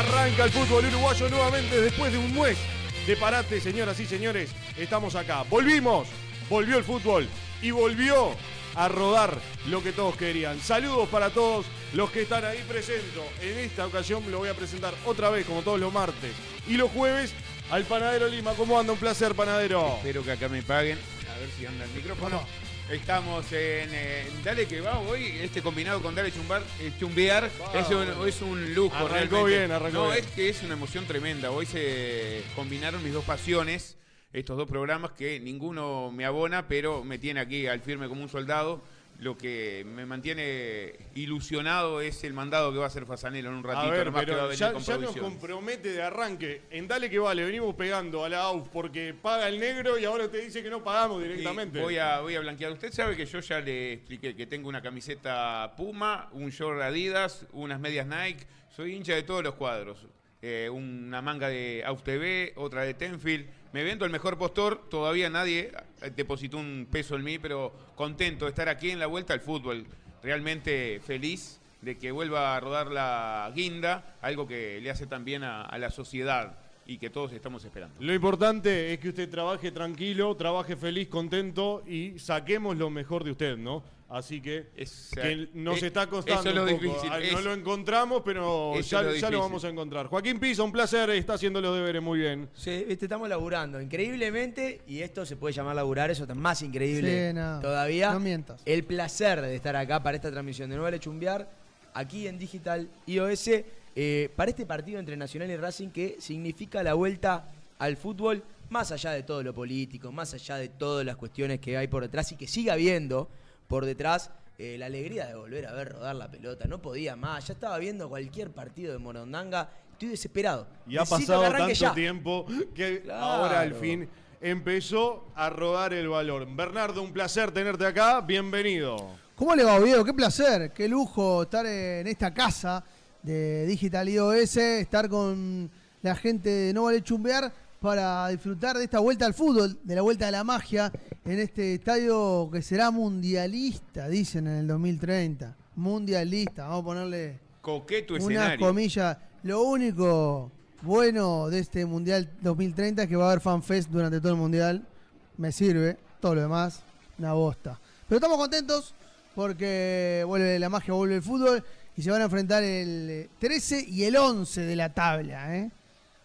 Arranca el fútbol uruguayo nuevamente después de un mes de parate, señoras y señores. Estamos acá. Volvimos. Volvió el fútbol y volvió a rodar lo que todos querían. Saludos para todos los que están ahí presentes. En esta ocasión lo voy a presentar otra vez, como todos los martes y los jueves, al Panadero Lima. ¿Cómo anda? Un placer, Panadero. Espero que acá me paguen. A ver si anda el micrófono. Estamos en, eh, Dale que va hoy, este combinado con Dale Chumbar, eh, Chumbear, es un, es un lujo. Arrancó realmente. bien, arrancó No, bien. es que es una emoción tremenda. Hoy se combinaron mis dos pasiones, estos dos programas que ninguno me abona, pero me tiene aquí al firme como un soldado. Lo que me mantiene ilusionado es el mandado que va a hacer Fasanelo en un ratito. A ver, nomás que va a pero venir ya, con ya nos compromete de arranque. En Dale que vale, venimos pegando a la AUF porque paga el negro y ahora te dice que no pagamos directamente. Y voy a, voy a blanquear. Usted sabe que yo ya le expliqué que tengo una camiseta Puma, un short Adidas, unas medias Nike. Soy hincha de todos los cuadros. Eh, una manga de AUF TV, otra de Tenfield. Me vendo el mejor postor. Todavía nadie eh, depositó un peso en mí, pero contento de estar aquí en la vuelta al fútbol. Realmente feliz de que vuelva a rodar la guinda, algo que le hace también a, a la sociedad y que todos estamos esperando. Lo importante es que usted trabaje tranquilo, trabaje feliz, contento y saquemos lo mejor de usted, ¿no? Así que, Es, que nos eh, está costando eso es lo un poco. difícil, Ah, No es- lo encontramos, pero ya, es lo ya lo difícil. vamos a encontrar. Joaquín Pisa, un placer, está haciendo los deberes muy bien. Sí, viste, estamos laburando increíblemente y esto se puede llamar laburar, eso está más increíble Sí, no, todavía. no mientas. El placer de estar acá para esta transmisión de Nueva Chumbear, aquí en Digital iOS, eh, para este partido entre Nacional y Racing que significa la vuelta al fútbol, más allá de todo lo político, más allá de todas las cuestiones que hay por detrás y que siga habiendo por detrás. eh, la alegría de volver a ver rodar la pelota, no podía más, ya estaba viendo cualquier partido de Morondanga, estoy desesperado. Y ha Necesito pasado tanto ya. tiempo que Claro. ahora al fin empezó a rodar el valor. Bernardo, un placer tenerte acá, bienvenido. ¿Cómo le va, Oviedo? Qué placer, qué lujo estar en esta casa de Digital iOS, estar con la gente de No Vale Chumbear para disfrutar de esta vuelta al fútbol, de la vuelta a la magia en este estadio que será mundialista, dicen en el 2030. Mundialista, vamos a ponerle Coqueto unas escenario. comillas. Lo único bueno de este Mundial 2030 es que va a haber fanfest durante todo el Mundial. Me sirve, todo lo demás, una bosta. Pero estamos contentos porque vuelve la magia, vuelve el fútbol y se van a enfrentar el eh, 13 y el 11 de la tabla. ¿eh?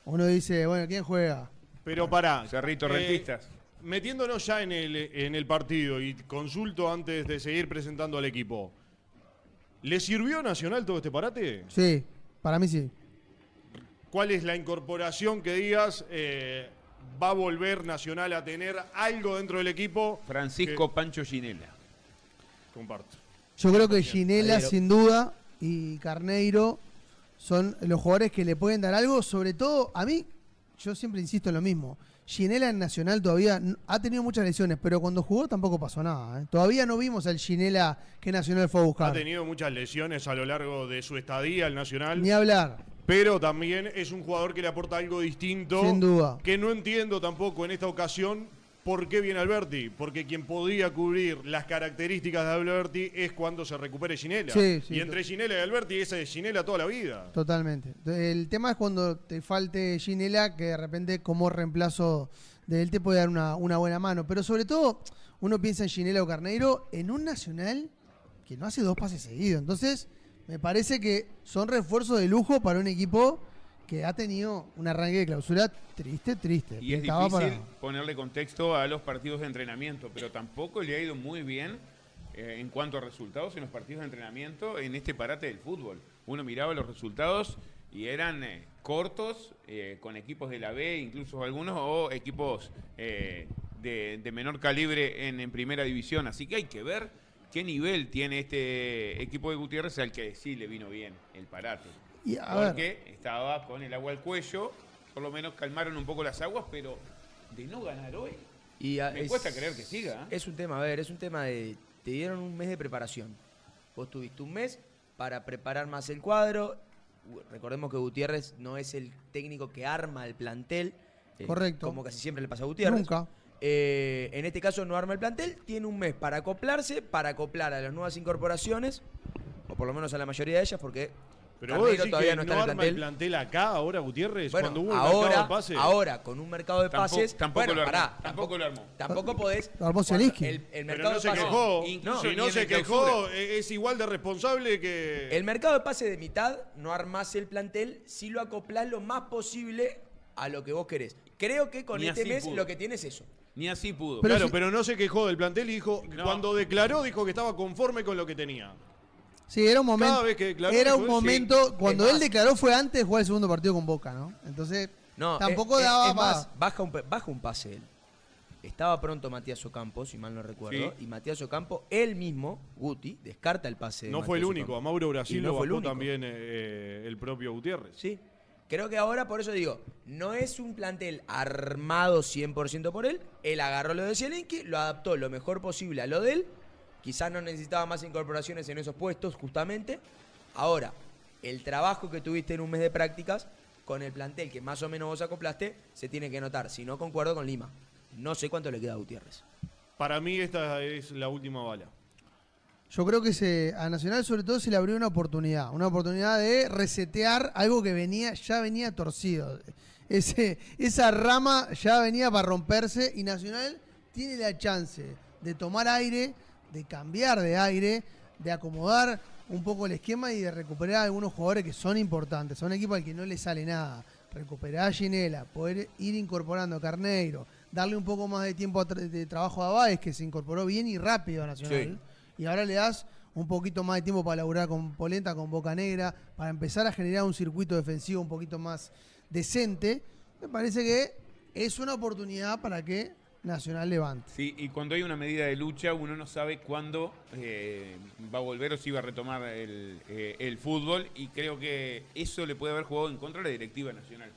Uno dice, bueno, ¿quién juega? Pero pará. Cerrito eh, Rentistas. Metiéndonos ya en el, en el partido y consulto antes de seguir presentando al equipo. ¿Le sirvió a Nacional todo este parate? Sí, para mí sí. ¿Cuál es la incorporación que digas eh, va a volver Nacional a tener algo dentro del equipo? Francisco Pancho Ginela. Comparto. Yo creo que Ginela, sin duda, y Carneiro son los jugadores que le pueden dar algo. Sobre todo, a mí, yo siempre insisto en lo mismo. Ginela en Nacional todavía ha tenido muchas lesiones, pero cuando jugó tampoco pasó nada. ¿eh? Todavía no vimos al Ginela que Nacional fue a Ha buscar. tenido muchas lesiones a lo largo de su estadía al Nacional. Ni hablar. Pero también es un jugador que le aporta algo distinto. Sin duda. Que no entiendo tampoco en esta ocasión por qué viene Alberti. Porque quien podía cubrir las características de Alberti es cuando se recupere Ginela. Sí, sí, y entre Ginela y Alberti, esa es Ginela toda la vida. Totalmente. El tema es cuando te falte Ginela, que de repente como reemplazo de él te puede dar una, una buena mano. Pero sobre todo, uno piensa en Ginela o Carneiro en un Nacional que no hace dos pases seguidos. Entonces, me parece que son refuerzos de lujo para un equipo que ha tenido un arranque de clausura triste, triste. Y es difícil para- ponerle contexto a los partidos de entrenamiento, pero tampoco le ha ido muy bien eh, en cuanto a resultados en los partidos de entrenamiento en este parate del fútbol. Uno miraba los resultados y eran eh, cortos, eh, con equipos de la B, incluso algunos, o equipos eh, de, de menor calibre en, en primera división. Así que hay que ver qué nivel tiene este equipo de Gutiérrez al que sí le vino bien el parate. Y, a ver. Porque estaba con el agua al cuello, por lo menos calmaron un poco las aguas, pero de no ganar hoy, Y, me es- cuesta creer que siga. ¿eh? Es un tema, a ver, es un tema de. Te dieron un mes de preparación. Vos tuviste un mes para preparar más el cuadro. Recordemos que Gutiérrez no es el técnico que arma el plantel. eh, Correcto. Como casi siempre le pasa a Gutiérrez. Nunca. Eh, en este caso no arma el plantel. Tiene un mes para acoplarse, para acoplar a las nuevas incorporaciones. O por lo menos a la mayoría de ellas, porque Pero vos Carneiro decís todavía que no no, en el arma el plantel. plantel acá ahora, Gutiérrez, Bueno, cuando hubo un mercado ahora, de pases. ahora, con un mercado de Tampoco- pases. tampoco bueno, lo armó, pará, tampoco lo armó. Tampoco podés. Lo armó Zielinski. El, el Pero mercado no de se pases. quejó. incluso si ni no en se el quejó, e- es igual de responsable que. El mercado de pases de mitad no armás el plantel si lo acoplás lo más posible a lo que vos querés. Creo que con Ni este así mes pudo. lo que tienes es eso. Ni así pudo. Pero claro, si- pero no se quejó del plantel y dijo, No. cuando declaró, dijo que estaba conforme con lo que tenía. Sí, era un momento. Cada vez que declaró, era un momento. sí. Cuando él declaró fue antes de jugar el segundo partido con Boca, ¿no? Entonces, No, tampoco es- es- daba es más, baja un, baja un pase él. Estaba pronto Matías Ocampo, si mal no recuerdo. Sí. Y Matías Ocampo, él mismo, Guti, descarta el pase. de No fue el único, a. Mauro Brasil no lo fue el único. también eh, el propio Gutiérrez. Sí. Creo que ahora, por eso digo, no es un plantel armado 100% por él. Él agarró lo de Zielinski, lo adaptó lo mejor posible a lo de él. Quizás no necesitaba más incorporaciones en esos puestos, justamente. Ahora, el trabajo que tuviste en un mes de prácticas con el plantel que más o menos vos acoplaste, se tiene que notar. Si no, concuerdo con Lima. No sé cuánto le queda a Gutiérrez. Para mí esta es la última bala. yo creo que se, a Nacional sobre todo se le abrió una oportunidad. Una oportunidad de resetear algo que venía, ya venía torcido. Ese, esa rama ya venía para romperse y Nacional tiene la chance de tomar aire, de cambiar de aire, de acomodar un poco el esquema y de recuperar a algunos jugadores que son importantes. A un equipo al que no le sale nada. Recuperar a Ginela, poder ir incorporando a Carneiro, darle un poco más de tiempo de trabajo a Báez, que se incorporó bien y rápido a Nacional. Y ahora le das un poquito más de tiempo para laburar con Polenta, con Boca Negra, para empezar a generar un circuito defensivo un poquito más decente. Me parece que es una oportunidad para que Nacional levante. Sí, y cuando hay una medida de lucha, uno no sabe cuándo eh, va a volver o si va a retomar el, eh, el fútbol. Y creo que eso le puede haber jugado en contra a la directiva nacional.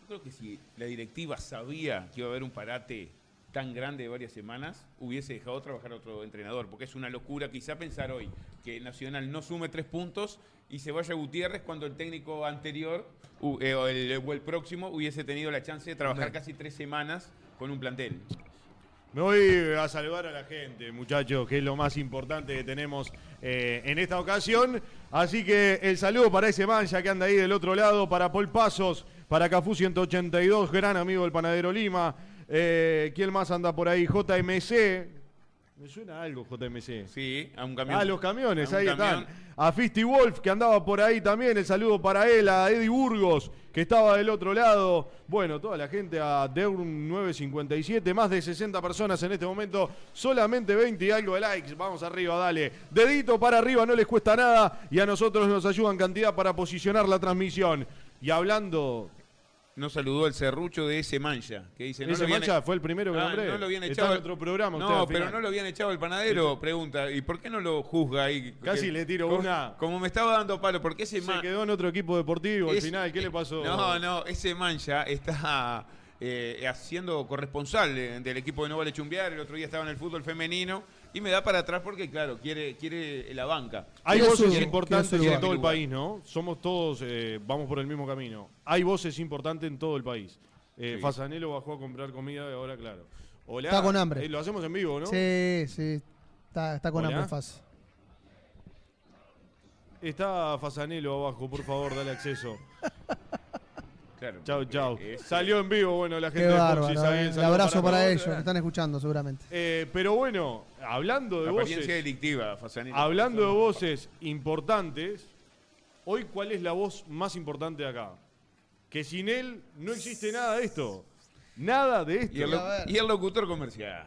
Yo creo que si la directiva sabía que iba a haber un parate tan grande de varias semanas, hubiese dejado trabajar a otro entrenador. Porque es una locura quizá pensar hoy que Nacional no sume tres puntos y se vaya Gutiérrez cuando el técnico anterior eh, o, el, o el próximo hubiese tenido la chance de trabajar casi tres semanas con un plantel. Me voy a saludar a la gente, muchachos, que es lo más importante que tenemos eh, en esta ocasión. Así que el saludo para ese mancha que anda ahí del otro lado, para Paul Pasos, para Cafú 182, gran amigo del Panadero Lima. Eh, ¿Quién más anda por ahí? JMC. Me suena algo, JMC. Sí, a un camión. Ah, los camiones, ahí camión. están. A Fisty Wolf, que andaba por ahí también. El saludo para él, a Eddie Burgos, que estaba del otro lado. Bueno, toda la gente a Deurn 957. Más de 60 personas en este momento. Solamente 20 y algo de likes. Vamos arriba, dale. Dedito para arriba, no les cuesta nada. Y a nosotros nos ayudan cantidad para posicionar la transmisión. Y hablando. Nos saludó el serrucho de ese mancha. Que dice, no ese habían- mancha fue el primero que Ah, nombré. no lo habían echado. en otro programa. usted No, pero no lo habían echado el panadero. Pregunta, ¿y por qué no lo juzga ahí? Casi Que- le tiro como, una. Como me estaba dando palo, ¿por qué ese Se man- quedó en otro equipo deportivo al final. ¿Qué le pasó? No, no, ese mancha está eh, haciendo corresponsal de- del equipo de No Vale Chumbear. El otro día estaba en el fútbol femenino. Y me da para atrás porque, claro, quiere, quiere la banca. Hay Quiere voces su- importantes en todo el país, ¿no? Somos todos, eh, vamos por el mismo camino. Hay voces importantes en todo el país. Eh, Sí. Fasanelo bajó a comprar comida y ahora, claro. Hola. Está con hambre. Eh, lo hacemos en vivo, ¿no? Sí, sí. Está, está con Hola. hambre fácil. Está Fasanelo abajo, por favor, dale acceso. Claro, Chau, porque chau. es- Salió en vivo, bueno, la Qué gente de Foxy, bárbaro. sabe, eh. el abrazo para, ellos, que están escuchando seguramente. Eh, pero bueno, hablando de apariencia voces, delictiva, Fasanino. hablando de voces importantes, hoy, ¿cuál es la voz más importante de acá? Que sin él no existe nada de esto. Nada de esto. Y el, A lo- ver. y el locutor comercial.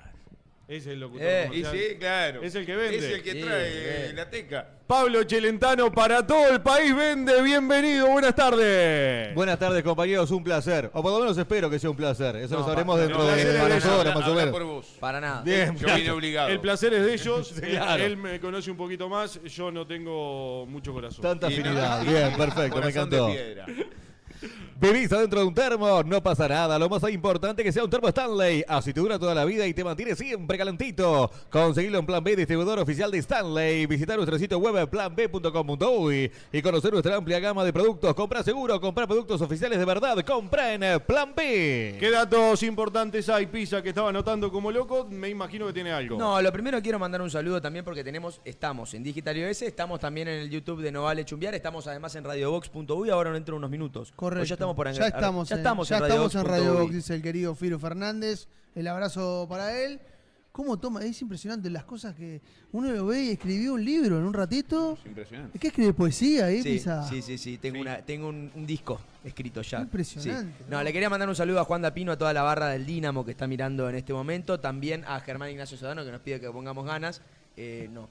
Es el locutor Eh, Y comercial. sí, claro. Es el que vende. Es el que Sí, trae sí. la teca. Pablo Chelentano para todo el país vende. Bienvenido, buenas tardes. Buenas tardes, compañeros, un placer. O por lo menos espero que sea un placer. Eso No, lo sabremos dentro no, de varias de horas, Habla- más o menos. por vos. Para nada. Bien, Yo vine obligado. El placer es de ellos. Él- Claro. él, me conoce un poquito más. Yo no tengo mucho corazón. Tanta afinidad. Bien, perfecto, me encantó. Vivís adentro de un termo, no pasa nada. Lo más importante es que sea un termo Stanley. Así te dura toda la vida y te mantiene siempre calentito. Conseguilo en Plan B, distribuidor oficial de Stanley. Visitar nuestro sitio web planb.com.uy y conocer nuestra amplia gama de productos. Compra seguro, compra productos oficiales de verdad. Compra en Plan B. ¿Qué datos importantes hay, Pisa, que estaba anotando como loco? Me imagino que tiene algo. No, lo primero quiero mandar un saludo también porque tenemos, estamos en Digital iOS, estamos también en el YouTube de No Vale Chumbiar, estamos además en radiobox.uy, ahora no entro unos minutos. Correcto. O ya estamos por Ya estamos, ya en, estamos ya en estamos en Radio. Box, dice el querido Firo Fernández. El abrazo para él. ¿Cómo toma? Es impresionante las cosas que uno lo ve y escribió un libro en un ratito. Es impresionante. ¿Es que escribe poesía ahí, Sí, Pisa? sí, sí, sí, tengo, Una, tengo un, un disco escrito ya. Impresionante, Sí. No, ¿no? le quería mandar un saludo a Juan Dapino, a toda la barra del Dínamo que está mirando en este momento, también a Germán Ignacio Sodano que nos pide que pongamos ganas. Eh, no.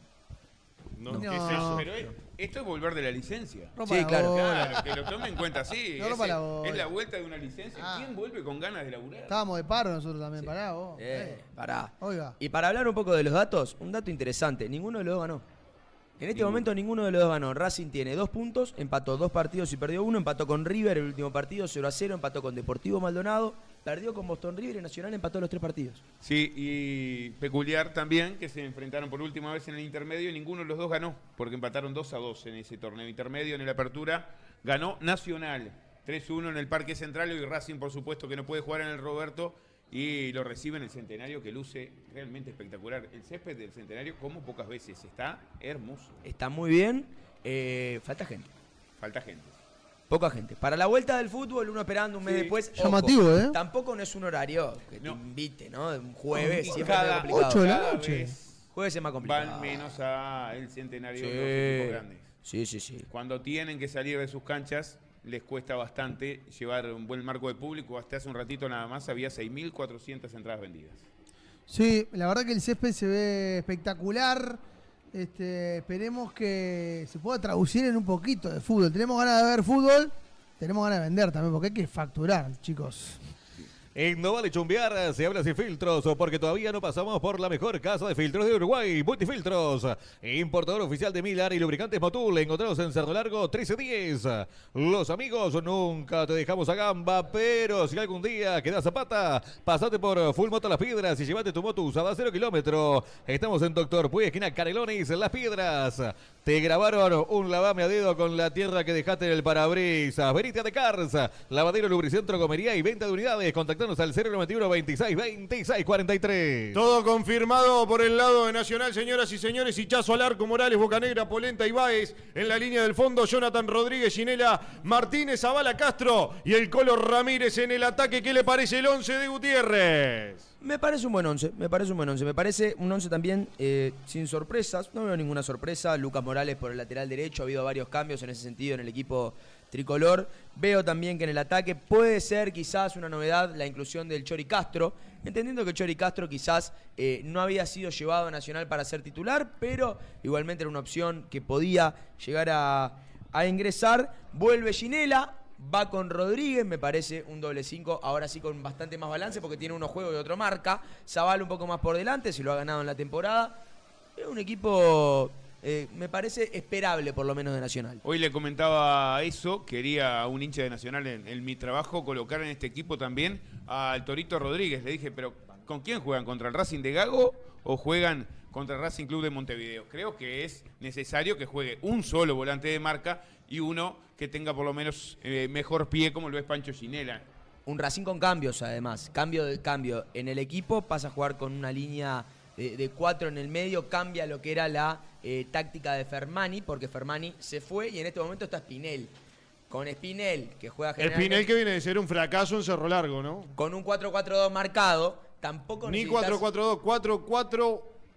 No, No. ¿qué es eso? Pero es- esto es volver de la licencia. Rompa Sí, la claro, bola. Claro, que lo tome en cuenta así. No rompa Ese- la bola. es la vuelta de una licencia. Ah. ¿Quién vuelve con ganas de laburar? Estábamos de paro nosotros también, pará vos. Eh, Eh. pará. Oiga. Y para hablar un poco de los datos, un dato interesante, ninguno de los dos ganó. En este Ninguno. momento ninguno de los dos ganó. Racing tiene dos puntos, empató dos partidos y perdió uno, empató con River el último partido 0 a 0, empató con Deportivo Maldonado, perdió con Boston River y Nacional empató los tres partidos. Sí, y peculiar también que se enfrentaron por última vez en el intermedio y ninguno de los dos ganó, porque empataron 2 a 2 en ese torneo intermedio. En la apertura ganó Nacional 3-1 en el Parque Central y Racing, por supuesto, que no puede jugar en el Roberto y lo recibe en el Centenario, que luce realmente espectacular. El césped del Centenario, como pocas veces, está hermoso. Está muy bien, eh, falta gente. Falta gente. Poca gente. Para la vuelta del fútbol, uno esperando un mes Sí. después. ojo, Llamativo, ¿eh? Tampoco no es un horario que te invite, ¿no? Un jueves, siempre es cada- complicado. Ocho de la noche. Jueves es más complicado. Van menos a el Centenario Sí. los equipos grandes. Sí, sí, sí. Cuando tienen que salir de sus canchas, les cuesta bastante llevar un buen marco de público. Hasta hace un ratito nada más había 6.400 entradas vendidas. Sí, la verdad que el césped se ve espectacular. Este, esperemos que se pueda traducir en un poquito de fútbol. Tenemos ganas de ver fútbol, tenemos ganas de vender también, porque hay que facturar, chicos. En No Vale Chumbear se habla sin filtros porque todavía no pasamos por la mejor casa de filtros de Uruguay, Multifiltros. Importador oficial de Milar y lubricantes Motul, encontrados en Cerro Largo 1310. Los amigos nunca te dejamos a gamba, pero si algún día quedas zapata, pasate por Full Moto Las Piedras y llévate tu moto usada a cero kilómetro. Estamos en Doctor Puy, esquina Canelones, Las Piedras. Te grabaron un lavame a dedo con la tierra que dejaste en el parabrisas. Venite de Cars, lavadero, lubricentro, comería y venta de unidades. Contactanos al 091 26 26 43. Todo confirmado por el lado de Nacional, señoras y señores. Hichazo al arco, Morales, Bocanegra, Polenta y Báez. En la línea del fondo, Jonathan Rodríguez, Ginela, Martínez, Zavala, Castro y el Colo Ramírez en el ataque. ¿Qué le parece el 11 de Gutiérrez? Me parece un buen once, me parece un buen once. Me parece un once también eh, sin sorpresas. No veo ninguna sorpresa. Lucas Morales por el lateral derecho. Ha habido varios cambios en ese sentido en el equipo tricolor. Veo también que en el ataque puede ser quizás una novedad la inclusión del Chori Castro. Entendiendo que Chori Castro quizás eh, no había sido llevado a Nacional para ser titular, pero igualmente era una opción que podía llegar a, a ingresar. Vuelve Ginela, Va con Rodríguez, me parece un doble 5, ahora sí con bastante más balance porque tiene uno juego y otro marca. Zaval un poco más por delante, si lo ha ganado en la temporada. Es un equipo, eh, me parece esperable por lo menos de Nacional. Hoy le comentaba eso, quería un hincha de Nacional en, en mi trabajo colocar en este equipo también al Torito Rodríguez. Le dije, pero ¿con quién juegan? ¿Contra el Racing de Gago o juegan contra el Racing Club de Montevideo? Creo que es necesario que juegue un solo volante de marca y uno que tenga por lo menos eh, mejor pie como lo es Pancho Ginela. Un Racing con cambios además, cambio de cambio en el equipo, pasa a jugar con una línea de, de cuatro en el medio, cambia lo que era la eh, táctica de Fermani, porque Fermani se fue y en este momento está Spinel. Con Spinel, que juega El generalmente Pinel que viene de ser un fracaso en Cerro Largo, ¿no? con un 4-4-2 marcado, tampoco Ni necesitas- 4-4-2,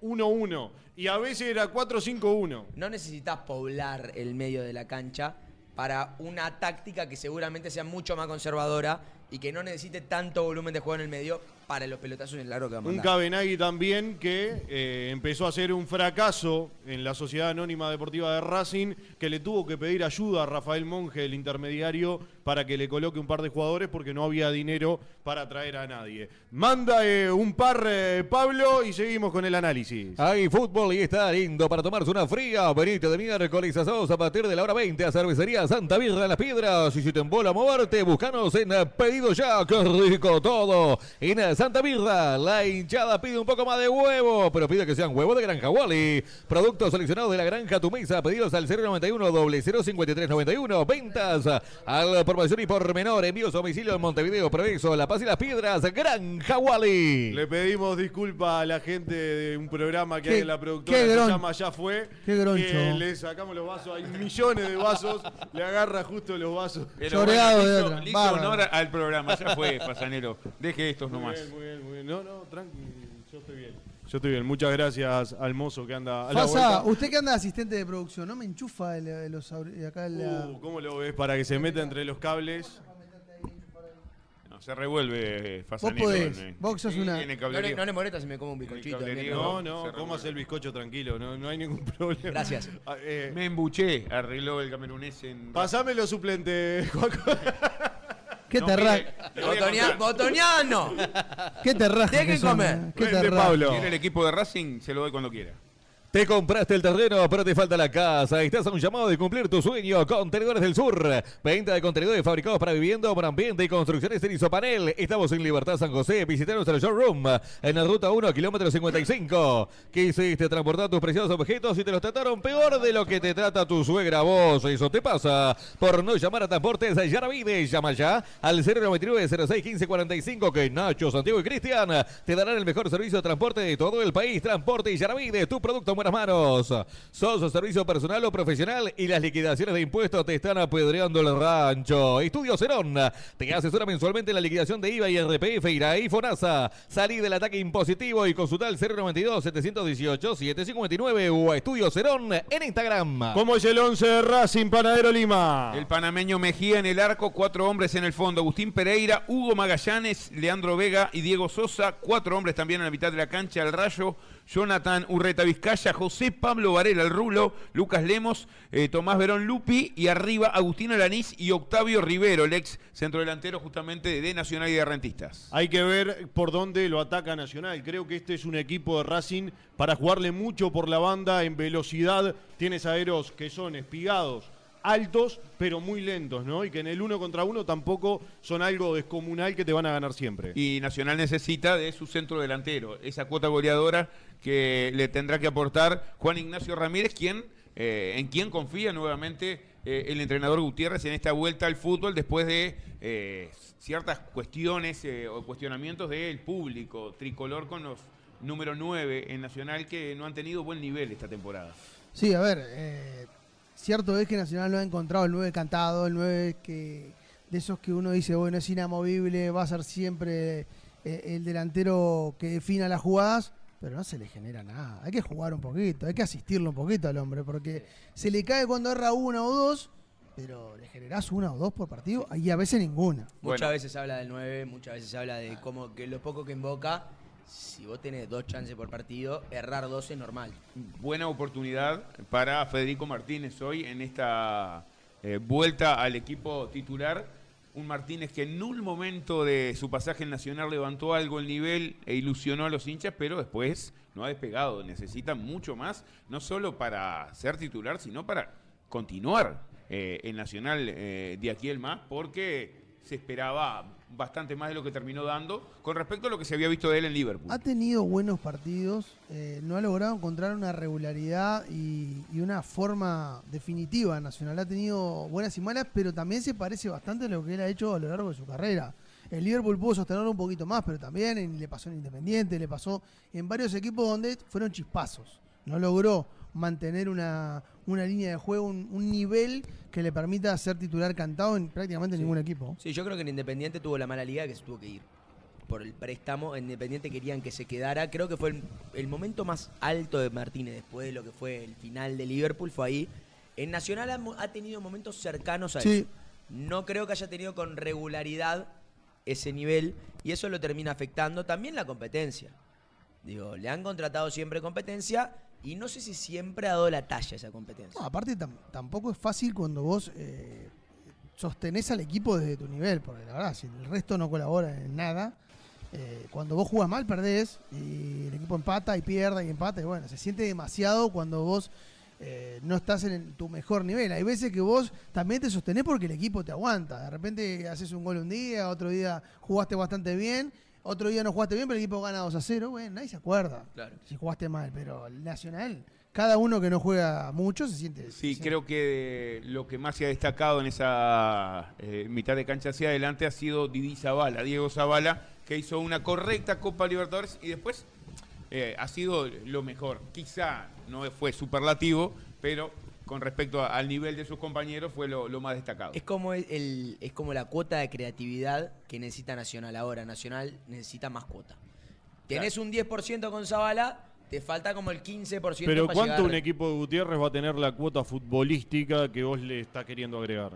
4-4-1-1. Y a veces era 4-5-1. No necesitas poblar el medio de la cancha para una táctica que seguramente sea mucho más conservadora y que no necesite tanto volumen de juego en el medio para los pelotazos en el largo que va a Un mandar. Cabenagui también que eh, empezó a ser un fracaso en la Sociedad Anónima Deportiva de Racing, que le tuvo que pedir ayuda a Rafael Monge, el intermediario, para que le coloque un par de jugadores porque no había dinero para traer a nadie. Manda eh, un par, eh, Pablo, y seguimos con el análisis. Hay fútbol y está lindo para tomarse una fría. Venite de miércoles a sábados a partir de la hora 20 a Cervecería Santa Birra en Las Piedras. Y si te embola moverte, búscanos en Pedido Ya. ¡Qué rico todo! En Santa Birra, la hinchada pide un poco más de huevo, pero pide que sean huevos de Granja Wally. Productos seleccionados de la Granja Tu Mesa. Pedidos al 091 05391. Ventas al por mayor y por menor. Envíos a domicilio en Montevideo, Progreso, La Paz y Las Piedras. Granja Wally. Le pedimos disculpas a la gente de un programa que hay en la productora que se llama Ya Fue. qué groncho. que le sacamos los vasos, hay millones de vasos, le agarra justo los vasos. Pero Choreado bueno, de Bárbaro. honor al programa, ya fue, Pasanero. Deje estos nomás. Muy bien, muy bien. No, no, tranqui, yo estoy bien. Yo estoy bien, muchas gracias al mozo que anda a la Pasa, vuelta. usted que anda asistente de producción, ¿no me enchufa el- el- los acá la- Uh, ¿Cómo lo ves? Para que se meta entre los cables. No, se revuelve Fasanero. podés, en- vos sos una- en el No le, cablerío. no le molesta si me como un bizcochito. cablerío. ¿no? No, no, se comas revuelve. el bizcocho tranquilo, no, no hay ningún problema. Gracias. Ah, eh, Me embuché, arregló el camerunés en... pasame los suplentes, Juaco. ¿Qué No, te Botonia-. ¿Qué te raja Dejen que comer. ¿Qué te raja? Pablo. Quiere el equipo de Racing, se lo doy cuando quiera. Te compraste el terreno, pero te falta la casa. Estás a un llamado de cumplir tu sueño. Contenedores del Sur. Venta de contenedores fabricados para vivienda, para ambiente y construcciones en Isopanel. Estamos en Libertad San José. Visita nuestro showroom en la ruta 1, kilómetro 55. ¿Qué hiciste? Transportar tus preciosos objetos y te los trataron peor de lo que te trata tu suegra vos. Eso te pasa por no llamar a Transportes Yaravide. Llama ya al 099 06 15 45 que Nacho, Santiago y Cristian te darán el mejor servicio de transporte de todo el país. Transporte Yaravide, tu producto buenas manos. Sos servicio personal o profesional y las liquidaciones de impuestos te están apedreando el rancho. Estudio Cerón te asesora mensualmente en la liquidación de IVA y RPF, y FONASA. Salí del ataque impositivo y consulta el 092 718 759 o a Estudio Cerón en Instagram. ¿Cómo es el 11 de Racing Panadero Lima? El panameño Mejía en el arco, cuatro hombres en el fondo. Agustín Pereira, Hugo Magallanes, Leandro Vega y Diego Sosa. Cuatro hombres también en la mitad de la cancha. El Rayo, Jonathan Urreta Vizcaya, José Pablo Varela, el Rulo, Lucas Lemos, eh, Tomás Verón Lupi y arriba Agustín Alanís y Octavio Rivero, el ex centrodelantero justamente de Nacional y de Rentistas. Hay que ver por dónde lo ataca Nacional. Creo que este es un equipo de Racing para jugarle mucho por la banda en velocidad. Tienes aeros que son espigados, altos, pero muy lentos, ¿no? Y que en el uno contra uno tampoco son algo descomunal que te van a ganar siempre. Y Nacional necesita de su centro delantero, esa cuota goleadora que le tendrá que aportar Juan Ignacio Ramírez, quien, eh, en quien confía nuevamente eh, el entrenador Gutiérrez en esta vuelta al fútbol después de eh, ciertas cuestiones eh, o cuestionamientos del público tricolor con los número 9 en Nacional que no han tenido buen nivel esta temporada. Sí, a ver, eh, cierto es que Nacional no ha encontrado el 9 cantado, el 9 que de esos que uno dice, bueno, es inamovible, va a ser siempre eh, el delantero que defina las jugadas, pero no se le genera nada. Hay que jugar un poquito, hay que asistirlo un poquito al hombre, porque se le cae cuando erra una o dos, pero le generás una o dos por partido y a veces ninguna. Muchas Bueno. veces se habla del 9, muchas veces se habla de cómo que lo poco que invoca, si vos tenés dos chances por partido, errar dos es normal. buena oportunidad para Federico Martínez hoy en esta eh, vuelta al equipo titular. Un Martínez que en un momento de su pasaje en Nacional levantó algo el nivel e ilusionó a los hinchas, pero después no ha despegado. Necesita mucho más, no solo para ser titular, sino para continuar eh, en Nacional eh, de aquí el más, porque se esperaba bastante más de lo que terminó dando con respecto a lo que se había visto de él en Liverpool. Ha tenido buenos partidos, eh, no ha logrado encontrar una regularidad y, una forma definitiva Nacional. Ha tenido buenas y malas, pero también se parece bastante a lo que él ha hecho a lo largo de su carrera. El Liverpool pudo sostenerlo un poquito más, pero también le pasó en Independiente, le pasó en varios equipos donde fueron chispazos. No logró mantener una, una línea de juego, un, un nivel que le permita ser titular cantado en prácticamente ningún equipo. Sí, yo creo que en Independiente tuvo la mala liga que se tuvo que ir. Por el préstamo, en Independiente querían que se quedara. Creo que fue el, el momento más alto de Martínez después de lo que fue el final de Liverpool, fue ahí. En Nacional ha, tenido momentos cercanos a Sí. eso. No creo que haya tenido con regularidad ese nivel y eso lo termina afectando también la competencia. Digo, le han contratado siempre competencia y no sé si siempre ha dado la talla esa competencia. No, aparte tam- tampoco es fácil cuando vos eh, sostenés al equipo desde tu nivel, porque la verdad, si el resto no colabora en nada, eh, cuando vos jugás mal perdés y el equipo empata y pierde y empata y bueno, se siente demasiado cuando vos eh, no estás en tu mejor nivel. Hay veces que vos también te sostenés porque el equipo te aguanta. De repente haces un gol un día, otro día jugaste bastante bien, otro día no jugaste bien, pero el equipo gana 2 a 0. Bueno, nadie se acuerda Claro. si jugaste mal, pero el Nacional, cada uno que no juega mucho se siente. se Sí, siente- creo que lo que más se ha destacado en esa eh, mitad de cancha hacia adelante ha sido Didi Zavala, Diego Zavala, que hizo una correcta Copa Libertadores y después eh, ha sido lo mejor. Quizá no fue superlativo, pero con respecto a- al nivel de sus compañeros fue lo, lo más destacado. Es como el, el- es como la cuota de creatividad que necesita Nacional ahora. Nacional necesita más cuota. Tenés un 10% con Zabala, te falta como el 15% Pero para ¿cuánto llegar- un equipo de Gutiérrez va a tener la cuota futbolística que vos le estás queriendo agregar?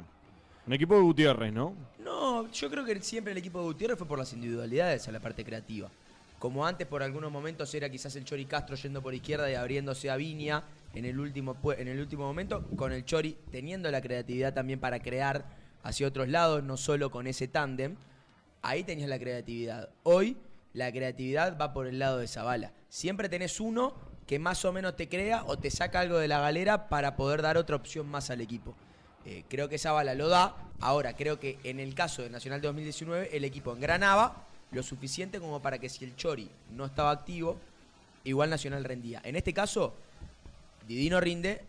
Un equipo de Gutiérrez, ¿no? No, yo creo que siempre el equipo de Gutiérrez fue por las individualidades a la parte creativa. Como antes, por algunos momentos, era quizás el Chori Castro yendo por izquierda y abriéndose a Viña en el último, en el último momento, con el Chori teniendo la creatividad también para crear hacia otros lados, no solo con ese tándem. Ahí tenías la creatividad. Hoy, la creatividad va por el lado de Zabala. Siempre tenés uno que más o menos te crea o te saca algo de la galera para poder dar otra opción más al equipo. Eh, creo que Zabala lo da. Ahora, creo que en el caso de Nacional 2019, el equipo engranaba lo suficiente como para que si el Chori no estaba activo, igual Nacional rendía. En este caso, Didi no rinde,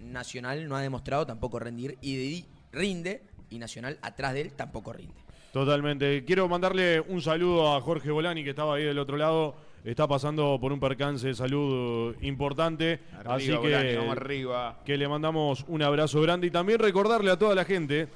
Nacional no ha demostrado tampoco rendir, y Didi rinde, y Nacional atrás de él tampoco rinde. Totalmente. Quiero mandarle un saludo a Jorge Bolani, que estaba ahí del otro lado. Está pasando por un percance de salud importante. Arriba, así Bolani, que, vamos arriba. que le mandamos un abrazo grande. Y también recordarle a toda la gente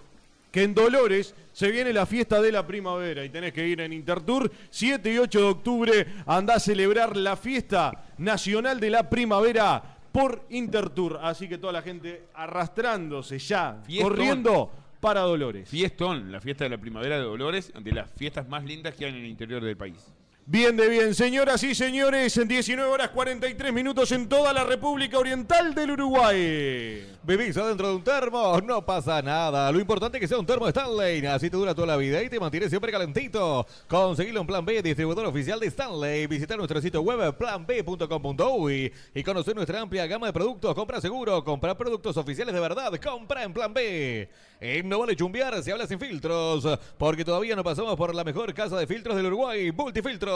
que en Dolores se viene la fiesta de la primavera y tenés que ir en Intertour 7 y 8 de octubre anda a celebrar la fiesta nacional de la primavera por Intertour. Así que toda la gente arrastrándose ya, Fiestón. corriendo para Dolores. Fiestón, la fiesta de la primavera de Dolores, de las fiestas más lindas que hay en el interior del país. Bien de bien, señoras y señores, en 19 horas 43 minutos en toda la República Oriental del Uruguay. ¿Vivís adentro de un termo? No pasa nada. Lo importante es que sea un termo Stanley. Así te dura toda la vida y te mantiene siempre calentito. Conseguilo en Plan B, distribuidor oficial de Stanley. Visita nuestro sitio web planb.com.uy y conocer nuestra amplia gama de productos. Compra seguro, compra productos oficiales de verdad. Compra en Plan B. En No Vale Chumbiar se habla sin filtros, porque todavía no pasamos por la mejor casa de filtros del Uruguay, Multifiltros.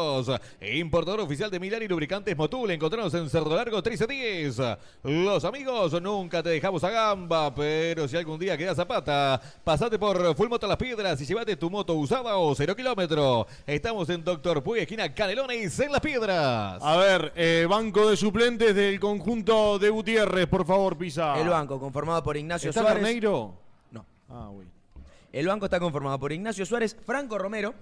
Importador oficial de Milán y lubricantes Motul. Encontramos en Cerdo Largo 1310. Los amigos, nunca te dejamos a gamba, pero si algún día quedas zapata, pasate por Full Moto Las Piedras y llévate tu moto usada o cero kilómetro. Estamos en Doctor Puy, esquina Canelones, en Las Piedras. A ver, eh, banco de suplentes del conjunto de Gutiérrez, por favor, pisa. El banco, conformado por Ignacio ¿Está Suárez. Carneiro? No. Ah, güey. El banco está conformado por Ignacio Suárez, Franco Romero,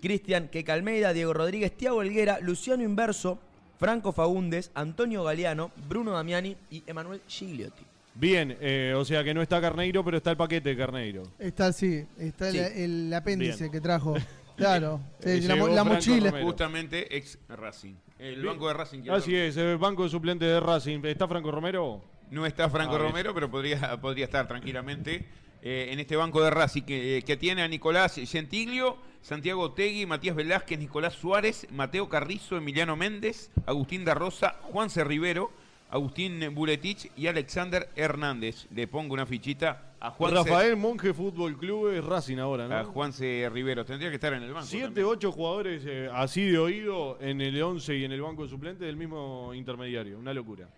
Cristian Queca Almeida, Diego Rodríguez, Tiago Helguera, Luciano Inverso, Franco Faúndez, Antonio Galeano, Bruno Damiani y Emanuel Gigliotti. Bien, eh, o sea que no está Carneiro, pero está el paquete de Carneiro. Está, sí, está Sí. el, el apéndice Bien. que trajo. Claro, Eh, sí, la, mo- la Franco mochila. Romero. Justamente ex Racing. El Bien. banco de Racing. que Así es, eh, banco de suplentes de Racing. ¿Está Franco Romero? No está Franco Ah. Romero, pero podría, podría estar tranquilamente eh, en este banco de Racing que, que tiene a Nicolás Gentiglio, Santiago Tegui, Matías Velázquez, Nicolás Suárez, Mateo Carrizo, Emiliano Méndez, Agustín da Rosa, Juanse Rivero, Agustín Buletich y Alexander Hernández. Le pongo una fichita a Juanse, Rafael Monje Fútbol Club es Racing ahora, a ¿no? Juanse Rivero. Tendría que estar en el banco. Siete, ocho jugadores eh, así de oído en el 11 y en el banco de suplentes del mismo intermediario. Una locura.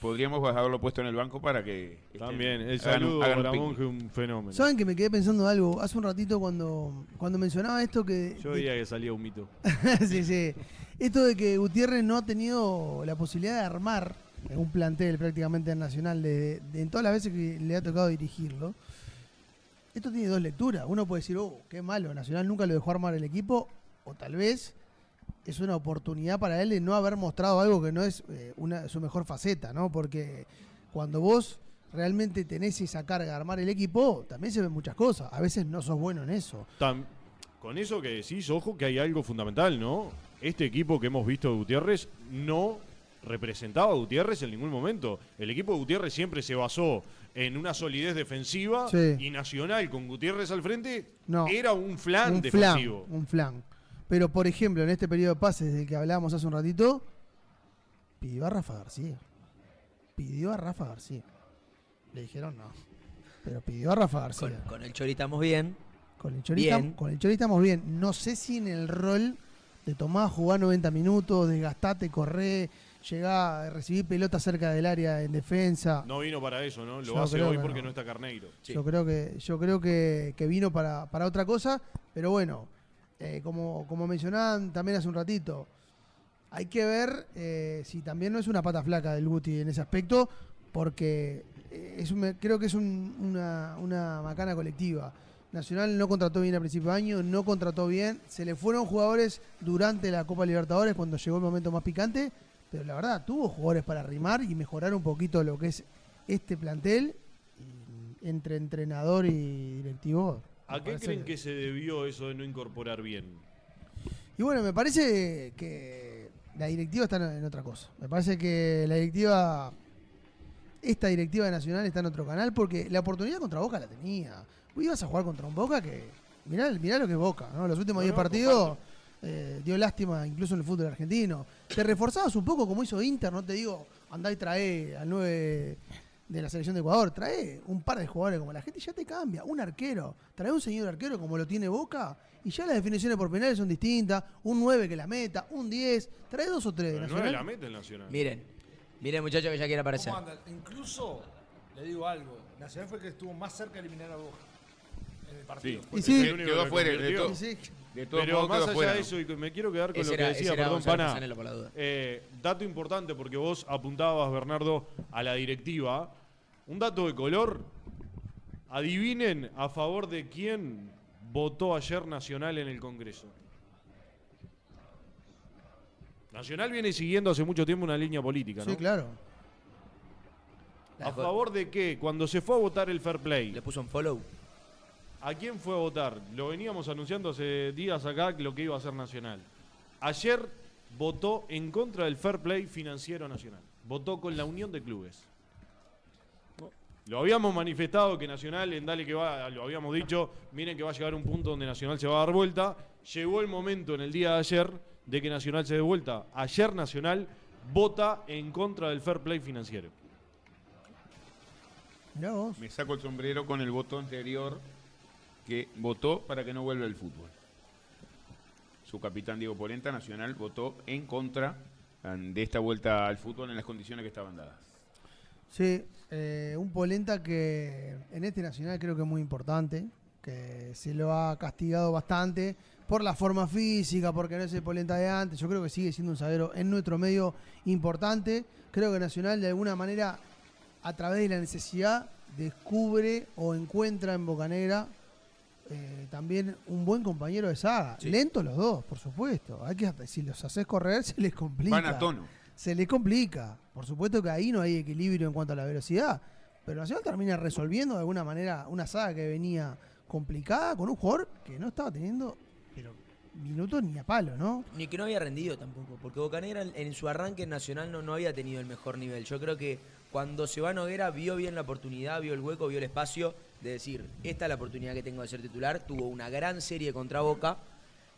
Podríamos haberlo puesto en el banco para que. estén- También, el saludo hagan picnic. Monje, un fenómeno. ¿Saben que me quedé pensando algo? Hace un ratito cuando, cuando mencionaba esto que... Yo veía que salía un mito. sí, sí. Esto de que Gutiérrez no ha tenido la posibilidad de armar un plantel prácticamente en Nacional de, de- en todas las veces que le ha tocado dirigirlo. Esto tiene dos lecturas. Uno puede decir, oh, qué malo, Nacional nunca lo dejó armar el equipo, o tal vez es una oportunidad para él de no haber mostrado algo que no es eh, una, su mejor faceta, ¿no? Porque cuando vos realmente tenés esa carga de armar el equipo, también se ven muchas cosas. A veces no sos bueno en eso. Con eso que decís, ojo que hay algo fundamental, ¿no? Este equipo que hemos visto de Gutiérrez no representaba a Gutiérrez en ningún momento. El equipo de Gutiérrez siempre se basó en una solidez defensiva Sí. y Nacional con Gutiérrez al frente No. era un flan un defensivo. flan, un flan. Pero, por ejemplo, en este periodo de pases del que hablábamos hace un ratito, pidió a Rafa García. Pidió a Rafa García. Le dijeron no. Pero pidió a Rafa García. con el Chori estamos bien. Con el Chori, tam- Bien. con el Chori estamos bien. No sé si en el rol de tomar, jugar 90 minutos, desgastate, correr, llegar, recibir pelota cerca del área en defensa. No vino para eso, ¿no? Lo Yo hace hoy que porque no. no está Carneiro. Sí. Yo creo que, yo creo que, que vino para, para otra cosa, pero bueno, eh, como, como mencionaban también hace un ratito, hay que ver eh, si también no es una pata flaca del Guti en ese aspecto, porque eh, es creo que es un- una, una macana colectiva. Nacional no contrató bien a principio de año, no contrató bien, se le fueron jugadores durante la Copa Libertadores cuando llegó el momento más picante, pero la verdad tuvo jugadores para arrimar y mejorar un poquito lo que es este plantel entre entrenador y directivo. ¿A qué parece creen que se debió eso de no incorporar bien? Y bueno, me parece que la directiva está en, otra cosa. Me parece que la directiva, esta directiva Nacional está en otro canal porque la oportunidad contra Boca la tenía. Vos ibas a jugar contra un Boca que, mirá, mirá lo que es Boca, ¿no? Los últimos No, 10 no, partidos eh, dio lástima incluso en el fútbol argentino. Te reforzabas un poco como hizo Inter, no te digo, andá y trae al 9 de la selección de Ecuador, trae un par de jugadores como la gente y ya te cambia, un arquero, trae un señor arquero como lo tiene Boca y ya las definiciones por penales son distintas, un 9 que la meta, un 10, trae dos o tres de Pero no es Nacional. la meta el Nacional. Miren, miren muchachos que ya quiere aparecer. Incluso, le digo algo, Nacional fue el que estuvo más cerca de eliminar a Boca en el partido. Sí. Y sí. Quedó- quedó afuera de convirtió. todo. Sí. De todos Pero más allá afuera, de eso, y me quiero quedar con lo que era- decía, ese era perdón, Pana. Eh, dato importante porque vos apuntabas, Bernardo, a la directiva. Un dato de color. Adivinen a favor de quién votó ayer Nacional en el Congreso. Nacional viene siguiendo hace mucho tiempo una línea política, ¿no? Sí, claro. ¿A favor de qué? Cuando se fue a votar el fair play, Le puso un follow. ¿a quién fue a votar? Lo veníamos anunciando hace días acá lo que iba a hacer Nacional. Ayer votó en contra del fair play financiero nacional. Votó con la unión de clubes. Lo habíamos manifestado que Nacional en Dale que va, lo habíamos dicho, miren que va a llegar un punto donde Nacional se va a dar vuelta. Llegó el momento en el día de ayer de que Nacional se dé vuelta. Ayer Nacional vota en contra del fair play financiero. Mirá vos. Me saco el sombrero con el voto anterior que votó para que no vuelva el fútbol. Su capitán Diego Polenta, Nacional, votó en contra um, de esta vuelta al fútbol en las condiciones que estaban dadas. Sí, eh, un Polenta que en este nacional creo que es muy importante, que se lo ha castigado bastante por la forma física, porque no es el Polenta de antes. Yo creo que sigue siendo un zaguero en nuestro medio importante. Creo que Nacional de alguna manera, a través de la necesidad, descubre o encuentra en Bocanegra eh, también un buen compañero de saga. Sí. Lentos los dos, por supuesto. Hay que, si los haces correr, se les complica Van a tono. Se le complica. Por supuesto que ahí no hay equilibrio en cuanto a la velocidad, pero Nacional termina resolviendo de alguna manera una saga que venía complicada con un jugador que no estaba teniendo pero minutos ni a palo, ¿no? Ni que no había rendido tampoco, porque Bocanegra en, su arranque Nacional no, no había tenido el mejor nivel. Yo creo que cuando se va Noguera vio bien la oportunidad, vio el hueco, vio el espacio de decir, esta es la oportunidad que tengo de ser titular. Tuvo una gran serie contra Boca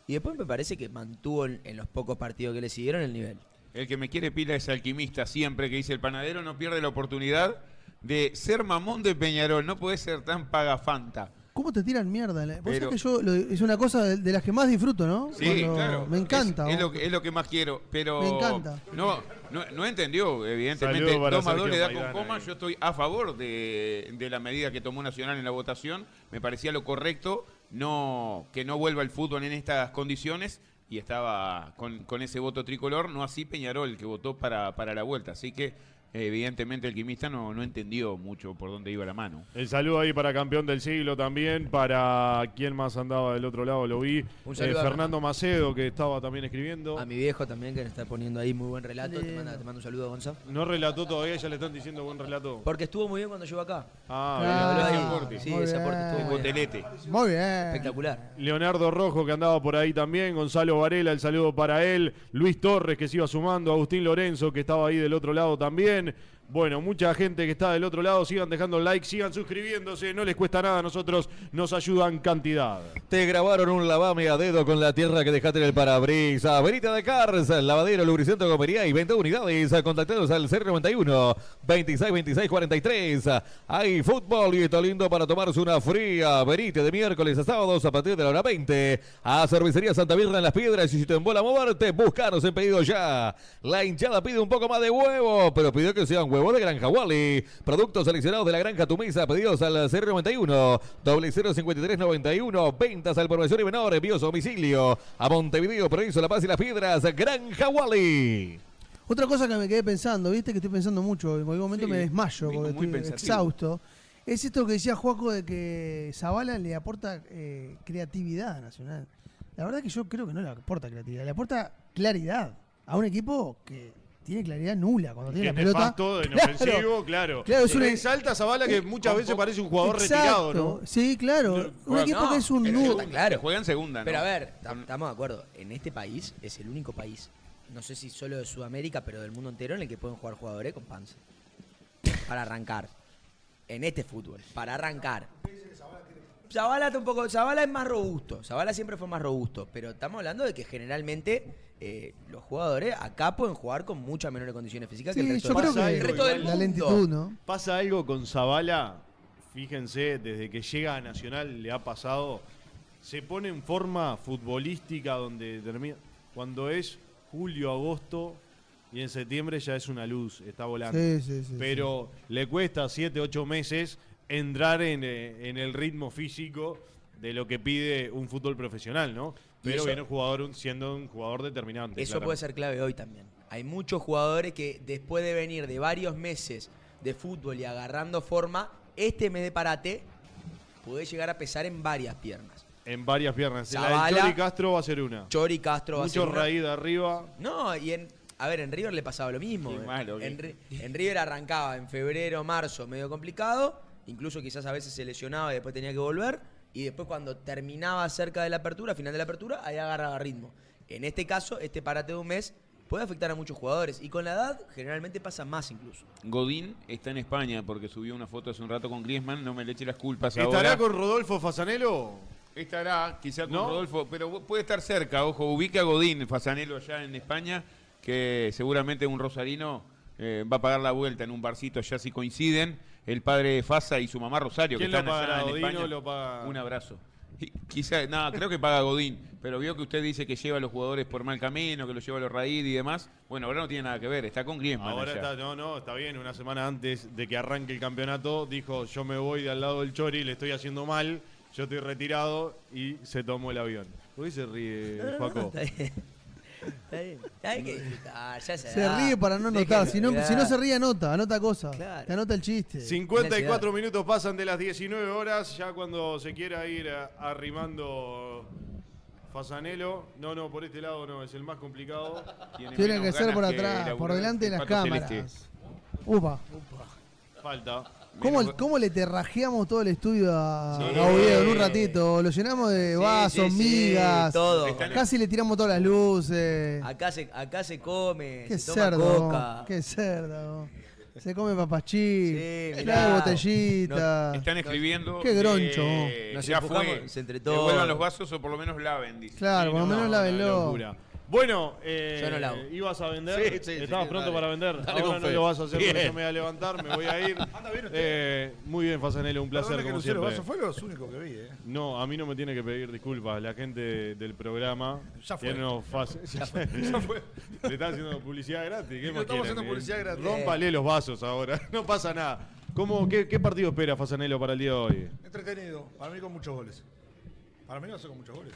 y después me parece que mantuvo en los pocos partidos que le siguieron el nivel. El que me quiere pila es alquimista siempre, que dice el panadero no pierde la oportunidad de ser mamón de Peñarol, no puede ser tan pagafanta. ¿Cómo te tiran mierda? Vos sabés que yo lo- es una cosa de, de las que más disfruto, ¿no? Sí, Cuando- claro. Me encanta. Es, lo que, es lo que más quiero, pero. Me encanta. No, no, no entendió, evidentemente. 2 más 2 Sergio le da con coma. ahí. Yo estoy a favor de, de la medida que tomó Nacional en la votación. Me parecía lo correcto no que no vuelva el fútbol en estas condiciones. Y estaba con, con ese voto tricolor, no así Peñarol, que votó para, para la vuelta. Así que evidentemente el quimista no, no entendió mucho por dónde iba la mano. El saludo ahí para campeón del siglo también, para quien más andaba del otro lado, lo vi. Un Eh, Fernando Macedo, que estaba también escribiendo. A mi viejo también, que le está poniendo ahí muy buen relato. Te Lindo. manda, te mando un saludo, Gonzalo. No relató todavía, ya le están diciendo buen relato. Porque estuvo muy bien cuando llegó acá. Ah, Claro. bien. Aporte. Sí, ese aporte bien. estuvo muy bien. Botelete. Muy bien. Espectacular. Leonardo Rojo que andaba por ahí también, Gonzalo Varela, el saludo para él, Luis Torres que se iba sumando, Agustín Lorenzo que estaba ahí del otro lado también. in Bueno, mucha gente que está del otro lado, sigan dejando like, sigan suscribiéndose, no les cuesta nada, nosotros nos ayudan cantidad. Te grabaron un lavame a dedo con la tierra que dejaste en el parabrisas. Verita de Cars, lavadero, lubricante, comería y venta unidades. Contactados al 091 26 26 43. Hay fútbol y está lindo para tomarse una fría. Verite de miércoles a sábados a partir de la hora 20. A Cervecería Santa Birra en Las Piedras. Y si te embola moverte, buscanos en pedido ya. La hinchada pide un poco más de huevo, pero pidió que sea un huevo de Granja Wally. Productos seleccionados de la Granja Tumisa, pedidos al 091 005391. Ventas al por mayor y menor, envíos a domicilio. A Montevideo, Provincia, La Paz y Las Piedras, Granja Wally. Otra cosa que me quedé pensando, viste que estoy pensando mucho, en cualquier momento Sí, me desmayo porque estoy pensativo. exhausto. Es esto que decía Juaco de que Zavala le aporta eh, creatividad a Nacional. La verdad que yo creo que no le aporta creatividad, le aporta claridad a un equipo que tiene claridad nula cuando tiene Que la pelota. nefasto, inofensivo, claro. Claro, es una- Resalta Zavala que muchas veces parece un jugador retirado, ¿no? Sí, claro. Un Juega- equipo no, que es un pero nudo. claro. Que juega en segunda, ¿no? Pero a ver, tam- estamos de acuerdo. En este país es el único país, no sé si solo de Sudamérica, pero del mundo entero, en el que pueden jugar jugadores con panza. Para arrancar. En este fútbol. Para arrancar. Zavala, está un poco, Zavala es más robusto. Zavala siempre fue más robusto. Pero estamos hablando de que generalmente eh, los jugadores acá pueden jugar con muchas menores condiciones físicas que el Sí, resto, yo creo pasa que el resto del la mundo. lentitud, ¿no? Pasa algo con Zavala, fíjense, desde que llega a Nacional le ha pasado, se pone en forma futbolística donde termina, cuando es julio, agosto y en septiembre ya es una luz, está volando. Sí, sí, sí. Pero le cuesta 7, 8 meses entrar en, eh, en el ritmo físico de lo que pide un fútbol profesional, ¿no? Pero eso- viene un jugador un- siendo un jugador determinante. Eso claramente. puede ser clave hoy también. Hay muchos jugadores que después de venir de varios meses de fútbol y agarrando forma, este mes de parate puede llegar a pesar en varias piernas. En varias piernas. La Zavala- Chori Castro va a ser una. Chori Castro va a Mucho ser una- raíz de arriba. No, y en. A ver, en River le pasaba lo mismo. Qué malo, en River arrancaba en febrero, marzo, medio complicado. Incluso quizás a veces se lesionaba y después tenía que volver. Y después cuando terminaba cerca de la apertura, final de la apertura, ahí agarraba ritmo. En este caso, este parate de un mes puede afectar a muchos jugadores. Y con la edad, generalmente pasa más incluso. Godín está en España porque subió una foto hace un rato con Griezmann. No me le eche las culpas ¿Estará ahora. con Rodolfo Fasanelo? Estará, quizá con ¿No? Rodolfo, pero puede estar cerca. Ojo, ubica a Godín, Fasanelo allá en España, que seguramente un rosarino eh, va a pagar la vuelta en un barcito allá si coinciden. El padre de Fasa y su mamá Rosario, que ¿Quién lo están allá pagará? en ¿Godín España. o lo paga? Un abrazo. Y Quizá, no, creo que paga Godín, pero vio que usted dice que lleva a los jugadores por mal camino, que los lleva a los raíz y demás. Bueno, ahora no tiene nada que ver, está con Griezmann Ahora allá. está, no, no, está bien. Una semana antes de que arranque el campeonato, dijo: Yo me voy de al lado del Chori, le estoy haciendo mal, yo estoy retirado y se tomó el avión. ¿Por qué se ríe, Paco? Está bien. Está bien. Hay que disfrutar, ya se Se da. ríe para no Déjenlo, anotar. Si no, mirá. si no se ríe, anota. Anota cosas. Claro. Te anota el chiste. 54 minutos pasan de las 19 horas, ya cuando se quiera ir a- arrimando Fasanelo. No, no, por este lado no, es el más complicado. Tiene menos que ser ganas por atrás, laburar por delante de el las Pato cámaras. Celeste. Upa. Falta. ¿Cómo, ¿Cómo le terrajeamos todo el estudio a, Sí. a Oviedo en un ratito? Lo llenamos de Sí, vasos, sí, sí, migas. todo. Casi le tiramos todas las luces. Acá se, acá se come, Qué se toma cerdo. coca. Qué cerdo. Se come papachí. Sí, mirá. botellita. Están escribiendo. Qué groncho. que Nos ya fue. entre todos. los vasos o por lo menos laven, dice. Claro, Sí, por lo no, menos lávenlo. Bueno, eh, Yo no lavo. ibas a vender. Sí, sí, Estabas sí, pronto dale. para vender. Dale Ahora con no fe. lo vas a hacer porque Bien. yo me voy a levantar, me voy a ir. Anda bien usted. Eh, muy bien, Fasanelo, un placer como Lucero siempre. Vaso fue lo único que vi, ¿eh? No, a mí no me tiene que pedir disculpas. La gente del programa Ya fue. tiene unos fas- Ya fue. Le está haciendo publicidad gratis. ¿Qué más estamos quieren? haciendo publicidad gratis. Rómpale los vasos ahora. No pasa nada. ¿Cómo, qué, qué partido espera Fasanelo para el día de hoy? Entretenido. Para mí con muchos goles. Para mí lo hace con muchos goles.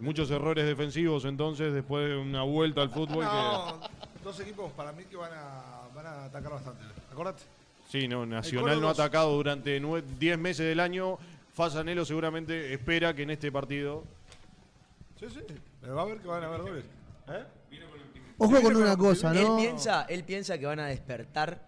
Muchos errores defensivos entonces después de una vuelta al fútbol. no, dos equipos para mí que van a, atacar bastante. Acordate. Sí, no, Nacional no ha atacado durante 10 meses del año. Fasanelo seguramente espera que en este partido. Sí, sí, pero va a ver que van a haber goles. ¿Eh? Ojo con una cosa, ¿no? Él piensa, él piensa que van a despertar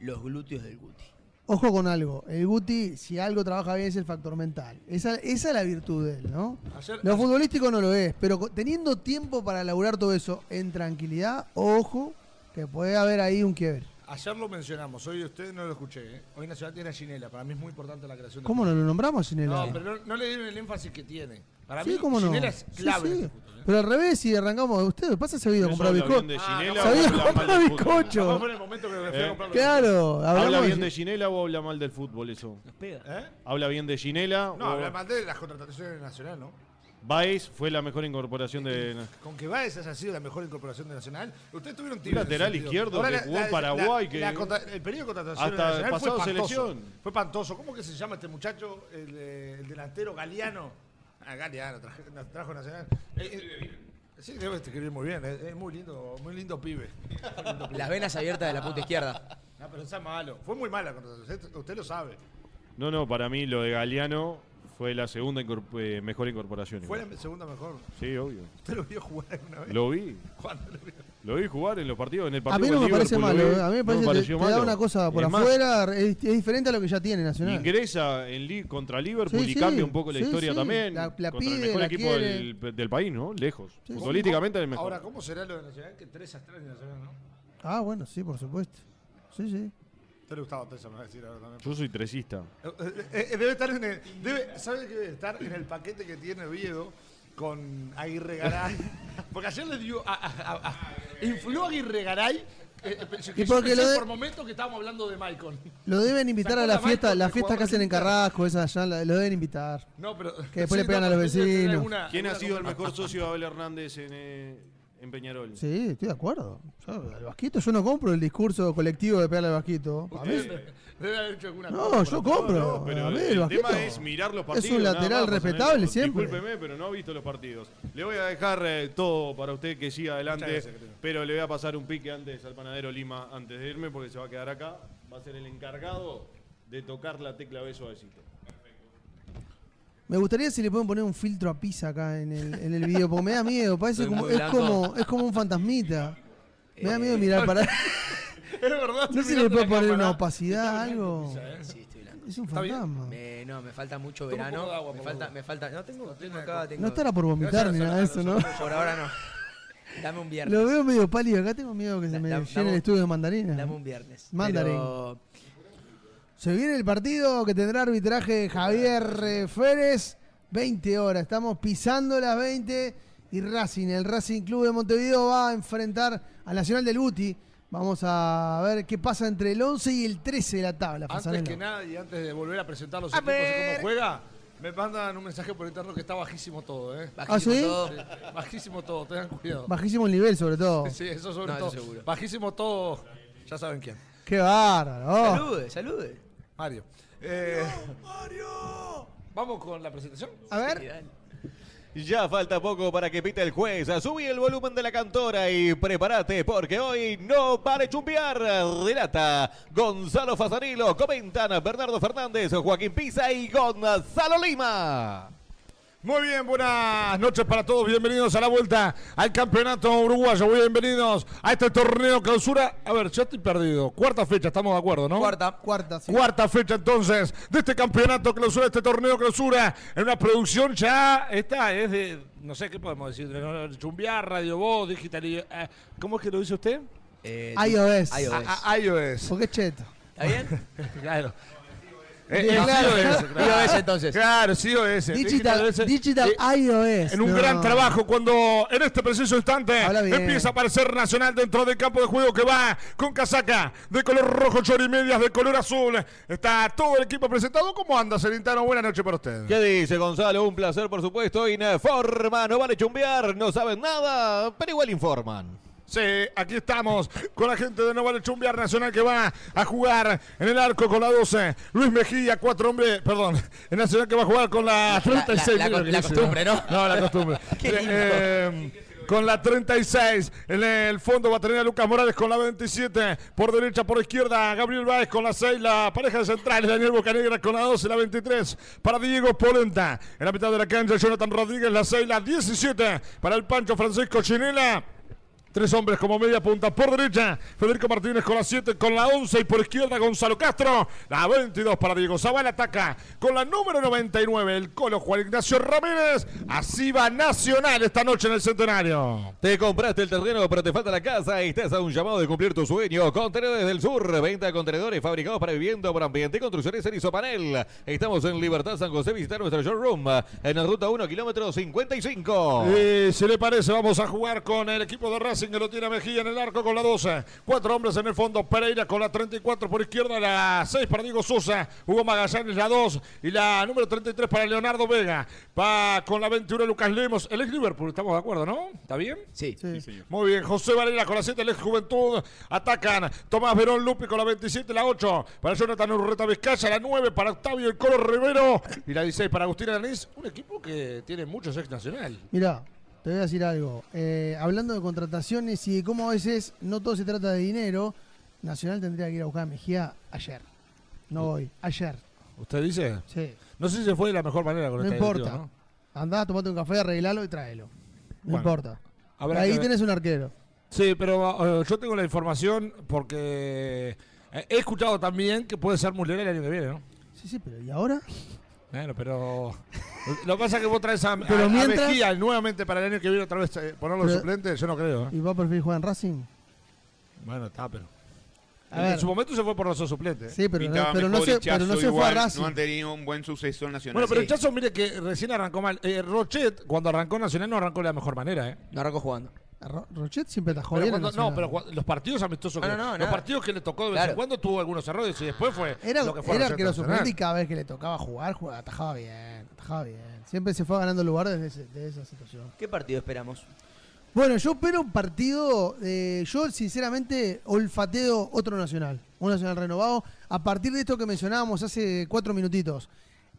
los glúteos del Guti. Ojo con algo, el Guti, si algo trabaja bien es el factor mental. Esa, esa es la virtud de él, ¿no? Lo futbolístico no lo es, pero teniendo tiempo para laburar todo eso en tranquilidad, ojo, que puede haber ahí un quiebre. Ayer lo mencionamos, hoy ustedes no lo escuché. ¿eh? Hoy Nacional tiene a Ginela, para mí es muy importante la creación de ¿Cómo no lo nombramos a Ginela? No, pero no, le dieron el énfasis que tiene. Para sí, mí cómo Ginela no. es clave. Sí, ¿eh? Pero al revés, si arrancamos, usted pasa se ha ido a comprar bizcocho. Se ha ido a comprar bizcocho. Claro, ¿habla bien de Ginela ah, ah, eh, o habla mal del fútbol eso? ¿Eh? ¿Habla bien de Ginela? No, habla mal de las contrataciones nacionales, ¿no? Baez fue la mejor incorporación de. Con que Baez haya sido la mejor incorporación de Nacional, ustedes tuvieron tibio. lateral izquierdo Ahora que jugó en Paraguay. Que... El periodo de contratación hasta de pasado fue pantoso, selección. Fue pantoso. ¿Cómo que se llama este muchacho, el, eh, delantero Galeano? Ah, Galeano, trajo, Nacional. Eh, eh, Sí, debe escribir muy bien, eh, es, muy lindo, muy lindo pibe. Las venas abiertas de la punta izquierda. No, pero está malo. Fue muy mala contratación, usted, lo sabe. No, no, para mí lo de Galeano fue la segunda incorpor eh, mejor incorporación. ¿Fue igual. la segunda mejor? Sí, obvio. ¿Usted lo vio jugar alguna vez? Lo vi. ¿Cuándo lo vio? Lo vi jugar en los partidos, en el partido. Eh. A mí no me parece Liverpool, malo. A mí me parece no me da una cosa por es afuera, más, es, diferente a lo que ya tiene Nacional. Ingresa en contra Liverpool sí, y sí, cambia un poco la sí, historia también. La, la contra pide, el mejor la equipo del, del, país, ¿no? Lejos. Políticamente el mejor. Ahora, ¿cómo será lo de Nacional? Que 3 a 3 de Nacional, ¿no? Ah, bueno, sí, por supuesto. Sí, sí. Te le gustaba me decir. Yo soy tresista. Eh, eh, eh, debe estar en el, debe, ¿Sabe que debe estar en el paquete que tiene Oviedo con Aguirre Garay? Porque ayer le dio. A, a, influyó Aguirre Garay. Y porque lo de... por momentos que estábamos hablando de Maicon. Lo deben invitar a la, fiesta, la fiesta que hacen en Carrasco, esa allá, lo deben invitar. Que después le pegan a los vecinos. ¿Quién ha sido el mejor socio de Abel Hernández en, en Peñarol. Sí, estoy de acuerdo. Al Vasquito yo no compro el discurso colectivo de pegarle al Vasquito. A mí... Debe haber hecho alguna No, yo compro. El, tema es mirar los partidos. Es un lateral respetable siempre. Discúlpeme, pero no he visto los partidos. Le voy a dejar eh, todo para usted que siga adelante, pero le voy a pasar un pique antes al panadero Lima antes de irme porque se va a quedar acá. Va a ser el encargado de tocar la tecla B suavecito. Me gustaría si le pueden poner un filtro a pizza acá en el, en el video, porque me da miedo, parece como, es como, es como un fantasmita. Me da miedo eh, mirar para. es verdad, no sé si le puede poner una opacidad, algo. Eh. Es un fantasma. Me- no, me falta mucho verano. agua, me falta, me falta. No tengo, tengo acá, tengo. No estará por vomitar ni nada de eso, ¿no? Por ahora no. Dame un viernes. Lo veo medio pálido acá, tengo miedo que se me da- llene el estudio de mandarinas. Dame un viernes. Mandarín. Se viene el partido que tendrá arbitraje Javier ah, eh, Férez. 20 horas, estamos pisando las 20 y Racing, el Racing Club de Montevideo va a enfrentar al Nacional del Buti. Vamos a ver qué pasa entre el 11 y el 13 de la tabla. Antes que nada y antes de volver a presentar los equipos y cómo juega, me mandan un mensaje por interno que está bajísimo todo, ¿eh? ¿Ah, bajísimo todo. Sí, bajísimo todo, tengan cuidado. Bajísimo el nivel, sobre todo. Sí, eso sobre todo. Eso bajísimo todo, ya saben quién. Qué bárbaro. Oh. Salude, salude. Mario. Eh, ¡Mario! Vamos con la presentación. A ver. Ya falta poco para que pite el juez. Subí el volumen de la cantora y prepárate porque hoy no para chumbear. Relata Gonzalo Fasanilo, comentan Bernardo Fernández, Joaquín Pisa y Gonzalo Lima. Muy bien, buenas noches para todos. Bienvenidos a la vuelta al campeonato uruguayo. Bienvenidos a este torneo clausura. A ver, ya estoy perdido. Cuarta fecha, estamos de acuerdo, ¿no? Cuarta, cuarta, sí. Cuarta fecha entonces de este campeonato clausura, este torneo clausura. En una producción ya esta es de, no sé qué podemos decir, chumbiar, radio voz, digital. Eh, ¿Cómo es que lo dice usted? Eh, iOS. iOS. A, iOS. Porque es cheto. ¿Está bien? claro. Eh, claro, entonces. Claro, sí, iOS. Eh. Digital, digital, eh, digital eh, iOS. En un gran trabajo cuando en este preciso instante empieza a aparecer Nacional dentro del campo de juego que va con casaca de color rojo, chorimedias de color azul. Está todo el equipo presentado. ¿Cómo anda, Celintano? Buenas noches para usted. ¿Qué dice Gonzalo? Un placer, por supuesto. Informan, no van a chumbear, no saben nada, pero igual informan. Sí, aquí estamos con la gente de No Vale Chumbiar Nacional que va a jugar en el arco con la 12. Luis Mejía, cuatro hombres, perdón, el Nacional que va a jugar con la 36. la- la que dice. costumbre, ¿no? No, la costumbre. Qué lindo. Eh, con la 36, en el fondo va a tener a Lucas Morales con la 27, por derecha, por izquierda, Gabriel Báez con la 6, la pareja de centrales, Daniel Bocanegra con la 12, la 23, para Diego Polenta, en la mitad de la cancha, Jonathan Rodríguez, la 6, la 17, para el Pancho Francisco Chinela, Tres hombres como media punta por derecha. Federico Martínez con la 7, con la 11 y por izquierda Gonzalo Castro. La 22 para Diego Zavala ataca con la número 99 el Colo Juan Ignacio Ramírez. Así va Nacional esta noche en el Centenario. Te compraste el terreno, pero te falta la casa y estás a un llamado de cumplir tu sueño. Contenedores del Sur, venta de contenedores fabricados para vivienda por ambiente y construcciones en Isopanel. Estamos en Libertad San José, visitar nuestro showroom en la ruta 1, kilómetro 55. Y si le parece, vamos a jugar con el equipo de Racing que lo tiene Mejía en el arco con la 12. Cuatro hombres en el fondo. Pereira con la 34 por izquierda, la 6 para Diego Sosa. Hugo Magallanes la 2 y la número 33 para Leonardo Vega. Va con la 21 Lucas Lemos. El ex Liverpool, estamos de acuerdo, ¿no? ¿Está bien? Sí. Sí. Muy bien, José Varela con la 7, el ex Juventud. Atacan Tomás Verón Lupi con la 27, la 8 para Jonathan Urreta Vizcaya, la 9 para Octavio El Colo Rivero y la 16 para Agustín Aranís. Un equipo que tiene muchos ex nacional. Mirá, te voy a decir algo. Eh, hablando de contrataciones y de cómo a veces no todo se trata de dinero, Nacional tendría que ir a buscar a Mejía ayer. No hoy, ayer. ¿Usted dice? Sí. No sé si se fue de la mejor manera con No esta importa. directiva, ¿no? Andá, tomate un café, arreglalo y tráelo. No Bueno, importa. Ahí tenés un arquero. Sí, pero eh, yo tengo la información porque eh, he escuchado también que puede ser Muslera el año que viene, ¿no? Sí, sí, pero ¿y ahora? Bueno, pero lo que pasa es que vos traes a, Pero a- a mientras- Mejía nuevamente para el año que viene otra vez eh, ponerlo de Pero- suplente, yo no creo. ¿eh? ¿Y va a preferir jugar en Racing? Bueno, está, pero... A en ver. su momento se fue por los suplentes. Sí, pero, no, pero no se, pero no se fue a Racing. No han tenido un buen sucesor nacional. Bueno, pero el. Chazo, mire que recién arrancó mal. Eh, Rochet, cuando arrancó Nacional, no arrancó de la mejor manera, ¿eh? No arrancó jugando. Ro- Rochet siempre atajó Pero bien cuando- no, pero los partidos amistosos, No, que- no, no, los partidos que le tocó de vez Claro. en cuando tuvo algunos errores y después fue Era, lo que fue era arquero suplente y cada vez que le tocaba jugar, jugaba, atajaba bien, atajaba bien. Siempre se fue ganando lugar desde ese- de esa situación. ¿Qué partido esperamos? Bueno, yo espero un partido, eh, yo sinceramente olfateo otro nacional, un nacional renovado, a partir de esto que mencionábamos hace cuatro minutitos.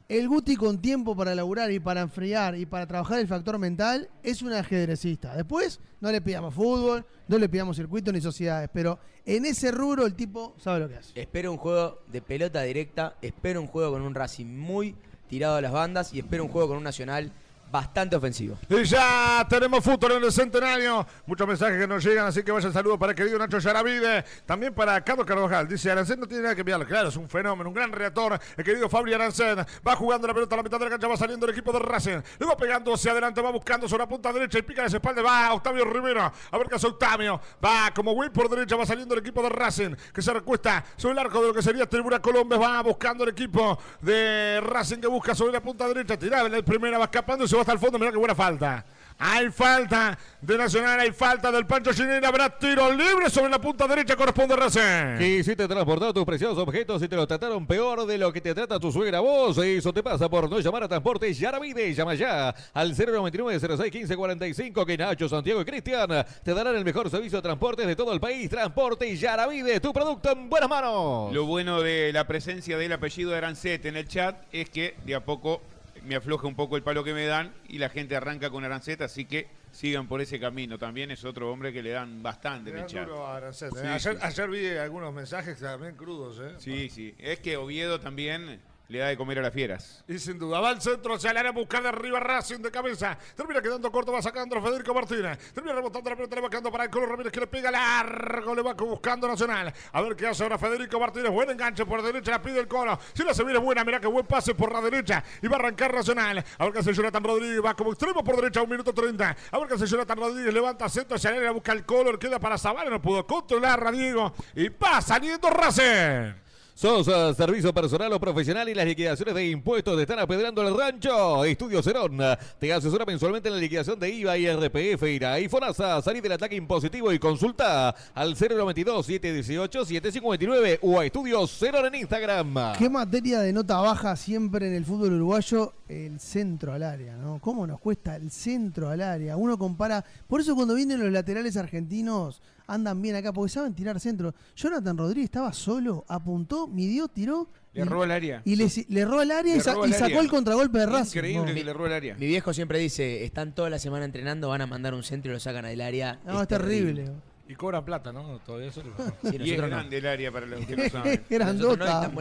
El Guti con tiempo para laburar y para enfriar y para trabajar el factor mental es un ajedrecista. Después no le pidamos fútbol, no le pidamos circuito ni sociedades, pero en ese rubro el tipo sabe lo que hace. Espero un juego de pelota directa, espero un juego con un Racing muy tirado a las bandas y espero un juego con un Nacional bastante ofensivo. Y ya tenemos fútbol en el centenario. Muchos mensajes que nos llegan, así que vaya saludo para el querido Nacho Yaravide. También para Carlos Carvajal. Dice: Arancén no tiene nada que enviarle. Claro, es un fenómeno, un gran reactor. El querido Fabri Arancén va jugando la pelota a la mitad de la cancha, va saliendo el equipo de Racing. Va pegando hacia adelante, va buscando sobre la punta derecha y pica esa espalda. Va Octavio Rivera. A ver qué hace Octavio. Va como Will por derecha, va saliendo el equipo de Racing que se recuesta sobre el arco de lo que sería Tribuna Colombia. Va buscando el equipo de Racing que busca sobre la punta derecha. Tiraba en la primera, va escapando y se va hasta el fondo. Mira qué buena falta. Hay falta de Nacional, hay falta del Pancho Chinera. Habrá tiro libre sobre la punta derecha, corresponde a Racing. Quisiste transportar tus preciosos objetos y te los trataron peor de lo que te trata tu suegra vos. Eso te pasa por no llamar a Transportes Yaravide. Llama ya al 099 06 15 45 que Nacho, Santiago y Cristian te darán el mejor servicio de transportes de todo el país. Transportes Yaravide, tu producto en buenas manos. Lo bueno de la presencia del apellido de Arancet en el chat es que de a poco me afloja un poco el palo que me dan y la gente arranca con Arancet, así que sigan por ese camino. También es otro hombre que le dan bastante chat. Arancet, Sí, ¿eh? ayer, sí. ayer vi algunos mensajes también crudos. ¿eh? Sí, sí. Es que Oviedo también le da de comer a las fieras. Y sin duda, va al centro hacia el área, busca de arriba Racing de cabeza. Termina quedando corto, va sacando Federico Martínez. Termina rebotando la pelota, le va quedando para el Colo Ramírez que le pega largo, le va buscando Nacional. A ver qué hace ahora Federico Martínez. Buen enganche por derecha, la pide el Colo. Si la se viene buena, mira qué buen pase por la derecha. Y va a arrancar Nacional. A ver qué hace Jonathan Rodríguez, va como extremo por derecha, un minuto 30. A ver qué hace Jonathan Rodríguez, levanta centro el área, busca el Colo, queda para Zavala, no pudo controlar a Diego. Y va saliendo Racing. ¿Sos servicio personal o profesional y las liquidaciones de impuestos te están apedrando el rancho? Estudio Cerón te asesora mensualmente en la liquidación de IVA y RPF, IRA y FONASA. Salí del ataque impositivo y consulta al 092-718-759 o a Estudio Cerón en Instagram. ¿Qué materia de nota baja siempre en el fútbol uruguayo? El centro al área, ¿no? ¿Cómo nos cuesta el centro al área? Uno compara. Por eso cuando vienen los laterales argentinos andan bien acá, porque saben tirar centro. Jonathan Rodríguez estaba solo, apuntó, midió, tiró. Le robó el área. Y le, le robó el área y, sa- sacó área. el contragolpe de Racing. Increíble No. que le robó el área. Mi viejo siempre dice, están toda la semana entrenando, van a mandar un centro y lo sacan del área. No, es terrible. Y cobran plata, ¿no? Todavía eso. Sí, Y es no. grande el área para los que no saben. No Grandota.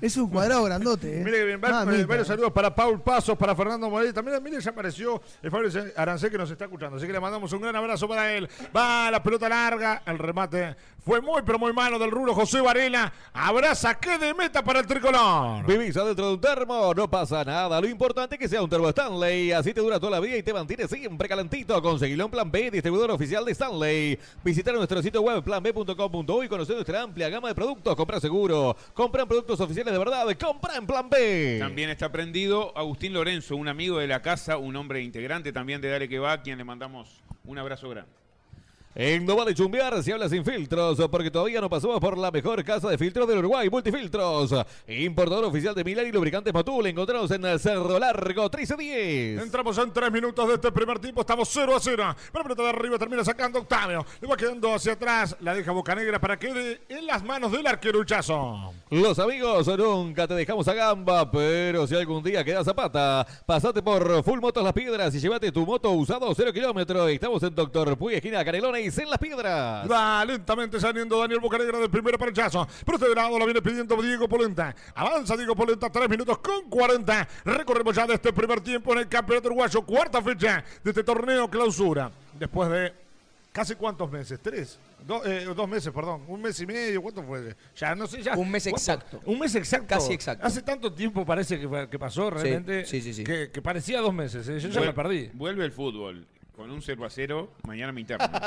Es un cuadrado grandote. ¿eh? Mire que bien, eh, varios saludos para Paul Pasos, para Fernando Morelli. También, mire, ya apareció el Fabio Arancé que nos está escuchando. Así que le mandamos un gran abrazo para él. Va la pelota larga, el remate fue muy, pero muy malo del rulo José Varela. Habrá saque de meta para el tricolor. Vivís adentro de un termo, no pasa nada. Lo importante es que sea un termo Stanley. Así te dura toda la vida y te mantiene siempre calentito. Conseguilo en Plan B, distribuidor oficial de Stanley. Visitar nuestro sitio web planb.com.uy y conocer nuestra amplia gama de productos. Compra seguro. Compra en productos oficiales de verdad. Compra en Plan B. También está prendido Agustín Lorenzo, un amigo de la casa, un hombre integrante también de Dale que va, a quien le mandamos un abrazo grande. En No Vale Chumbear se habla sin filtros, porque todavía no pasamos por la mejor casa de filtros del Uruguay, Multifiltros. Importador oficial de Milan y lubricantes Motul. Encontramos en el Cerro Largo 1310. Entramos en tres minutos de este primer tiempo. Estamos 0 a 0. Pero pelota de arriba termina sacando Octavio. Le va quedando hacia atrás. La deja Bocanegra para que quede en las manos del arquero Huchazo. Los amigos, nunca te dejamos a gamba, pero si algún día quedas a pata, pasate por Full Motos Las Piedras y llévate tu moto usado 0 kilómetros. Estamos en Doctor Puy, esquina Canelones, en Las Piedras. Va lentamente saliendo Daniel Bocanegra del primero para el Chazo. Pero este lado la viene pidiendo Diego Polenta. Avanza Diego Polenta, 3 minutos con 40. Recorremos ya de este primer tiempo en el Campeonato Uruguayo. Cuarta fecha de este torneo clausura. Después de casi cuántos meses, tres. Do- eh, dos meses, perdón. Un mes y medio, ¿cuánto fue? Ya no sé, ya. Un mes ¿cuánto? exacto. Un mes exacto. Casi exacto. Hace tanto tiempo parece que, fue- que pasó realmente. sí, sí, sí. Que, que parecía dos meses. eh. Yo ya Vuel- me perdí. Vuelve el fútbol. Con un 0 a 0, mañana me interno.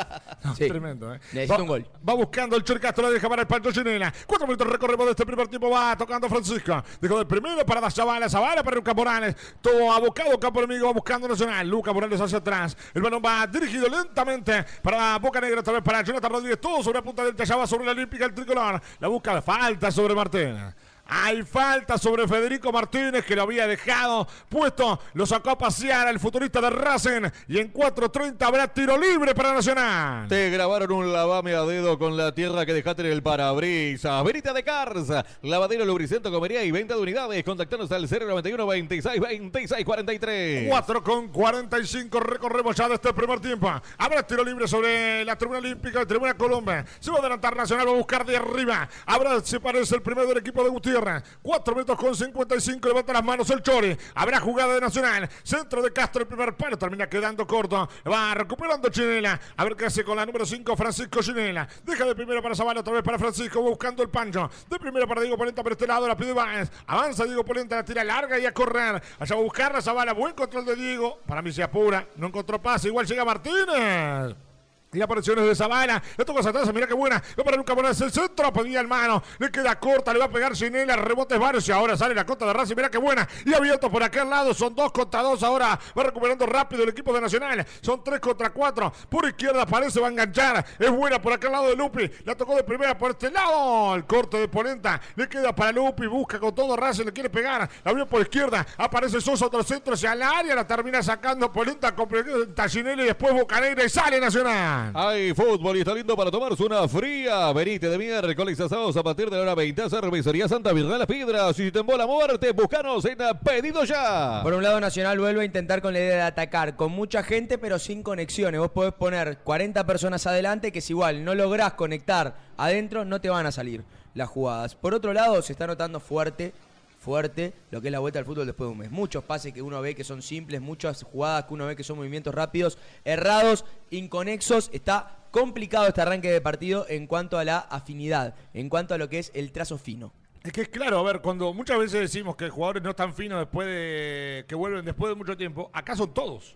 Sí. Tremendo, ¿eh? Necesito va, un gol. Va buscando el Chorcastro, la deja para el Pancho Chinela. Cuatro minutos recorremos de este primer tiempo. Va tocando Francisco. Dejó del primero para la Zavala. Zavala para Lucas Morales. Todo abocado campo enemigo. Va buscando Nacional. Lucas Morales hacia atrás. El balón va dirigido lentamente para Boca Negra. Otra vez para Jonathan Rodríguez. Todo sobre la punta del allá va sobre la Olímpica el tricolor. La busca. Falta sobre Martínez. Hay falta sobre Federico Martínez que lo había dejado puesto. Lo sacó a pasear al futurista de Racing. Y en 4.30 habrá tiro libre para Nacional. Te grabaron un lavame a dedo con la tierra que dejaste en el parabrisas. Verita de Cars, lavadero, lubricento, comería y venta de unidades. Contactanos al 091 26 26 43. 4 con 45 recorremos ya de este primer tiempo. Habrá tiro libre sobre la tribuna olímpica de Tribuna Colombia. Se va a adelantar Nacional, va a buscar de arriba. Habrá, se parece el primero del equipo de Gutiérrez. 4 metros con 55, levanta las manos el Chori. Habrá jugada de Nacional. Centro de Castro, el primer palo, termina quedando corto. Va recuperando Chinela. A ver qué hace con la número 5, Francisco Chinela. Deja de primera para Zavala, otra vez para Francisco, buscando el pancho. De primera para Diego Polenta por este lado, la pide Báez. Avanza Diego Polenta, la tira larga y a correr. Allá va a buscar la Zavala, buen control de Diego. Para mí se apura, no encontró pase, igual llega Martínez. Y apariciones de Zavala. Le toca atrás. Mira qué buena. Va para Luca Morales. El centro. Pedía el mano. Le queda corta. Le va a pegar Ginela. Rebotes varios. Y ahora sale la contra de Racing. Mira qué buena. Y abierto por aquel lado. Son dos contra dos. Ahora va recuperando rápido el equipo de Nacional. Son tres contra cuatro. Por izquierda parece. Va a enganchar. Es buena por aquel lado de Lupi. La tocó de primera por este lado. El corte de Polenta. Le queda para Lupi. Busca con todo Racing. Le quiere pegar. La abrió por izquierda. Aparece Sosa. Otro centro hacia el área. La termina sacando Polenta. Completa Ginela. Y después Bocanegra. Y sale Nacional. Hay fútbol y está lindo para tomarse una fría. Venite de miércoles a sábados a partir de la hora 20 a Cervecería Santa Virgen de las Piedras. Si te embola muerte, buscanos en Pedido Ya. Por un lado, Nacional vuelve a intentar con la idea de atacar con mucha gente, pero sin conexiones. Vos podés poner 40 personas adelante, que si igual no lográs conectar adentro, no te van a salir las jugadas. Por otro lado, se está notando fuerte, fuerte lo que es la vuelta al fútbol después de un mes. Muchos pases que uno ve que son simples, muchas jugadas que uno ve que son movimientos rápidos, errados, inconexos. Está complicado este arranque de partido en cuanto a la afinidad, en cuanto a lo que es el trazo fino. Es que es claro, a ver, cuando muchas veces decimos que jugadores no están finos después de que vuelven después de mucho tiempo, acá son todos.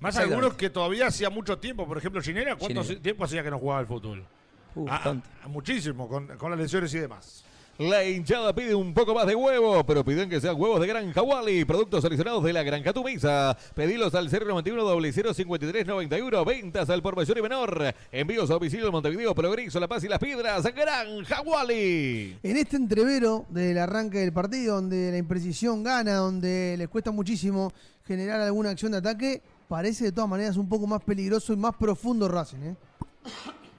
Más algunos que todavía hacía mucho tiempo, por ejemplo, Ginera, ¿cuánto Ginera. tiempo hacía que no jugaba al fútbol? Uh, bastante. muchísimo, con, con las lesiones y demás. La hinchada pide un poco más de huevo, pero piden que sean huevos de Granja Wally, productos seleccionados de la Granja Tumisa. Pedilos al 091 0053 91, ventas al por mayor y menor. Envíos a domicilio Montevideo, Progreso, La Paz y Las Piedras. Granja Wally. En este entrevero del arranque del partido, donde la imprecisión gana, donde les cuesta muchísimo generar alguna acción de ataque, parece de todas maneras un poco más peligroso y más profundo Racing. ¿eh?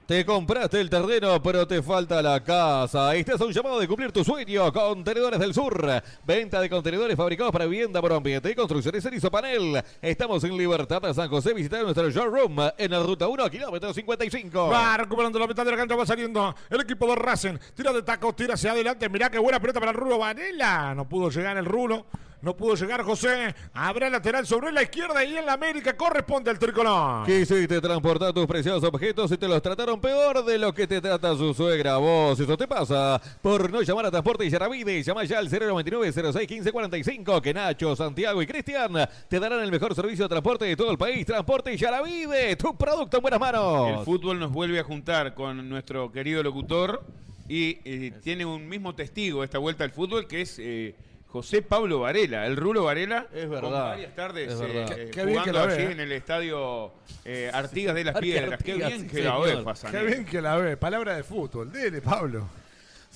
Te compraste el terreno, pero te falta la casa. Estás a un llamado de cumplir tu sueño. Contenedores del Sur. Venta de contenedores fabricados para vivienda por ambiente y construcciones en panel. Estamos en Libertad de San José. Visitar nuestro showroom en la ruta 1, kilómetro 55. Va recuperando la mitad de la cancha, va saliendo el equipo de Racing. Tira de taco, tira hacia adelante. Mirá qué buena pelota para el Rulo Varela. No pudo llegar el Rulo. No pudo llegar José. Habrá lateral sobre la izquierda y en la América corresponde al tricolor. Quisiste transportar tus preciosos objetos y te los trataron peor de lo que te trata su suegra. Vos, eso te pasa por no llamar a Transporte y Yaravide. Llama ya al 099 06 15 45 que Nacho, Santiago y Cristian te darán el mejor servicio de transporte de todo el país. Transporte y Yaravide, tu producto en buenas manos. El fútbol nos vuelve a juntar con nuestro querido locutor y eh, tiene un mismo testigo esta vuelta al fútbol que es eh, José Pablo Varela, el Rulo Varela. Es verdad. Con varias tardes Es verdad. eh, Qué- qué bien jugando la allí ve, eh. en el estadio eh, Artigas de las Piedras. Qué Artigas, bien sí, que la ve, Qué bien que la ve. Palabra de fútbol. Dele, Pablo.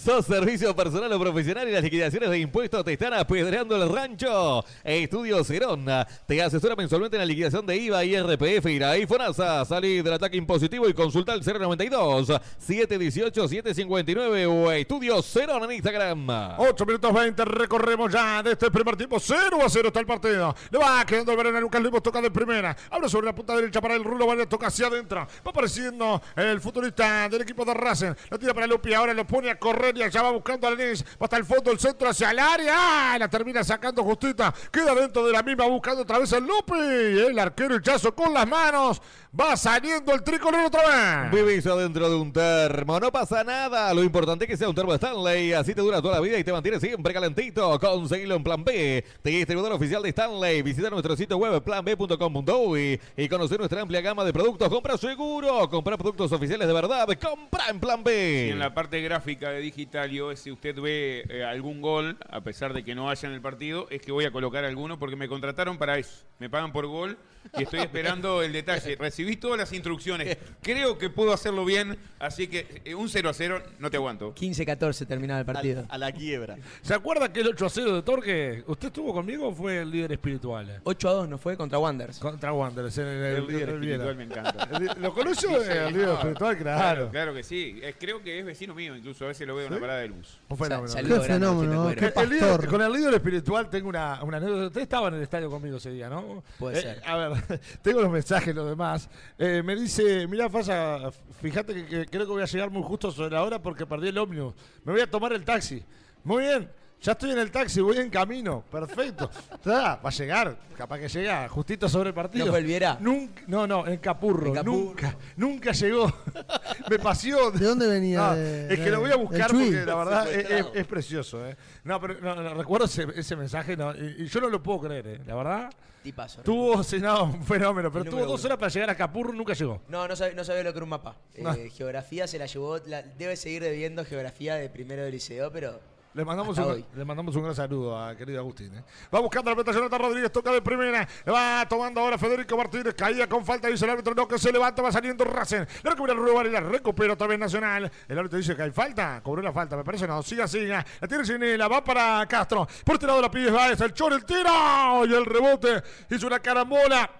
¿Sos servicio personal o profesional y las liquidaciones de impuestos te están apedreando el rancho? Estudio Cerón te asesora mensualmente en la liquidación de IVA y RPF y FONASA. Salí del ataque impositivo y consulta el 092 718 759 o Estudio Cerón en Instagram. 8 minutos 20, recorremos ya de este primer tiempo. 0 a 0 está el partido. Le va quedando el verano a Lucas Lemos, toca de primera. Abre sobre la punta derecha para el Rulo, Varela, toca hacia adentro. Va apareciendo el futbolista del equipo de Racing. Lo tira para Lupi, ahora lo pone a correr y allá va buscando a Lenis. Va hasta el fondo, el centro hacia el área. ¡Ah! La termina sacando justita. Queda dentro de la misma buscando otra vez el Lupi. El arquero Hichazo con las manos. Va saliendo el tricolor otra vez. Vivís adentro de un termo, no pasa nada. Lo importante es que sea un termo Stanley. Así te dura toda la vida y te mantiene siempre calentito. Conseguilo en Plan B. Distribuidor oficial de Stanley. Visita nuestro sitio web planb.com.uy y conocer nuestra amplia gama de productos. Compra seguro. Compra productos oficiales de verdad. Compra en Plan B. Si en la parte gráfica de Digital iOS si usted ve eh, algún gol, a pesar de que no haya en el partido, es que voy a colocar alguno porque me contrataron para eso. Me pagan por gol y estoy esperando el detalle. Recibí todas las instrucciones. Creo que puedo hacerlo bien, así que eh, un 0 a 0 no te aguanto. 15-14 terminaba el partido. A la quiebra. ¿Se acuerda que el 8 a 0 de Torque, usted estuvo conmigo o fue el líder espiritual? 8 a 2 no fue contra Wanderers. Contra Wanderers en el, El líder espiritual me encanta. ¿Lo conoció Sí, el líder espiritual? Claro, Claro. claro que sí. Eh, creo que es vecino mío, incluso a veces lo veo en una parada de luz. Un fenómeno. Qué Saludos fenómeno, gente qué cuero. El líder- pastor. con el líder espiritual tengo una, una anécdota. Usted estaba en el estadio conmigo ese día, ¿no? Puede Eh, ser. A ver, tengo los mensajes, los demás. Eh, me dice, mira, Fasa, fíjate que, que creo que voy a llegar muy justo sobre la hora porque perdí el ómnibus. Me voy a tomar el taxi. Muy bien. Ya estoy en el taxi, voy en camino. Perfecto. Está, va a llegar. Capaz que llega justito sobre el partido. ¿No fue el Viera? Nunca, no, no, en Capurro. En Capurro. Nunca, nunca llegó. Me paseó. ¿De dónde venía? No, De- es que de- lo voy a buscar porque la verdad es, es- es precioso. ¿eh? No, pero no, no, recuerdo ese, ese mensaje no, y, y yo no lo puedo creer. ¿eh? La verdad, Tipazo. tuvo cenado un fenómeno, pero tuvo dos uno. horas para llegar a Capurro nunca llegó. No, no sabía, no sabía lo que era un mapa. Eh. Geografía se la llevó, la- debe seguir debiendo geografía de primero de liceo, pero Le mandamos, Hasta un, hoy. le mandamos un gran saludo a querido Agustín. ¿eh? Va buscando la pelota Jonathan Rodríguez, toca de primera. Va tomando ahora Federico Martínez. Caía con falta, dice el árbitro. No, que se levanta, va saliendo Racing. Le recupera el Rubén Varela, recupera otra vez Nacional. El árbitro dice que hay falta. Cobró la falta, me parece no. Siga, siga. La tiene Ginela, va para Castro. Por este lado la pide va, es el Chor, el tiro. Y el rebote. Hizo una carambola.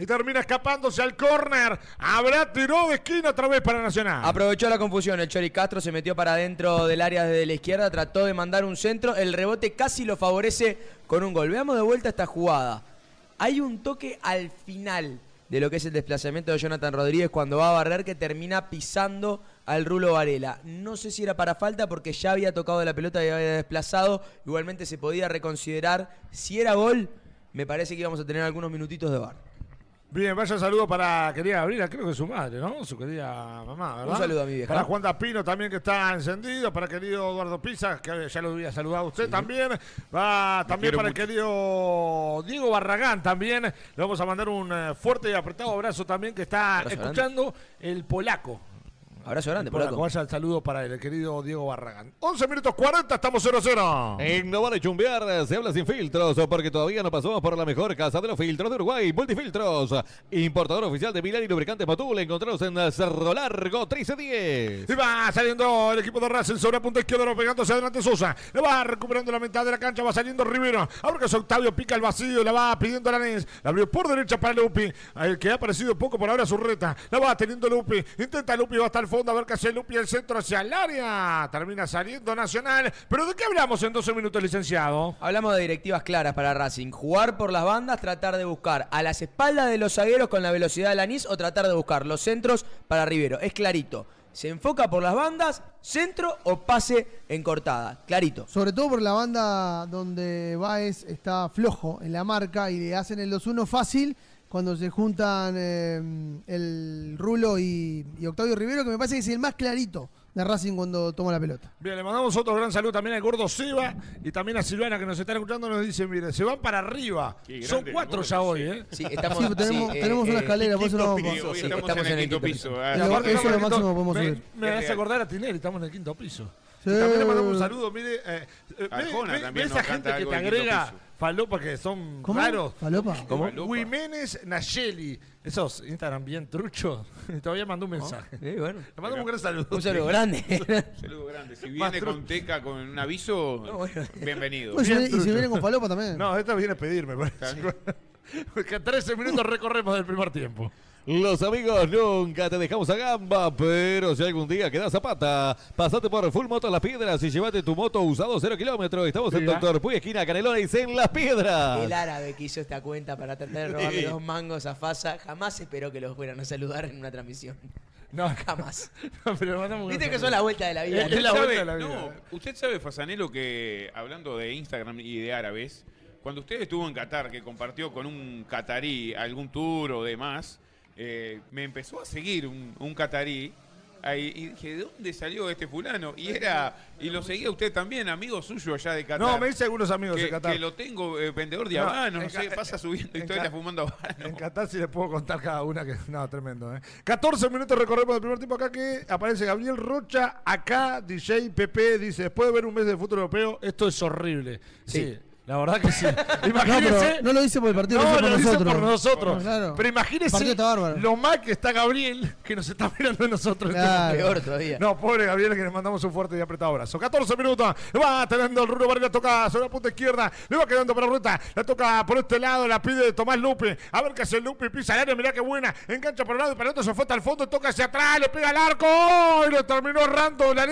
Y termina escapándose al córner. Habrá tiro de esquina otra vez para Nacional. aprovechó la confusión. El Chori Castro se metió para adentro del área desde la izquierda, trató de mandar un centro. El rebote casi lo favorece con un gol. Veamos de vuelta esta jugada. Hay un toque al final de lo que es el desplazamiento de Jonathan Rodríguez cuando va a barrer que termina pisando al Rulo Varela. No sé si era para falta porque ya había tocado la pelota y había desplazado. Igualmente se podía reconsiderar. Si era gol, me parece que íbamos a tener algunos minutitos de bar. Bien, vaya saludo para querida Gabriela, creo que es su madre, ¿no? Su querida mamá, ¿verdad? Un saludo a mi vieja. Para Juan Dapino también que está encendido, para querido Eduardo Pisa, que ya lo había saludado a usted también. Va también para el querido Diego Barragán también. Le vamos a mandar un eh, fuerte y apretado abrazo también que está escuchando el polaco. Abrazo grande, Por polaco. vaya el saludo para el querido Diego Barragán. 11 minutos 40, estamos 0-0. En No Vale Chumbear se habla sin filtros porque todavía no pasamos por la mejor casa de los filtros de Uruguay, Multifiltros. Importador oficial de Milán y lubricantes Motul. Encontrados en Cerro Largo 1310. Y va saliendo el equipo de Racing sobre la punta izquierda, pegándose adelante Sosa. Le va recuperando la mitad de la cancha, va saliendo Rivero. Ahora que es Octavio pica el vacío, la va pidiendo Aranés. La abrió por derecha para Lupi. El que ha aparecido poco por ahora su reta. La va teniendo Lupi. Intenta Lupi, va hasta el fondo a ver qué hace Lupi. El centro hacia el área. Termina saliendo Nacional. Pero ¿de qué hablamos en 12 minutos, licenciado? Hablamos de directivas claras para Racing. Jugar por las bandas, tratar de buscar a las espaldas de los zagueros con la velocidad del anís o tratar de buscar los centros para Rivero. Es clarito. Se enfoca por las bandas, centro o pase en cortada. Clarito. Sobre todo por la banda donde Baez está flojo en la marca y le hacen el 2-1 fácil cuando se juntan eh, el Rulo y, y Octavio Rivero, que me parece que es el más clarito de Racing cuando toma la pelota. Bien, le mandamos otro gran saludo también al gordo Seba y también a Silvana que nos están escuchando. Nos dice, mire, se van para arriba. Qué Son cuatro ya hoy, ¿eh? Sí, estamos, Sí, tenemos, tenemos una escalera, por eso no vamos. hoy sí, estamos, estamos en el quinto piso. ah. Y aparte eso es lo máximo que podemos me, subir. me hace real. acordar a Tinelli, estamos en el quinto piso. Sí. Y también le mandamos un saludo, mire. Eh, eh, Arjona ve- ve- también ve esa gente que te agrega falopa que son ¿Cómo? raros. ¿Falopa? ¿Cómo? Jiménez Nayeli. Esos Instagram bien truchos. Todavía mandó un mensaje. Sí, bueno. Le mandamos un gran saludo. Un saludo grande. Saludo grande. Si viene con Teca con un aviso, bueno. bienvenido. Pues, y, Bien y si vienen con Falopa también. No, esta viene a pedir, me parece. Porque a 13 minutos recorremos del primer tiempo. Los amigos nunca te dejamos a gamba, pero si algún día quedas zapata, pasate por Full Moto Las Piedras y llévate tu moto usado 0 kilómetros. Estamos en. Doctor Puy, esquina Canelones, en Las Piedras. El árabe que hizo esta cuenta para tratar de robarle dos mangos a Fasa jamás esperó que los fueran a saludar en una transmisión. No, Jamás. no, pero Viste que son la vuelta de la vida. Es la ¿Sabe- vuelta de la vida. no, usted sabe, Fasanelo, que hablando de Instagram y de árabes, cuando usted estuvo en Qatar, que compartió con un catarí algún tour o demás, eh, me empezó a seguir un, un catarí. ahí, y dije, ¿de dónde salió este fulano? Y era, y lo seguía usted también, amigo suyo allá de Qatar. No, me dice algunos amigos que, de Qatar. que lo tengo eh, vendedor de No, habanos, no, sé, pasa subiendo en historias fumando habanos. En Qatar sí les puedo contar cada una que. No, tremendo, ¿eh? 14 minutos recorremos del primer tiempo acá que aparece Gabriel Rocha. Acá, DJ Pepe dice: Después de ver un mes de fútbol europeo, esto es horrible. Sí. La verdad que sí. No, pero no lo dice por el partido, No, lo lo dice dice por nosotros. por nosotros. Bueno, claro. Pero bárbaro. lo mal que está Gabriel que nos está mirando a nosotros. Claro. Peor todavía. No, pobre Gabriel, que le mandamos un fuerte y apretado abrazo. 14 minutos. Va teniendo el Rulo Varela, toca sobre la punta izquierda. Le va quedando para ruta. La toca por este lado, la pide Tomás Lupe. A ver qué hace Lupe. Pisa el área, mirá qué buena. Engancha por el lado y para el otro se fue hasta el fondo. Toca hacia atrás, le pega al arco. Y lo terminó errando. La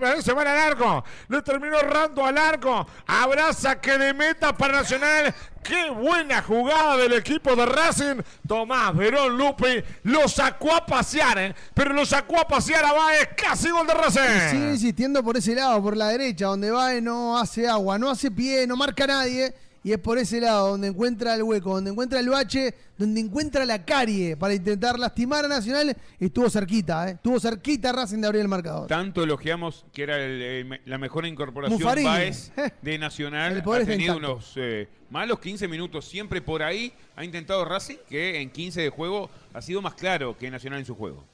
parece mal al arco. Le terminó errando al arco. Abraza que de meta para Nacional. Qué buena jugada del equipo de Racing. Tomás Verón Lupe lo sacó a pasear, ¿eh? pero lo sacó a pasear a Baez. Casi gol de Racing. Sigue insistiendo por ese lado, por la derecha, donde y no hace agua, no hace pie, no marca a nadie. Y es por ese lado donde encuentra el hueco, donde encuentra el bache, donde encuentra la carie para intentar lastimar a Nacional. Estuvo cerquita, ¿eh? Estuvo cerquita Racing de abrir el marcador. Tanto elogiamos que era el, la mejor incorporación. Baez de Nacional. El poder ha tenido unos eh, malos 15 minutos siempre por ahí. Ha intentado Racing, que en 15 de juego ha sido más claro que Nacional en su juego.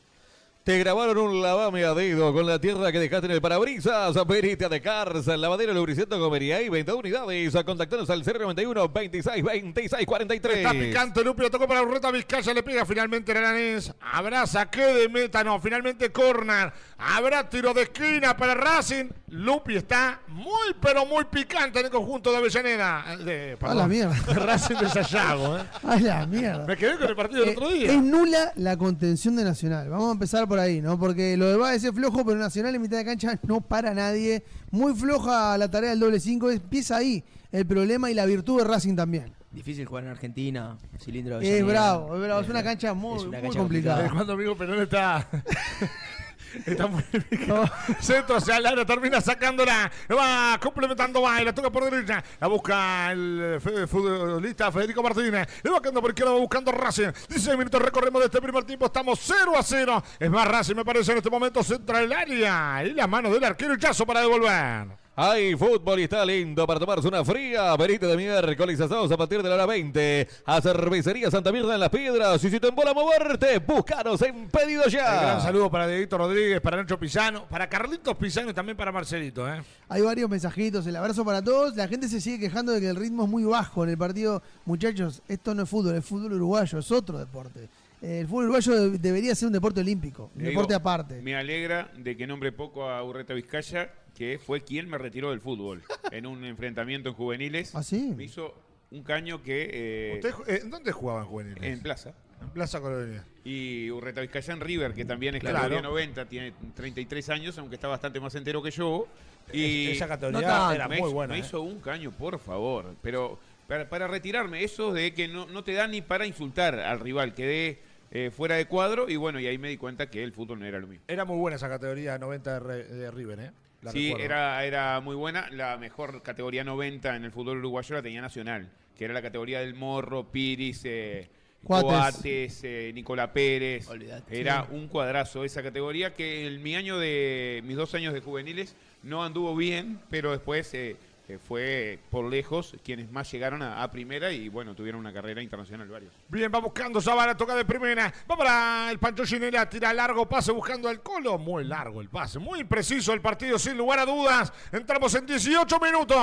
Te grabaron un lavame a dedo con la tierra que dejaste en el parabrisas. Peritia de Cars, lavadero lubricento comería y 20 unidades. Contactanos al 091 26 26 43. Está picante, Lupi, lo tocó para Urreta Vizcaya, le pega finalmente el Aranés. Habrá saque de meta, no, finalmente corner. Habrá tiro de esquina para Racing. Lupi está muy, pero muy picante en el conjunto de Avellaneda. Eh, De, A la mierda. Racing de Sayago, ¿eh? A la mierda. Me quedé con el partido del Eh, otro día. es nula la contención de Nacional. Vamos a empezar por ahí, ¿no? Porque lo de Baez es flojo, pero Nacional en mitad de cancha no para nadie. Muy floja la tarea del doble 5. Empieza ahí el problema y la virtud de Racing también. Difícil jugar en Argentina, cilindro de Es bravo, es bravo. Es una cancha muy, Es una muy cancha complicada. Es cuando amigo Perón está. Está muy picado. Centro hacia el área, termina sacándola. Va complementando va y la toca por derecha. La busca el fe- futbolista Federico Martínez. Le va quedando por izquierda, va buscando Racing. 16 minutos recorremos de este primer tiempo. Estamos 0 a 0. Es más, Racing me parece en este momento centra el área. Y la mano del arquero Yazo para devolver. Hay fútbol y está lindo para tomarse una fría. Verite de miércoles asados a partir de la hora 20. A Cervecería Santa Mirna en Las Piedras. Y si te embola moverte, búscanos en pedido Un ya. gran saludo para Dieguito Rodríguez, para Nacho Pisano, para Carlitos Pisano y también para Marcelito. ¿eh? Hay varios mensajitos, el abrazo para todos. La gente se sigue quejando de que el ritmo es muy bajo en el partido. Muchachos, esto no es fútbol, es fútbol uruguayo, es otro deporte. El fútbol uruguayo de- debería ser un deporte olímpico, un Le deporte digo, aparte. Me alegra de que nombre poco a Urreta Vizcaya, que fue quien me retiró del fútbol en un enfrentamiento en juveniles. ¿Ah, sí? Me hizo un caño que eh, ¿Usted, eh, ¿Dónde jugaban juveniles? en plaza. En Plaza Colonia. Y Urreta Vizcaya en River, que también es Claro. categoría 90, tiene 33 años, aunque está bastante más entero que yo. Y Esa categoría no era me, muy hizo, buena. me ¿eh? hizo un caño, por favor. Pero para, para retirarme, eso de que no, no te da ni para insultar al rival, quedé eh, fuera de cuadro y bueno, y ahí me di cuenta que el fútbol no era lo mío. Era muy buena esa categoría 90 de, Re- de River, ¿eh? La sí, recuerdo. era, era muy buena. La mejor categoría 90 en el fútbol uruguayo la tenía Nacional, que era la categoría del Morro, Piris, eh, Cuates. Coates, eh, Nicola Pérez. Olvidate. Era un cuadrazo esa categoría que en mi año de mis dos años de juveniles no anduvo bien, pero después eh, eh, fue por lejos quienes más llegaron a, a primera y bueno, tuvieron una carrera internacional varios. Bien, va buscando Zavala, toca de primera. Va para el Pancho Ginela, tira largo, pase buscando al colo. Muy largo el pase, muy preciso el partido, sin lugar a dudas. Entramos en 18 minutos.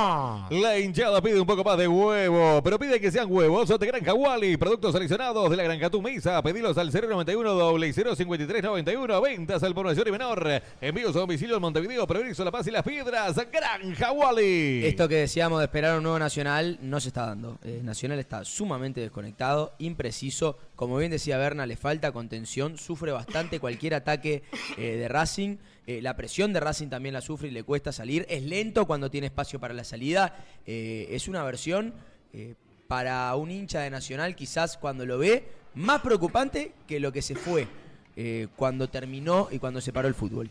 La hinchada pide un poco más de huevo, pero pide que sean huevos de Granja Wally, productos seleccionados de la Granja Tumisa. Pedilos al 091 doble 053 91. Ventas al por mayor y menor. Envíos a domicilio en Montevideo, Progreso, La Paz y Las Piedras. Granja Wally. Esto que decíamos de esperar un nuevo Nacional no se está dando. Eh, Nacional está sumamente desconectado, impreciso. Como bien decía Berna, le falta contención, sufre bastante cualquier ataque eh, de Racing. Eh, la presión de Racing también la sufre y le cuesta salir. Es lento cuando tiene espacio para la salida. Es una versión para un hincha de Nacional, quizás cuando lo ve, más preocupante que lo que se fue cuando terminó y cuando se paró el fútbol.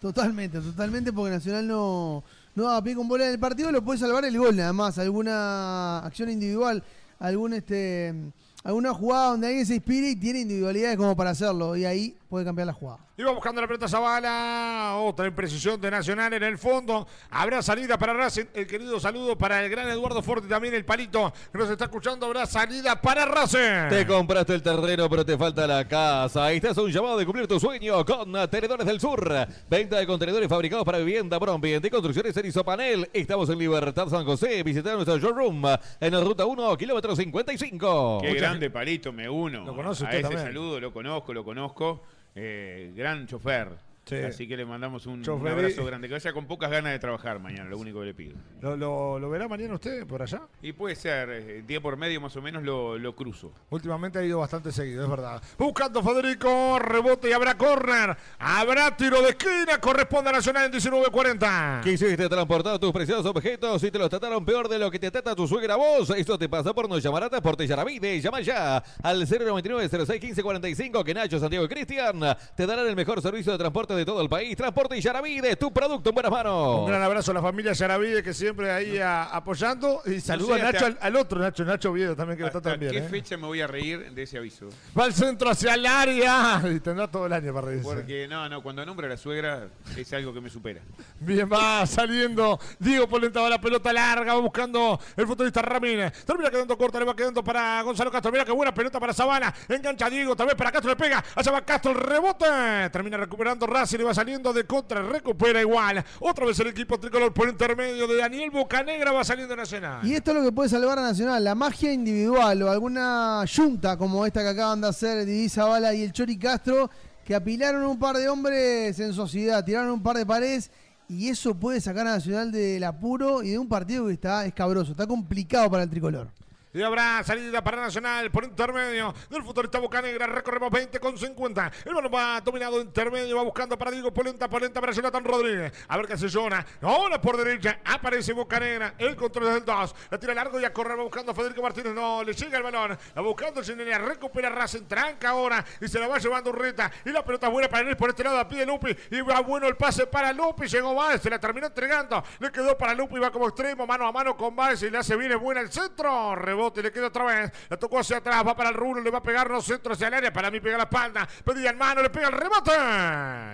Totalmente, totalmente, porque Nacional no, no daba pie con bola. En el partido, lo puede salvar el gol nada más, alguna acción individual, algún este alguna jugada donde alguien se inspire y tiene individualidades como para hacerlo, y ahí puede cambiar la jugada. Iba buscando la pelota Zavala. Otra imprecisión de Nacional en el fondo. Habrá salida para Racing. El querido saludo para el gran Eduardo Forte. También el palito que nos está escuchando. Habrá salida para Racing. Te compraste el terreno, pero te falta la casa. Ahí estás a un llamado de cumplir tu sueño con Tenedores del Sur. Venta de contenedores fabricados para vivienda por ambiente y construcciones en Isopanel. Estamos en Libertad San José. Visita nuestro showroom en la ruta 1, kilómetro 55. Qué grande palito, me uno. Lo conoce a usted ese también. saludo, lo conozco, lo conozco. Eh, gran chofer. Sí. Así que le mandamos un, abrazo grande. Que vaya con pocas ganas de trabajar mañana, lo único que le pido. ¿Lo, lo, lo verá mañana usted por allá? Y puede ser, eh, día por medio más o menos lo, lo cruzo. Últimamente ha ido bastante seguido, es verdad. Buscando Federico, rebote y habrá córner. Habrá tiro de esquina, corresponde a Nacional en 19.40. Quisiste transportar tus preciosos objetos y te los trataron peor de lo que te trata tu suegra vos. Esto te pasa por no llamar a Transporte Yaravide. Llama ya al 099 06 15 45 que Nacho, Santiago y Cristian te darán el mejor servicio de transporte de todo el país. Transporte Yaravide, tu producto en buenas manos. Un gran abrazo a la familia Yaravide que siempre ahí a- apoyando. Y saluda sé a Nacho al, al otro, Nacho, Nacho Viedo también que está ¿Hasta también. qué ¿eh? fecha me voy a reír de ese aviso? Va al centro hacia el área. Y tendrá todo el año para reírse. Porque no, no, cuando nombra a la suegra es algo que me supera. Bien, va saliendo. Diego Polenta va la pelota larga, va buscando el futbolista Ramírez. Termina quedando corta, le va quedando para Gonzalo Castro. Mira qué buena pelota para Sabana. Engancha a Diego, tal vez para Castro le pega. Allá va Castro, el rebote. Termina recuperando Racing y va saliendo de contra, recupera igual. Otra vez el equipo tricolor por intermedio de Daniel Bocanegra va saliendo Nacional. Y esto es lo que puede salvar a Nacional, la magia individual o alguna yunta como esta que acaban de hacer Didi Zavala y el Chori Castro, que apilaron un par de hombres en sociedad, tiraron un par de paredes y eso puede sacar a Nacional del apuro y de un partido que está escabroso, está complicado para el tricolor. Y habrá salida para Nacional por intermedio del futbolista Bocanegra. Recorremos 20 con 50. El balón va dominado intermedio. Va buscando para Diego Polenta. Polenta para Jonathan Rodríguez. A ver qué hace Jonah. Ahora por derecha aparece Bocanegra. El control del 2. La tira largo y a correr. Va buscando Federico Martínez. No, le llega el balón. La buscando Ginela. Recupera Racing. Tranca ahora. Y se la va llevando Urreta. Y la pelota buena para él por este lado. A pie de Lupi. Y va bueno el pase para Lupi. Llegó Baez. Se la terminó entregando. Le quedó para Lupi. Va como extremo. Mano a mano con Baez. Y le hace bien. Buena el centro. Rebote rebote, le queda otra vez. La tocó hacia atrás, va para el rulo, le va a pegar los centros hacia el área. Para mí pega la espalda. Pedía en mano, le pega el rebote.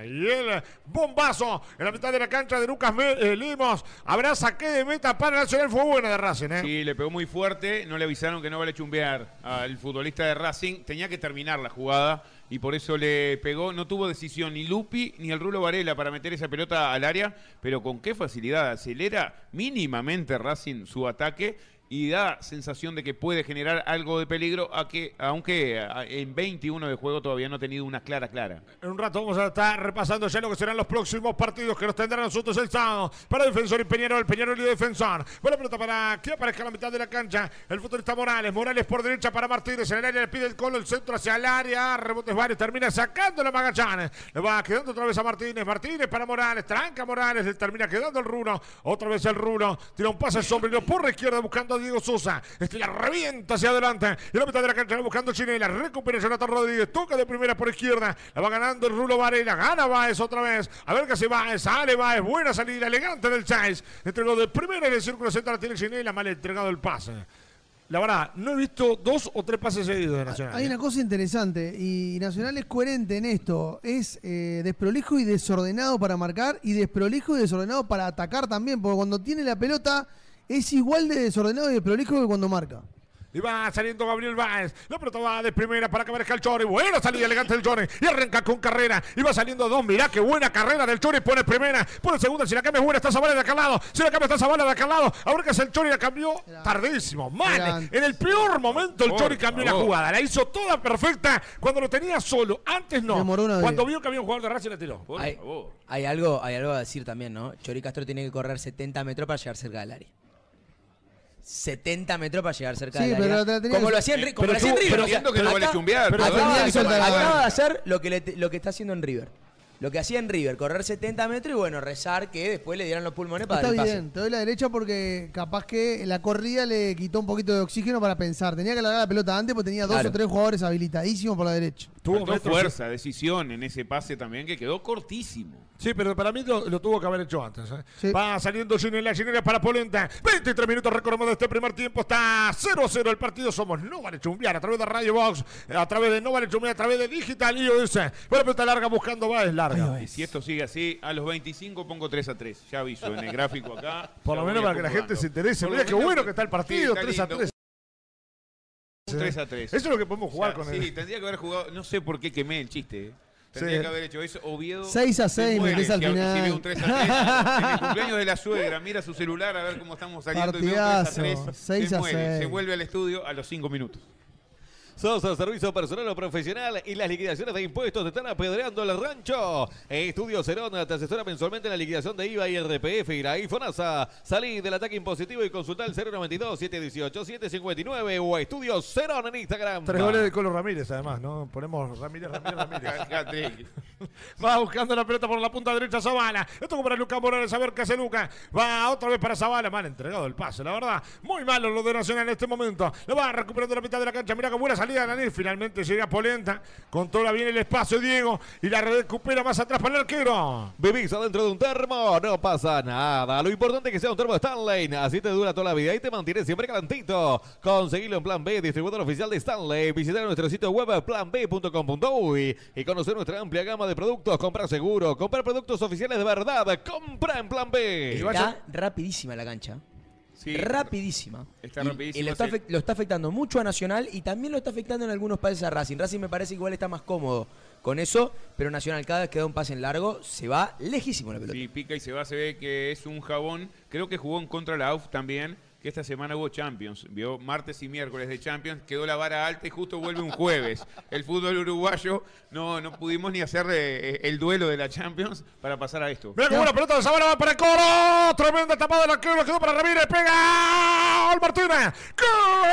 Y el bombazo en la mitad de la cancha de Lucas Me- eh, Limos. Habrá saque de meta para Nacional. Fue buena de Racing, ¿eh? Sí, le pegó muy fuerte. No le avisaron que no vale chumbear al futbolista de Racing. Tenía que terminar la jugada y por eso le pegó. No tuvo decisión ni Lupi ni el Rulo Varela para meter esa pelota al área, pero con qué facilidad acelera mínimamente Racing su ataque y da sensación de que puede generar algo de peligro, a que, aunque en 21 de juego todavía no ha tenido una clara clara. En un rato vamos a estar repasando ya lo que serán los próximos partidos que nos tendrán nosotros el sábado. Para Defensor y Peñarol, Peñarol y Defensor. Buena pelota para que aparezca a la mitad de la cancha. El futbolista Morales. Morales por derecha para Martínez. En el área le pide el colo, el centro hacia el área. Rebotes varios. Termina sacando la Magallanes. Le va quedando otra vez a Martínez. Martínez para Morales. Tranca Morales. Le termina quedando el Runo. Otra vez el Runo. Tira un pase sombrero por la izquierda buscando Diego Sosa. Este la revienta hacia adelante. Y la mitad de la cancha va buscando Chinela. Recupera Jonathan Rodríguez. Toca de primera por izquierda. La va ganando el Rulo Varela. Gana Baez otra vez. A ver qué hace Baez. Sale Baez. Buena salida. Elegante del Chais. Entregó de primera en el círculo central. Tiene Chinela. Mal entregado el pase. La verdad, no he visto dos o tres pases seguidos de Nacional. Hay ¿eh? una cosa interesante y Nacional es coherente en esto. Es eh, desprolijo y desordenado para marcar y desprolijo y desordenado para atacar también, porque cuando tiene la pelota es igual de desordenado y desprolijo que cuando marca. Y va saliendo Gabriel Báez. La pelota va de primera para que aparezca el Chori. Buena salida elegante del Chori. Y arranca con carrera. Y va saliendo dos. Mirá qué buena carrera del Chori. Pone primera. Pone segunda. Si la cambia es buena, está Zavala de acá al lado. Si la cambia está Zavala de acá al lado. Ahora que es el Chori la cambió tardísimo. Mal. En el peor momento el Por Chori cambió la jugada. La hizo toda perfecta cuando lo tenía solo. Antes no. Demoró una Cuando vio que había un jugador de Racing la tiró. Por hay, favor. hay algo, hay algo a decir también, ¿no? Chori Castro tiene que correr 70 metros para llegar cerca del área. 70 metros para llegar cerca Sí, del pero área. te la Como que- lo hacía en, Ri- como pero lo hacía en tú- River. pero vale chumbear, acaba, de, de hacer lo que, le lo que está haciendo en River. Lo que hacía en River, correr 70 metros y bueno, rezar que después le dieran los pulmones para Está dar el pase. bien, te doy la derecha porque capaz que la corrida le quitó un poquito de oxígeno para pensar. Tenía que largar la pelota antes porque tenía dos Claro. o tres jugadores habilitadísimos por la derecha. Tuvo fuerza, decisión en ese pase también que quedó cortísimo. Sí, pero para mí lo, lo tuvo que haber hecho antes. ¿eh? Sí. Va saliendo Ginela, Ginela para Polenta. 23 minutos recorremos de este primer tiempo. Está 0 a 0 el partido. Somos No Vale Chumbiar a través de Radio Box, a través de No Vale Chumbiar, a través de Digital iOS. Buena pelota larga buscando va, es larga. Y si esto sigue así, a los 25 pongo 3 a 3. Ya aviso en el gráfico acá. Por lo menos para que la gente se interese. Por lo Mira qué bueno que está el partido, Sí, está 3 a lindo. 3. Un 3 a 3. Eso es lo que podemos jugar O sea, con Sí, el. tendría que haber jugado. No sé por qué quemé el chiste. eh. Tendría Sí. que haber hecho eso. Oviedo. 6 a se 6 muere metés al si- Si final. ve un 3 a 3. en el cumpleaños de la suegra, mira su celular a ver cómo estamos saliendo. y ve un 3 a 3. Partidazo, 6 se a muere. 6. Se vuelve al estudio a los 5 minutos. Sosa, servicio personal o profesional y las liquidaciones de impuestos te están apedreando el rancho. Estudio Cerón te asesora mensualmente en la liquidación de IVA y RPF y la IFONASA. Salí del ataque impositivo y consulta el 092-718-759 o Estudio Cerón en Instagram. Tres goles de Colo Ramírez, además, ¿no? Ponemos Ramírez, Ramírez, Ramírez. Va buscando la pelota por la punta derecha Zavala. Esto para Lucas Morales, a ver qué hace Lucas. Va otra vez para Zavala. Mal entregado el pase, la verdad. Muy malo lo de Nacional en este momento. Lo va recuperando la mitad de la cancha. Mira qué buena salida de Nanir. Finalmente llega Polenta. Controla bien el espacio Diego. Y la recupera más atrás para el arquero. Vivís adentro de un termo, no pasa nada. Lo importante es que sea un termo Stanley. Así te dura toda la vida y te mantiene siempre calentito. Conseguilo en Plan B, distribuidor oficial de Stanley. Visitar nuestro sitio web planb.com.uy y conocer nuestra amplia gama de productos. Comprar seguro, comprar productos oficiales de verdad. Compra en Plan B. Está rapidísima la cancha. Sí. Rapidísima. Está Y- rapidísima, Y lo está, sí. lo está afectando mucho a Nacional y también lo está afectando en algunos pases a Racing. Racing me parece que igual está más cómodo con eso, pero Nacional cada vez que da un pase en largo se va lejísimo la pelota. Sí, pica y se va, se ve que es un jabón. Creo que jugó en contra la AUF también, que esta semana hubo Champions. Vio martes y miércoles de Champions, quedó la vara alta y justo vuelve un jueves. El fútbol uruguayo, no, no pudimos ni hacer eh, el duelo de la Champions para pasar a esto. Mira buena pelota de Zavala va para el coro. Tremenda tapada del arquero. Quedó para Ramírez. Pega. Gol Martínez. ¡Gol!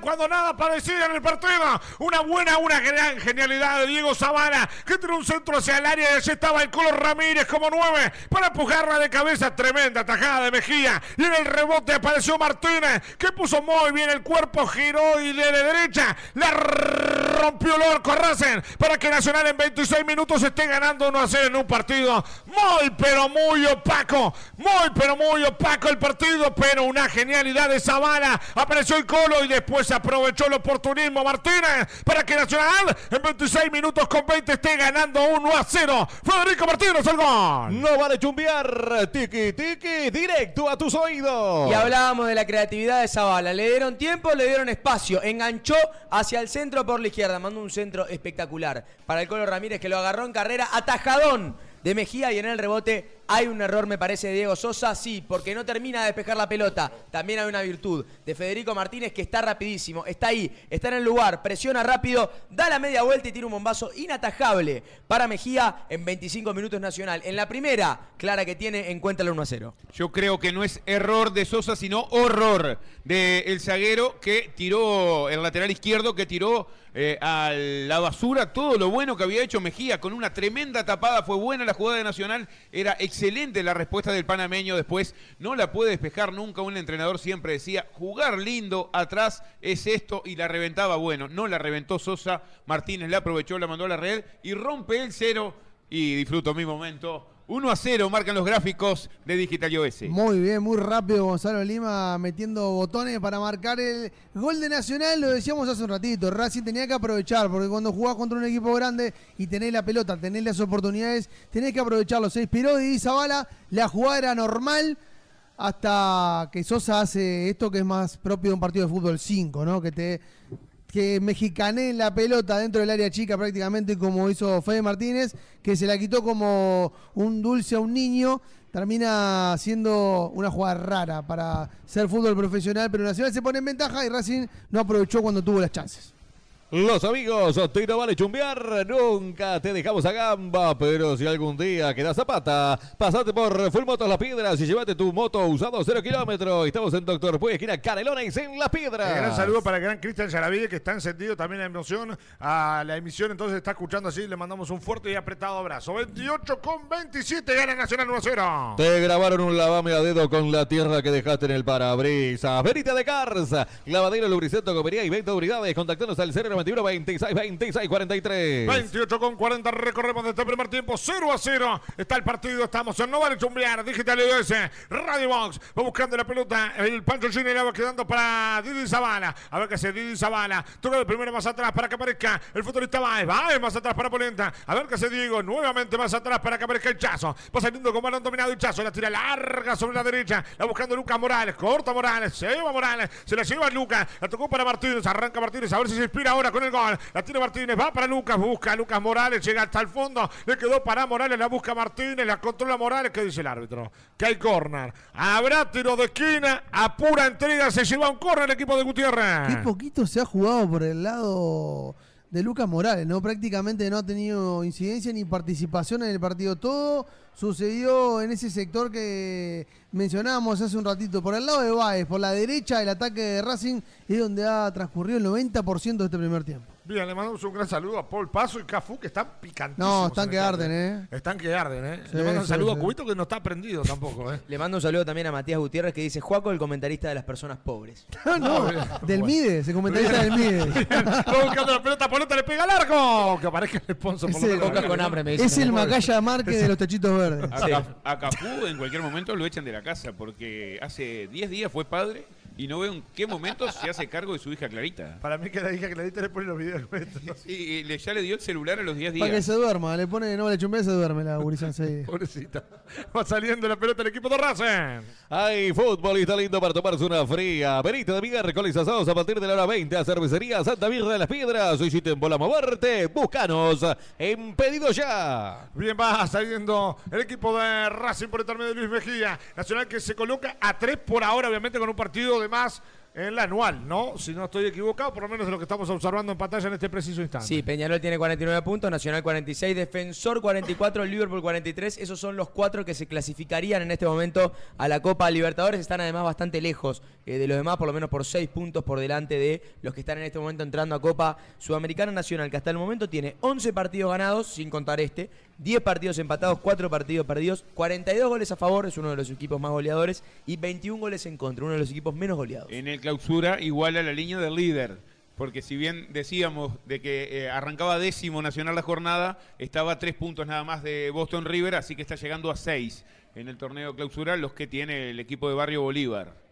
Cuando nada parecía en el partido. Una buena, una gran genialidad de Diego Zavala, que tiró un centro hacia el área y allí estaba el Colo Ramírez como nueve para empujarla de cabeza. Tremenda tajada de Mejía. Y en el rebote apareció Martínez, que puso muy bien el cuerpo, giró y de derecha la rompió Lorco Racing para que Nacional en 26 minutos esté ganando 1 a 0 en un partido muy pero muy opaco, muy pero muy opaco el partido, pero una genialidad de Zavala, apareció el Colo y después aprovechó el oportunismo Martínez para que Nacional en 26 minutos con 20 esté ganando 1 a 0. Federico Martínez el gol. No vale chumbear, tiki tiki, directo a tus oídos. Y hablábamos de la creatividad de Zavala. Le dieron tiempo, le dieron espacio. Enganchó hacia el centro por la izquierda. Mandó un centro espectacular para el Colo Ramírez que lo agarró en carrera. Atajadón de Mejía y en el rebote hay un error, me parece, de Diego Sosa. Sí, porque no termina de despejar la pelota. También hay una virtud de Federico Martínez que está rapidísimo. Está ahí, está en el lugar, presiona rápido, da la media vuelta y tira un bombazo inatajable para Mejía en 25 minutos nacional. En la primera, Clara que tiene, encuentra el 1 a 0. Yo creo que no es error de Sosa, sino horror del zaguero que tiró, el lateral izquierdo, que tiró eh, a la basura todo lo bueno que había hecho Mejía con una tremenda tapada. Fue buena la jugada de Nacional, era excelente la respuesta del panameño. Después no la puede despejar nunca. Un entrenador siempre decía: jugar lindo atrás es esto y la reventaba. Bueno, no la reventó Sosa. Martínez la aprovechó, la mandó a la red y rompe el cero. Y disfruto mi momento 1 a 0 marcan los gráficos de Digital iOS. Muy bien, muy rápido Gonzalo Lima metiendo botones para marcar el gol de Nacional. Lo decíamos hace un ratito, Racing tenía que aprovechar, porque cuando jugás contra un equipo grande y tenés la pelota, tenés las oportunidades, tenés que aprovecharlo. Se inspiró y Zabala, la jugada era normal hasta que Sosa hace esto que es más propio de un partido de fútbol 5, ¿no? Que te que mexicané la pelota dentro del área chica prácticamente como hizo Fede Martínez, que se la quitó como un dulce a un niño, termina siendo una jugada rara para ser fútbol profesional, pero Nacional se pone en ventaja y Racing no aprovechó cuando tuvo las chances. Los amigos, te no vale chumbear, nunca te dejamos a gamba, pero si algún día quedas zapata, pasate por Full Motos Las Piedras y llévate tu moto usado 0 kilómetros. Estamos en Doctor Puey, esquina Canelones en Las Piedras. Un gran saludo para el gran Cristian Yaravide, que está encendido también la emoción a la emisión, entonces está escuchando así, le mandamos un fuerte y apretado abrazo. 28 con 27, gana Nacional 1 0. Te grabaron un lavame a dedo con la tierra que dejaste en el parabrisas. Verita de Cars, lavadero, lubricento, comería y venta de unidades. Contactanos al 091 26 26 43. 28 con 40, recorremos de este primer tiempo, 0 a 0. Está el partido, estamos en No Vale Digital US, Radio Box, va buscando la pelota, el Pancho Gine va quedando para Didi Zavala. A ver qué hace Didi Zavala, toca el primero más atrás para que aparezca el futbolista Baez, Baez más atrás para Polenta. A ver qué hace Diego, nuevamente más atrás para que aparezca el Chazo. Va saliendo con balón dominado el Chazo, la tira larga sobre la derecha, la buscando Lucas Morales, corta Morales, se lleva Morales, se la lleva Lucas, la tocó para Martínez, arranca Martínez, a ver si se inspira ahora con el gol. La tiene Martínez, va para Lucas, busca a Lucas Morales, llega hasta el fondo, le quedó para Morales, la busca Martínez, la controla Morales. ¿Qué dice el árbitro? Que hay córner. Habrá tiro de esquina, a pura entrega se lleva un córner el equipo de Gutiérrez. Qué poquito se ha jugado por el lado de Lucas Morales, ¿no? Prácticamente no ha tenido incidencia ni participación en el partido. Todo sucedió en ese sector que mencionábamos hace un ratito. Por el lado de Baez, por la derecha, el ataque de Racing es donde ha transcurrido el 90% de este primer tiempo. Bien, le mandamos un gran saludo a Paul Paso y Cafú, que están picantísimos. No, están que el arden, ¿eh? Están que arden, ¿eh? Sí, le mando un saludo sí. a Cubito, que no está prendido tampoco, ¿eh? Le mando un saludo también a Matías Gutiérrez que dice, Juaco, el comentarista de las personas pobres. No, no, del MIDE, se comentarista del MIDE. Va buscando la pelota, pelota le pega largo. Que aparezca el sponsor por lo Ese- menos. Coca con hambre, me dice. Es el Macaya Márquez de los tachitos verdes. A Cafú en cualquier momento lo echan de la casa porque hace 10 días fue padre y no veo en qué momento se hace cargo de su hija Clarita. Para mí que la hija que le pone los videos. Sí, le- ya le dio el celular a los 10 Para que días. se duerma, le pone, no le chumbe, se duerme la enseguida. Pobrecita. Va saliendo la pelota el equipo de Racing. Hay futbolista lindo para tomarse una fría. Verita de miércoles asados a partir de la hora 20 a Cervecería Santa Mirra de las Piedras. Hoy si te embola moverte, búscanos en pedido ya. Bien, va saliendo el equipo de Racing por el intermedio de Luis Mejía. Nacional que se coloca a tres por ahora, obviamente con un partido de más en la anual, ¿no? Si no estoy equivocado, por lo menos de lo que estamos observando en pantalla en este preciso instante. Sí, Peñarol tiene 49 puntos, Nacional 46, Defensor 44, Liverpool 43. Esos son los cuatro que se clasificarían en este momento a la Copa Libertadores. Están además bastante lejos eh, de los demás, por lo menos por 6 puntos por delante de los que están en este momento entrando a Copa Sudamericana Nacional, que hasta el momento tiene 11 partidos ganados, sin contar este, 10 partidos empatados, 4 partidos perdidos, 42 goles a favor, es uno de los equipos más goleadores, y 21 goles en contra, uno de los equipos menos goleados. En el clausura igual a la línea del líder. Porque si bien decíamos de que eh, arrancaba décimo Nacional la jornada, estaba a tres puntos nada más de Boston River, así que está llegando a seis en el torneo clausura los que tiene el equipo de Barrio Bolívar.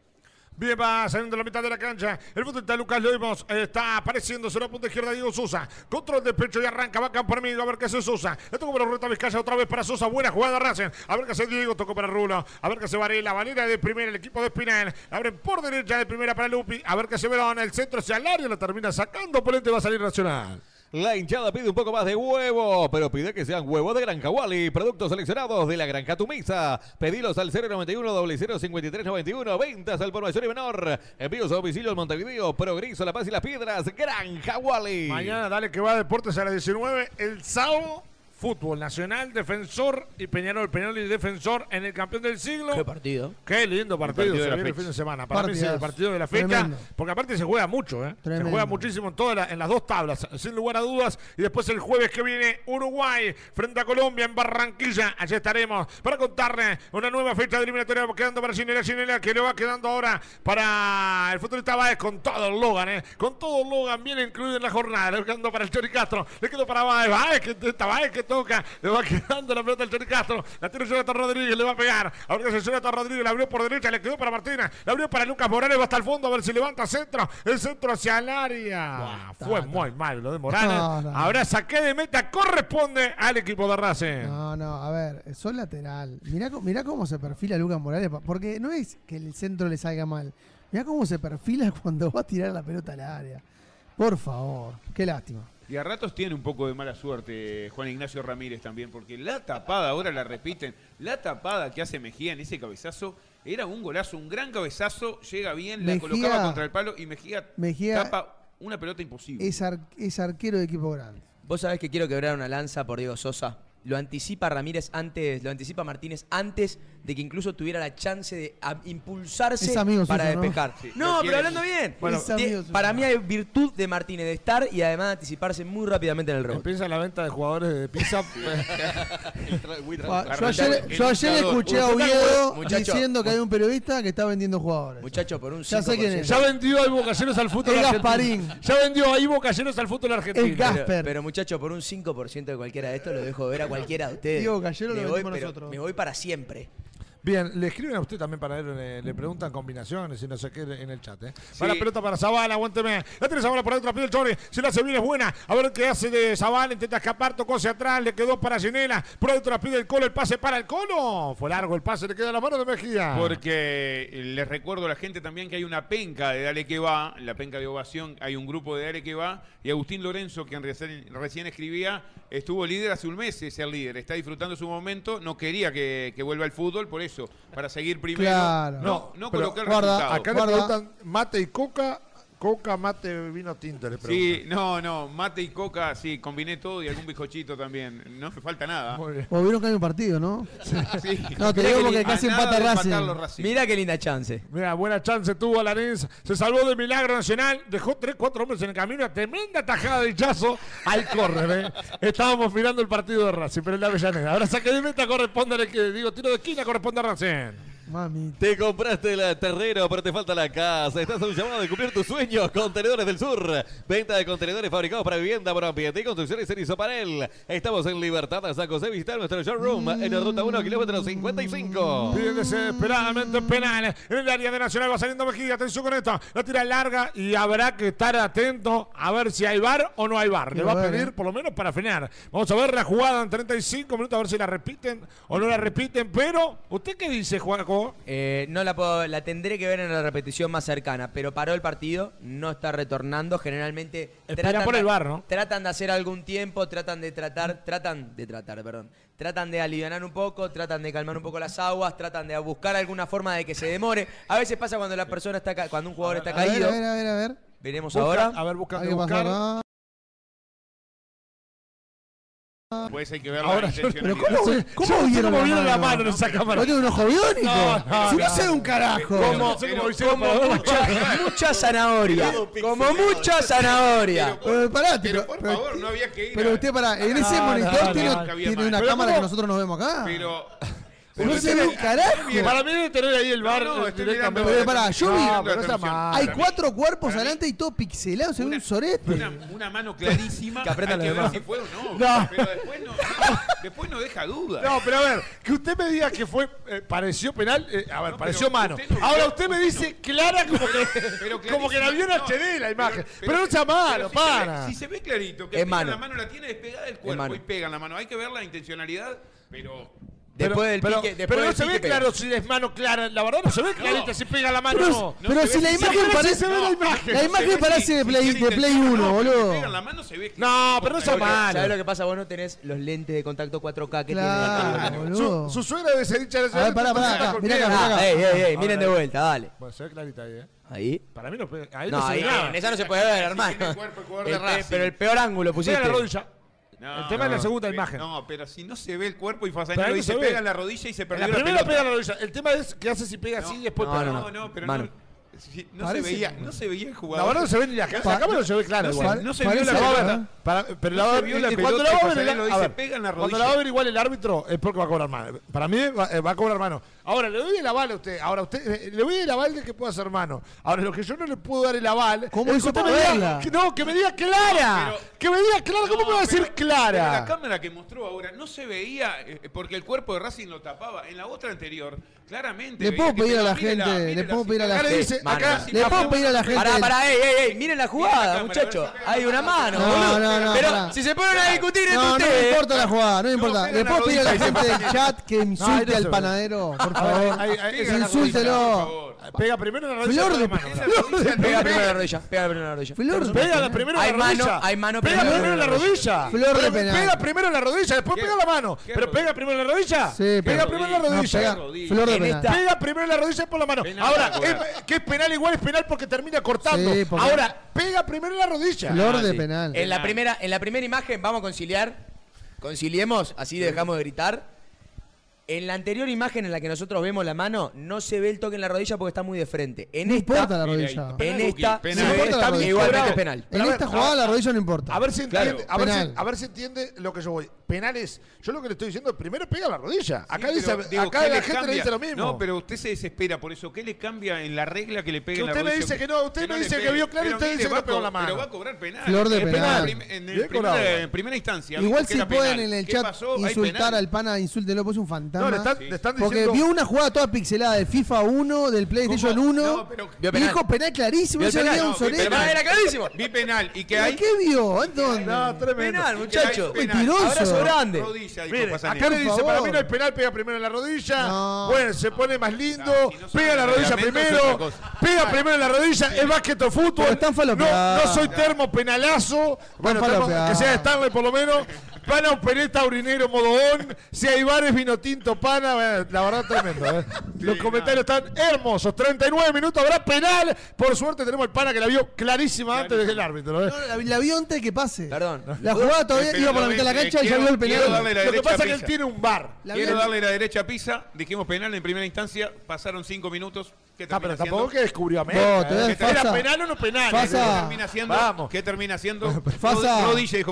Bien, va saliendo la mitad de la cancha. El fútbol de Lucas lo vimos. Está apareciendo sobre la punta izquierda Diego Sosa. Control de pecho y arranca. Va por mí. A ver qué hace Sosa. Le tocó para Ruta Vizcaya otra vez para Sosa. Buena jugada Racing. A ver qué hace Diego. Tocó para Rulo. A ver qué hace Varela. Vanera de primera. El equipo de Espinal. Abren por derecha de primera para Lupi. A ver qué hace Verón. El centro hacia el área. Lo termina sacando. Polente va a salir Nacional. La hinchada pide un poco más de huevo, pero pide que sean huevos de Granja Wally, productos seleccionados de la Granja Tumisa. Pedilos al 091 0053 91, ventas al por mayor y menor. Envíos a domicilio al Montevideo, Progreso, La Paz y Las Piedras, Granja Wally. Mañana dale que va a Deportes a las 19. El sábado fútbol nacional, defensor y Peñarol, Peñarol y defensor en el campeón del siglo. ¿Qué partido? Qué lindo partido, se la viene el fecha. fin de semana. Para mí es el partido de la fecha, Tremendo. porque aparte se juega mucho, ¿eh? Se juega muchísimo en, todas la- en las dos tablas, sin lugar a dudas. Y después el jueves que viene Uruguay frente a Colombia en Barranquilla. Allí estaremos para contarle una nueva fecha de eliminatoria quedando para Ginela, Ginela que le va quedando ahora para el futbolista Báez con todo el Logan, ¿eh? Con todo el Logan bien incluido en la jornada. Le quedando para el Chori Castro, le quedó para Báez, Báez que está Báez que toca, le va quedando la pelota al Chori Castro, la tiene Jonathan Rodríguez, le va a pegar. Ahora se Jonathan Rodríguez, la abrió por derecha, le quedó para Martina, la abrió para Lucas Morales, va hasta el fondo a ver si levanta centro, el centro hacia el área. Fue muy mal lo de Morales. Ahora saqué de meta, corresponde al equipo de Racing. No, no, a ver, sos lateral. Mirá, mirá cómo se perfila Lucas Morales, porque no es que el centro le salga mal. Mirá cómo se perfila cuando va a tirar la pelota al área. Por favor, qué lástima. Y a ratos tiene un poco de mala suerte Juan Ignacio Ramírez también, porque la tapada, ahora la repiten, la tapada que hace Mejía en ese cabezazo era un golazo, un gran cabezazo, llega bien, la Mejía- colocaba contra el palo y Mejía, Mejía- tapa una pelota imposible. Es, ar- es arquero de equipo grande. Vos sabés que quiero quebrar una lanza por Diego Sosa. Lo anticipa Ramírez antes, lo anticipa Martínez antes de que incluso tuviera la chance de a- impulsarse para suyo, ¿no? despejar. Sí, no, pero hablando bien. Bueno, suyo. para mí hay virtud de Martínez de estar y además de anticiparse muy rápidamente en el rebote. Empieza la venta de jugadores de pizza. Ah, Yo ayer, el yo ayer buscador. escuché a Oviedo diciendo que hay un periodista que está vendiendo jugadores. Muchacho, por un Ya sé quién es. 5%. ya vendió a Ivo al fútbol argentino. Gasparín. Ya vendió a Ivo al fútbol argentino. Es Gas- Pero, pero, muchacho, por un 5% de cualquiera de estos lo dejo ver a cualquiera de ustedes. Diego Gallero lo me voy, vendimos pero nosotros. me voy para siempre. Bien, le escriben a usted también para él, le, le preguntan combinaciones y no sé qué en el chat. ¿eh? Va la pelota para Zavala, aguánteme. La tiene Zavala por adentro, pide el Chori. Si la hace bien es buena. A ver qué hace de Zavala, intenta escapar, tocó hacia atrás, le quedó para Ginela. Por adentro la pide el Colo, el pase para el Colo. Fue largo el pase, le queda la mano de Mejía. Porque eh, les recuerdo a la gente también que hay una penca de Dale que va, la penca de ovación, hay un grupo de Dale que va, y Agustín Lorenzo, que recién, recién escribía, estuvo líder hace un mes, es el líder, está disfrutando su momento, no quería que, que vuelva al fútbol, por eso, para seguir primero. Claro. No, no pero colocar guarda, resultado. Acá Guarda. le preguntan mate y coca. Coca, mate, vino tinto, le preguntan. Sí, no, no, mate y coca, sí, combiné todo y algún bizcochito también, no me falta nada. Muy bien. O vieron que hay un partido, ¿no? Sí. No, te digo porque A casi nada empata de Racing. Racing. Mira qué linda chance. Mira, buena chance tuvo Alanís. Se salvó del milagro nacional. Dejó 3, 4 hombres en el camino. Una tremenda tajada de hinchazo al córner. ¿eh? Estábamos mirando el partido de Racing, pero en la Avellaneda. Ahora saque de meta corresponde al que digo, tiro de esquina corresponde a Racing. Mami. Te compraste el terreno, pero te falta la casa. Estás a un llamado de cumplir tus sueños. Contenedores del Sur. Venta de contenedores fabricados para vivienda, para ambiente y construcciones en Isopanel. Estamos en Libertad, San José. Visitar nuestro showroom en la ruta 1, kilómetro 55. Piden desesperadamente penal. En el área de Nacional va saliendo Mejía. Atención con esto. La tira larga y habrá que estar atento a ver si hay bar o no hay bar. Le va a pedir eh. por lo menos para frenar. Vamos a ver la jugada en 35 minutos, a ver si la repiten o no la repiten. Pero, ¿usted qué dice, Juan eh, no la puedo, la tendré que ver en la repetición más cercana, pero paró el partido, no está retornando. Generalmente tratan, por el bar, ¿no? tratan de hacer algún tiempo, tratan de tratar, tratan de tratar, perdón, tratan de aliviar un poco, tratan de calmar un poco las aguas, tratan de buscar alguna forma de que se demore. A veces pasa cuando la persona está, cuando un jugador está A ver, a ver, a ver. Veremos ahora. A ver, busca, Pues hay que ver Ahora, la Pero ¿cómo, cómo vieron la, mano? la mano esa cámara? ¿No tiene un ojo biónico? No, no, un carajo. Como, mucha, mucha, zanahoria. Como mucha zanahoria. Pero, pero, por favor, no había que ir. Pero usted, pará, en ese monitor tiene, una cámara que nosotros no vemos acá. Pero... No se ve un carajo. Para mí debe tener ahí el bar. No, no, eh, yo vi. No. Hay cuatro cuerpos adelante y todo pixelado, se ve un sorete. Una, mano clarísima. Que aprendan hay los si fue o no. Pero después no, después no deja duda. No, pero a ver, que usted me diga que fue, eh, pareció penal, eh, a ver, pareció mano. Ahora usted me dice clara como que, como que la vio en clarísimo, HD la imagen. Pero, no sea malo, para. si se ve clarito que la mano la tiene despegada del cuerpo mano. y pegan la mano, hay que ver la intencionalidad, pero Después del pero, pique, después pero no del se pique ve claro si es mano clara, la verdad no se ve clarita si pega la mano. Pero, pero se si ve- la imagen parece- la imagen. Parece de Play, de Play 1, boludo. La mano se ve. No, pero no sea malo. ¿Sabes lo que pasa? Vos no tenés los lentes de contacto 4K que tiene. boludo. Su, su suegra debe ser hincha de ese. A ver, pará, pará, mirá acá, ah, ey, ey, ey, miren de ah, vuelta, dale. Bueno, se ve clarita ahí, ¿eh? Ahí. Para mí no pega. Ahí no, No, se ahí, ve nada. en esa no se puede ver, hermano. El pe- Pero el peor ángulo Mira la rodilla. No, el tema no, es la segunda pero, imagen. No, pero si no se ve el cuerpo y Fasanello no dice, pega en la rodilla y se perdió la, la primera pega en la rodilla. El tema es qué hace si pega así y después pega. No, no, no, pero no. No, se veía, no se veía el jugador. La verdad no se ve ni la, la cámara, no se ve claro. No, igual. No se vio la pelota. Pero la, vio pues la. Cuando la va a ver, la rodilla. Cuando la va a ver igual el árbitro, es porque va a cobrar mano. Para mí eh, va, a cobrar mano. Ahora, le doy el aval a usted. Ahora, usted eh, le doy el aval de que pueda ser mano. Ahora, lo que yo no le puedo dar el aval. ¿Cómo es que usted No, que me diga clara. Que me diga clara. ¿Cómo me va a decir clara? la cámara que mostró ahora no se veía eh, porque el cuerpo de Racing lo tapaba. En la otra anterior Claramente. Le puedo pedir a la gente. Le puedo pedir a la gente. Le puedo pedir a la gente. Pará, pará, ey, ey, ey. Miren la jugada, muchachos. Hay una mano, boludo. No, no, Pero si se ponen a discutir entre ustedes. No importa la jugada, no importa. Le puedo pedir a la gente del chat que insulte ah, al panadero, por favor. Insúltelo. Pega primero la rodilla. Flor de Pega primero la rodilla. Pega primero la rodilla. Flor de Pega primero la rodilla. Hay mano, Pega primero la rodilla. Flor de penal. Pega primero la rodilla, después pega la mano. Pero pega primero la rodilla. Sí, pega primero la rodilla. Flor Pega primero la rodilla por la mano. Ahora, es, que es penal igual es penal porque termina cortando. Ahora, pega primero la rodilla. Flor penal. En la, primera, en la primera imagen vamos a conciliar. Conciliemos, así dejamos de gritar. En la anterior imagen en la que nosotros vemos la mano, no se ve el toque en la rodilla porque está muy de frente. En no esta, importa la rodilla. En esta, penal. Se está rodilla. penal. En esta jugada la rodilla no importa. A ver, si entiende, a, ver si, entiende lo que yo voy. Penales, yo lo que le estoy diciendo, primero pega la rodilla. Acá, dice, digo, la gente le dice lo mismo. No, pero usted se desespera por eso. ¿Qué le cambia en la regla que le pega la rodilla? Usted me dice que no, usted me dice que vio claro y usted dice que pegó va a cobrar penal. Flor de penal. En primera instancia. Igual si pueden en el chat insultar al pana, insúltelo, pues es un fantasma. No, le están, le están Porque vio una jugada toda pixelada del FIFA 1, del PlayStation ¿Cómo? 1. No, pero... Penal. Dijo penal clarísimo. Vio penal, un vi penal, era clarísimo. Vi penal. ¿Y qué hay? ¿Qué vio? ¿A dónde? No, tremendo. Penal, muchacho. Mentiroso. Abrazo grande. Acá le dice, para mí no hay penal, pega primero en la rodilla. No. Bueno, se pone más lindo. Ah, pega la rodilla primero. Pega primero en la rodilla. Es básquet o fútbol. No soy termo penalazo. Bueno, que sea Stanley por lo menos. Van a un Perez Taurinero Modón, sea Ibares Vinotinto Pana, bueno, la verdad tremendo. ¿eh? Sí, Los comentarios están hermosos. 39 minutos, habrá penal. Por suerte tenemos el Pana que la vio clarísima antes del de árbitro. ¿eh? No, la, la, vio antes de que pase. Perdón. La jugada todavía iba por la mitad de la cancha quiero, y ya vio el penal. Lo que pasa es que él tiene un bar. La quiero darle la derecha a Pisa. Dijimos penal en primera instancia. Pasaron 5 minutos. Que ah, pero tampoco siendo... que descubrió América. No, eh. te que era penal o no penal. Fasa, que termina siendo, Vamos. Que termina siendo.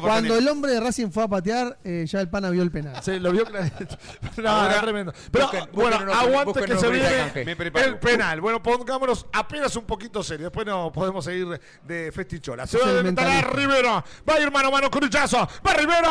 Cuando el hombre de Racing fue a patear, eh, ya el pana vio el penal. Sí, lo vio. no, tremendo. Pero bueno, busquen aguante que se viene el penal. Bueno, pongámonos apenas un poquito serio. Después no podemos seguir de festichola. Se va a adelantar a Rivera. Va hermano, mano, cruchazo. Va Rivera.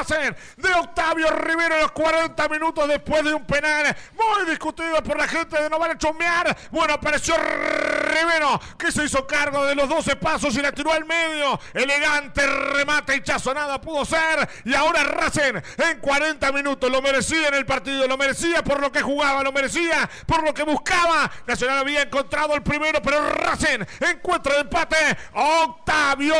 de Octavio Rivero en los 40 minutos después de un penal muy discutido por la gente de No Vale Chomear. Bueno, apareció Rivero que se hizo cargo de los 12 pasos y la tiró al medio. Elegante remate, hinchazo, nada pudo ser. Y ahora Racing en 40 minutos lo merecía en el partido, lo merecía por lo que jugaba, lo merecía por lo que buscaba. Nacional había encontrado el primero, pero Racing encuentra el empate. Octavio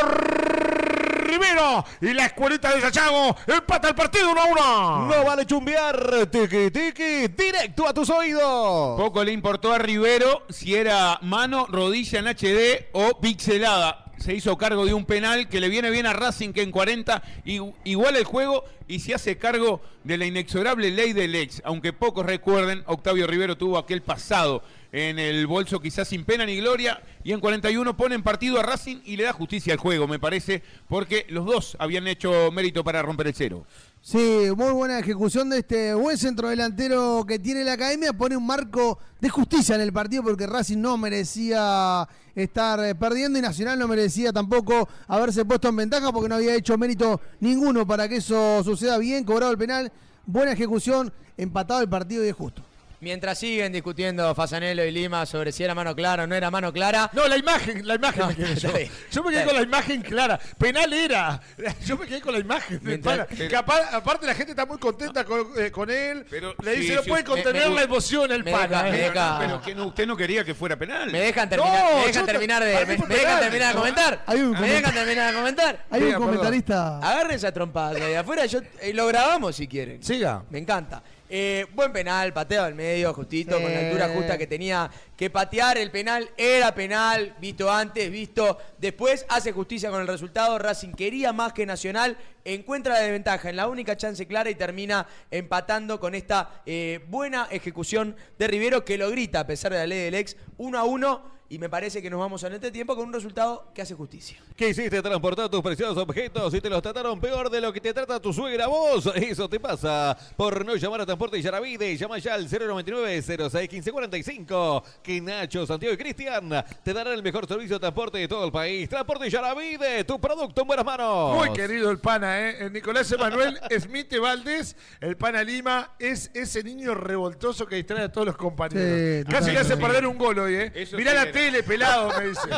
Rivero y la escuelita de Sachago empata el partido 1 a 1. No vale chumbear, tiki tiki, directo a tus oídos. Poco le importó a Rivero si era mano, rodilla en HD o pixelada. Se hizo cargo de un penal que le viene bien a Racing que en 40 i- iguala el juego y se hace cargo de la inexorable ley del ex. Aunque pocos recuerden, Octavio Rivero tuvo aquel pasado en el bolso quizás sin pena ni gloria y en 41 pone en partido a Racing y le da justicia al juego, me parece, porque los dos habían hecho mérito para romper el cero. Sí, muy buena ejecución de este buen centrodelantero que tiene la academia. Pone un marco de justicia en el partido porque Racing no merecía estar eh, perdiendo y Nacional no merecía tampoco haberse puesto en ventaja porque no había hecho mérito ninguno para que eso suceda bien. Cobrado el penal, buena ejecución, empatado el partido y es justo. Mientras siguen discutiendo Fasanelo y Lima sobre si era mano clara o no era mano clara. No, la imagen, la imagen No, me quedé yo. Yo me quedé con la imagen clara. Penal era. Yo me quedé con la imagen. Mientras- apa- aparte la gente está muy contenta con, eh, con él. Pero Le sí, dice, no sí, puede contener me- la emoción el pana. deja- me deja- Pero que no, usted no quería que fuera penal. Me dejan terminar, No, me yo dejan te- terminar para de. mí Me, fue me dejan penal. terminar de comentar. Hay un Me dejan terminar de comentar. Hay un comentarista. Agarren esa trompada de afuera, yo, eh, lo grabamos si quieren. Siga. Me encanta. Eh, buen penal, pateo al medio, justito, Sí. con la altura justa que tenía que patear. El penal era penal, visto antes, visto después. Hace justicia con el resultado. Racing quería más que Nacional. Encuentra la desventaja en la única chance clara y termina empatando con esta eh, buena ejecución de Rivero que lo grita a pesar de la ley del ex 1 a 1. Y me parece que nos vamos al este tiempo con un resultado que hace justicia. ¿Qué hiciste? Transportar tus preciosos objetos y te los trataron peor de lo que te trata tu suegra vos. Eso te pasa por no llamar a Transporte y Yaravide. Llama ya al 099-061545. Que Nacho, Santiago y Cristian te darán el mejor servicio de transporte de todo el país. Transporte y Yaravide, tu producto en buenas manos. Muy querido el pana, ¿eh? El Nicolás Emanuel Smith Valdés, el pana Lima, es ese niño revoltoso que distrae a todos los compañeros. Sí, Casi le hace perder un gol hoy, ¿eh? Eso Mirá sí la. Tele, pelado, me dice.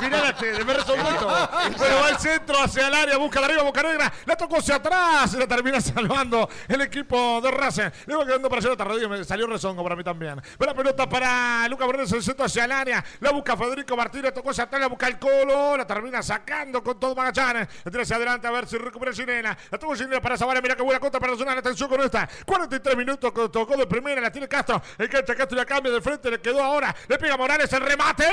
Mirá la me resolvió todo. Pero va al centro, hacia el área, busca la arriba, Boca Negra, la tocó hacia atrás y la termina salvando el equipo de Racing. Le va quedando para Jonathan Rodríguez, me salió rezongo para mí también. Ve la pelota para Lucas Bernes, el centro hacia el área, la busca Federico Martínez, tocó hacia atrás, la busca el Colo, la termina sacando con todo Magallanes. La tira hacia adelante a ver si recupera Ginela. La tocó Ginela para Zavala, mira que buena contra para Nacional, atención con esta. 43 minutos, tocó de primera, la tiene Castro, el cancha Castro la cambia de frente, le quedó ahora, le pega Morales el remate.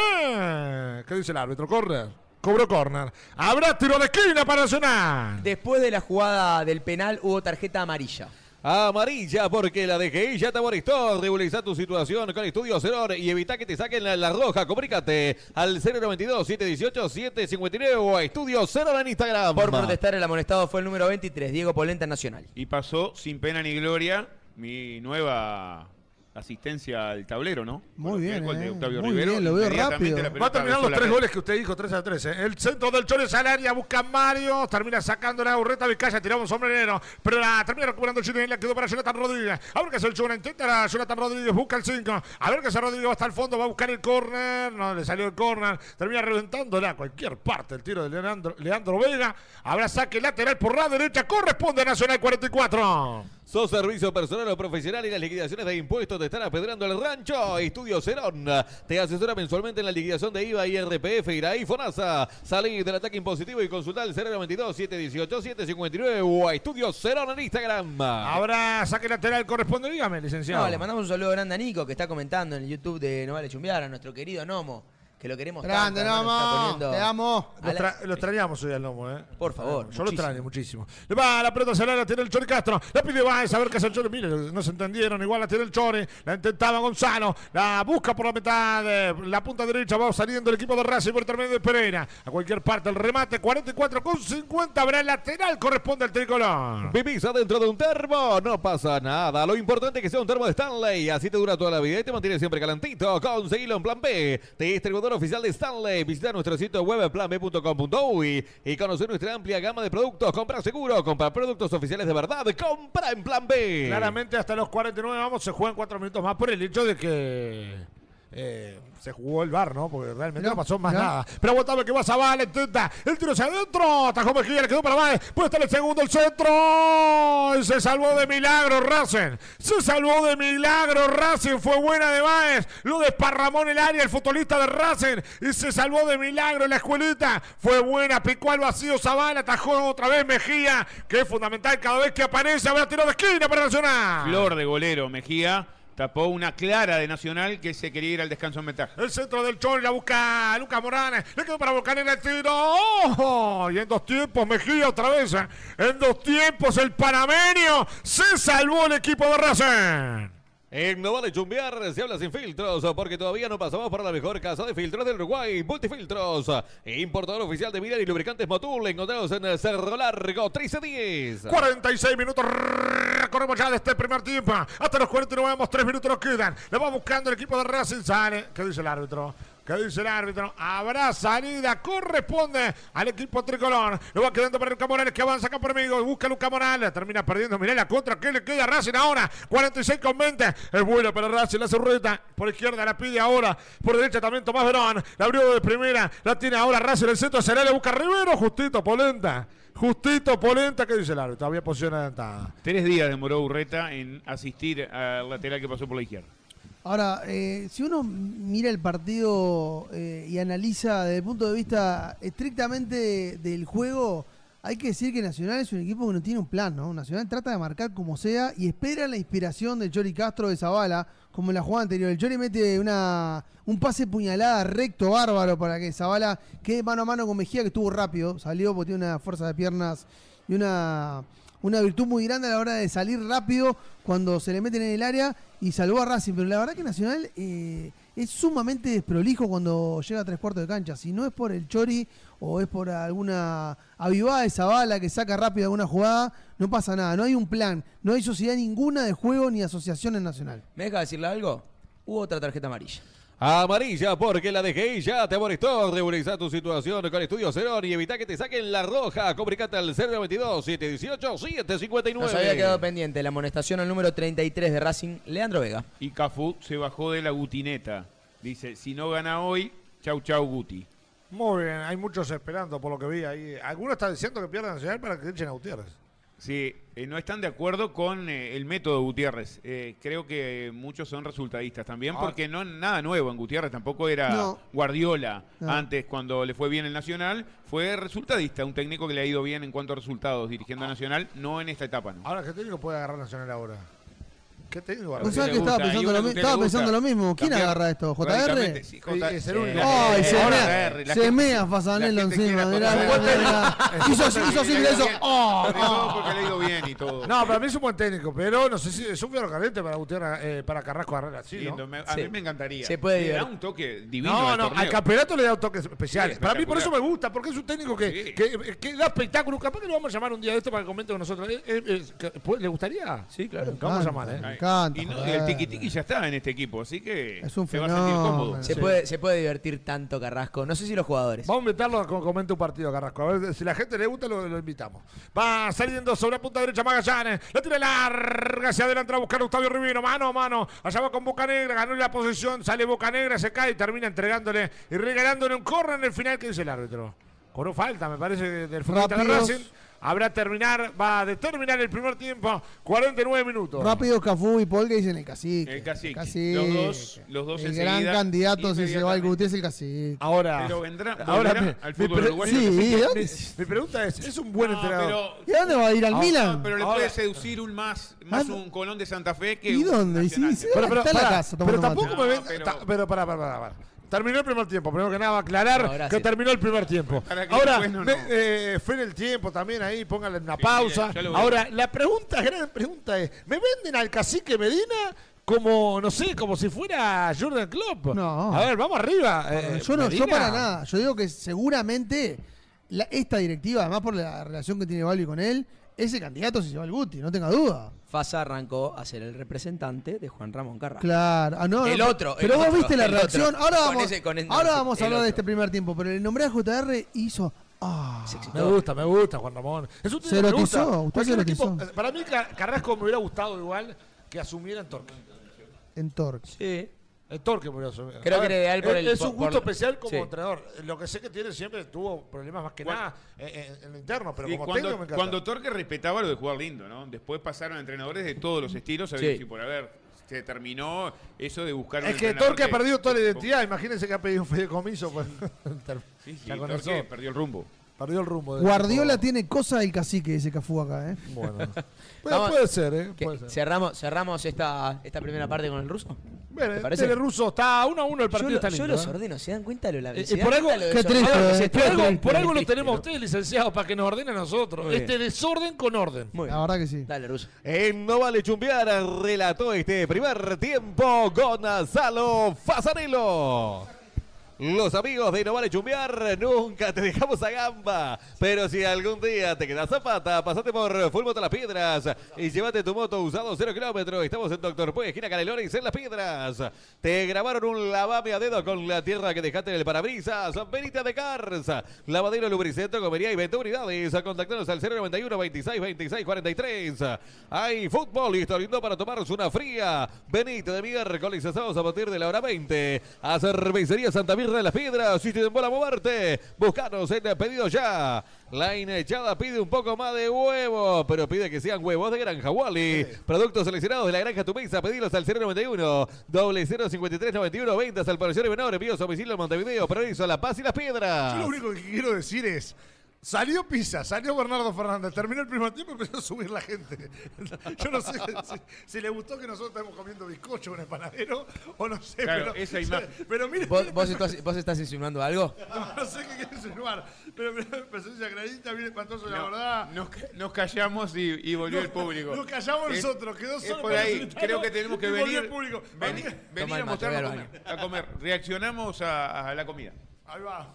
¿Qué dice el árbitro? Corre. Cobró corner. Habrá tiro de esquina para Nacional. Después de la jugada del penal hubo tarjeta amarilla. Amarilla, porque la DGI ya te amonestó. Regulariza tu situación con Estudio Cerón y evita que te saquen la, la roja. Comunícate al 092-718-759 o a Estudio Cerón en Instagram. Por protestar, el amonestado fue el número 23, Diego Polenta Nacional. Y pasó sin pena ni gloria mi nueva asistencia al tablero, ¿no? Muy bien, el gol de eh. Octavio Muy Rivero, bien, lo veo rápido. Va a terminar los tres goles que usted dijo, 3 a 3. ¿eh? El centro del Chores al área, busca Mario, termina sacando la burreta Vizcaya, tiramos un sombrero, pero la termina recuperando Chile, la quedó para Jonathan Rodríguez. A ver qué hace el Chura, intenta la Jonathan Rodríguez, busca el 5. A ver qué hace Rodríguez, va hasta el fondo, va a buscar el córner, no le salió el córner, termina reventándola a cualquier parte el tiro de Leandro, Leandro Vega. Habrá saque lateral por la derecha, corresponde a Nacional 44. ¿Sos servicio personal o profesional y las liquidaciones de impuestos te están apedrando el rancho? Estudio Cerón te asesora mensualmente en la liquidación de IVA y RPF, IRAI, FONASA. Salí del ataque impositivo y consulta al 092-718-759 o a Estudio Cerón en Instagram. Habrá saque lateral, corresponde, dígame, licenciado. No, le mandamos un saludo grande a Nico que está comentando en el YouTube de No Vale Chumbear, a nuestro querido Nomo, que lo queremos Grande, tanto. Nomo. Te amo. Lo, la- tra- lo extrañamos hoy al lomo, ¿eh? Por favor, Yo lo extraño muchísimo. Le va la pelota hacia la tiene el Chori Castro. La pide Baez a ver qué hace el Chori. Mire, no se entendieron. Igual la tiene el Chori. La intentaba Gonzalo. La busca por la mitad. de la punta derecha va saliendo el equipo de Racing por intermedio de Pereira. A cualquier parte el remate. 44 con 50. Habrá el lateral. Corresponde al tricolor. Vivís adentro de un termo, no pasa nada. Lo importante es que sea un termo de Stanley. Así te dura toda la vida y te mantiene siempre calentito. Conseguilo en Plan B. Distribuidor oficial de Stanley. Visita nuestro sitio web planb.com.uy y conocer nuestra amplia gama de productos. Compra seguro, compra productos oficiales de verdad. Compra en Plan B. Claramente hasta los 49 vamos. Se juegan 4 minutos más por el hecho de que eh, se jugó el bar, ¿no? Porque realmente no pasó más nada. Pero aguantame que va Zavala, intenta. El tiro hacia adentro. Atajó Mejía, le quedó para Baez. Puede estar el segundo, el centro. Y se salvó de milagro Racing. Se salvó de milagro Racing. Fue buena de Baez. Lo desparramó en el área el futbolista de Racing. Y se salvó de milagro en la escuelita. Fue buena. Picó al vacío Zavala. Atajó otra vez Mejía. Que es fundamental cada vez que aparece. Habrá tiro de esquina para Nacional. Flor de golero, Mejía tapó una clara de Nacional que se quería ir al descanso en ventaja. El centro del Chori la busca Lucas Morales. Le quedó para Volcanera el tiro. ¡Oh! Y en dos tiempos Mejía otra vez. ¿eh? En dos tiempos el panameño se salvó el equipo de Racing. En No Vale Chumbear se habla sin filtros porque todavía no pasamos por la mejor casa de filtros del Uruguay. Multifiltros, importador oficial de Milan y lubricantes Motul. Encontrados en Cerro Largo 1310. 46 minutos. Corremos ya de este primer tiempo. Hasta los 49 vamos, 3 minutos nos quedan. Le va buscando el equipo de Racing. Sale. ¿Qué dice el árbitro? ¿Qué dice el árbitro? Habrá salida, corresponde al equipo tricolor. Lo va quedando para Luca Morales que avanza acá por amigo. Busca Luca Morales, termina perdiendo. Mirá la contra que le queda a Racing ahora. 46 con 20. Es bueno para Racing, la zurrita. Por izquierda la pide ahora. Por derecha también Tomás Verón. La abrió de primera. La tiene ahora Racing el centro. Será le busca Rivero. Justito, Polenta. Justito, Polenta. ¿Qué dice el árbitro? Todavía posición adelantada. Tres días demoró Urreta en asistir al lateral que pasó por la izquierda. Ahora, eh, si uno mira el partido eh, y analiza desde el punto de vista estrictamente del juego, hay que decir que Nacional es un equipo que no tiene un plan, ¿no? Nacional trata de marcar como sea y espera la inspiración de Chori Castro de Zavala, como en la jugada anterior. El Chori mete una, un pase puñalada recto, bárbaro, para que Zavala quede mano a mano con Mejía, que estuvo rápido, salió porque tiene una fuerza de piernas y una, una virtud muy grande a la hora de salir rápido cuando se le meten en el área y salvó a Racing. Pero la verdad que Nacional eh, es sumamente desprolijo cuando llega a tres cuartos de cancha. Si no es por el Chori o es por alguna avivada de Zavala que saca rápido alguna jugada, no pasa nada. No hay un plan, no hay sociedad ninguna de juego ni asociación en Nacional. ¿Me deja decirle algo? Hubo otra tarjeta amarilla. Amarilla porque la DGI ya te amonestó. Regulariza tu situación con Estudio Cerón y evita que te saquen la roja. Comunicate al 092 718 759. Nos había quedado pendiente la amonestación al número 33 de Racing, Leandro Vega. Y Cafú se bajó de la gutineta. Dice, si no gana hoy, chau chau Guti. Muy bien, hay muchos esperando por lo que vi ahí. Algunos están diciendo que pierdan Nacional para que echen a Gutiérrez. Sí, eh, no están de acuerdo con eh, el método Gutiérrez. Eh, creo que muchos son resultadistas también, Ahora- porque no nada nuevo en Gutiérrez, tampoco era No. Guardiola No. antes cuando le fue bien el Nacional, fue resultadista, un técnico que le ha ido bien en cuanto a resultados dirigiendo a Nacional, no en esta etapa, ¿no? Ahora, ¿qué técnico puede agarrar Nacional ahora? ¿Qué técnico ¿No Usted sabes le que estaba pensando, lo, estaba pensando lo mismo? ¿Quién agarra esto? ¿JR? sí, Sí, J- es el único. Ay, se mea, se mea encima. quiere Mirá, tocar- mirá, mirá. Hizo así, hizo así, le hizo. ¡Oh! Todo porque le ha ido bien y todo. No, para mí es un buen técnico, pero no sé si es un caliente para Gutiérrez, eh, para Carrasco agarrar así, ¿no? Lindo, me- a Sí. mí me encantaría. Se puede Le da un toque divino No, al no, al campeonato le da un toque especial. Sí, para mí por eso me gusta, porque es un técnico que, Sí. da espectáculo. Capaz que lo vamos a llamar un día de esto para que comente con nosotros. Eh, eh, ¿puede- ¿Le gustaría? Sí, claro. Vamos a llamar, ¿eh? Encanta. Y, no- y el tiki tiki ya está en este equipo, así que Es un se va a sentir fenómeno. cómodo. Se, Sí. puede, se puede divertir tanto Carrasco. No sé si los jugadores. Vamos a invitarlo a que comente un partido, Carrasco. A ver si la gente le gusta, lo, lo invitamos. Va saliendo sobre la punta derecha Magallanes. La tira larga hacia adelante a buscar a Octavio Rivino. Mano a mano. Allá va con Boca Negra. Ganó la posición. Sale Boca Negra, se cae y termina entregándole y regalándole un corner en el final. ¿Qué dice el árbitro? Cobró falta, me parece, del futbolista de. Racing. Habrá terminar, va a determinar el primer tiempo. 49 minutos. Rápido Cafú y Paul que dicen el cacique. El cacique. Los dos- los dos El gran candidato si se va al inmediatamente. Guti es el cacique. Ahora, Pero vendrá, ahora me- al fútbol pre- uruguayo. Sí, mi, ¿dónde? mi pregunta es, ¿es un buen No, entrenador? pero, ¿Y a dónde va a ir al Ah, Milan? pero le Ahora- puede seducir un más, más Ah, un Colón de Santa Fe que ¿Y dónde? Y sí, sí, Pero, pero, Está en la casa pero tampoco me ven. pero- ta- Pero, pará, pará, pará, pará. Terminó el primer tiempo. Primero que nada, aclarar No, que terminó el primer tiempo. Ahora, no, eh, fue en el tiempo también ahí, pónganle una Sí, pausa. mire. Ahora, la pregunta, gran pregunta es: ¿me venden al cacique Medina? Como, no sé, como si fuera Jordan Klopp. No. A ver, vamos arriba. eh, yo no, yo para nada. Yo digo que seguramente la- esta directiva, además por la relación que tiene Balbi con él, ese candidato se va al Guti, no tenga duda. Fasa arrancó a ser el representante de Juan Ramón Carrasco. Claro. Ah, no, El no, otro, Pero el vos otro, viste la el reacción. otro. Ahora Con vamos, ese- con el- ahora vamos a el hablar de este primer tiempo. Pero el nombre de JR hizo. Ah, Me gusta, me gusta, Juan Ramón. Es un Se gusta. usted erotizó. para mí, Car- Carrasco me hubiera gustado igual que asumiera en Torque. en Torque. Sí. El Torque murió asumir. Creo A que ver, era ideal por es- el- Es un gusto por- especial como sí. entrenador. Lo que sé que tiene siempre tuvo problemas más que Cuando- nada en, en- en lo interno, pero como cuando, técnico me encanta. cuando Torque respetaba lo de jugar lindo, ¿no? Después pasaron entrenadores de todos los estilos, Sí. y por haber se terminó eso de buscar un es que Torque ha perdido toda la identidad. Imagínense que ha pedido un fideicomiso. Pues. Sí, sí, Torque perdió el rumbo. Perdió el rumbo. del Guardiola tiene cosa del cacique ese Cafú acá, ¿eh? Bueno. Puede, Vamos- puede ser, ¿eh? ¿Qué? Puede ser. ¿Cerramos, cerramos esta, esta primera parte con el ruso? Bueno, ¿Te el parece? Tele ruso está 1 a 1 el Yo, partido lo- está yo lindo. los ¿eh? ordeno, ¿se dan cuenta lo la Eh, eh, por algo- lo qué triste, desordenado que eh, es Por esto? algo, Muy por algo lo triste, tenemos a ustedes, licenciados, para que nos ordene a nosotros. Muy Este bien. desorden con orden. Muy La bien. verdad que sí. Dale, ruso. En No Vale Chumbear relató este primer tiempo Gonzalo Fasanelo. Los amigos de No Vale Chumbear nunca te dejamos a gamba. Pero si algún día te quedas zapata, pasate por Full Moto Las Piedras y llévate tu moto usado 0 kilómetros. Estamos en Doctor Pues, esquina Canelones, en Las Piedras. Te grabaron un lavame a dedo con la tierra que dejaste en el parabrisas. Benita de Cars. Lavadero, lubricentro, comería y venta unidades. Contactanos al 091 26 26 43. Hay fútbol y está lindo para tomarse una fría. Benita de miércoles a sábados a partir de la hora 20. A Cervecería Santa Mirra de las Piedras. Si te demora moverte, buscanos en pedido ya. La hinchada pide un poco más de huevo, pero pide que sean huevos de Granja Wally. Productos seleccionados de la Granja Tu Mesa. Pedilos al 091 0053 91 ventas al parecer menor. Envíos a domicilio en Montevideo, Progreso, La Paz y Las Piedras. Yo lo único que quiero decir es. Salió Pisa, salió Bernardo Fernández, terminó el primer tiempo y empezó a subir la gente. Yo no sé si, si le gustó que nosotros estemos comiendo bizcocho en el panadero o no sé. Claro, pero, esa imagen. Pero mira, ¿Vos, vos estás, vos estás insinuando algo? no, no sé qué quiere insinuar. Pero mira, presencia granita, bien espantoso, la No, verdad. nos, nos callamos y, y volvió el público. Nos callamos Es- nosotros, quedó es solo por para ahí. Creo que tenemos que venir. el público. Vení, venir a mostrarnos a comer. Reaccionamos a, a la comida. Ahí va.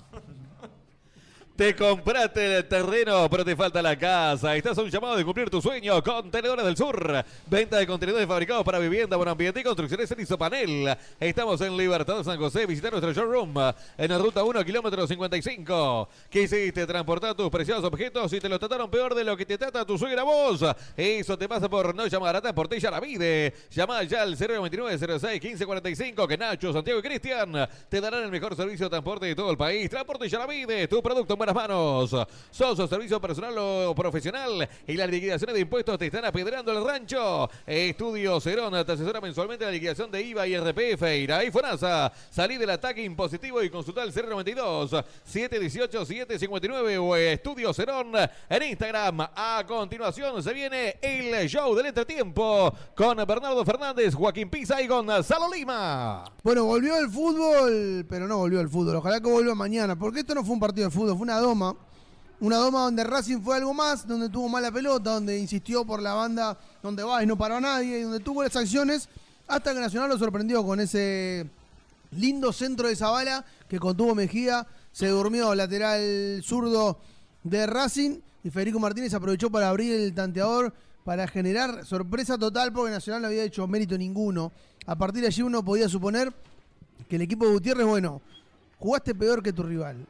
Te compraste el terreno, pero te falta la casa. Estás a un llamado de cumplir tu sueño. Contenedores del Sur. Venta de contenedores fabricados para vivienda, buen ambiente y construcciones en Isopanel. Estamos en Libertad San José. Visita nuestro showroom en la ruta 1, kilómetro 55. ¿Qué hiciste? Transportar tus preciados objetos y te los trataron peor de lo que te trata tu suegra vos. Eso te pasa por no llamar a Transporte Yaravide. Llama ya al 099 06 1545 que Nacho, Santiago y Cristian te darán el mejor servicio de transporte de todo el país. Transporte Yaravide, tu producto en buenas manos. Sos servicio personal o profesional y las liquidaciones de impuestos te están apedrando el rancho. Estudio Cerón te asesora mensualmente la liquidación de IVA y RPF. Irá y FONASA. Salí del ataque impositivo y consulta el 092 718 759 o Estudio Cerón en Instagram. A continuación se viene el show del entretiempo con Bernardo Fernández, Joaquín Pisa y Gonzalo Lima. Bueno, volvió el fútbol, pero no volvió el fútbol. Ojalá que vuelva mañana, porque esto no fue un partido de fútbol, fue una doma. Una doma donde Racing fue algo más, donde tuvo mala pelota, donde insistió por la banda, donde va y no paró a nadie, y donde tuvo las acciones, hasta que Nacional lo sorprendió con ese lindo centro de Zabala que contuvo Mejía, se durmió lateral zurdo de Racing y Federico Martínez aprovechó para abrir el tanteador para generar sorpresa total porque Nacional no había hecho mérito ninguno. A partir de allí uno podía suponer que el equipo de Gutiérrez, bueno, jugaste peor que tu rival.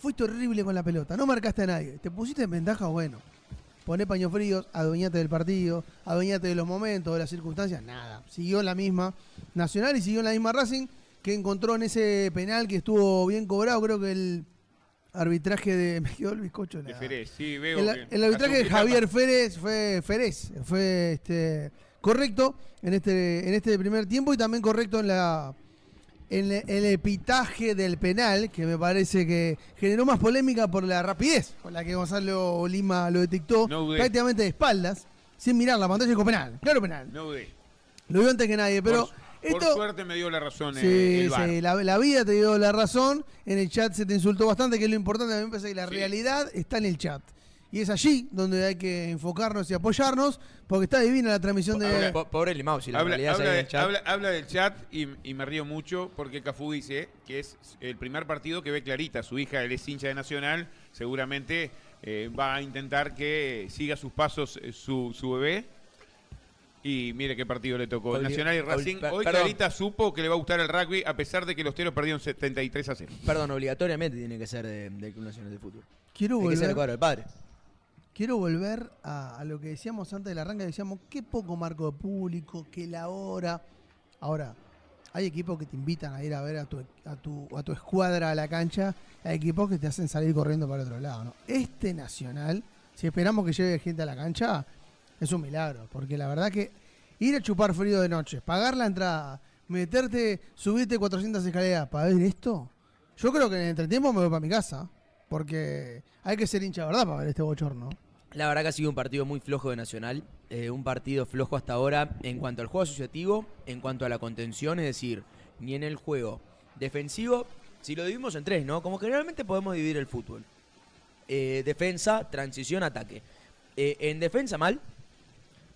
Fuiste horrible con la pelota, no marcaste a nadie. Te pusiste en ventaja, bueno. Poné paños fríos, adueñate del partido, adueñate de los momentos, de las circunstancias, nada. Siguió en la misma Nacional y siguió en la misma Racing que encontró en ese penal que estuvo bien cobrado. Creo que el arbitraje de. Me quedó el bizcocho. De la- Ferez, sí, veo. el, que- el arbitraje de Javier Férez fue Férez, fue este, correcto en este, en este primer tiempo y también correcto en la en el, epitaje del penal, que me parece que generó más polémica por la rapidez con la que Gonzalo Lima lo detectó, No prácticamente de espaldas, sin mirar la pantalla, dijo penal, claro penal. No dudé. Lo vio antes que nadie, pero por, esto... por suerte me dio la razón Sí, el sí, la, la vida te dio la razón. En el chat se te insultó bastante, que es lo importante. A mí me parece que la Sí. realidad está en el chat. Y es allí donde hay que enfocarnos y apoyarnos, porque está divina la transmisión de. Po- Pobre Limao, si la Habla, realidad habla se ve en de- el chat. habla- habla del chat y, y me río mucho porque Cafú dice que es el primer partido que ve Clarita. Su hija, él es hincha de Nacional, seguramente eh, va a intentar que siga sus pasos eh, su, su bebé. Y mire qué partido le tocó. Nacional y Racing. Hoy perdón. Clarita supo que le va a gustar el rugby a pesar de que los teros perdieron 73 a 0. Perdón, obligatoriamente tiene que ser de- del Club Nacional de Fútbol. Quiero Hay que ser el volver, cuadro del padre. Quiero volver a, lo que decíamos antes del arranque. Decíamos, qué poco marco de público, que la hora. Ahora, hay equipos que te invitan a ir a ver a tu, a tu, a tu escuadra a la cancha, hay equipos que te hacen salir corriendo para el otro lado. ¿no? Este Nacional, si esperamos que llegue gente a la cancha, es un milagro, porque la verdad que ir a chupar frío de noche, pagar la entrada, meterte, subirte 400 escaleras para ver esto, yo creo que en el entretiempo me voy para mi casa, porque hay que ser hincha, ¿verdad?, para ver este bochorno. La verdad que ha sido un partido muy flojo de Nacional, eh, un partido flojo hasta ahora en cuanto al juego asociativo, en cuanto a la contención, es decir, ni en el juego defensivo, si lo dividimos en tres, ¿no? Como generalmente podemos dividir el fútbol. Eh, defensa, transición, ataque. Eh, en defensa mal,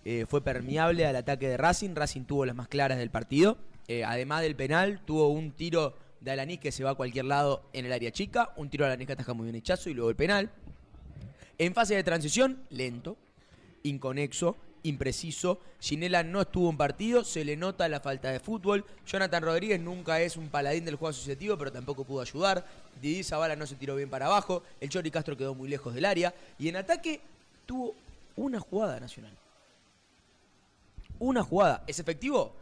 eh, fue permeable al ataque de Racing, Racing tuvo las más claras del partido, además del penal, tuvo un tiro de Alanis que se va a cualquier lado en el área chica, un tiro de Alanis que ataja muy bien hechazo y luego el penal. En fase de transición, lento, inconexo, impreciso. Ginela no estuvo en partido, se le nota la falta de fútbol. Jonathan Rodríguez nunca es un paladín del juego asociativo, pero tampoco pudo ayudar. Didi Zavala no se tiró bien para abajo. El Chori Castro quedó muy lejos del área. Y en ataque tuvo una jugada nacional. Una jugada. ¿Es efectivo?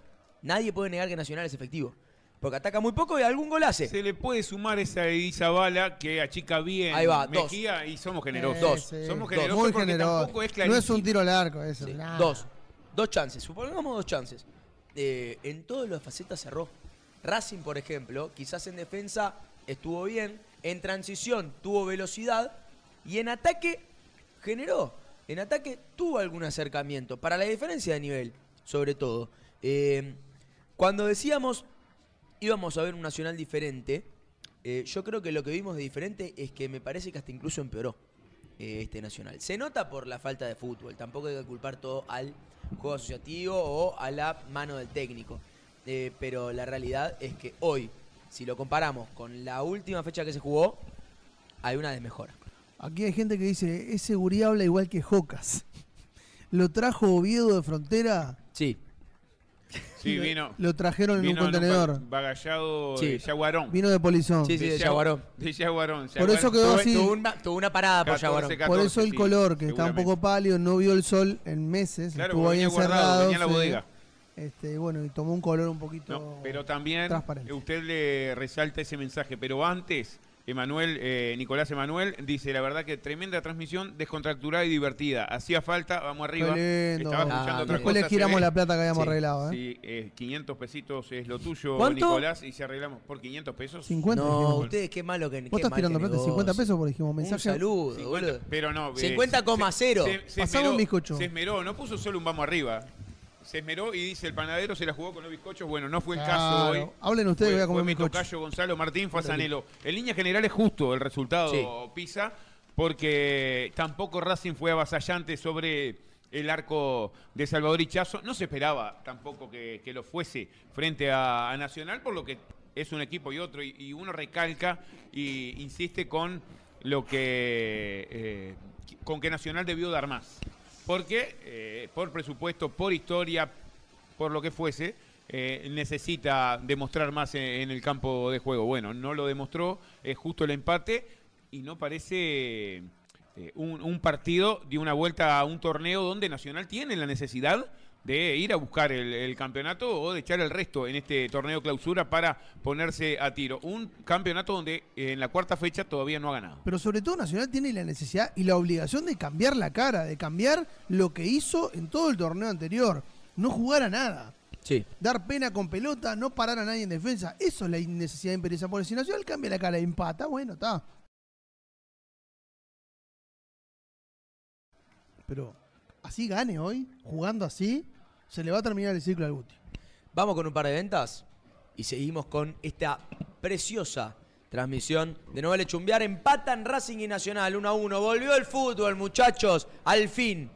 Nadie puede negar que Nacional es efectivo. Porque ataca muy poco y algún gol hace. Se le puede sumar esa Izabala que achica bien Ahí va, dos. Y somos generosos. Dos. Sí, Somos generosos Muy porque generoso. tampoco es no clarísimo. es un tiro al arco eso. Sí. Dos. Dos chances. Supongamos dos chances. Eh, en todas las facetas cerró. Racing, por ejemplo, quizás en defensa estuvo bien. En transición tuvo velocidad. Y en ataque generó. En ataque tuvo algún acercamiento. Para la diferencia de nivel, sobre todo. Eh, cuando decíamos íbamos a ver un Nacional diferente, eh, yo creo que lo que vimos de diferente es que me parece que hasta incluso empeoró eh, este Nacional. Se nota por la falta de fútbol, tampoco hay que culpar todo al juego asociativo o a la mano del técnico. Eh, pero la realidad es que hoy, si lo comparamos con la última fecha que se jugó, hay una desmejora. Aquí hay gente que dice, ese Gurí habla igual que Jocas. Lo trajo Oviedo de Frontera, Sí, Sí, vino. lo trajeron en vino un en contenedor. ba- bagallado Sí. de Yaguarón. Vino de Polizón. Sí, sí, de Yagua- Yaguarón. De Yaguarón. Por eso quedó tuvo, así. tuvo una, tuvo una parada por 14, Yaguarón. 14, Por eso el sí, color, que está un seguramente. poco pálido, no vio el sol en meses, Claro, estuvo porque ahí venía guardado, encerrado. venía en la sí. bodega. Este, bueno, y tomó un color un poquito No, pero también transparente. usted le resalta ese mensaje. Pero antes, Emanuel, eh, Nicolás Emanuel dice, la verdad que tremenda transmisión, descontracturada y divertida. Hacía falta, vamos arriba. Qué lindo. Estaba escuchando Ah, otra Después cosa, le giramos ve. la plata que habíamos Sí, arreglado, ¿eh? Sí, eh, 500 pesitos es lo tuyo, ¿Cuánto? Nicolás, y si arreglamos por 500 pesos. 50 No, ustedes qué malo que Vos qué estás mal tirando plata, 50 negocio. pesos por dijimos Un mensaje. saludo, 50, boludo. pero no. eh, 50,0 se- se- se Pasame un bizcocho. Se esmeró, no puso solo un vamos arriba. Se esmeró y dice el panadero se la jugó con los bizcochos. Bueno, no fue el caso hoy. Hablen ustedes, voy a comer mi tocayo Gonzalo Martín Fasanelo. En línea general es justo el resultado Sí. Pisa, porque tampoco Racing fue avasallante sobre el arco de Salvador Ichazo. No se esperaba tampoco que, que lo fuese frente a, a Nacional, por lo que es un equipo y otro, y, y uno recalca y insiste con lo que eh, con que Nacional debió dar más. Porque eh, por presupuesto, por historia, por lo que fuese, eh, necesita demostrar más en, el campo de juego. Bueno, no lo demostró, es justo el empate y no parece eh, un, un partido de una vuelta a un torneo donde Nacional tiene la necesidad de ir a buscar el, el campeonato o de echar el resto en este torneo clausura para ponerse a tiro. Un campeonato donde eh, en la cuarta fecha todavía no ha ganado. Pero sobre todo Nacional tiene la necesidad y la obligación de cambiar la cara, de cambiar lo que hizo en todo el torneo anterior. No jugar a nada. Sí. Dar pena con pelota, no parar a nadie en defensa. Eso es la necesidad imperiosa. Porque si Nacional cambia la cara y empata, bueno, está. Pero así gane hoy, jugando así, se le va a terminar el ciclo al Guti. Vamos con un par de ventas y seguimos con esta preciosa transmisión de No Vale Chumbear. Empatan Racing y Nacional 1 a 1. Volvió el fútbol, muchachos. Al fin.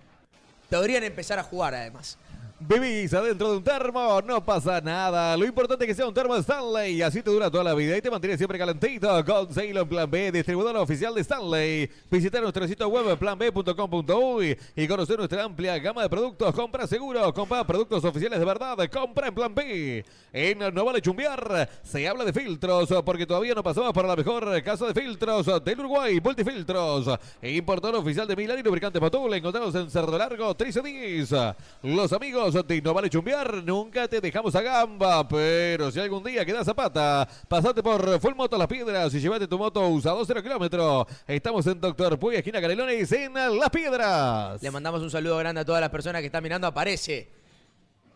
Podrían empezar a jugar además. Vivís adentro de un termo, no pasa nada. Lo importante es que sea un termo Stanley. Así te dura toda la vida y te mantiene siempre calentito. Con Ceylon Plan B, distribuidor oficial de Stanley. Visita nuestro sitio web planb.com.uy y conocer nuestra amplia gama de productos. Compra seguro, compra productos oficiales de verdad. Compra en Plan B. En No Vale Chumbear se habla de filtros porque todavía no pasamos por la mejor casa de filtros del Uruguay. Multifiltros. Importador oficial de Milán y lubricante Motul. Encontramos en Cerdo Largo 1310. Los amigos nosotros te no vale chumbear, nunca te dejamos a gamba, pero si algún día quedas zapata, pasate por Full Moto Las Piedras y llévate tu moto usado 0 kilómetros. Estamos en Doctor Puy, esquina Canelones, en Las Piedras. Le mandamos un saludo grande a todas las personas que están mirando. Aparece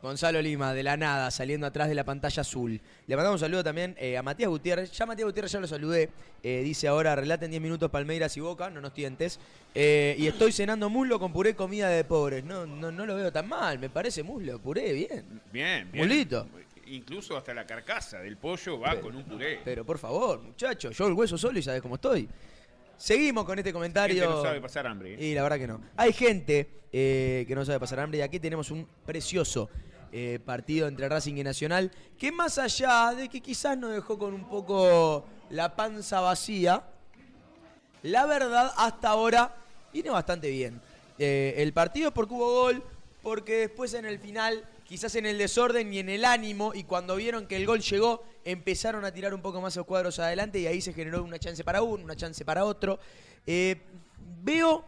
Gonzalo Lima, de la nada, saliendo atrás de la pantalla azul. Le mandamos un saludo también eh, a Matías Gutiérrez. Ya Matías Gutiérrez ya lo saludé. Eh, dice ahora, relaten 10 minutos Palmeiras y Boca, no nos tientes. Eh, y estoy cenando muslo con puré comida de pobres. No, no, no lo veo tan mal, me parece muslo, puré, bien. Bien, bien. Mulito. Incluso hasta la carcasa del pollo va con un puré. Pero por favor, muchachos, yo el hueso solo y sabes cómo estoy. Seguimos con este comentario. Gente no sabe pasar hambre. Y la verdad que no. Hay gente que no sabe pasar hambre y aquí tenemos un precioso eh, partido entre Racing y Nacional que más allá de que quizás nos dejó con un poco la panza vacía, la verdad hasta ahora viene bastante bien. Eh, el partido porque hubo gol, porque después en el final, quizás en el desorden y en el ánimo, y cuando vieron que el gol llegó, empezaron a tirar un poco más los cuadros adelante y ahí se generó una chance para uno, una chance para otro. Eh, veo,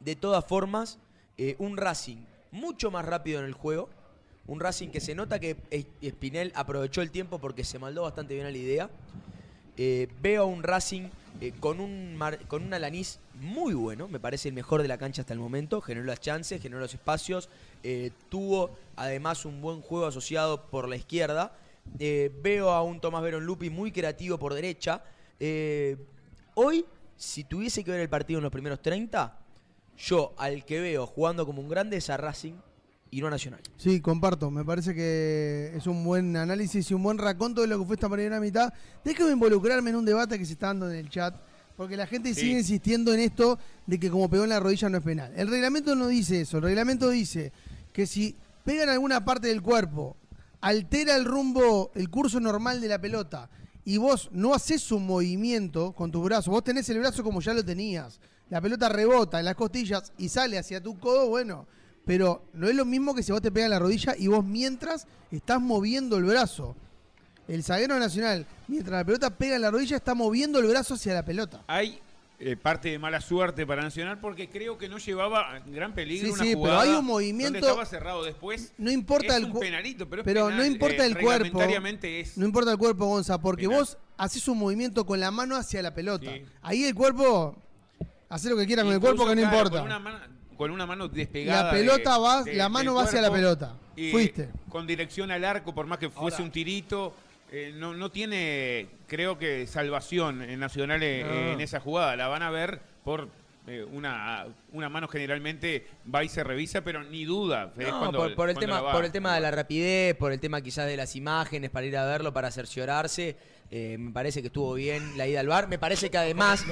de todas formas, un Racing mucho más rápido en el juego. Un Racing que se nota que Es- Espinel aprovechó el tiempo porque se maldó bastante bien a la idea. Eh, veo a un Racing eh, con un mar- con muy bueno, me parece el mejor de la cancha hasta el momento, generó las chances, generó los espacios, eh, tuvo además un buen juego asociado por la izquierda. Veo a un Tomás Verón Lupi muy creativo por derecha. Hoy, si tuviese que ver el partido en los primeros 30, yo al que veo jugando como un grande es a Racing y no a Nacional. Sí, comparto. Me parece que es un buen análisis y un buen raconto de lo que fue esta primera mitad. Déjame involucrarme en un debate que se está dando en el chat, porque la gente Sí. sigue insistiendo en esto de que como pegó en la rodilla no es penal. El reglamento no dice eso. El reglamento dice que si pegan alguna parte del cuerpo, altera el rumbo, el curso normal de la pelota, y vos no haces un movimiento con tu brazo, vos tenés el brazo como ya lo tenías, la pelota rebota en las costillas y sale hacia tu codo, bueno, pero no es lo mismo que si vos te pegas en la rodilla y vos mientras estás moviendo el brazo. El zaguero nacional, mientras la pelota pega en la rodilla, está moviendo el brazo hacia la pelota. Hay eh, parte de mala suerte para Nacional porque creo que no llevaba en gran peligro Sí, una sí, pero hay un movimiento- donde estaba cerrado después. No importa es el un penalito, pero, es pero penal, no importa eh, el cuerpo. es No importa el cuerpo, Gonza, porque Penal. vos haces un movimiento con la mano hacia la pelota. Sí. Ahí el cuerpo, hace lo que quiera con el cuerpo que no claro, importa. Con una, mano, despegada. La pelota de- va- de- la mano va hacia la pelota. y Fuiste. Con dirección al arco, por más que fuese Ahora. un tirito. eh, no, no tiene, creo que, salvación en Nacional eh, No. en esa jugada. La van a ver por eh, una, una mano generalmente va y se revisa, pero ni duda. No, cuando- por, por el tema, por el tema de la rapidez, por el tema quizás de las imágenes para ir a verlo, para cerciorarse. Eh, me parece que estuvo bien la ida al bar. Me parece que además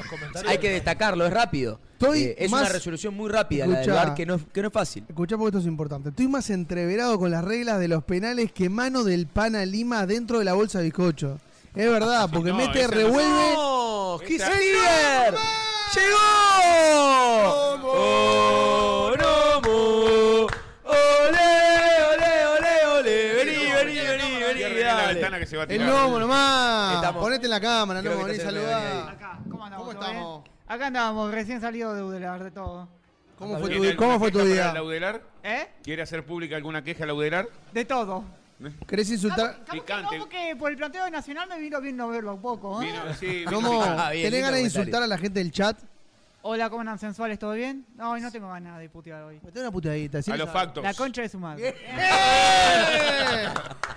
hay que destacarlo, es rápido. Estoy Eh, es más- una resolución muy rápida la del bar que no, que no es fácil. Escuchá porque esto es importante. Estoy más entreverado con las reglas de los penales que mano del pana Lima dentro de la bolsa de bizcocho. Es verdad, porque No, mete, revuelve. ¡No! ¡Llegó! ¡Oh, se va a El gnomo nomás. Estamos- Ponete en la cámara, Creo no, que vení, está haciendo saludá. bien ahí. Acá, ¿cómo andamos? ¿Cómo ¿Todo bien? estamos? Acá andamos, recién salido de Udelar, de todo. ¿Cómo fue ¿Tiene tu, alguna cómo fue tu queja para día? Laudelar? ¿Eh? ¿Quiere hacer pública alguna queja a Laudelar? De todo. ¿Querés insultar? Capaz que Picante. no, porque por el planteo de Nacional me vino bien no verlo un poco. ¿eh? Vino- sí, vino ¿Cómo? picante. Ah, bien, ¿Tenés lindo ganas de comentario. insultar a la gente del chat? Hola, ¿cómo andan sensuales? ¿Todo bien? No, hoy no tengo ganas de putear hoy. Meté una puteadita. A los factos. La concha de su madre. ¡Eh!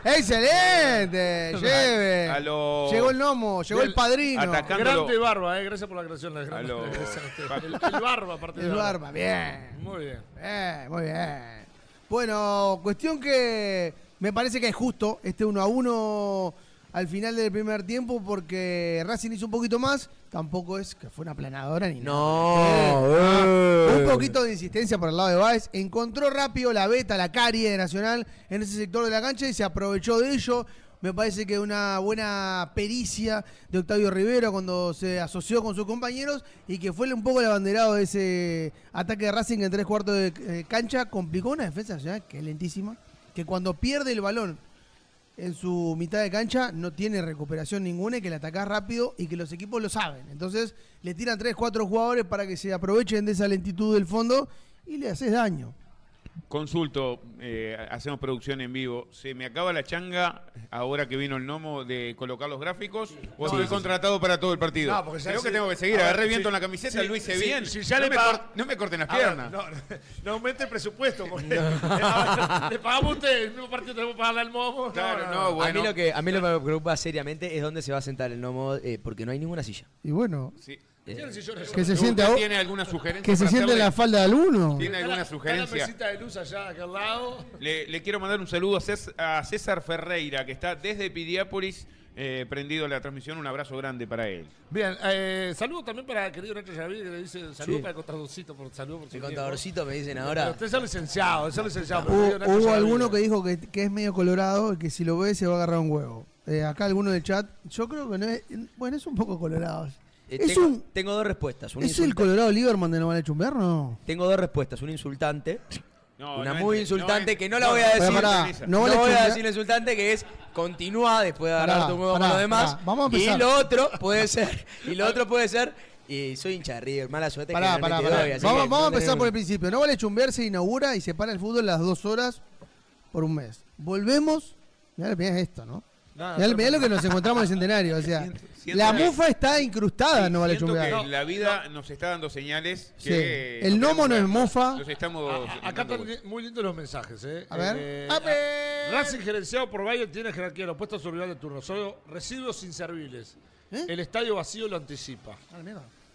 ¡Excelente! ¡Lleve! A lo- Llegó el gnomo, llegó el padrino. Atacando- Grande Barba, eh. Gracias por la creación. La A lo- el, el Barba, aparte El de barba, bien. Muy bien. Bien, muy bien. Bueno, cuestión que me parece que es justo este 1 a 1 al final del primer tiempo porque Racing hizo un poquito más. Tampoco es que fue una planadora ni No, nada. eh. Un poquito de insistencia por el lado de Báez. Encontró rápido la beta, la carie de Nacional en ese sector de la cancha y se aprovechó de ello. Me parece que una buena pericia de Octavio Rivero cuando se asoció con sus compañeros y que fue un poco el abanderado de ese ataque de Racing en tres cuartos de eh, cancha. Complicó una defensa nacional que es lentísima, que cuando pierde el balón en su mitad de cancha no tiene recuperación ninguna y que le atacás rápido y que los equipos lo saben. Entonces le tiran tres, cuatro jugadores para que se aprovechen de esa lentitud del fondo y le haces daño. Consulto, eh, hacemos producción en vivo. ¿Se me acaba la changa ahora que vino el gnomo de colocar los gráficos? ¿O estoy contratado para todo el partido? No, porque ya Creo que tengo que seguir. A ver, Agarré viento en la camiseta, lo hice bien. sí, ya no, le me pa- no me corten las A ver, piernas. no, no aumente el presupuesto. Porque le pagamos a usted, el mismo partido tenemos que pagarle al momo. Claro, no, A bueno. mí lo que a mí lo que me preocupa seriamente es dónde se va a sentar el gnomo, eh, porque no hay ninguna silla. Y bueno, Sí. Que se ¿Usted siente a- ¿Tiene alguna sugerencia? que se siente en la falda de alguno. ¿Tiene Está alguna está la sugerencia? mesita de luz allá, acá al lado. Le, le quiero mandar un saludo a Cés- a César Ferreira, que está desde Piriápolis eh, prendido a la transmisión. Un abrazo grande para él. Bien, eh, saludo también para el querido Nacho Yaví, que le dice saludo Sí. para el contadorcito, por saludo por El contadorcito me dicen Pero ahora. usted es licenciado, es licenciado. pero Hubo, alguno que dijo que, que es medio colorado y que si lo ve se va a agarrar un huevo. Eh, acá alguno del chat, yo creo que no es. Bueno, es un poco colorado. Eh, es tengo, un, tengo dos respuestas. Un ¿Es el colorado Lieberman de No Vale Chumbear, no? Tengo dos respuestas. Un insultante, No, una no muy insultante que no la voy a decir. pará, no No, vale voy a decir la insultante que es continúa después de agarrar tu huevo con los demás. pará, vamos a y empezar. lo otro puede ser, y lo otro puede ser, y soy hincha de River, mala suerte Pará, que pará, pará. doy, así Vamos, que vamos a empezar tenemos- por el principio. No vale chumbear, se inaugura y se para el fútbol las dos horas por un mes. Volvemos. Mirá, mirá esto, ¿no? Nada, Mirá, mirá lo que nos encontramos en el centenario. O sea, Siento- siento la que- mufa está incrustada, en no vale Siento chumbear. que la vida nos está dando señales Sí. que... El gnomo no es mofa. Los estamos... A- a- Acá están muy lindos los mensajes, ¿eh? A ver. Eh, A ver. Racing gerenciado por Bayern tiene jerarquía de los puestos sobre rival de turno. Solo residuos inservibles. ¿Eh? El estadio vacío lo anticipa. Ah.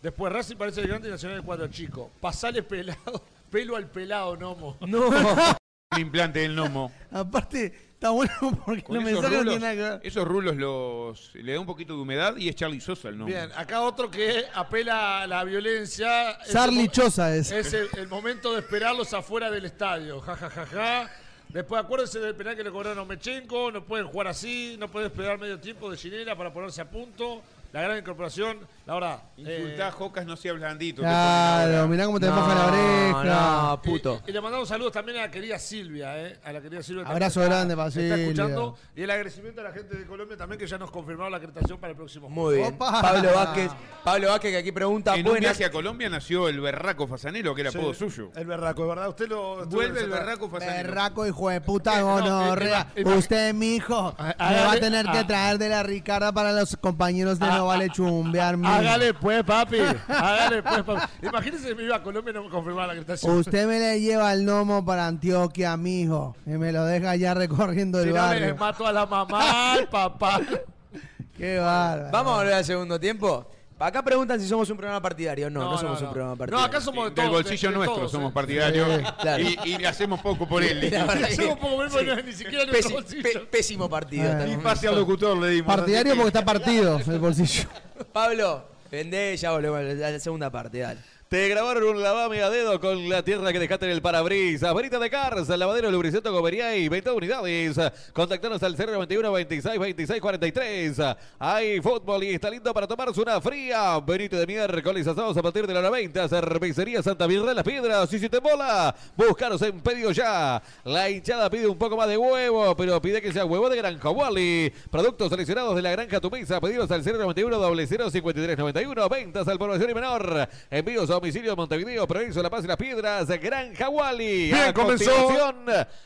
Después Racing parece el grande y Nacional el cuadro chico. Pasale pelado, pelo al pelado, Nomo. No, El implante del gnomo. Aparte, está bueno porque Con los esos mensajes no rulos, tienen nada que ver. esos rulos los, le da un poquito de humedad y es Charlie Sosa el gnomo. Bien, acá otro que apela a la violencia. Charlie Choza es. Es el, el momento de esperarlos afuera del estadio. Ja, ja, ja, ja. Después acuérdense del penal que le cobraron a Mechenko. No pueden jugar así. No pueden esperar medio tiempo de Ginela para ponerse a punto. La gran incorporación. La verdad. Insultá, eh, Jocas, no seas blandito. Claro, mirá cómo te no, moja la oreja. no, puto. Y, y le mandamos saludos también a la querida Silvia, ¿eh? A la querida Silvia. Abrazo está- grande para Está Silvia. escuchando. Y el agradecimiento a la gente de Colombia también que ya nos confirmaron la acreditación para el próximo juego. muy bien. Opa. Pablo Vázquez, Pablo Vázquez que aquí pregunta, En un buenas, viaje a Colombia nació el berraco fasanero, que era Sí, apodo suyo. El berraco, de verdad. Usted lo. Vuelve el berraco fasanero. Berraco, hijo de puta, Eh, no, gonorrea. eh, ima- Usted, mijo, me va a tener que ah. traer de la Ricarda para los compañeros de Ah, Vale Chumbear, mijo. Hágale pues, papi. Hágale pues, papi. Imagínese que me iba a Colombia y no me confirmaba la acreditación. Usted me le lleva el gnomo para Antioquia, mijo, y me lo deja ya recorriendo Si el no, le barrio. mato a la mamá, al papá. Qué bárbaro. vamos a volver al segundo tiempo. Acá preguntan si somos un programa partidario. No, no, somos un programa No, partidario. acá somos de Del todos. bolsillo de- de nuestro todos, somos partidarios Sí, claro. y, y le hacemos poco por él. Hacemos poco no es ni siquiera nuestro Pési- bolsillo. pe- pésimo partido. Eh. momento. pase al locutor le dimos. Partidario porque está partido el bolsillo. Pablo, vendé y ya volvemos a la segunda parte, dale. Te grabaron un lavame a dedo con la tierra que dejaste en el parabrisas. Verita de Cars, lavadero, lubricento, gomería y 20 unidades. Contactanos al 091 26 26 43. Hay fútbol y está lindo para tomarse una fría. Benito de miércoles asados a partir de la hora 20. Cervecería Santa Mirra de las Piedras. Y si te mola, búscanos en pedido ya. La hinchada pide un poco más de huevo, pero pide que sea huevo de granja Wally. Productos seleccionados de la granja Tu Mesa. Pedidos al 091 00 53 91. Ventas al población y menor. Envíos a domicilio Montevideo, Provincia La Paz y las Piedras. Granja Wally. Bien, A comenzó.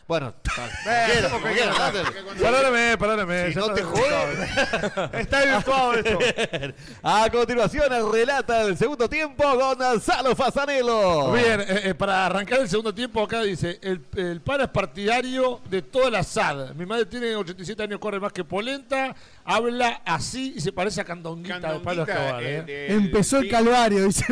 Bueno, Perdóneme, perdóneme. Si no te jode. Está virtuado esto. A continuación, relata el segundo tiempo Gonzalo Fasanelo. Bien, eh, eh, para arrancar el segundo tiempo acá dice, el, el es partidario de toda la SAD. Mi madre tiene 87 años, corre más que Polenta, habla así y se parece a Candonguita, de Pablo Candonguita, Escobar. ¿eh? eh, Empezó el calvario, dice.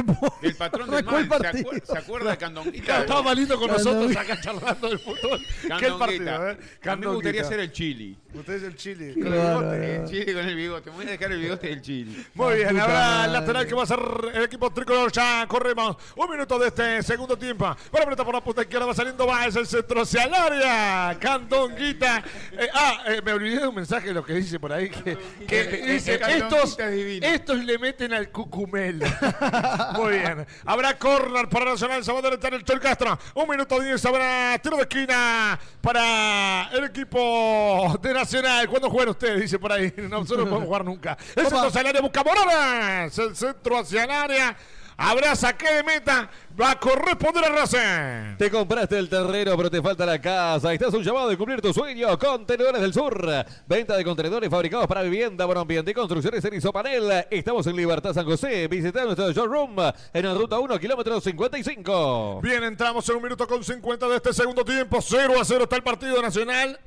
El patrón del mal. ¿Se, acuer- se acuerda de Candonguita? Estaba lindo con nosotros acá charlando del fútbol Candonguita. partido. ¿eh? A mí me gustaría ser el chili. Usted es el Chile. Qué con el bigote. El chili con el bigote. Me voy a dejar el bigote del chili. Muy bien, habrá el lateral que va a ser el equipo tricolor. Ya corremos un minuto de este segundo tiempo. Para pelota por la punta izquierda va saliendo va, es el centro hacia el área. Candonguita. Eh, ah, eh, me olvidé de un mensaje de lo que dice por ahí. Que, que dice, estos, estos le meten al cucumel. Muy bien. Habrá corner para Nacional. Se va a deretar el Chol Castro. Un minuto diez. Habrá tiro de esquina para el equipo de Nacional. ¿Cuándo juegan ustedes? Dice por ahí. No, nosotros no podemos jugar nunca. El centro hacia el área busca Morales. El centro hacia el área. Habrá saque de meta. Va a corresponder a Racing. Te compraste el terreno, pero te falta la casa. Estás un llamado de cumplir tu sueño. Contenedores del Sur. Venta de contenedores fabricados para vivienda, buen ambiente y construcciones en Isopanel. Estamos en Libertad San José. Visita nuestro showroom en la ruta 1, kilómetro 55. Bien, entramos en un minuto con 50 de este segundo tiempo. 0 a 0 está el partido nacional.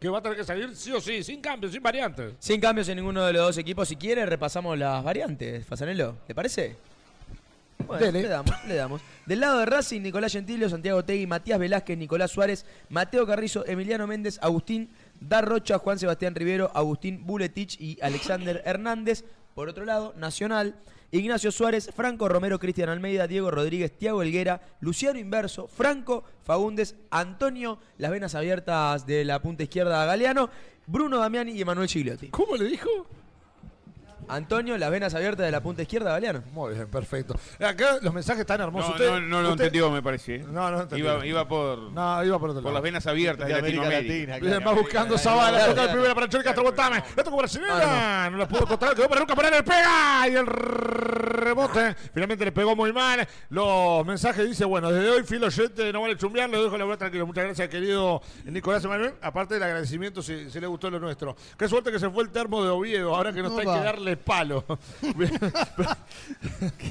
Que va a tener que salir sí o sí, sin cambios, sin variantes. Sin cambios en ninguno de los dos equipos. Si quiere, repasamos las variantes. Fasanelo, ¿le parece? Bueno, Dele. le damos, le damos. Del lado de Racing, Nicolás Gentilio, Santiago Tegui, Matías Velázquez, Nicolás Suárez, Mateo Carrizo, Emiliano Méndez, Agustín Darrocha, Juan Sebastián Rivero, Agustín Buletich y Alexander Hernández. Por otro lado, Nacional, Ignacio Suárez, Franco Romero, Cristian Almeida, Diego Rodríguez, Tiago Helguera, Luciano Inverso, Franco Fagundes, Antonio, las venas abiertas de la punta izquierda Galeano, Bruno Damiani y Emanuel Gigliotti. ¿Cómo le dijo? Antonio, las venas abiertas de la punta izquierda Galeano. Muy bien, perfecto. Acá los mensajes están hermosos. No, Usted- no, no lo usted- entendió, me parece. ¿eh? No, no entendió. Iba, iba por, No, iba por otro por las venas abiertas de, De América Latinoamérica. Latina, Bien, va buscando Zavala, toca el primera para Chori Castro Botame, le tocó Brasilera, no la pudo controlar, quedó para Luca Morales, pega y el rebote, finalmente le pegó muy mal. Los mensajes dice, bueno, desde hoy filo oyente, no vale chumbear, le dejo la verdad tranquilo. Muchas gracias, querido Nicolás Emanuel. Aparte del agradecimiento, si, si le gustó lo nuestro. Qué suerte que se fue el termo de Oviedo, ahora que no está que darle palo.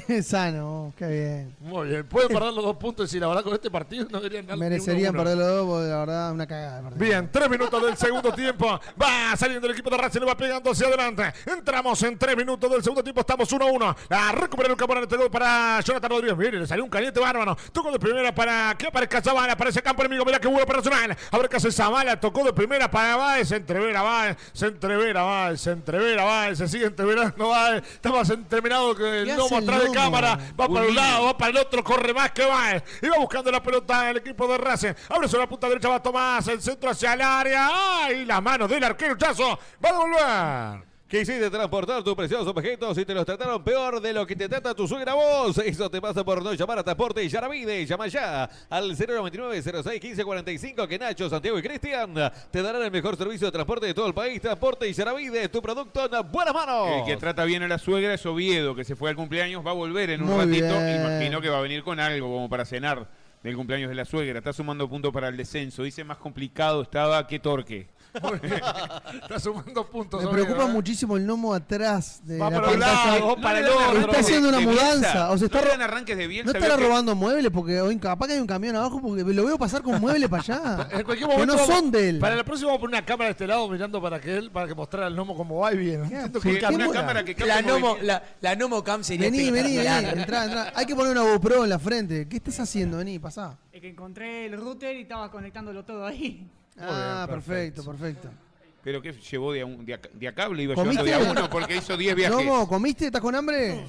Qué sano, qué bien. muy bien, pueden perder los dos puntos y la verdad con este partido no deberían darle ni uno Merecerían uno. perder los dos, porque la verdad, una cagada. Bien, tres minutos del segundo tiempo. Va saliendo el equipo de Racing, le va pegando hacia adelante. Entramos en tres minutos del segundo tiempo. Estamos 1-1. A recuperar el campo este gol para Jonathan Rodríguez. Mire, le salió un caliente bárbaro. Tocó de primera para que aparezca Zavala. Aparece campo enemigo. Mira que bueno para Nacional. A ver qué hace Zavala. Tocó de primera para Baez. Se entrevera Baez. Se entrevera Baez. Se entrevera Baez. Se sigue entreverando Baez. Está más entreverado que el ¿Qué lomo atrás de cámara. Va para un lado, va para el otro. Corre más que Baez. Y va buscando la pelota el equipo de Racing. Abre sobre la punta derecha. Va Tomás. El centro hacia el área. ¡Ay! La mano del arquero Chazo. Va a devolver. Quisiste transportar tus preciosos objetos y te los trataron peor de lo que te trata tu suegra vos. Eso te pasa por no llamar a Transporte y Yaravide. Llama ya al 099 06 15 45 que Nacho, Santiago y Cristian te darán el mejor servicio de transporte de todo el país. Transporte y Yaravide, tu producto en buenas manos. El que trata bien a la suegra es Oviedo, que se fue al cumpleaños, va a volver en un Muy ratito. bien. Imagino que va a venir con algo como para cenar del cumpleaños de la suegra. Está sumando puntos para el descenso. Dice más complicado estaba que Torque. Está sumando puntos. Me preocupa ¿eh? muchísimo el gnomo atrás de Va la para pantalla. lado, para el otro. Está haciendo una de Bielsa? mudanza, o sea, está ¿No arranques de Bielsa? ¿No estará que- robando muebles? Porque hoy capaz que hay un camión abajo porque lo veo pasar con muebles para allá. En cualquier que momento no vamos- son de él. Para la próxima vamos a poner una cámara de este lado mirando para que él, para que mostrara el gnomo cómo va y viene. No Sí, una cámara que La Nomo, movimiento. la, la Nomo Cam sería Vení, vení, vení. Entrá, entrá. Hay que poner una GoPro en la frente. ¿Qué estás haciendo? Vení, pasá. Es que encontré el router y estaba conectándolo todo ahí. Ah, perfecto, perfecto. Pero que llevó de a, un, de a, de a cable, iba ¿Comiste? llevando de a uno porque hizo 10 viajes. Nomo, ¿comiste? ¿Estás con hambre?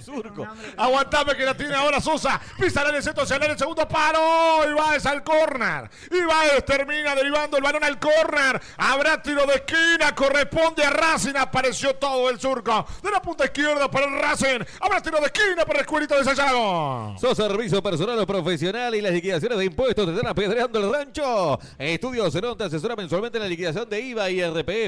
Aguantame que la tiene ahora Sosa. Pisa el centro hacia el segundo paro. Y Baez al córner. Y Baez termina derivando el balón al córner. Habrá tiro de esquina. Corresponde a Racing. Apareció todo el surco. De la punta izquierda para el Racing. Habrá tiro de esquina para el escuelito de Sayago. ¿Sos servicio personal o profesional y las liquidaciones de impuestos te están apedreando el rancho? Estudio Cerón te asesora mensualmente en la liquidación de IVA y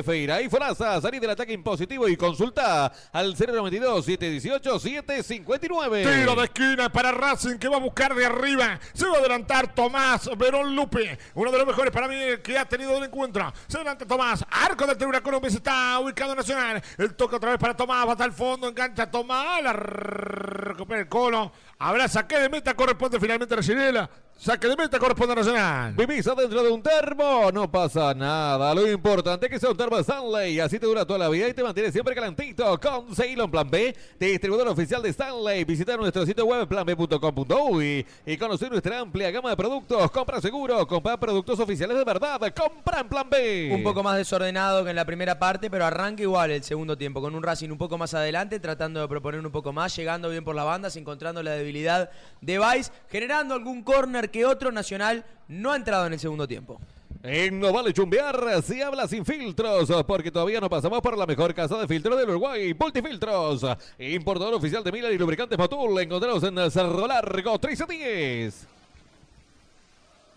Irá y Forasa, salí del ataque impositivo y consulta al 092-718-759. Tiro de esquina para Racing que va a buscar de arriba. Se va a adelantar Tomás Verón Lupe. Uno de los mejores para mí que ha tenido el encuentro. Se adelanta Tomás. Arco del Tribunal Colombia está ubicado Nacional. El toque otra vez para Tomás. Va hasta el fondo. Engancha Tomás. La recupera el colo. Habrá saque de meta. Corresponde finalmente a la Ginela. Saque de meta corresponde a Nacional. ¿Vivís adentro de un termo? No pasa nada. Lo importante es que sea un termo Stanley. Así te dura toda la vida y te mantiene siempre calentito. Con Ceylon Plan B, distribuidor oficial de Stanley. Visita nuestro sitio web planb.com.uy y conocer nuestra amplia gama de productos. Compra seguro, compra productos oficiales de verdad. Compra en Plan B. Un poco más desordenado que en la primera parte, pero arranca igual el segundo tiempo, con un Racing un poco más adelante, tratando de proponer un poco más, llegando bien por las bandas, encontrando la debilidad de Vice, generando algún córner que otro Nacional no ha entrado en el segundo tiempo. En No Vale Chumbear se habla sin filtros, porque todavía no pasamos por la mejor casa de filtros del Uruguay, Multifiltros. Importador oficial de Miller y lubricantes Motul. Encontramos en Cerro Largo 1310.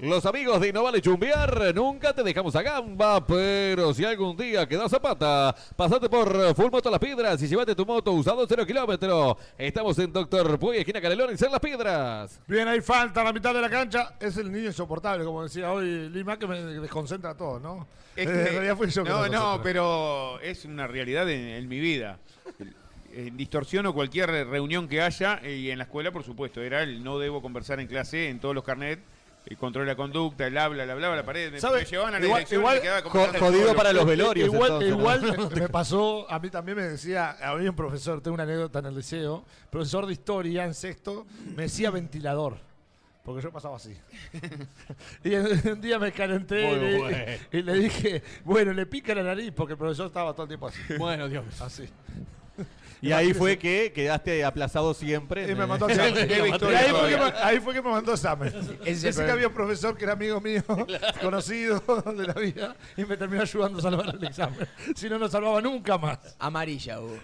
Los amigos de No Vale Chumbiar nunca te dejamos a gamba, pero si algún día quedas zapata, pasate por Full Moto Las Piedras y llévate tu moto usado 0 kilómetros. Estamos en Doctor Puy, esquina Canelones, en Las Piedras. Bien, ahí falta la mitad de la cancha. Es el niño insoportable, como decía hoy Lima, que me desconcentra a todos, ¿no? Es Eh, que- en realidad fui yo que no, no, pero es una realidad en, en mi vida. Eh, distorsiono cualquier reunión que haya eh, y en la escuela, por supuesto, era el no debo conversar en clase en todos los carnets. El control de la conducta, el habla, el hablaba, la pared. Me, ¿Sabe? me llevaban a la Igual- igual- y me quedaba jo- conversando jodido solo. para los velorios. Igual, entonces, ¿no? igual me pasó, a mí también me decía, a mí un profesor, tengo una anécdota en el liceo, profesor de historia en sexto, me decía ventilador. Porque yo pasaba así. y un día me calenté y, bueno. y le dije, bueno, le pica la nariz porque el profesor estaba todo el tiempo así. Bueno, Dios. Así. Y ahí fue que quedaste aplazado siempre. Y me mandó examen. Qué Y ahí, fue que me, ahí fue que me mandó examen. Ese que había un profesor que era amigo mío, conocido de la vida, y me terminó ayudando a salvar el examen. Si no, no salvaba nunca más. Amarilla, Hugo.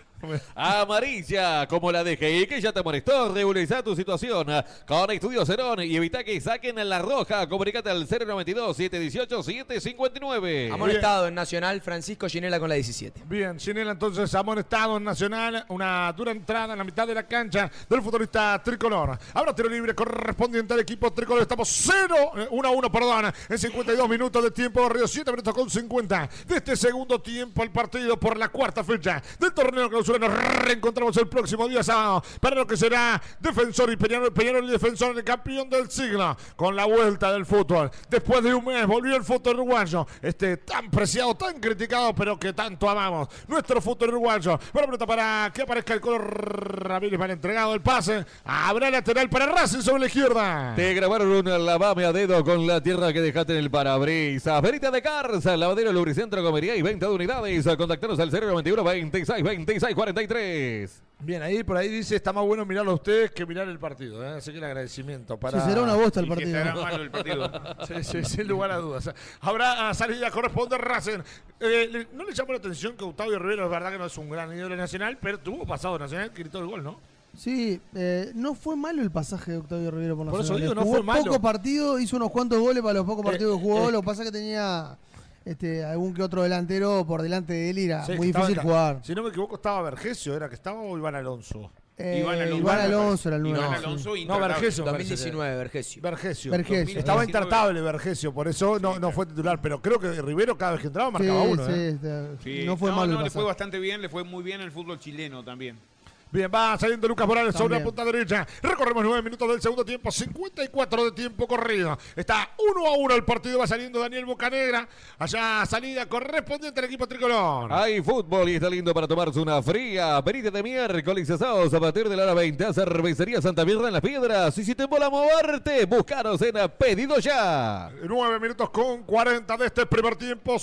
Amarilla, como la DGI que ya te molestó, regulariza tu situación con Estudio Cerón y evita que saquen en la roja. Comunicate al 092-718-759. Amonestado en Nacional, Francisco Ginela con la 17. Bien, Ginela entonces amonestado en Nacional, una dura entrada en la mitad de la cancha del futbolista tricolor. Ahora tiro libre correspondiente al equipo tricolor. Estamos 0, 1 a 1, perdón, en 52 minutos de tiempo, Río 7 minutos con 50 de este segundo tiempo el partido por la cuarta fecha del torneo clausura. Nos reencontramos el próximo día sábado para lo que será Defensor y Peñarol, Peñarol y Defensor, el campeón del siglo, con la vuelta del fútbol. Después de un mes volvió el fútbol uruguayo, este tan preciado, tan criticado, pero que tanto amamos. Nuestro fútbol uruguayo. Bueno, pelota para que aparezca el color Ramírez para entregado el pase. Habrá lateral para Racing sobre la izquierda. Te grabaron un lavame a dedo con la tierra que dejaste en el parabrisas. Verita de Carza, lavadero lubricentro, comería y venta de unidades. Contactanos al 091 26 26 43. Bien, ahí por ahí dice, está más bueno mirarlo a ustedes que mirar el partido. ¿eh? Así que el agradecimiento para... Sí, será una bosta el partido. estará malo el partido. Sí, sí, sin lugar a dudas. Habrá salida, corresponde a Racing. Eh, ¿No le llamó la atención que Octavio Rivero es verdad que no es un gran ídolo nacional, pero tuvo pasado nacional gritó el gol, ¿no? Sí, eh, no fue malo el pasaje de Octavio Rivero por Por eso Nacional. digo, no Jugó fue malo. poco partido, hizo unos cuantos goles para los pocos Eh, partidos que jugó. eh. Lo que pasa es que tenía este, algún que otro delantero por delante de él era Sí, muy estaba- difícil jugar. Si no me equivoco, estaba Vergesio, ¿era que estaba o Iván Alonso? Eh, Iván Alonso. Iván Alonso era el nuevo. Iván sí. Alonso No. Vergesio. me parece que- 2019, Vergesio. Vergesio. Vergesio. Estaba 2019. intratable Vergesio, por eso no, no fue titular. Pero creo que Rivero cada vez que entraba Sí, marcaba uno. sí, ¿eh? Sí. no fue malo no, le fue bastante bien, le fue muy bien el fútbol chileno también. Bien, va saliendo Lucas Morales sobre la punta derecha. Recorremos nueve minutos del segundo tiempo, 54 de tiempo corrido. Está uno a uno el partido, va saliendo Daniel Bocanegra. Allá salida correspondiente al equipo tricolor. Hay fútbol y está lindo para tomarse una fría. Venite de miércoles a sábados a partir de la hora 20 a Cervecería Santa Mierda en Las Piedras. Y si te mola moverte, buscaros en Pedido Ya. Nueve minutos con 40 de este primer tiempo.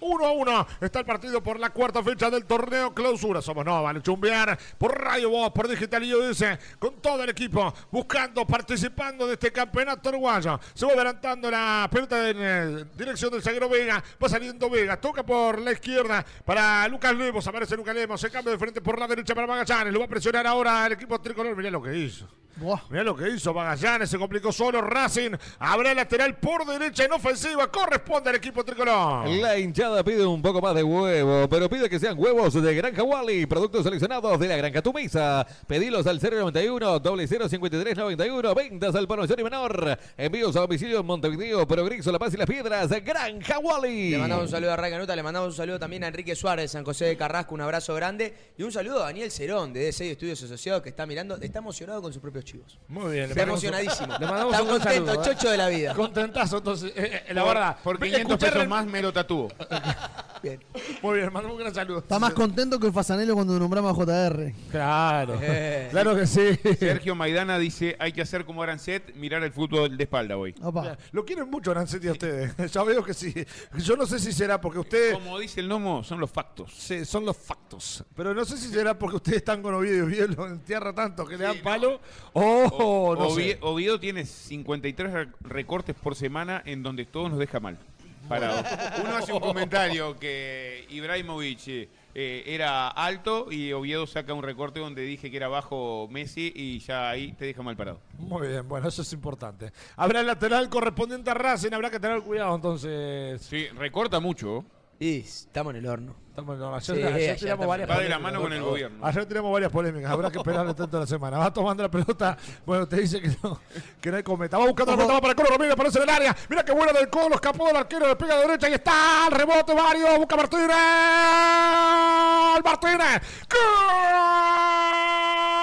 1 a 1. Está el partido por la cuarta fecha del torneo clausura. Somos no, vale chumbear por Radio Voz, por Digital dice con todo el equipo buscando, participando de este campeonato uruguayo. Se va adelantando la pelota en eh, dirección del zaguero Vega. Va saliendo Vega. Toca por la izquierda para Lucas Lemos. Aparece Lucas Lemos. Se cambia de frente por la derecha para Magallanes. Lo va a presionar ahora el equipo tricolor. Mirá lo que hizo. Buah. Mirá lo que hizo Magallanes, se complicó solo Racing. Habrá lateral por derecha en ofensiva. Corresponde al equipo tricolor. La hinchada pide un poco más de huevo, pero pide que sean huevos de Granja Wally, productos seleccionados de la Granja Tu Mesa. Pedilos al 091 0053 91, ventas al mayor y menor. Envíos a domicilio en Montevideo, Progreso, La Paz y Las Piedras. Granja Wally. Le mandamos un saludo a Ray Canuta, le mandamos un saludo también a Enrique Suárez San José de Carrasco, un abrazo grande. Y un saludo a Daniel Cerón de D6 Estudios Asociados que está mirando, está emocionado con sus propios chivos. Muy bien. Está emocionadísimo. Le mandamos Está un contento, saludo, ¿eh? chocho de la vida. Contentazo, entonces, eh, eh, la Por- verdad. Por Ve, 500 escuché pesos más me lo tatúo. Bien. Muy bien, mandamos un gran saludo. Está más contento que Fasanelo cuando nombramos a JR. Claro. Eh. Claro que sí. Sergio Maidana dice, hay que hacer como Arancet, mirar el fútbol de espalda hoy. Opa. Lo quieren mucho, Nancetti, a ustedes. Ya veo que sí. Yo no sé si será porque ustedes. Como dice el Nomo, son los factos. Sí, son los factos. Pero no sé si será porque ustedes están con Oviedo y Oviedo lo entierra tanto que le dan palo. O, O- no Ovie- sé. Oviedo tiene 53 re- recortes por semana en donde todo nos deja mal. Parado. Uno hace un comentario que Ibrahimovic eh, eh, era alto y Oviedo saca un recorte donde dije que era bajo Messi y ya ahí te deja mal parado. Muy bien, bueno, eso es importante. Habrá el lateral correspondiente a Racing, habrá que tener cuidado entonces. Sí, recorta mucho. Y estamos en el horno. Estamos, no, ayer, Sí, ayer ya tiramos varias Va de la polémicas, mano con el ¿no? gobierno. Ayer tiramos varias polémicas, habrá que esperarle tanto la semana. Va tomando la pelota, bueno, te dice que no, que no hay cometa. Va buscando la pelota, va para el Colo Ramírez, aparece en el área. Mira qué buena del Colo, escapó del arquero, le pega a derecha y está el rebote, Mario, busca Martínez. Martínez. ¡Gol!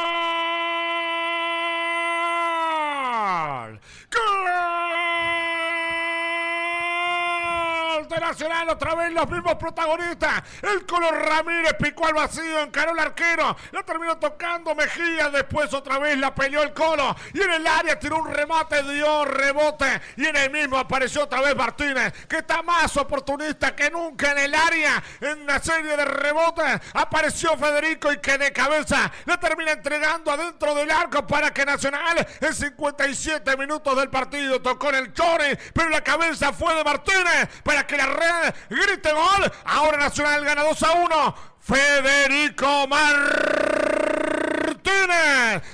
Nacional, otra vez los mismos protagonistas. El color Ramírez picó al vacío, encaró al arquero. La terminó tocando Mejía. Después otra vez la peleó el Colo. Y en el área tiró un remate, dio rebote. Y en el mismo apareció otra vez Martínez, que está más oportunista que nunca en el área. En la serie de rebotes apareció Federico y que de cabeza le termina entregando adentro del arco para que Nacional en 57 minutos del partido tocó en el Chore, pero la cabeza fue de Martínez para que la red grite gol. Ahora Nacional gana 2 a 1. Federico Martínez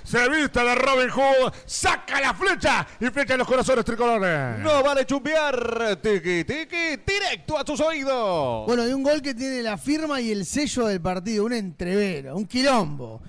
se viste de Robin Hood, saca la flecha y flecha en los corazones tricolores. No vale chumbear. Tiki, tiki, directo a tus oídos. Bueno, hay un gol que tiene la firma y el sello del partido, un entrevero, un quilombo.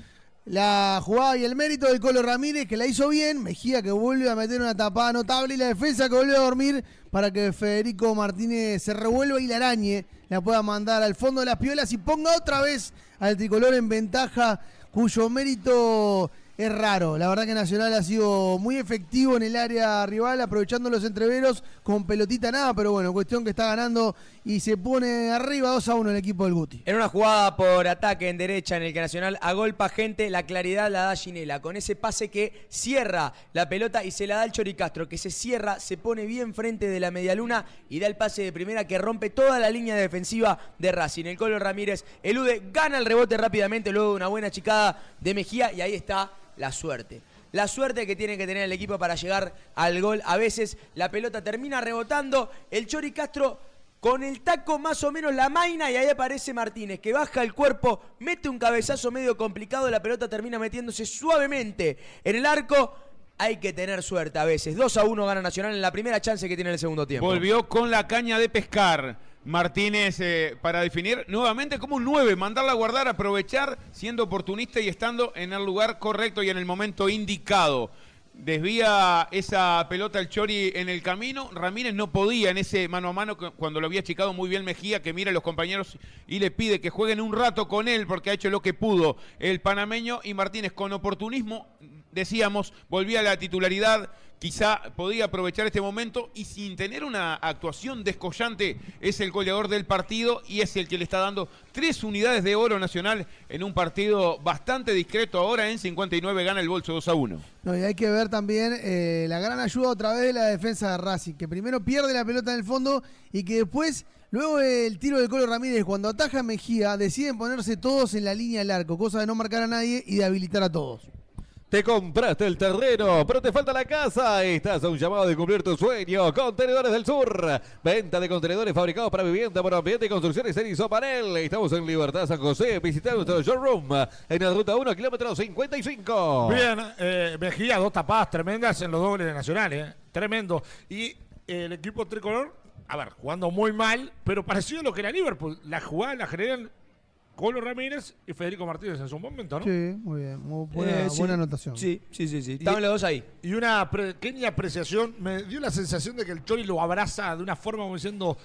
La jugada y el mérito del Colo Ramírez, que la hizo bien, Mejía que vuelve a meter una tapada notable y la defensa que vuelve a dormir para que Federico Martínez se revuelva y la arañe, la pueda mandar al fondo de las piolas y ponga otra vez al tricolor en ventaja, cuyo mérito es raro. La verdad que Nacional ha sido muy efectivo en el área rival, aprovechando los entreveros con pelotita nada, pero bueno, cuestión que está ganando y se pone arriba 2 a 1 el equipo del Guti. En una jugada por ataque en derecha en el que Nacional agolpa gente, la claridad la da Ginela, con ese pase que cierra la pelota y se la da el Chori Castro, que se cierra, se pone bien frente de la medialuna y da el pase de primera que rompe toda la línea defensiva de Racing. El Colo Ramírez elude, gana el rebote rápidamente luego de una buena chicada de Mejía y ahí está la suerte. La suerte que tiene que tener el equipo para llegar al gol. A veces la pelota termina rebotando. El Chori Castro con el taco más o menos la maina y ahí aparece Martínez que baja el cuerpo, mete un cabezazo medio complicado, la pelota termina metiéndose suavemente en el arco. Hay que tener suerte a veces. 2 a 1 gana Nacional en la primera chance que tiene en el segundo tiempo. Volvió con la caña de pescar. Martínez eh, para definir nuevamente como un 9, mandarla a guardar, aprovechar, siendo oportunista y estando en el lugar correcto y en el momento indicado. Desvía esa pelota el Chori en el camino. Ramírez no podía en ese mano a mano cu- cuando lo había achicado muy bien Mejía, que mira a los compañeros y le pide que jueguen un rato con él porque ha hecho lo que pudo el panameño. Y Martínez con oportunismo, decíamos, volvía a la titularidad. Quizá podía aprovechar este momento y sin tener una actuación descollante es el goleador del partido y es el que le está dando tres unidades de oro nacional en un partido bastante discreto. Ahora en 59 gana el bolso 2 a 1. No, y hay que ver también eh, la gran ayuda otra vez de la defensa de Racing, que primero pierde la pelota en el fondo y que después, luego el tiro del Colo Ramírez, cuando ataja a Mejía, deciden ponerse todos en la línea del arco, cosa de no marcar a nadie y de habilitar a todos. Te compraste el terreno, pero te falta la casa. Estás a un llamado de cumplir tu sueño. Contenedores del Sur. Venta de contenedores fabricados para vivienda, para ambiente y construcciones en Isopanel. Estamos en Libertad San José. Visita nuestro showroom en la ruta 1, kilómetro 55. Bien, eh, Mejía, dos tapadas tremendas en los dobles de Nacional, eh. Tremendo. Y eh, el equipo tricolor, a ver, jugando muy mal, pero parecido a lo que era Liverpool. La jugada la generan Colo Ramírez y Federico Martínez en su momento, ¿no? Sí, muy bien, muy buena, Eh, sí. buena anotación. Sí, sí, sí, sí. Estaban los dos ahí. Y una pequeña apreciación, me dio la sensación de que el Chori lo abraza de una forma como diciendo,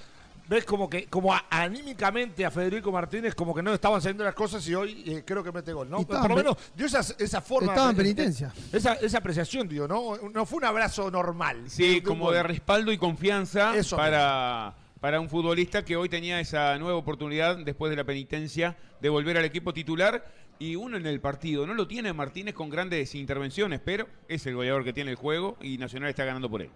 ves como que, como a- anímicamente a Federico Martínez, como que no estaban saliendo las cosas y hoy eh, creo que mete gol, ¿no? Por lo en menos dio esa, esa forma. estaba en penitencia. Esa, esa apreciación, digo, ¿no? No fue un abrazo normal. Sí, como de respaldo y confianza Eso para, para un futbolista que hoy tenía esa nueva oportunidad después de la penitencia de volver al equipo titular. Y uno en el partido, no lo tiene Martínez con grandes intervenciones, pero es el goleador que tiene el juego y Nacional está ganando por él.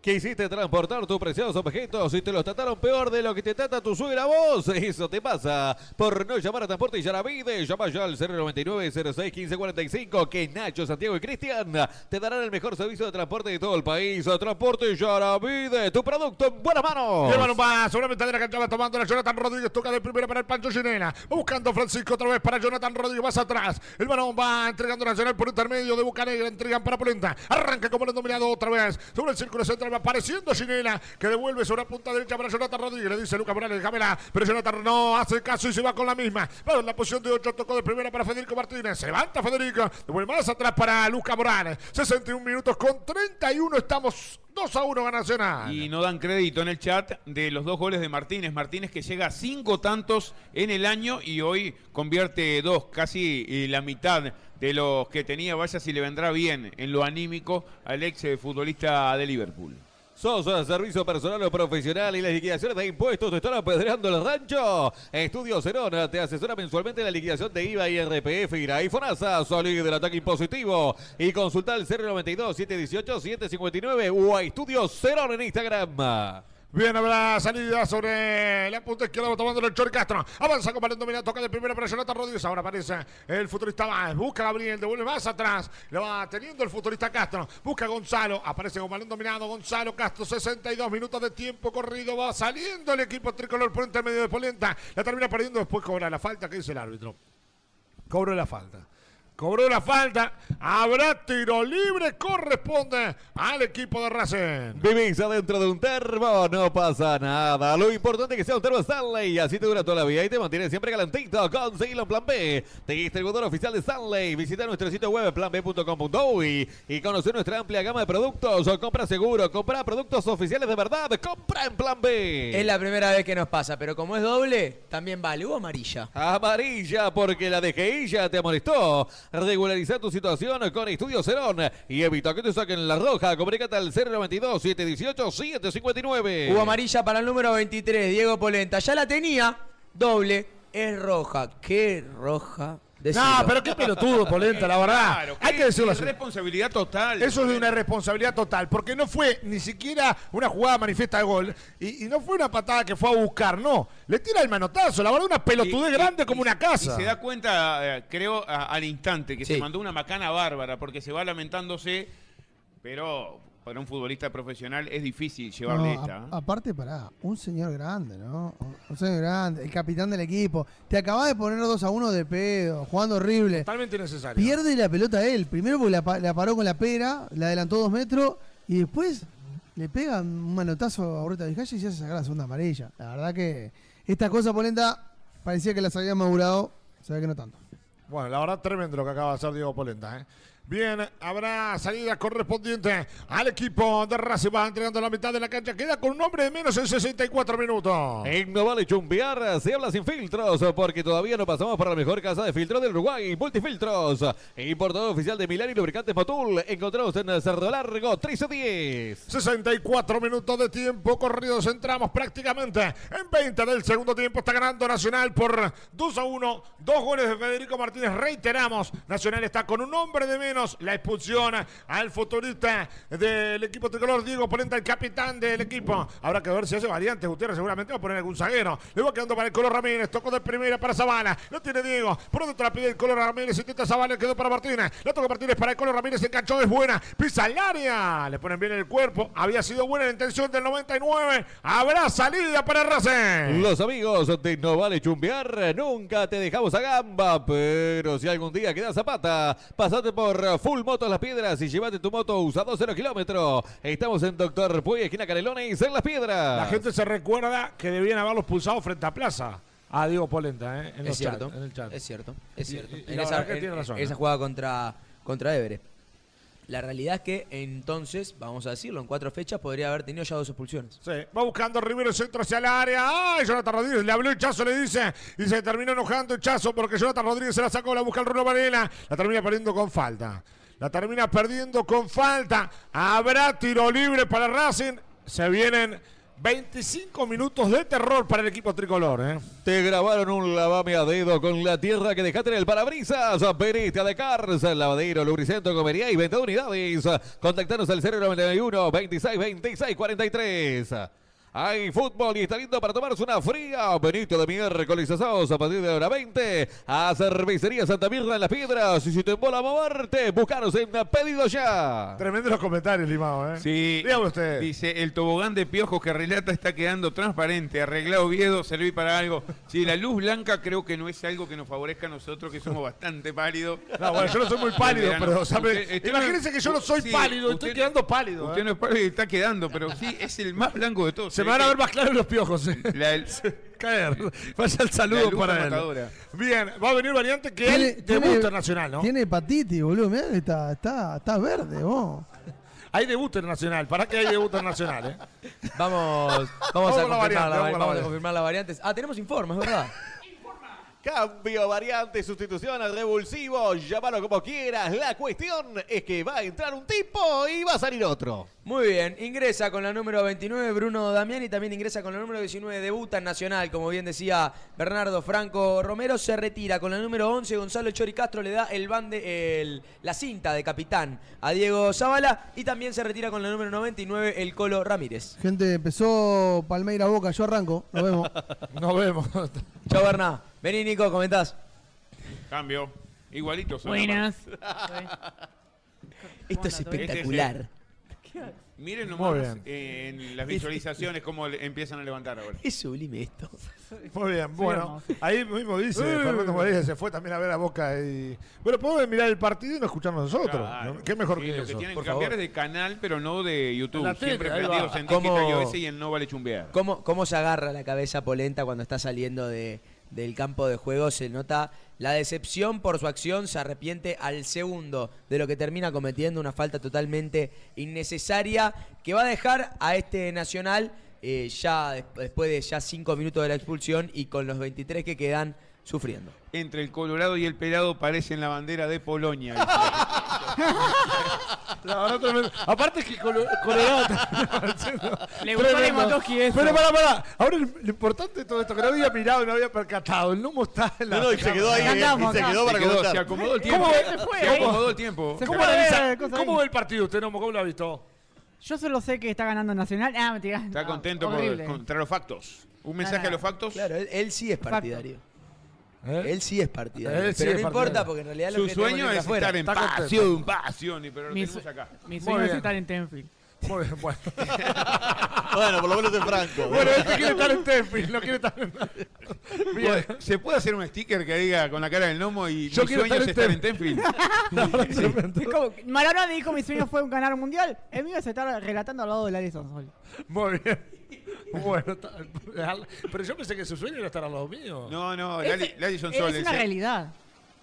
Quisiste transportar tus preciosos objetos y te los trataron peor de lo que te trata tu suegra vos. Eso te pasa por no llamar a Transporte Yaravide. Llama ya al 099 06 1545 que Nacho, Santiago y Cristian te darán el mejor servicio de transporte de todo el país. Transporte Yaravide, tu producto en buenas manos. La mitad de la cancha, va tomando la Jonathan Rodríguez, toca de primera para el Pancho. Va buscando Francisco otra vez para Jonathan Rodríguez, más atrás. El balón va entregando Nacional por intermedio de Bucanegra, entregan para Polenta. Arranca como el dominado otra vez. Sobre el círculo central va apareciendo Ginela, que devuelve sobre la punta derecha para Jonathan Rodríguez. Le dice Lucas Morales, déjamela. Pero Jonathan no hace caso y se va con la misma. Va en la posición de 8, tocó de primera para Federico Martínez. Se levanta Federico, devuelve más atrás para Lucas Morales. 61 minutos con 31, estamos 2 a 1 a Nacional. Y no dan crédito en el chat de los dos goles de Martínez. Martínez que llega a cinco tantos en el año y hoy convierte dos, casi eh, la mitad de los que tenía. Vaya si le vendrá bien en lo anímico al ex eh, futbolista de Liverpool. ¿Sos servicio personal o profesional y las liquidaciones de impuestos te están apedreando el rancho? Estudio Cerona te asesora mensualmente en la liquidación de IVA y RPF, IRA y FONASA. Salí del ataque impositivo y consulta el 092-718-759 o a Estudio Cerona en Instagram. Bien, habrá salida sobre la punta izquierda, tomando el Chori Castro. Avanza con balón dominado, toca de primera para Jonathan Rodríguez. Ahora aparece el futurista. Busca Gabriel, devuelve más atrás. Lo va teniendo el futurista Castro. Busca Gonzalo. Aparece con balón dominado. Gonzalo Castro, 62 minutos de tiempo corrido. Va saliendo el equipo tricolor por intermedio de Polenta. La termina perdiendo. Después cobra la falta. ¿Qué dice el árbitro? Cobró la falta. Cobró la falta. Habrá tiro libre. Corresponde al equipo de Racing. Vivís adentro de un termo, no pasa nada. Lo importante es que sea un termo Stanley. Así te dura toda la vida y te mantiene siempre calentito. Conseguilo en Plan B. Distribuidor oficial de Stanley. Visita nuestro sitio web planb.com.uy y conocer nuestra amplia gama de productos. O compra seguro, compra productos oficiales de verdad. Compra en Plan B. Es la primera vez que nos pasa, pero como es doble, también vale. Hubo amarilla. Amarilla porque la DGI ya te molestó. Regulariza tu situación con Estudio Cerón y evita que te saquen la roja. Comunícate al 092-718-759. Hubo amarilla para el número 23, Diego Polenta. Ya la tenía, doble, es roja. ¿Qué roja? No, pero qué pelotudo, Polenta, la verdad. Claro, Hay que decirlo así. Responsabilidad total. Eso es de una responsabilidad total, porque no fue ni siquiera una jugada manifiesta de gol y, y no fue una patada que fue a buscar, no. Le tira el manotazo, la verdad, una pelotudez Y- y- grande como una casa. Y se da cuenta, eh, creo, a- al instante que Sí. se mandó una macana bárbara porque se va lamentándose, pero para un futbolista profesional es difícil llevarle No, esta. a- ¿eh? aparte, pará, un señor grande, ¿no? Un señor grande, el capitán del equipo. Te acabas de poner 2 a 1 de pedo, jugando horrible. Totalmente innecesario. Pierde la pelota él. Primero porque la paró con la pera, la adelantó dos metros y después le pega un manotazo a Borreta Vizcaya y se hace sacar la segunda amarilla. La verdad que esta cosa, Polenta, parecía que las había madurado, se ve que no tanto. Bueno, la verdad, tremendo lo que acaba de hacer Diego Polenta. ¿eh? Bien, habrá salida correspondiente al equipo de Racing. Va entregando la mitad de la cancha. Queda con un hombre de menos en 64 minutos. En No Vale Chumbear se habla sin filtros porque todavía no pasamos por la mejor casa de filtros del Uruguay, Multifiltros. Importador oficial de Milán y Lubricantes Motul. Encontramos en Cerdo Largo 1310. 64 minutos de tiempo corridos. Entramos prácticamente en 20 del segundo tiempo. Está ganando Nacional por 2 a 1. Dos goles de Federico Martínez. Reiteramos, Nacional está con un hombre de menos. La expulsión al futbolista del equipo tricolor, Diego Polenta, el capitán del equipo. Habrá que ver si hace variantes. Gutiérrez seguramente va a poner algún zaguero. Le va quedando para el color Ramírez. Tocó de primera para Zavala. Lo tiene Diego. Por dentro la pide el color Ramírez. Intenta Zavala. Quedó para Martínez. La toca Martínez para el color Ramírez. Enganchó. Es buena. Pisa el área. Le ponen bien el cuerpo. Había sido buena la intención del 99. Habrá salida para Racing. Los amigos de No Vale Chumbear nunca te dejamos a gamba, pero si algún día quedas zapata, pasate por Full Motos Las Piedras y llévate tu moto usado 0 kilómetros. Estamos en Doctor Puy, esquina Canelones, en Las Piedras. La gente se recuerda que debían haberlos pulsado frente a Plaza. A Diego Polenta, ¿eh? En, Es los chat, cierto, en el chat. es cierto, es cierto. y- y en la esa, en- tiene razón, en esa ¿eh? jugada contra, contra Everest. La realidad es que entonces, vamos a decirlo, en cuatro fechas podría haber tenido ya dos expulsiones. Sí, va buscando Rivero centro hacia el área. ¡Ay! Jonathan Rodríguez le habló el Chazo, le dice. Y se terminó enojando el Chazo porque Jonathan Rodríguez se la sacó, la busca el Rulo Varela. La termina perdiendo con falta. La termina perdiendo con falta. Habrá tiro libre para Racing. Se vienen 25 minutos de terror para el equipo tricolor. ¿eh? Te grabaron un lavame a dedo con la tierra que dejaste en el parabrisas. Perita de Cars, lavadero, lubricento, comería y venta de unidades. Contactanos al 091 26 26 43. Hay fútbol y está lindo para tomarse una fría. Benito de miércoles asados a partir de hora 20. A Cervecería Santa Mirna en las Piedras. Y si te embola moverte, buscaros en Pedido Ya. Tremendo los comentarios, Limao. ¿eh? Sí. Dígame usted. Dice, el tobogán de piojos que relata está quedando transparente, arreglado Viedo, servir para algo. Sí, la luz blanca creo que no es algo que nos favorezca a nosotros, que somos bastante pálidos. No, bueno, yo no soy muy pálido, pero no- imagínense que yo no soy sí, pálido, usted- estoy quedando pálido. Usted ¿eh? no es pálido y está quedando, pero sí, es el más blanco de todos. Se me van a ver más claros los piojos. ¿eh? La- el- Caer. Vaya el La saludo luz para él. matadora. Bien, va a venir variante que Tiene- él tiene- internacional, ¿no? Tiene hepatitis, boludo. Mirá que está, está, está verde, vos. Hay debut internacional. ¿Para qué hay debut internacional? ¿eh? Vamos, vamos, Vamos a con la confirmar, variante, la- vamos con la vamos a variante. confirmar las variantes. Ah, tenemos informes, ¿verdad? Cambio, variante, sustitución al revulsivo, llámalo como quieras. La cuestión es que va a entrar un tipo y va a salir otro. Muy bien, ingresa con la número 29 Bruno Damián y también ingresa con la número 19 debuta en Nacional, como bien decía Bernardo Franco Romero, se retira con la número 11 Gonzalo Chori Castro le da el bande, el- la cinta de capitán a Diego Zavala y también se retira con la número 99 el Colo Ramírez. Gente, empezó Palmeira Boca. Yo arranco. Nos vemos. Nos vemos. Chao Berná, vení Nico, comentás. Cambio. Igualito son. Buenas. Esto es espectacular. Miren Muy nomás bien. eh, en las visualizaciones cómo le- empiezan a levantar ahora. Es sublime esto. Muy bien, bueno. Ahí mismo dice, Fernando Morales se fue también a ver a Boca y... Bueno, podemos mirar el partido y no escucharnos nosotros. Claro. ¿no? ¿Qué mejor Sí, que lo eso? que tienen por que cambiar favor. es de canal, pero no de YouTube. En la tele, Siempre ahí va. prendidos en ¿Cómo- Digital iOS y en No Vale Chumbear. ¿Cómo, cómo se agarra la cabeza Polenta cuando está saliendo de, del campo de juego? Se nota la decepción por su acción, se arrepiente al segundo de lo que termina cometiendo una falta totalmente innecesaria que va a dejar a este Nacional eh, ya des- después de ya cinco minutos de la expulsión y con los 23 que quedan sufriendo. Entre el Colorado y el Pelado parecen la bandera de Polonia. La verdad, tremendo. Aparte es que Colo- pareciendo Le gustó tremendo. Lewandowski eso. Pero pará, pará. Ahora lo importante de todo esto, que no había mirado y no había percatado. El humo está en la... No, no, y se quedó ahí, eh, y se acá. quedó Se, para quedó, se comentar. acomodó el tiempo. ¿Cómo Se, se fue? acomodó el tiempo. Se ¿Cómo, fue a ver analiza- cosas ¿Cómo ahí. ve el partido usted, Nomo? ¿Cómo lo ha visto? Yo solo sé que está ganando Nacional. Ah, mentira. Está No, contento por- horrible. contra los factos. Un mensaje a los factos. Claro, él, él sí es Facto. partidario. ¿Eh? Él sí es partidario. Él sí pero es no partidario. importa porque en realidad lo Su que tenemos sueño es es afuera. estar en pasión, pasión, pero lo Mi, tenemos acá. mi sueño es estar en Tenfield. Muy bien, bueno. Bueno, por lo menos en Franco. bueno, este quiere estar en Tenfield, no quiere estar en... Bien. ¿Se puede hacer un sticker que diga con la cara del gnomo y Yo mi sueño es estar en en Tenfield? Es como- Maradona dijo mi sueño fue ganar un mundial. El mío es estar relatando al lado del Alisson Sol. Muy bien. Bueno, pero yo pensé que su sueño era estar al lado mío. No, no, Es- Lali, Lali son es soles. una realidad.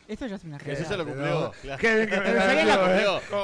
Eso ya es una Ese realidad. se lo cumplió. claro. Qué bien que me ¿eh?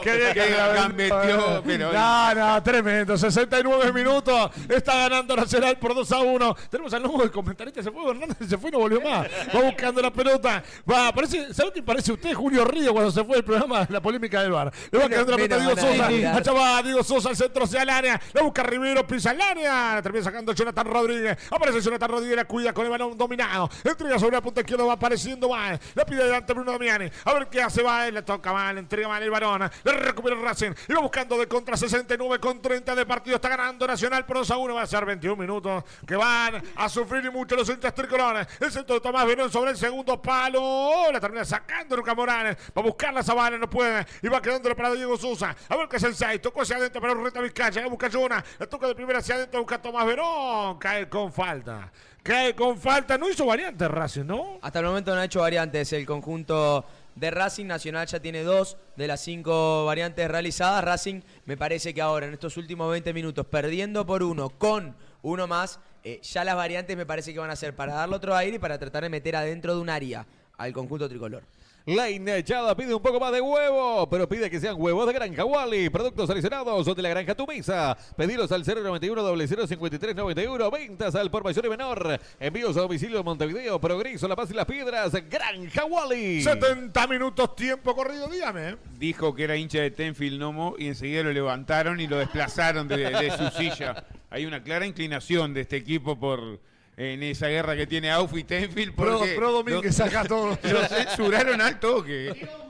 Qué bien que me pero- No, no, tremendo. 69 minutos. Está ganando Nacional por 2 a 1. Tenemos al nuevo del comentarista. Se fue Hernández, se fue y no volvió más. Va buscando la pelota. Va, parece, ¿sabe qué parece usted, Julio Río, cuando se fue el programa La Polémica del Bar? Le va quedando la pelota a Diego Sosa. Allá va Diego Sosa al centro hacia el área. La busca Rivero, pisa el área. La termina sacando Jonathan Rodríguez. Aparece Jonathan Rodríguez, la cuida con el balón dominado. Entrega sobre la punta izquierda, va apareciendo mal. La pide delante Bruno Damiani. A ver qué hace va. Le toca mal, entrega mal el varón. Le recupera el Racing. Y va buscando de contra 69 con 30 de partido. Está ganando Nacional por 2 a 1. Va a ser 21 minutos que van a sufrir mucho los hinchas tricolores. El centro de Tomás Verón sobre el segundo palo. La termina sacando Luca Morales. Va a buscar la sabana, no puede. Y va quedando para Diego Sosa. A ver qué es el 6. Tocó hacia adentro para Urreta Vizcaya. La busca Jona. La toca de primera hacia adentro. Busca Tomás Verón. Cae con falta. Cae con falta. No hizo variante Racing, ¿no? Hasta el momento no ha hecho variantes el conjunto de Racing Nacional ya tiene dos de las cinco variantes realizadas. Racing me parece que ahora en estos últimos 20 minutos perdiendo por uno con uno más, eh, ya las variantes me parece que van a ser para darle otro aire y para tratar de meter adentro de un área al conjunto tricolor. La hinchada pide un poco más de huevo, pero pide que sean huevos de Granja Wally, productos seleccionados de la Granja Tumisa. Pedidos al 091 0053 91, ventas al por mayor y menor. Envíos a domicilio en Montevideo, Progreso, La Paz y Las Piedras, Granja Wally. 70 minutos tiempo corrido, dígame. Dijo que era hincha de Tenfield Nomo y enseguida lo levantaron y lo desplazaron de, de su silla. hay una clara inclinación de este equipo por en esa guerra que tiene Auf y Tenfield. Pro, porque pro lo- saca todo. Lo censuraron al toque.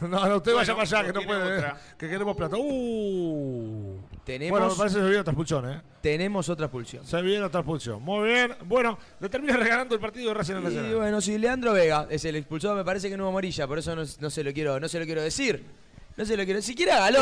No, no, usted vaya Bueno, para allá, que no puede. otra. eh, Que queremos plata. Uh. Tenemos, Bueno, me parece que se viene otra expulsión, ¿eh? tenemos otra expulsión. Se viene otra expulsión. Muy bien. Bueno, le termina regalando el partido de Racing Y Nacional. bueno, si Leandro Vega es el expulsado, me parece que no hubo amarilla, por eso no, no se lo quiero, no se lo quiero decir. No se lo quiero. Si quiere hágalo.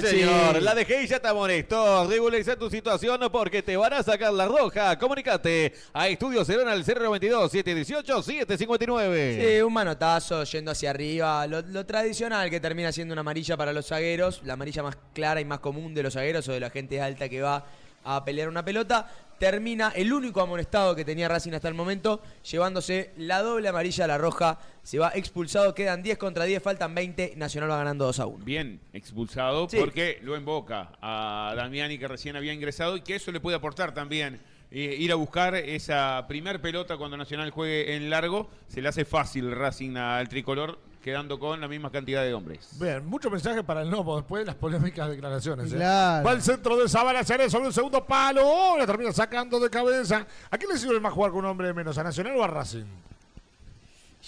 Sí, señor. La DGI ya está molesto. Regulariza tu situación porque te van a sacar la roja. Comunicate a Estudio Cerón al 092 718 759. Sí, un manotazo yendo hacia arriba. Lo, lo tradicional que termina siendo una amarilla para los zagueros. La amarilla más clara y más común de los zagueros o de la gente alta que va a pelear una pelota. Termina el único amonestado que tenía Racing hasta el momento, llevándose la doble amarilla a la roja. Se va expulsado, quedan 10 contra 10, faltan 20. Nacional va ganando 2 a 1. Bien expulsado Sí. porque lo invoca a Damiani que recién había ingresado y que eso le puede aportar también. eh, ir a buscar esa primer pelota cuando Nacional juegue en largo, se le hace fácil Racing al tricolor, quedando con la misma cantidad de hombres. Bien, mucho mensaje para el Nomo después de las polémicas declaraciones. ¿eh? Claro. Va al centro de Zabala Ceres sobre un segundo palo. Oh, la termina sacando de cabeza. ¿A quién le sirve más jugar con un hombre de menos? ¿A Nacional o a Racing?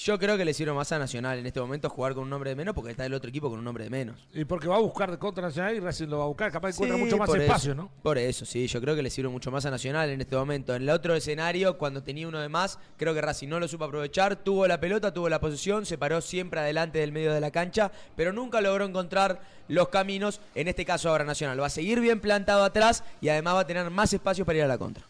Yo creo que le sirve más a Nacional en este momento jugar con un nombre de menos porque está el otro equipo con un nombre de menos. Y porque va a buscar de contra Nacional y Racing lo va a buscar. Capaz encuentra Sí, mucho más espacio, eso, ¿no? Por eso, sí, yo creo que le sirve mucho más a Nacional en este momento. En el otro escenario, cuando tenía uno de más, creo que Racing no lo supo aprovechar, tuvo la pelota, tuvo la posesión, se paró siempre adelante del medio de la cancha, pero nunca logró encontrar los caminos, en este caso ahora Nacional. Va a seguir bien plantado atrás y además va a tener más espacio para ir a la contra.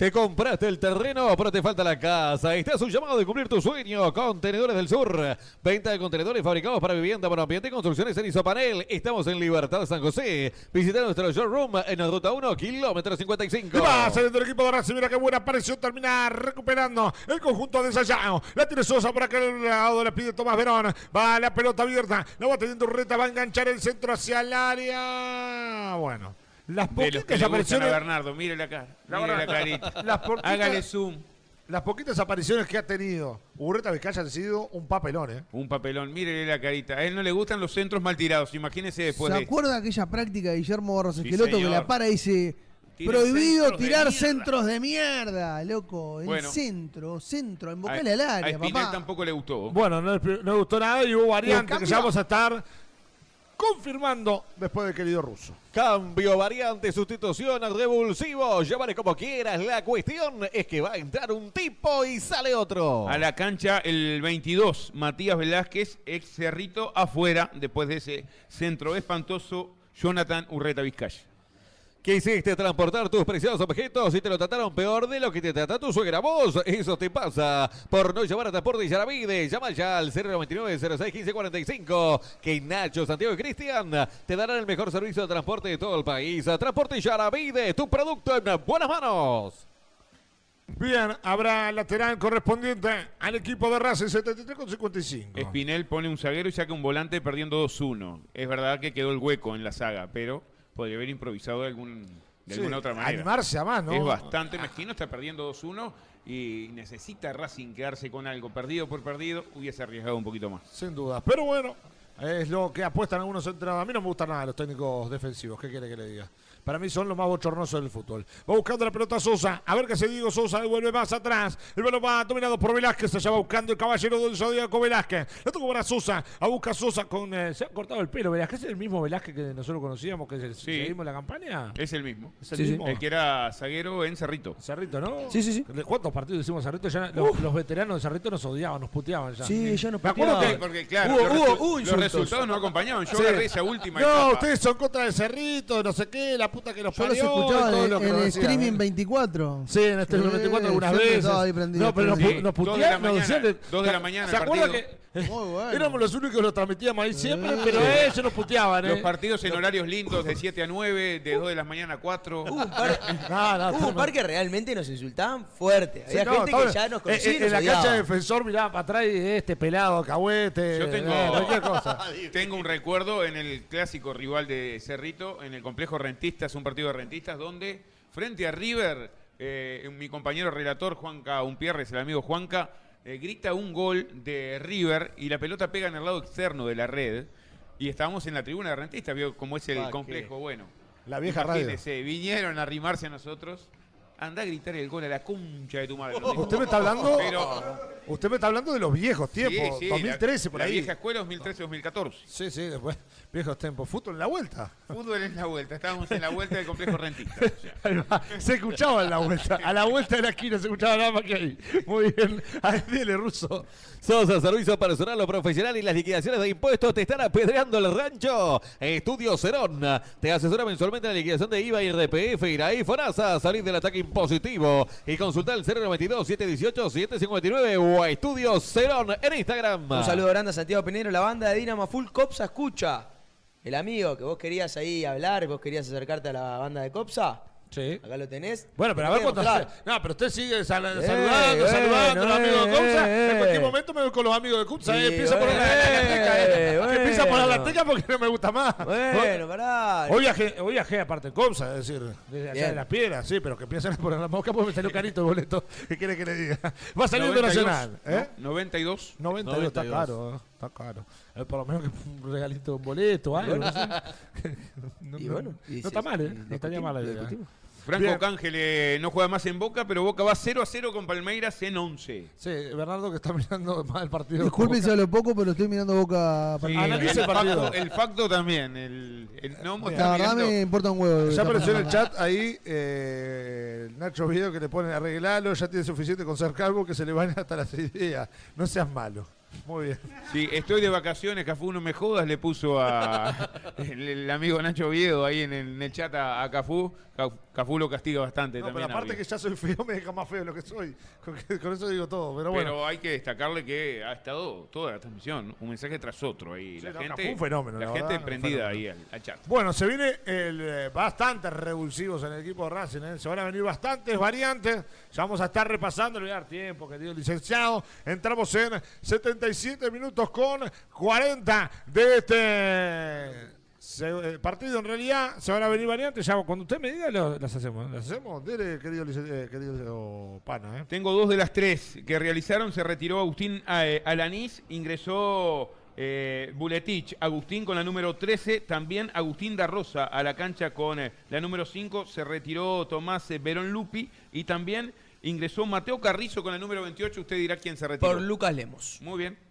Te compraste el terreno, pero te falta la casa. Estás un llamado de cumplir tu sueño. Contenedores del Sur. Venta de contenedores fabricados para vivienda, monoambiente y construcciones en Isopanel. Estamos en Libertad San José. Visita nuestro showroom en la ruta 1, kilómetro 55. Y va saliendo el equipo de Racing. Mira qué buena aparición. Termina recuperando el conjunto de Sayao. La tiene Sosa por aquel lado. Le pide Tomás Verón. Va la pelota abierta. La va teniendo Urreta. Va a enganchar el centro hacia el área. Bueno. Las De los que poquitas le a apariciones. Bernardo, mire la cara, mire la carita. Las poquitas- Hágale zoom. Las poquitas apariciones que ha tenido Urreta Vizcaya han sido un papelón, ¿eh? Un papelón, mírele la carita. A él no le gustan los centros mal tirados, imagínese después ¿Se de... acuerda de aquella práctica de Guillermo Barros Sí, Esqueloto que señor. la para y dice Tira prohibido centros tirar mierda"? centros de mierda, loco? El Bueno. centro, centro, A, embocale al a área, Espinel papá. tampoco le gustó. Bueno, no, le- no le gustó nada y hubo variantes que ya vamos a estar confirmando después del querido ruso. Cambio, variante, sustitución, revulsivo. Llámale como quieras. La cuestión es que va a entrar un tipo y sale otro. A la cancha el 22, Matías Velázquez, ex Cerrito, afuera, después de ese centro espantoso, Jonathan Urreta Vizcaya. Quisiste transportar tus preciosos objetos y te lo trataron peor de lo que te trata tu suegra. Vos, eso te pasa por no llamar a Transporte y Yaravide. Llama ya al 099 06 15 45 que Nacho, Santiago y Cristian te darán el mejor servicio de transporte de todo el país. Transporte y Yaravide, tu producto en buenas manos. Bien, habrá lateral correspondiente al equipo de Racing 73 con 55. Espinel pone un zaguero y saca un volante perdiendo 2-1. Es verdad que quedó el hueco en la saga, pero podría haber improvisado de, algún, de Sí, alguna otra manera. Animarse a más, ¿no? Es bastante mezquino, está perdiendo 2-1 y necesita Racing quedarse con algo. Perdido por perdido, hubiese arriesgado un poquito más. Sin duda. Pero bueno, es lo que apuestan algunos entrenadores. A mí no me gustan nada los técnicos defensivos. ¿Qué quiere que le diga? Para mí son los más bochornosos del fútbol. Va buscando la pelota Sosa. A ver qué hace Diego Sosa. Vuelve más atrás. El balón va dominado por Velázquez. Allá va buscando el caballero del Zodíaco Velázquez. Le toca para Sosa. A busca Sosa con. eh, se ha cortado el pelo. Velázquez es el mismo Velázquez que nosotros conocíamos, que es- Sí. seguimos la campaña. Es el mismo. Es el Sí, sí. mismo. El que era zaguero en Cerrito. Cerrito, ¿no? Sí, sí, sí. ¿Cuántos partidos hicimos Cerrito? Ya los, los veteranos de Cerrito nos odiaban, nos puteaban ya. Sí, ya nos Me acuerdo puteaban. que- Porque claro, Hubo- los, hubo- resu- hubo los resultados no acompañaban. Yo Sí. agarré esa última No, etapa. ustedes son contra el Cerrito, no sé qué, la puta que los Yo los parió, escuchaba y todo en, lo que en nos el decían, streaming ¿eh? 24. Sí, en este Sí, 24 algunas siempre veces. estaba ahí prendido, no, pero nos, prendido. pu- nos Dos de la nos mañana, decían que- dos de la mañana ¿Se el acuerdan partido. que Muy bueno. éramos los únicos que lo transmitíamos ahí siempre, Sí. pero ellos nos puteaban, Los ¿eh? partidos en horarios lindos de 7 a 9, de 2 de la mañana a 4. Hubo un par, No, no, hubo un tremendo. par que realmente nos insultaban fuerte. Sí, Había no, gente que ya nos conocía nos En la odiaba. cancha de defensor miraba para atrás y este pelado, cahuete, Yo tengo- eh, cualquier cosa. Tengo un recuerdo en el clásico rival de Cerrito, en el complejo Rentistas, un partido de Rentistas, donde frente a River, eh, mi compañero relator Juanca Umpierres, el amigo Juanca, eh, grita un gol de River y la pelota pega en el lado externo de la red. Y estábamos en la tribuna de Rentistas, vio cómo es el complejo, bueno. La vieja radio. Vinieron a arrimarse a nosotros. Anda a gritar el gol a la concha de tu madre. dijo. Usted me está hablando. Pero- Usted me está hablando de los viejos tiempos. Sí, sí, 2013 la, por la ahí. vieja escuela 2013-2014. Sí, sí, después. Viejos tiempos. Fútbol en la vuelta. Fútbol en la vuelta. Estábamos en la vuelta del complejo rentista. Se escuchaba en la vuelta. A la vuelta de la esquina se escuchaba nada más que ahí. Muy bien. Ahí dile, ruso. Sosa, servicio personal o profesional y las liquidaciones de impuestos te están apedreando el rancho. Estudio Cerón te asesora mensualmente en la liquidación de IVA y RPF, IRAI, FONASA. Salir del ataque impositivo y consultar el 092-718-759 o a Estudio Cerón en Instagram. Un saludo grande a Santiago Pinero, la banda de Dinamo Full Copsa escucha. El amigo que vos querías ahí hablar, vos querías acercarte a la banda de Copsa. Sí. Acá lo tenés. Bueno, pero a ver cuánto. mostrar. No, pero usted sigue sal- Eh, saludando, eh, saludando a los amigos de Cousa. eh, en cualquier momento me voy con los amigos de. Sí, eh, empieza por la, la, teca, eh. Que empieza por la bueno. teca porque no me gusta más. Bueno, pará. Hoy viajé, hoy viajé aparte en Cousa, es decir, desde allá de las piedras, sí, pero que empiecen a poner la mosca porque me salió carito el boleto. ¿Qué quiere que le diga? Va saliendo 92, Nacional. ¿eh? ¿no? 92. 92, está 92. caro, ¿eh? Está caro. Eh, por lo menos que un regalito de un boleto, algo. bueno. no sé. no, Y no- bueno, y no sí, está mal, ¿eh? No estaría mal la idea. discutimos. Franco Bien. Cángel eh, no juega más en Boca, pero Boca va 0 a 0 con Palmeiras en 11. Sí, Bernardo que está mirando mal el partido. Disculpen si hablo poco, pero estoy mirando Boca Sí, para analice el, el partido. facto, el facto también. El, el- no La verdad mirando- me importa un huevo. Ya apareció en el chat ahí eh, Nacho Video que le pone arreglalo, ya tiene suficiente con ser calvo que se le van hasta las ideas. No seas malo. Muy bien. Sí, estoy de vacaciones, Cafú, no me jodas, le puso a el, el amigo Nacho Viedo ahí en el, en el chat a, a Cafú. Ca- Cafú lo castiga bastante No, pero también. a aparte que ya soy feo, me deja más feo lo que soy. Con, eso digo todo. Pero Pero, bueno. hay que destacarle que ha estado toda la transmisión, un mensaje tras otro ahí. Sí, la no, gente, Cafú un fenómeno, la la gente verdad, prendida ahí al, al chat. Bueno, se viene el, eh, bastantes revulsivos en el equipo de Racing. ¿eh? Se van a venir bastantes variantes. Ya vamos a estar repasando, le voy a dar tiempo, querido licenciado. Entramos en 77 minutos con 40 de este eh, partido. En realidad se van a venir variantes. Ya cuando usted me diga, las hacemos. ¿Las hacemos? Dele, querido, eh, pana. ¿eh? Tengo dos de las tres que realizaron. Se retiró Agustín eh, Alanís, ingresó eh, Buletich. Agustín con la número 13. También Agustín da Rosa a la cancha con eh, la número 5. Se retiró Tomás eh, Verón Lupi. Y también ingresó Mateo Carrizo con la número 28. Usted dirá quién se retiró. Por Lucas Lemos. Muy bien.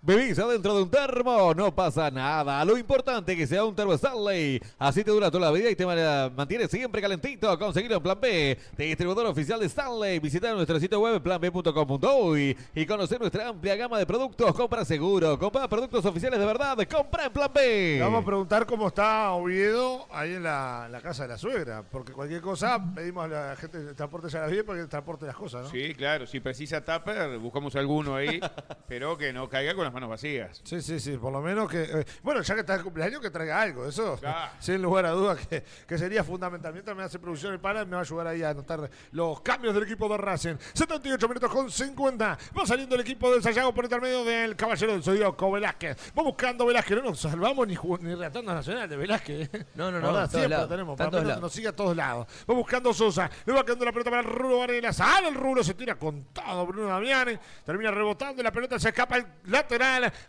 Bebís adentro de un termo, no pasa nada. Lo importante es que sea un termo Stanley. Así te dura toda la vida y te ma- mantiene siempre calentito. Conseguirlo en Plan B, distribuidor oficial de Stanley. Visitar nuestro sitio web planb.com.uy y conocer nuestra amplia gama de productos. Compra seguro, compra productos oficiales de verdad. Compra en Plan B. Le vamos a preguntar cómo está Oviedo ahí en la, la casa de la suegra. Porque cualquier cosa pedimos a la gente de transporte ya la bien para que transporte las cosas, ¿no? Sí, claro. Si precisa tupper, buscamos alguno ahí. pero que no caiga con las manos vacías. Sí, sí, sí, por lo menos que... eh, bueno, ya que está el cumpleaños, que traiga algo, eso, sin lugar a dudas, que, que sería fundamental. Mientras me hace producción el pana, me va a ayudar ahí a anotar los cambios del equipo de Racing. 78 minutos con 50. Va saliendo el equipo del Sayago por intermedio del Caballero del Zodíaco, Velázquez. Va buscando Velázquez, no nos salvamos ni, ni reatando nacional de Velázquez. ¿eh? No, no, no, siempre lados, lo tenemos, para menos nos sigue a todos lados. Va buscando Sosa, le va quedando la pelota para el Rulo Varela. Sale el Rulo, se tira con todo Bruno Damiani. Termina rebotando y la pelota se escapa al lateral.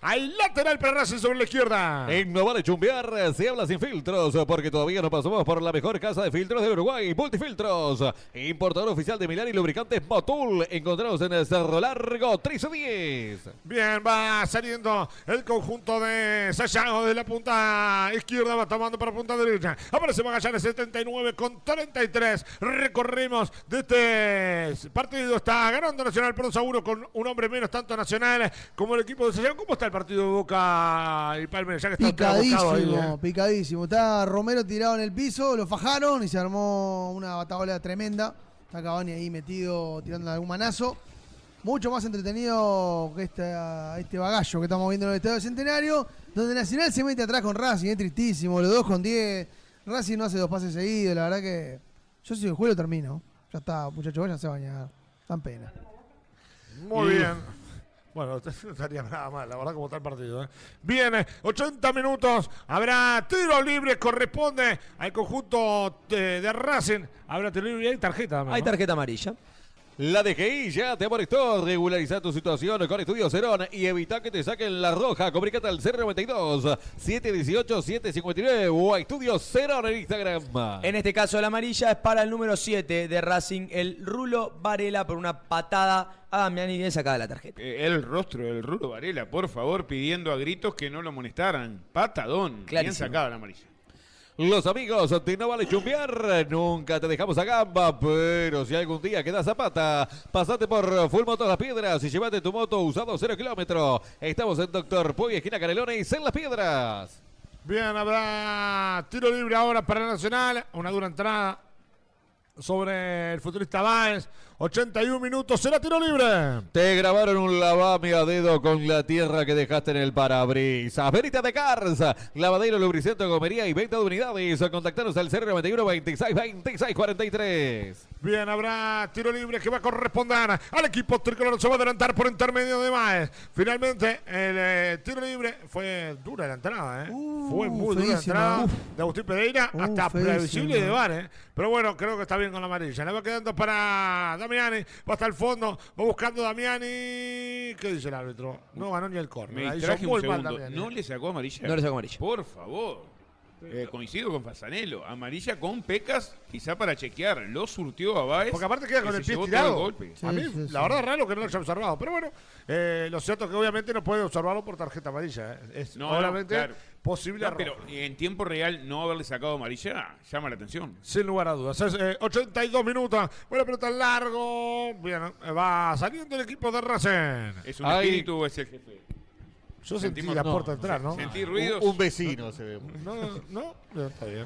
Hay lateral para Racing sobre la izquierda. En No Vale Chumbear se habla sin filtros, porque todavía no pasamos por la mejor casa de filtros de Uruguay, Multifiltros. Importador oficial de Milán y lubricantes Motul. Encontramos en el Cerro Largo 1310. Bien, va saliendo el conjunto de Sayago de la punta izquierda, va tomando para punta derecha. Aparece Magallanes 79 con 33. Recorremos de este partido. Está ganando Nacional por 2 a 1 con un hombre menos, tanto Nacional como el equipo de ¿Cómo está el partido de Boca y Palmeiras? Ya que está abocado ahí, Picadísimo, ¿eh? picadísimo. Está Romero tirado en el piso, lo fajaron y se armó una batabola tremenda. Está Cavani ahí metido tirando algún manazo. Mucho más entretenido que esta- este bagallo que estamos viendo en el Estadio Centenario, donde Nacional se mete atrás con Racing, es tristísimo, los dos con 10. Racing no hace dos pases seguidos, la verdad que yo si el juego termino. Ya está, muchachos, váyanse a bañar. Tan pena. Muy bien. Bueno, no estaría nada mal, la verdad, como está el partido. ¿eh? Bien, eh, 80 minutos. Habrá tiro libre, corresponde al conjunto de, de Racing. Habrá tiro libre y hay tarjeta. también, Hay ¿no? tarjeta amarilla. La DGI ya te amonestó. Regulariza tu situación con Estudio Cerón y evita que te saquen la roja. Comunicate al 092 718 759 o a Estudio Cerón en Instagram. En este caso, la amarilla es para el número 7 de Racing, el Rulo Varela, por una patada a Damiani bien sacada de la tarjeta. Eh, El rostro del Rulo Varela, por favor, pidiendo a gritos que no lo amonestaran. Patadón. Bien sacada la amarilla. Los amigos de No Vale Chumbear, nunca te dejamos a gamba, pero si algún día quedas a pata, pasate por Full Moto Las Piedras y llévate tu moto usado 0 kilómetros. Estamos en Doctor Puy, esquina Canelones, en Las Piedras. Bien, habrá tiro libre ahora para Nacional. Una dura entrada sobre el futurista Báez. 81 minutos, será tiro libre. Te grabaron un lavame a dedo con la tierra que dejaste en el parabrisas. Verita de Cars, lavadero, lubricante, gomería y venta de unidades. Contactanos al 091 26 26 43. Bien, habrá tiro libre que va a corresponder al equipo tricolor. Se va a adelantar por intermedio de Maes. Finalmente, el eh, tiro libre fue dura la entrada, ¿eh? Uh, fue muy dura la entrada Uf. de Agustín Pereira. Uh, hasta feísima. previsible de VAR, ¿eh? Pero bueno, creo que está bien con la amarilla. Le va quedando para Damiani. Va hasta el fondo. Va buscando Damiani. ¿Qué dice el árbitro? No ganó ni el córner. ¿No le sacó amarilla? No le sacó amarilla. Por favor. Eh, coincido con Fasanelo. Amarilla con pecas, quizá para chequear. Lo surtió a Baez. Porque aparte queda con el pie tirado. golpe. Sí, a mí, sí, sí. la verdad, es raro que no lo haya observado. Pero bueno, eh, lo cierto es que obviamente no puede observarlo por tarjeta amarilla. ¿eh? Es No, no, obviamente claro. Posible No, pero en tiempo real no haberle sacado amarilla llama la atención. Sin lugar a dudas. Es, eh, 82 minutos. Buena pelota en largo. Bien, eh, va saliendo el equipo de Racing. ¿Es un espíritu o es el jefe? Yo sentí Sentimos- la no, puerta entrar, ¿no? Sentí ruidos. Un, un vecino se ve. No, no, no, está bien.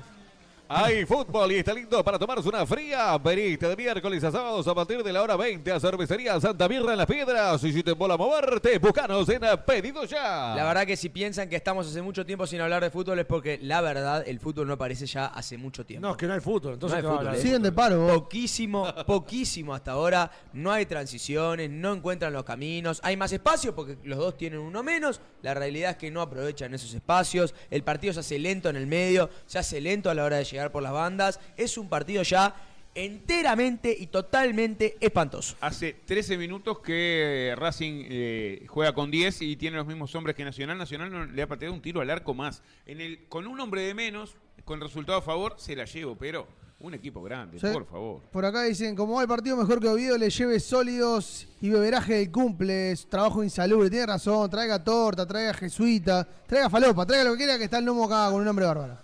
Hay fútbol y está lindo para tomarse una fría. Veniste de miércoles a sábados a partir de la hora 20 a Cervecería Santa Mirra en Las Piedras. Y si te embola moverte, buscanos en Pedido Ya. La verdad que si piensan que estamos hace mucho tiempo sin hablar de fútbol es porque la verdad el fútbol no aparece ya hace mucho tiempo. No, es que no hay fútbol. Entonces, No hay ¿qué va a fútbol? ¿eh? Siguen de paro. vos. Poquísimo, poquísimo hasta ahora. No hay transiciones, no encuentran los caminos. Hay más espacio porque los dos tienen uno menos. La realidad es que no aprovechan esos espacios. El partido se hace lento en el medio, se hace lento a la hora de llegar por las bandas. Es un partido ya enteramente y totalmente espantoso. Hace 13 minutos que Racing eh, juega con 10 y tiene los mismos hombres que Nacional. Nacional no le ha pateado un tiro al arco más. En el, con un hombre de menos, con resultado a favor, se la llevo, pero un equipo grande, Sí. por favor. Por acá dicen, como va el partido, mejor que Oviedo le lleve sólidos y beberaje del cumple, trabajo insalubre. Tiene razón, traiga torta, traiga jesuita, traiga falopa, traiga lo que quiera que está el lomo acá con un hombre bárbaro.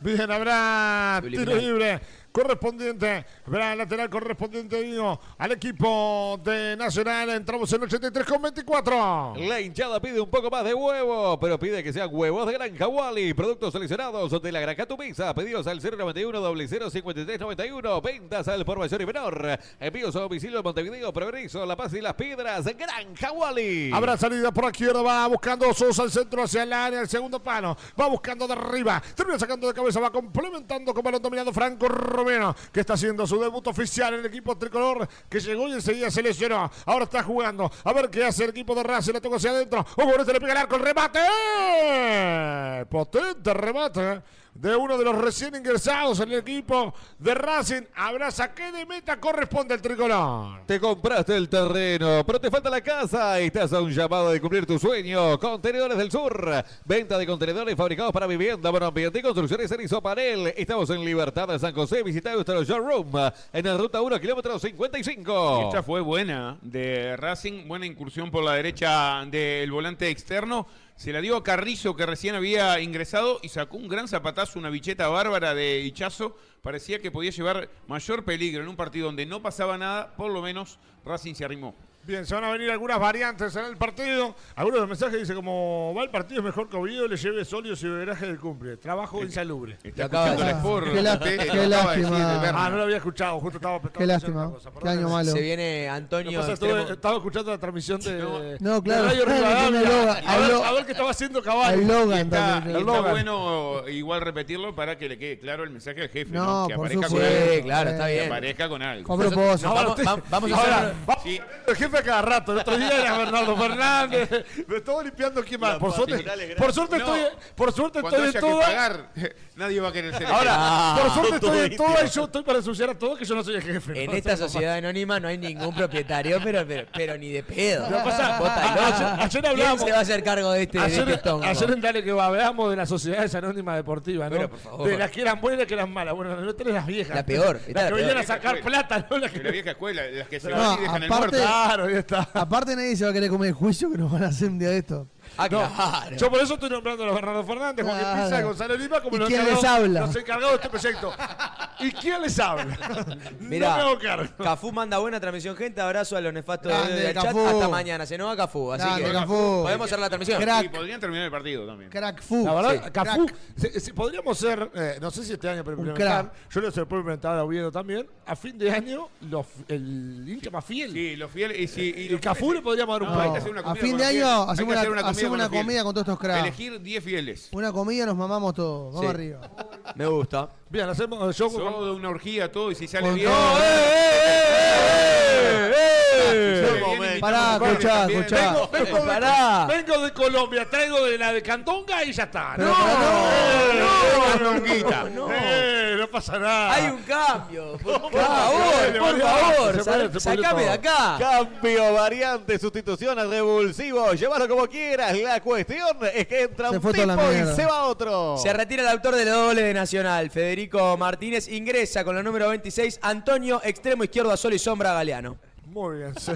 Bien, habrá tiro libre correspondiente, habrá lateral correspondiente, digo, al equipo de Nacional. Entramos en 83 con 24. La hinchada pide un poco más de huevo, pero pide que sean huevos de Granja Wally. Productos seleccionados de la Granja Tumisa. Pedidos al 091 0053 91. Ventas al por mayor y menor. Envíos a domicilio en Montevideo, Progreso, La Paz y Las Piedras. Granja Wally. Habrá salida por la izquierda, va buscando Sosa al centro hacia el área, el segundo palo, va buscando de arriba, termina sacando de cabeza, va complementando con balón dominado Franco Que está haciendo su debut oficial en el equipo tricolor, que llegó y enseguida se lesionó. Ahora está jugando, a ver qué hace el equipo de Racing, le toca hacia adentro, Hugo este le pega el arco, el remate, potente remate de uno de los recién ingresados en el equipo de Racing. Habrá saque de meta, corresponde al tricolor. Te compraste el terreno, pero te falta la casa. Estás a un llamado de cumplir tu sueño. Contenedores del Sur. Venta de contenedores fabricados para vivienda, buen ambiente y construcciones en Isopanel. Estamos en Libertad de San José. Visita nuestro showroom en la ruta 1, kilómetro 55. Esta fue buena de Racing, buena incursión por la derecha del volante externo. Se la dio a Carrizo, que recién había ingresado, y sacó un gran zapatazo, una bicheta bárbara de Hichazo. Parecía que podía llevar mayor peligro en un partido donde no pasaba nada, por lo menos Racing se arrimó. Bien, se van a venir algunas variantes en el partido. Algunos de los mensajes dicen como va el partido es mejor que Oviedo le lleve sólidos y beberaje del cumple. Trabajo insalubre. Está acaba de el. Sport. Qué la- qué lástima. de. Ah, no lo había escuchado, justo estaba Qué lástima, cosa, qué año malo. Se viene que Antonio pasa que estuve- estaba escuchando la transmisión de, No, claro. de a, ver, a qué estaba haciendo Caballo. Al Logan Está, también. y el está Logan. bueno igual repetirlo para que le quede claro el mensaje al jefe, No, ¿no? Que por aparezca con algo. Sí, claro, está Que bien. aparezca con algo. Con propósito. Vamos, va- vamos a Ahora, hacer... el jefe limpia cada rato. El otro día era Bernardo Fernández. Me estaba limpiando quién más. Por suerte, por suerte No. estoy, por suerte estoy en que toda. pagar, nadie va a querer ser Ahora, Ah, por suerte estoy en todo toda y yo estoy para ensuciar a todos que yo no soy el jefe. En ¿no? esta sociedad anónima no hay ningún propietario, pero, pero, pero ni de pedo. Que pasa- ayer- ayer ¿Quién se va a hacer cargo de este, de Ayer, este tongo? ayer en Dale que va, hablamos de las sociedades anónimas deportivas, ¿no? Pero, por favor. De las que eran buenas y las que eran malas. Bueno, no tenés las viejas. La peor, Las que venían a sacar plata, ¿no? Las De que... la vieja escuela, las que se No, van y dejan el muerto. Claro, Aparte nadie se va a querer comer el juicio que nos van a hacer un día de esto. Ah, No, claro. Yo por eso estoy nombrando a los Bernardo Fernández, Juan Claro. Pizza, Gonzalo Lima como ¿Y los, quién encargados- les habla? los encargados de este proyecto. ¿Y quién les habla? Mirá, no me hago cargo. Cafú manda buena transmisión, gente. Abrazo a los nefastos de- Grande, del chat. Cafú. Hasta mañana. Se nos va Cafú. Así Grande, que Cafú. podemos hacer la transmisión. Crack. Y podrían terminar el partido también. Crack fu. La verdad, Sí, Cafú, crack. se- se- podríamos ser, eh, no sé si este año, pero Un implementar, yo lo lo puedo implementar a Oviedo también, a fin de año, los- el hincha más fiel. Sí, los fieles. Y, si, y Y los Cafú fieles- le podríamos dar un No, hay que premio. hacer una a comida fin con de los año fieles. Hay hacemos hacer una, con una comida con todos estos cracks. Elegir 10 fieles. Una comida nos mamamos todos. Vamos Sí. arriba. Me gusta. Bien, hacemos yo Todo una orgía, todo, y si sale bien. todo. sale bien, momento. invitamos Pará, a Pablo escuchá, escuchá. Vengo, vengo de, Pará. vengo de Colombia, traigo de la de Cantonga y ya está. Pero no, pará, no, no, no, Eh, no pasa nada. Hay un cambio. Por favor, por favor. Sacame de acá. Cambio, variante, sustitución, revulsivo, llévalo como quieras. La cuestión es que entra un tipo y se va otro. Se retira el autor de los dobles de Nacional, Federico Martínez. Ingresa con la número 26, Antonio, extremo izquierdo a sol y sombra Galeano. Muy bien. sí.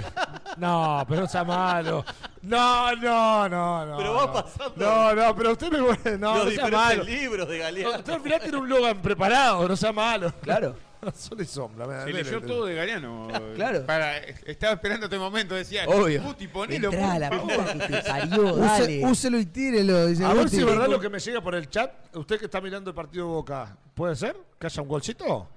No, pero no sea malo. No, no, no, no. Pero va no. pasando. No, no, pero usted me no, Los no sea diferentes malo. libros de Galeano. Usted al final tiene un Logan preparado, no sea malo. Claro. Sol y sombra. me- Se leyó todo de Galeano. Claro. Para, estaba esperando este momento, decía. Obvio. Guti, ponelo, Entrá la favor. puta que te parió, dale. úselo y tírelo, dice A ver si es verdad lo que me llega por el chat. Usted que está mirando el partido de Boca, ¿puede ser? ¿Que haya un golcito?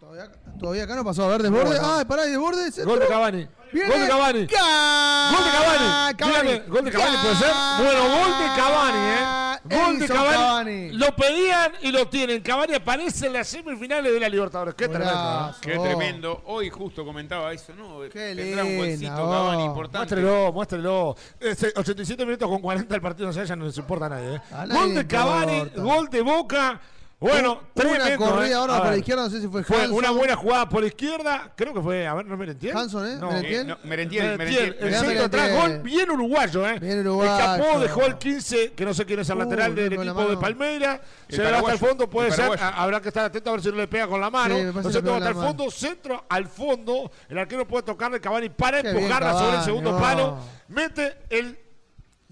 Todavía, todavía acá no pasó a ver desborde. No, no. Ah, pará, desborde. Gol de Cavani. Viene. Gol de Cavani. ¡Gol! Gol de Cavani. Cavani. Gol de Cavani puede ser. Bueno, gol de Cavani, ¿eh? Gol de Cavani. Cavani. Lo pedían y lo tienen. Cavani aparece en las semifinales de la Libertadores. Qué tremendo. ¿eh? Qué Oh. tremendo. Hoy justo comentaba eso, ¿no? Qué Tendrá un linda, golcito oh. Cavani importante. Muéstrelo, muéstrelo. Ese 87 minutos con 40 el partido no sé, ya no les importa a nadie. ¿eh? A nadie Gol de Cavani, importa. gol de Boca. Bueno, una corrida ¿eh? ahora por la izquierda, no sé si fue Fue una buena jugada por izquierda. Creo que fue, a ver, no me entiendes. Hanson, ¿eh? No. Merentiel. Eh, no, Merentiel, Merentiel, Merentiel. el centro atrás, Merentiel. gol bien uruguayo, ¿eh? Bien uruguayo. Escapó, dejó el 15, que no sé quién es el Uh, lateral del la equipo de. El Se va hasta el fondo, puede el ser. Habrá que estar atento a ver si no le pega con la mano. Pegó toca hasta el la fondo, centro al fondo. El arquero puede tocarle Cavani para Qué empujarla bien, sobre el segundo palo. Mete el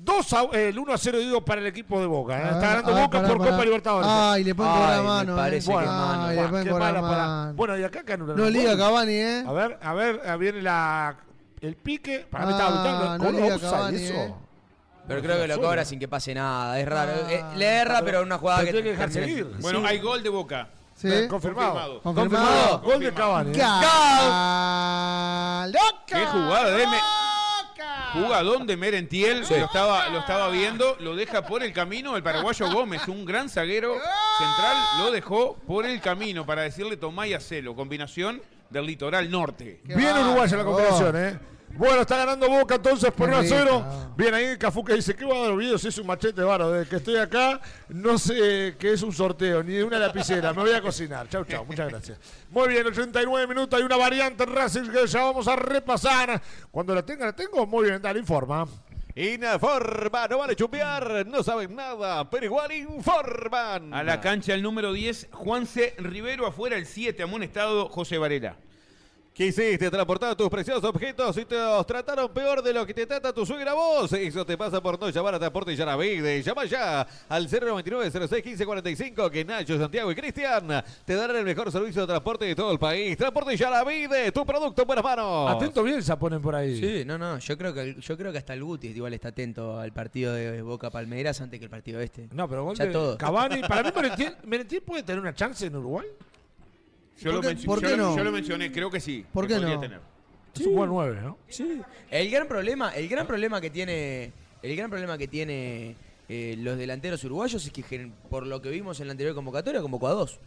2 a, el 1 a 0 digo para el equipo de Boca. ¿eh? A ver, Está ganando a ver, Boca pará, por pará. Copa Libertadores. Ay, le la me mano. parece eh. que Bueno, mano. Ay, le mala para- y acá canulan. No liga Cavani, ¿eh? A ver, a ver, ahí viene la el pique. Para mí estaba Ah, gritando. no ¿Cómo liga Cavani, eso? eh. Pero creo que lo cobra sin que pase nada. Es raro. Ah. Eh, le erra, pero una jugada que. tiene que dejar seguir. Bueno, hay gol de Boca. Sí. Confirmado. Confirmado. Confirmado. Gol de Cavani. ¿eh? Qué jugada de. Jugadón de Merentiel, lo, estaba, lo estaba viendo, lo deja por el camino el paraguayo Gómez, un gran zaguero central, lo dejó por el camino para decirle tomá y hacelo, combinación del litoral norte. Qué Bien bárbaro. uruguaya la combinación, ¿eh? Bueno, está ganando Boca entonces por Qué 1 a 0. rica. Bien ahí Cafú que dice, ¿qué va a dar Oviedo si es un machete varo? Desde que estoy acá, no sé qué es un sorteo, ni de una lapicera. Me voy a cocinar. Chau, chau. Muchas gracias. Muy bien, 89 minutos. Hay una variante en Racing que ya vamos a repasar. Cuando la tenga, la tengo. Muy bien, dale, informa. Informa, no vale chumbear, no saben nada, pero igual informan. A la cancha el número 10, Juanse Rivero afuera el 7, amonestado José Varela. ¿Qué hiciste? Transportar tus preciosos objetos y te los trataron peor de lo que te trata tu suegra vos. Eso te pasa por no llamar a Transporte Yaravide. Llama ya al 099 06 15 45 que Nacho, Santiago y Cristian te darán el mejor servicio de transporte de todo el país. Transporte Yaravide, tu producto en buenas manos. Atento bien, se ponen por ahí. Sí, no, no. Yo creo que yo creo que hasta el Guti igual está atento al partido de Boca Palmeiras antes que el partido este. No, pero gol Ya de todo. Cavani. Para mí, Merentiel, Merentiel puede tener una chance en Uruguay. Yo, ¿Por lo, qué- menc- por yo qué lo- no? yo lo mencioné, creo que sí. ¿Por que qué no? tener. Es un buen 9, ¿no? Sí. El gran problema, el gran problema que tiene, el gran problema que tiene eh, los delanteros uruguayos es que por lo que vimos en la anterior convocatoria convocó a dos.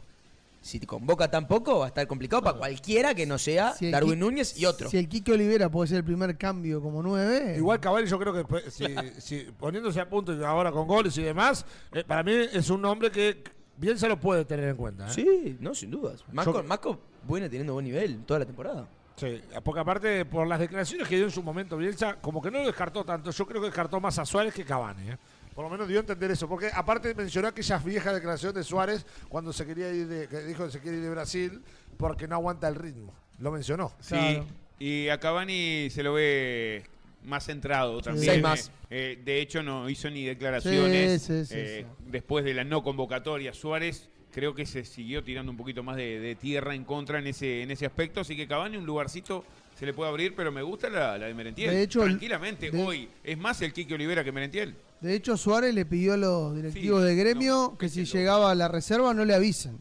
si te convoca tan poco, va a estar complicado para cualquiera que no sea Si Darwin Núñez y otro. Si el Quique Olivera puede ser el primer cambio como nueve. Igual Cavani yo creo que si, si poniéndose a punto y ahora con goles y demás, eh, para mí es un nombre que bien se lo puede tener en cuenta. ¿eh? Sí, no, sin dudas. Marco, Yo- Marco viene teniendo buen nivel toda la temporada. Sí, porque aparte por las declaraciones que dio en su momento Bielsa, como que no lo descartó tanto, yo creo que descartó más a Suárez que Cavani. ¿eh? Por lo menos dio a entender eso, porque aparte mencionó aquellas viejas declaraciones de Suárez cuando se quería ir de, que dijo que se quiere ir de Brasil porque no aguanta el ritmo. Lo mencionó. Sí, Claro. y a Cavani se lo ve más centrado también. Seis Eh, más. eh, de hecho, no hizo ni declaraciones. Sí, sí, sí, eh. Después de la no convocatoria, Suárez creo que se siguió tirando un poquito más de, de tierra en contra en ese, en ese aspecto. Así que Cavani un lugarcito se le puede abrir, pero me gusta la, la de Merentiel. De hecho, Tranquilamente, de- hoy es más el Quique Olivera que Merentiel. De hecho, Suárez le pidió a los directivos de gremio no, que si llegaba a la reserva no le avisen.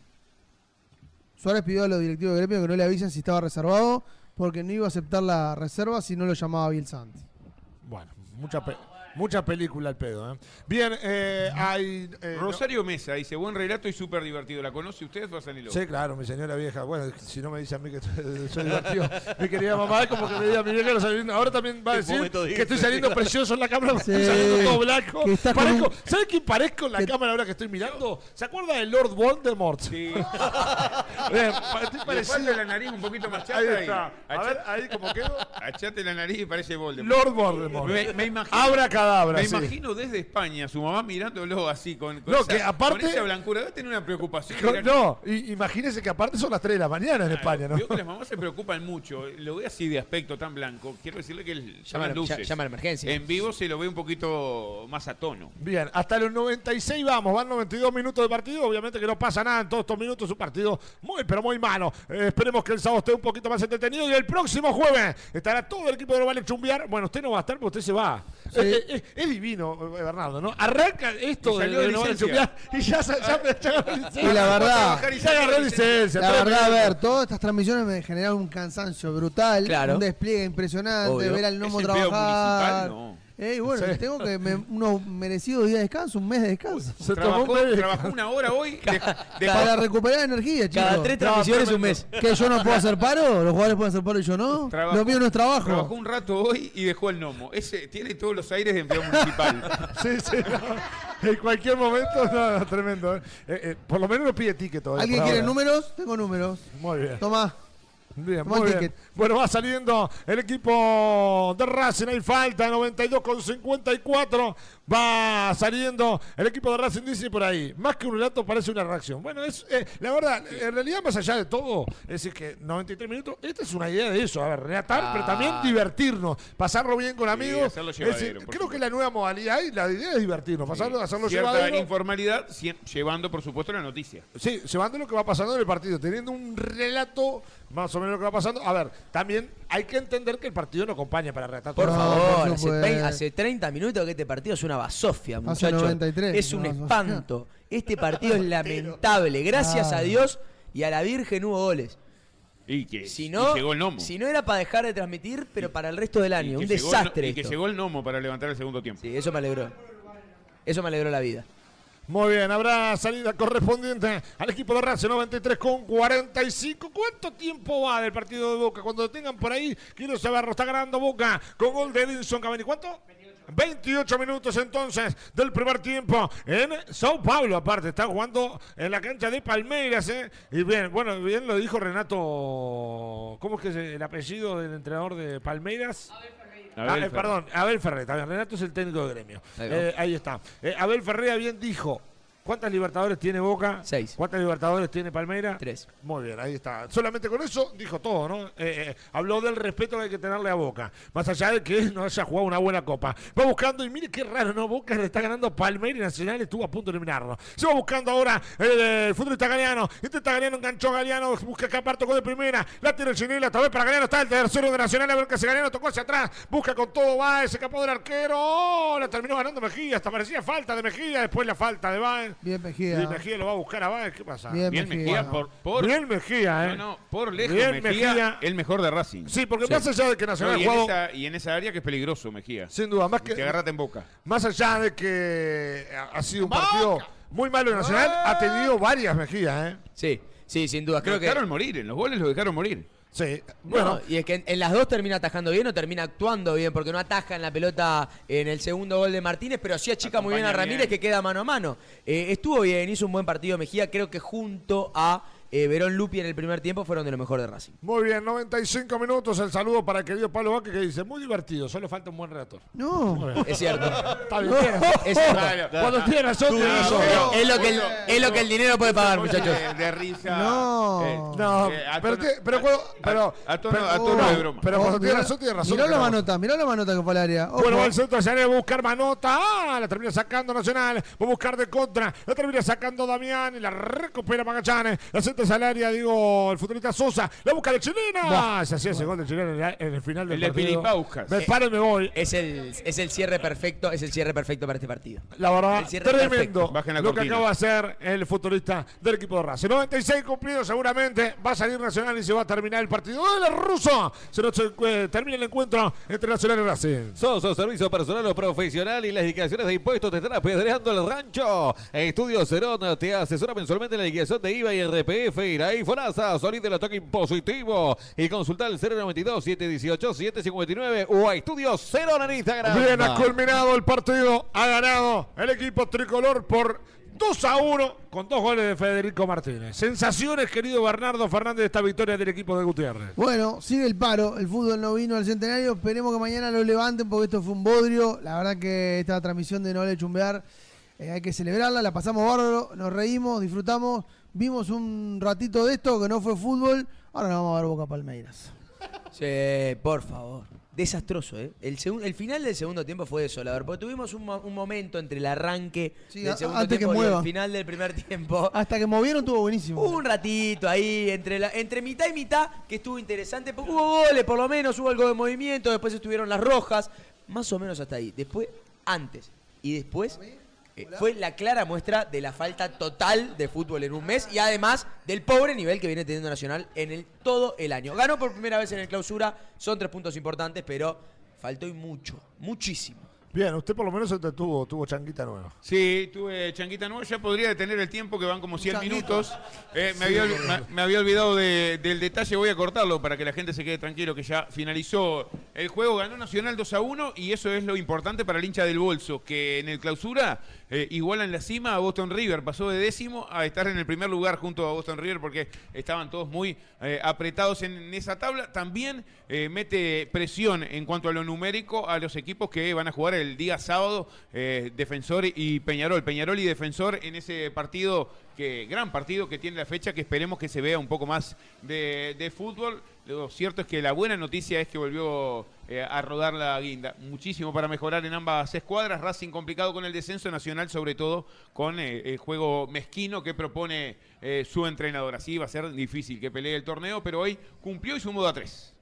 Suárez pidió a los directivos de gremio que no le avisen si estaba reservado porque no iba a aceptar la reserva si no lo llamaba Bielsa antes. Bueno, mucha, pe- mucha película al pedo. ¿eh? Bien, eh, hay... eh, no- Rosario Mesa dice, buen relato y súper divertido. ¿La conoce usted, Rosanilo? Sí, claro, mi señora vieja. Bueno, si no me dice a mí que soy divertido, mi querida mamá, es como que me diga a mi vieja. Ahora también va a ¿Qué decir que estoy saliendo precioso en la cámara, Sí, estoy saliendo todo blanco. Parezco- un- ¿Sabe quién parezco en la que- cámara ahora que estoy mirando? ¿Se acuerda de Lord Voldemort? Sí. Estoy falta la nariz un poquito más chata Ahí está. A ver, ahí como quedo. Achate la nariz y parece Voldemort. Lord Voldemort. Me, me imagino, Abra cadabra. me sí. imagino desde España, su mamá mirándolo así, con, con No, esa, que aparte- con esa blancura. Debe tener una preocupación. No, y- imagínese que aparte son las 3 de la mañana en España, ¿no? Veo que las mamás se preocupan mucho. Lo ve así de aspecto tan blanco. Quiero decirle que el- Llama, llaman a- luces. llama a la emergencia. En vivo se lo ve un poquito más a tono. Bien, hasta los 96 vamos, van 92 minutos de partido, obviamente que no pasa nada en todos estos minutos, es un partido muy, pero muy malo. Eh, esperemos que el sábado esté un poquito más entretenido y el próximo jueves estará todo el equipo de Global Chumbiar. Bueno, usted no va a estar porque usted se va. Sí. Eh, es divino, Bernardo, ¿no? Arranca esto Y de, salió de licencia. Y ya, ya, ya agarró licencia. Y la verdad, y Ya agarró licencia. la verdad, a ver, todas estas transmisiones me generan un cansancio brutal, Claro. un despliegue impresionante, Obvio. ver al Nomo ¿Es empleado trabajar. municipal? No. Eh, bueno, Sí. tengo que me- unos merecidos días de descanso, un mes de descanso. Se tomó Trabajó, un mes de- trabajó una hora hoy. de- de- Para recuperar energía, chicos. Cada tres transmisiones un mes. ¿Que yo no puedo hacer paro? ¿Los jugadores pueden hacer paro y yo no? Trabajó- Lo mío no es Trabajó trabajo. un rato hoy y dejó el gnomo. Ese tiene todos los aires de empleado municipal. Sí, sí, no. En cualquier momento, no, no, tremendo. ¿eh? Eh, eh, por lo menos no pide ticket todavía. ¿Alguien quiere ahora. números? Tengo números. Muy bien. Toma. Bien, muy bien. Bueno, va saliendo el equipo de Racing. Hay falta, 92 con 54. Va saliendo el equipo de Racing, dice por ahí. Más que un relato, parece una reacción. Bueno, es eh, la verdad, en realidad, más allá de todo, es decir, que 93 minutos, esta es una idea de eso. A ver, relatar, pero también Claro. divertirnos. Pasarlo bien con amigos. hacerlo Es decir, creo que supuesto. la nueva modalidad y la idea es divertirnos. Pasarlo, hacerlo Cierta llevadero. informalidad, llevando, por supuesto, la noticia. Sí, llevando lo que va pasando en el partido, teniendo un relato más o menos lo que va pasando. A ver, también hay que entender que el partido no acompaña para relatar Por todo. No, favor, por hace, supuesto. 20 hace 30 minutos que este partido es una basofia, Hace muchachos. 93, es un espanto. Este partido es lamentable. Gracias a. Dios y a la Virgen hubo goles. Y que Si y no, llegó el gnomo. si no era para dejar de transmitir, pero para el resto del año. Un el no- desastre. Y que llegó el gnomo para levantar el segundo tiempo. Sí, eso me alegró. Eso me alegró la vida. Muy bien, habrá salida correspondiente al equipo de Racing 93 con 45. ¿Cuánto tiempo va del partido de Boca? Cuando lo tengan por ahí, quiero saberlo. Está ganando Boca con gol de Edinson Cavani. ¿Cuánto? 28 minutos entonces del primer tiempo en Sao Paulo. Aparte, está jugando en la cancha de Palmeiras. ¿eh? Y bien, bueno, bien lo dijo Renato. ¿Cómo es que es el apellido del entrenador de Palmeiras? Abel Ah, eh, perdón, Abel Ferreira. también. Renato es el técnico de gremio. Ahí. Eh, ahí está. Eh, Abel Ferreira bien dijo. ¿Cuántas Libertadores tiene Boca? Seis. ¿Cuántas Libertadores tiene Palmeira? Tres. Muy bien, ahí está. Solamente con eso dijo todo, ¿no? Eh, eh, habló del respeto que hay que tenerle a Boca. Más allá de que no haya jugado una buena copa. Va buscando, y mire qué raro, ¿no? Boca le está ganando Palmeiras y Nacional estuvo a punto de eliminarlo. Se va buscando ahora el, el futbolista Galeano. Está Galeano, enganchó a Galeano, busca escapar, tocó de primera. La tira el Chinela, otra vez para Galeano. Está el tercero de Nacional, a ver qué hace Galeano, tocó hacia atrás. Busca con todo, va, se escapó del arquero. ¡Oh! la terminó ganando Mejía. Hasta parecía falta de Mejía, después la falta de Baez. Bien, Mejía. Mejía lo va a buscar a Baez. ¿Qué pasa? Bien, Bien Mejía. Mejía por, por, Bien Mejía, ¿eh? no, no, por lejos Bien Mejía, Mejía. el mejor de Racing. Sí, porque Sí. más allá de que No, Nacional y, ha en jugado, esa, y en esa área que es peligroso Mejía. sin duda, más Que que agárrate en boca. más allá de que ha- sido un partido muy malo de Nacional, ha tenido varias Mejía, ¿eh? Sí. Sí, sin duda. Creo Lo que. dejaron morir, en los goles lo dejaron morir. Sí, Bueno, y es que en, en las dos termina atajando bien o termina actuando bien, porque no ataja en la pelota en el segundo gol de Martínez, pero sí achica muy bien a Acompaña Ramírez bien. que queda mano a mano. Eh, estuvo bien, hizo un buen partido Mejía, creo que junto a eh, Verón Lupi en el primer tiempo fueron de lo mejor de Racing. muy bien, 95 minutos. El saludo para el querido Pablo Vázquez que dice: Muy divertido, solo falta un buen relator. No. Es cierto. Está bien. Es cierto. Claro. Cuando tiene razón, tiene razón. Es lo que el, es lo que el dinero puede pagar, muchachos. De, de risa. No. eh, No, eh, pero, tono- pero, cuando- pero, a tono, pero- a tono no, de broma. pero cuando Oh, tiene mirá- razón, tiene razón. Mirá que la no. manota, mirá la manota que fue al área. Bueno, va el centro área, va a buscar Manota. Ah, la termina sacando Nacional. Va a buscar de contra. La termina sacando Damián y la recupera Magallanes. La centro hacia el área, digo, el futbolista Sosa. La busca de Chilena. Se hacía ese gol de Chilena en el- final del El partido. Me paro y me voy. Es el, es el cierre perfecto, es el cierre perfecto para este partido. La verdad, tremendo perfecto. Bajen la lo que acaba de hacer el futbolista del equipo de Racing. 96 cumplidos seguramente. Va a salir Nacional y se va a terminar el partido. ¡Oh, el ruso! Se nos eh, termina el encuentro entre Nacional y Racing. Soso, servicio personal o profesional y las liquidaciones de impuestos te están apedreando el rancho. Estudio Cerón te asesora mensualmente en la liquidación de IVA y RPF. Iraí Fonasa, solide el ataque impositivo. Y consulta el 092-718-759 o a Estudio Cerón en Instagram. Bien, ha culminado el partido. Ha ganado el equipo tricolor por 2 a 1 con dos goles de Federico Martínez. Sensaciones, querido Bernardo Fernández, de esta victoria del equipo de Gutiérrez. Bueno, sigue el paro. El fútbol no vino al centenario. Esperemos que mañana lo levanten porque esto fue un bodrio. La verdad que esta transmisión de No Vale Chumbear eh, hay que celebrarla. La pasamos bárbaro, nos reímos, disfrutamos. Vimos un ratito de esto que no fue fútbol. Ahora nos vamos a ver Boca Palmeiras. Sí, por favor. Desastroso, ¿eh? El, el final del segundo tiempo fue desolador, porque tuvimos un, mo- un momento entre el arranque Sí, del segundo antes que tiempo y mueva. el final del primer tiempo. Hasta que movieron estuvo buenísimo. Hubo un ratito ahí, entre, la, entre mitad y mitad, que estuvo interesante, porque hubo goles, por lo menos, hubo algo de movimiento, después estuvieron las rojas, más o menos hasta ahí. Después, antes y después, fue la clara muestra de la falta total de fútbol en un mes y además del pobre nivel que viene teniendo Nacional en el todo el año. Ganó por primera vez en el clausura, son tres puntos importantes, pero faltó y mucho, muchísimo. Bien, usted por lo menos este tuvo, tuvo changuita nueva. Sí, tuve changuita nueva. Ya podría detener el tiempo, que van como 100 Changuito. minutos. Eh, me, había, olvi- me- me había olvidado de- del detalle, voy a cortarlo para que la gente se quede tranquilo, que ya finalizó el juego. Ganó Nacional 2 a 1 y eso es lo importante para el hincha del bolso, que en el clausura eh, iguala en la cima a Boston River. Pasó de décimo a estar en el primer lugar junto a Boston River porque estaban todos muy eh, apretados en esa tabla. También eh, mete presión en cuanto a lo numérico a los equipos que van a jugar el día sábado, eh, Defensor y Peñarol. Peñarol y Defensor en ese partido, que gran partido que tiene la fecha, que esperemos que se vea un poco más de fútbol. Lo cierto es que la buena noticia es que volvió eh, a rodar la guinda. Muchísimo para mejorar en ambas escuadras. Racing complicado con el descenso nacional, sobre todo con eh, el juego mezquino que propone eh, su entrenador. Así va a ser difícil que pelee el torneo, pero hoy cumplió y sumó a tres.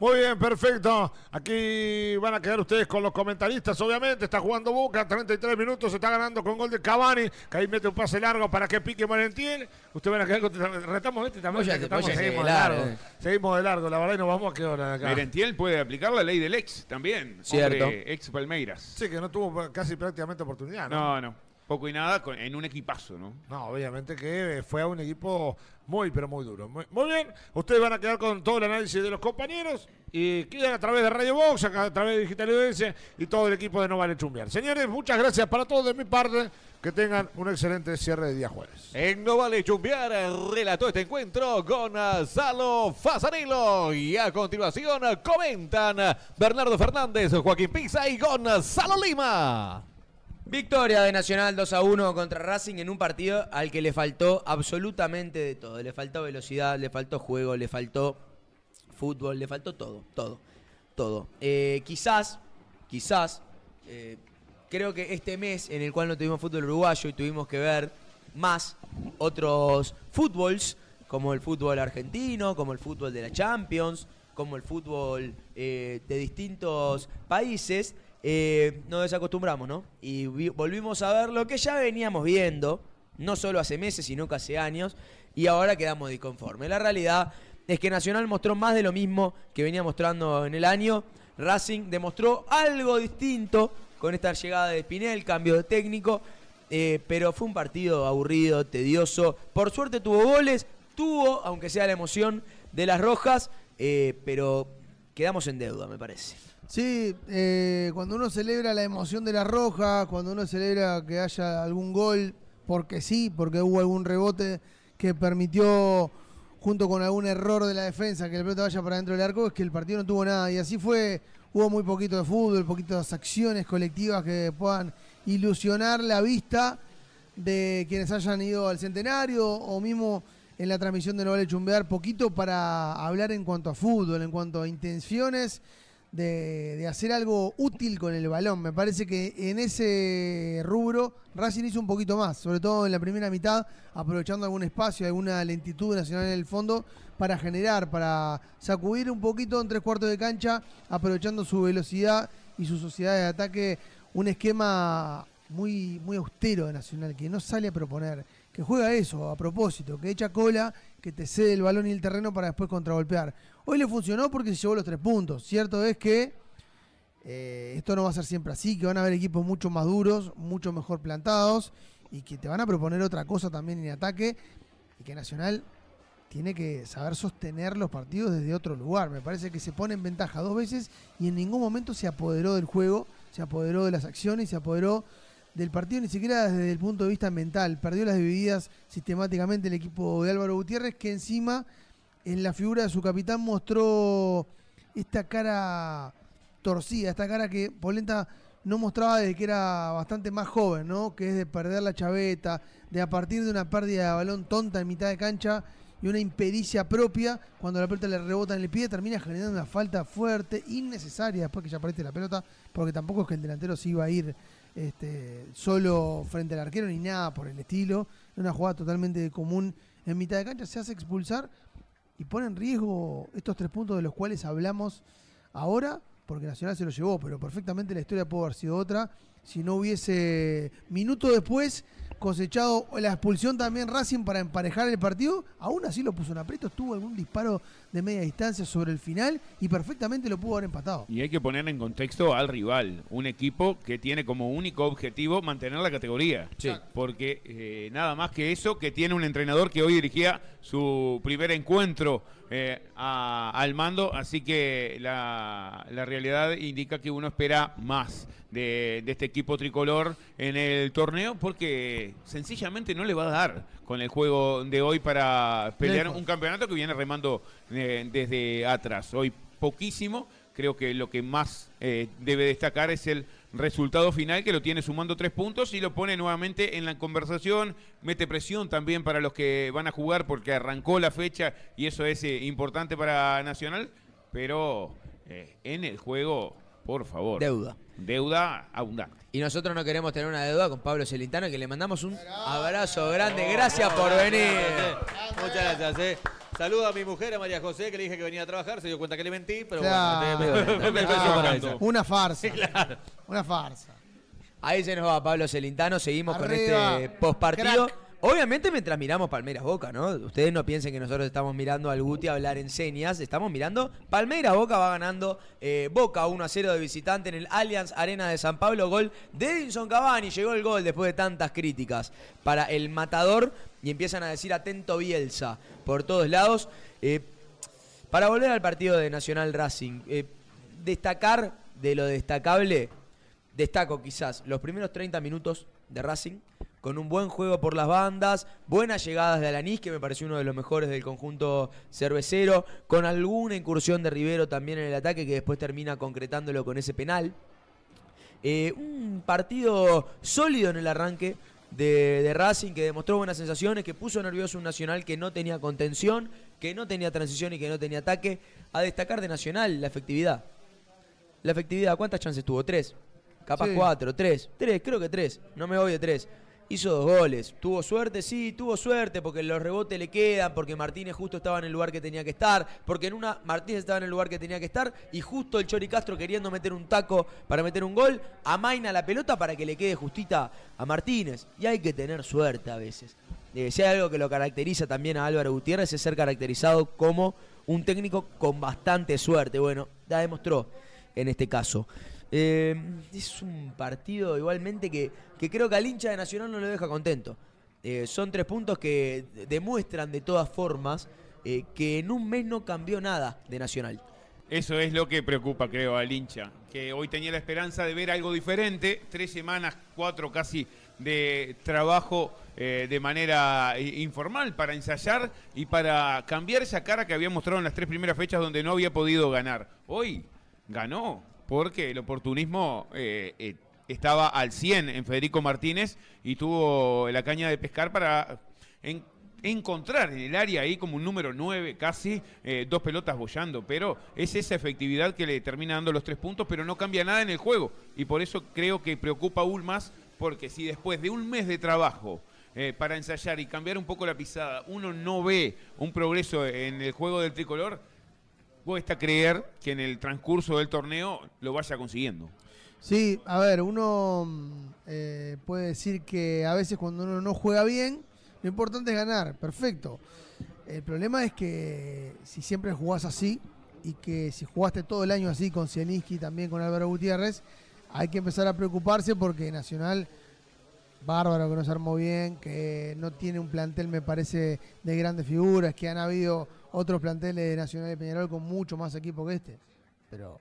Muy bien, perfecto. Aquí van a quedar ustedes con los comentaristas, obviamente. Está jugando Boca, 33 minutos, se está ganando con gol de Cavani, que ahí mete un pase largo para que pique Valentiel. Ustedes van a quedar con... Retamos este también, vos estamos, seguimos de largo. largo, eh. Seguimos de largo, la verdad, y nos vamos a de acá. Merentiel puede aplicar la ley del ex también. Cierto. Hombre, ex Palmeiras. Sí, que no tuvo casi prácticamente oportunidad, ¿no? No, no. Poco y nada en un equipazo, ¿no? No, obviamente que fue a un equipo muy, pero muy duro. Muy, muy bien, ustedes van a quedar con todo el análisis de los compañeros y quedan a través de Radio Box, a través de Digital Evidencia y todo el equipo de No Vale Chumbear. Señores, muchas gracias para todos de mi parte. Que tengan un excelente cierre de día jueves. En No Vale Chumbear relató este encuentro Gonzalo Fasanilo y a continuación comentan Bernardo Fernández, Joaquín Pisa y Gonzalo Lima. Victoria de Nacional 2 a 1 contra Racing en un partido al que le faltó absolutamente de todo. Le faltó velocidad, le faltó juego, le faltó fútbol, le faltó todo, todo, todo. Eh, quizás, quizás, eh, creo que este mes en el cual no tuvimos fútbol uruguayo y tuvimos que ver más otros fútbols, como el fútbol argentino, como el fútbol de la Champions, como el fútbol eh, de distintos países, eh, nos desacostumbramos, ¿no? Y vi- volvimos a ver lo que ya veníamos viendo, no solo hace meses, sino que hace años, y ahora quedamos disconformes. La realidad es que Nacional mostró más de lo mismo que venía mostrando en el año. Racing demostró algo distinto con esta llegada de Spinel, cambio de técnico, eh, pero fue un partido aburrido, tedioso. Por suerte tuvo goles, tuvo, aunque sea la emoción de las rojas, eh, pero quedamos en deuda, me parece. Sí, eh, cuando uno celebra la emoción de la roja, cuando uno celebra que haya algún gol, porque sí, porque hubo algún rebote que permitió, junto con algún error de la defensa, que el pelota vaya para dentro del arco, es que el partido no tuvo nada. Y así fue, hubo muy poquito de fútbol, poquitas acciones colectivas que puedan ilusionar la vista de quienes hayan ido al centenario o mismo en la transmisión de No Vale Chumbear, poquito para hablar en cuanto a fútbol, en cuanto a intenciones de, hacer algo útil con el balón. Me parece que en ese rubro Racing hizo un poquito más, sobre todo en la primera mitad, aprovechando algún espacio, alguna lentitud nacional en el fondo para generar, para sacudir un poquito en tres cuartos de cancha, aprovechando su velocidad y su sociedad de ataque, un esquema muy, muy austero de Nacional, que no sale a proponer, que juega eso a propósito, que echa cola, que te cede el balón y el terreno para después contragolpear. Hoy le funcionó porque se llevó los tres puntos. Cierto es que eh, esto no va a ser siempre así, que van a haber equipos mucho más duros, mucho mejor plantados y que te van a proponer otra cosa también en ataque y que Nacional tiene que saber sostener los partidos desde otro lugar. Me parece que se pone en ventaja dos veces y en ningún momento se apoderó del juego, se apoderó de las acciones, se apoderó del partido ni siquiera desde el punto de vista mental. Perdió las divididas sistemáticamente el equipo de Álvaro Gutiérrez, que encima en la figura de su capitán mostró esta cara torcida, esta cara que Polenta no mostraba desde que era bastante más joven, ¿no? Que es de perder la chaveta, de a partir de una pérdida de balón tonta en mitad de cancha y una impericia propia, cuando la pelota le rebota en el pie, termina generando una falta fuerte, innecesaria después que ya aparece la pelota, porque tampoco es que el delantero se iba a ir este, solo frente al arquero ni nada por el estilo. Una jugada totalmente común en mitad de cancha, se hace expulsar y pone en riesgo estos tres puntos de los cuales hablamos ahora, porque Nacional se lo llevó, pero perfectamente la historia pudo haber sido otra si no hubiese minuto después cosechado la expulsión también Racing para emparejar el partido, aún así lo puso en aprieto, tuvo algún disparo de media distancia sobre el final y perfectamente lo pudo haber empatado. Y hay que poner en contexto al rival, un equipo que tiene como único objetivo mantener la categoría. Sí. Porque eh, nada más que eso, que tiene un entrenador que hoy dirigía su primer encuentro eh, a- al mando, así que la, la realidad indica que uno espera más de, de este equipo tricolor en el torneo porque sencillamente no le va a dar con el juego de hoy para pelear un campeonato que viene remando eh, desde atrás. Hoy poquísimo, creo que lo que más eh, debe destacar es el resultado final que lo tiene sumando tres puntos y lo pone nuevamente en la conversación, mete presión también para los que van a jugar porque arrancó la fecha y eso es eh, importante para Nacional, pero eh, en el juego, por favor. Deuda. Deuda abundante. Y nosotros no queremos tener una deuda con Pablo Celintano, que le mandamos un abrazo grande. Gracias por venir. Muchas gracias. Eh. Saludo a mi mujer, a María José, que le dije que venía a trabajar. Se dio cuenta que le mentí, pero Claro. bueno. un beso para ella. Una farsa. Una farsa. Ahí se nos va Pablo Celintano. Seguimos con Arriba. este postpartido. Obviamente mientras miramos Palmeiras Boca, ¿no? Ustedes no piensen que nosotros estamos mirando al Guti hablar en señas. Estamos mirando Palmeiras Boca va ganando eh, Boca 1 a 0 de visitante en el Allianz Arena de San Pablo. Gol de Edinson Cavani. Llegó el gol después de tantas críticas para el matador. Y empiezan a decir atento Bielsa por todos lados. Eh, para volver al partido de Nacional Racing, eh, destacar de lo destacable, destaco quizás los primeros 30 minutos de Racing, con un buen juego por las bandas, buenas llegadas de Alanís, que me pareció uno de los mejores del conjunto cervecero, con alguna incursión de Rivero también en el ataque, que después termina concretándolo con ese penal. Eh, un partido sólido en el arranque de, de Racing que demostró buenas sensaciones, que puso nervioso un Nacional que no tenía contención, que no tenía transición y que no tenía ataque. A destacar de Nacional la efectividad. La efectividad, ¿cuántas chances tuvo? Tres. Capaz Sí. cuatro, tres. Tres, creo que tres. No me voy de tres. Hizo dos goles. ¿Tuvo suerte? Sí, tuvo suerte porque los rebotes le quedan, porque Martínez justo estaba en el lugar que tenía que estar, porque en una Martínez estaba en el lugar que tenía que estar y justo el Chori Castro queriendo meter un taco para meter un gol, amaina la pelota para que le quede justita a Martínez. Y hay que tener suerte a veces. Eh, si hay algo que lo caracteriza también a Álvaro Gutiérrez es ser caracterizado como un técnico con bastante suerte. Bueno, la demostró en este caso. Eh, es un partido igualmente que, que creo que al hincha de Nacional no lo deja contento. Eh, son tres puntos que demuestran de todas formas eh, que en un mes no cambió nada de Nacional. Eso es lo que preocupa, creo, al hincha. Que hoy tenía la esperanza de ver algo diferente. Tres semanas, cuatro casi de trabajo de manera informal para ensayar y para cambiar esa cara que había mostrado en las tres primeras fechas donde no había podido ganar. Hoy ganó porque el oportunismo eh, eh, estaba al 100 en Federico Martínez y tuvo la caña de pescar para en- encontrar en el área ahí como un número 9 casi, eh, dos pelotas bollando, pero es esa efectividad que le termina dando los tres puntos, pero no cambia nada en el juego. Y por eso creo que preocupa aún más porque si después de un mes de trabajo eh, para ensayar y cambiar un poco la pisada, uno no ve un progreso en el juego del tricolor, cuesta creer que en el transcurso del torneo lo vaya consiguiendo. Sí, a ver, uno mm, eh, puede decir que a veces cuando uno no juega bien, lo importante es ganar, perfecto. El problema es que si siempre jugás así y que si jugaste todo el año así con Zielinski y también con Álvaro Gutiérrez, hay que empezar a preocuparse porque Nacional, bárbaro que no se armó bien, que no tiene un plantel, me parece, de grandes figuras, que han habido otros planteles de Nacional y Peñarol con mucho más equipo que este. Pero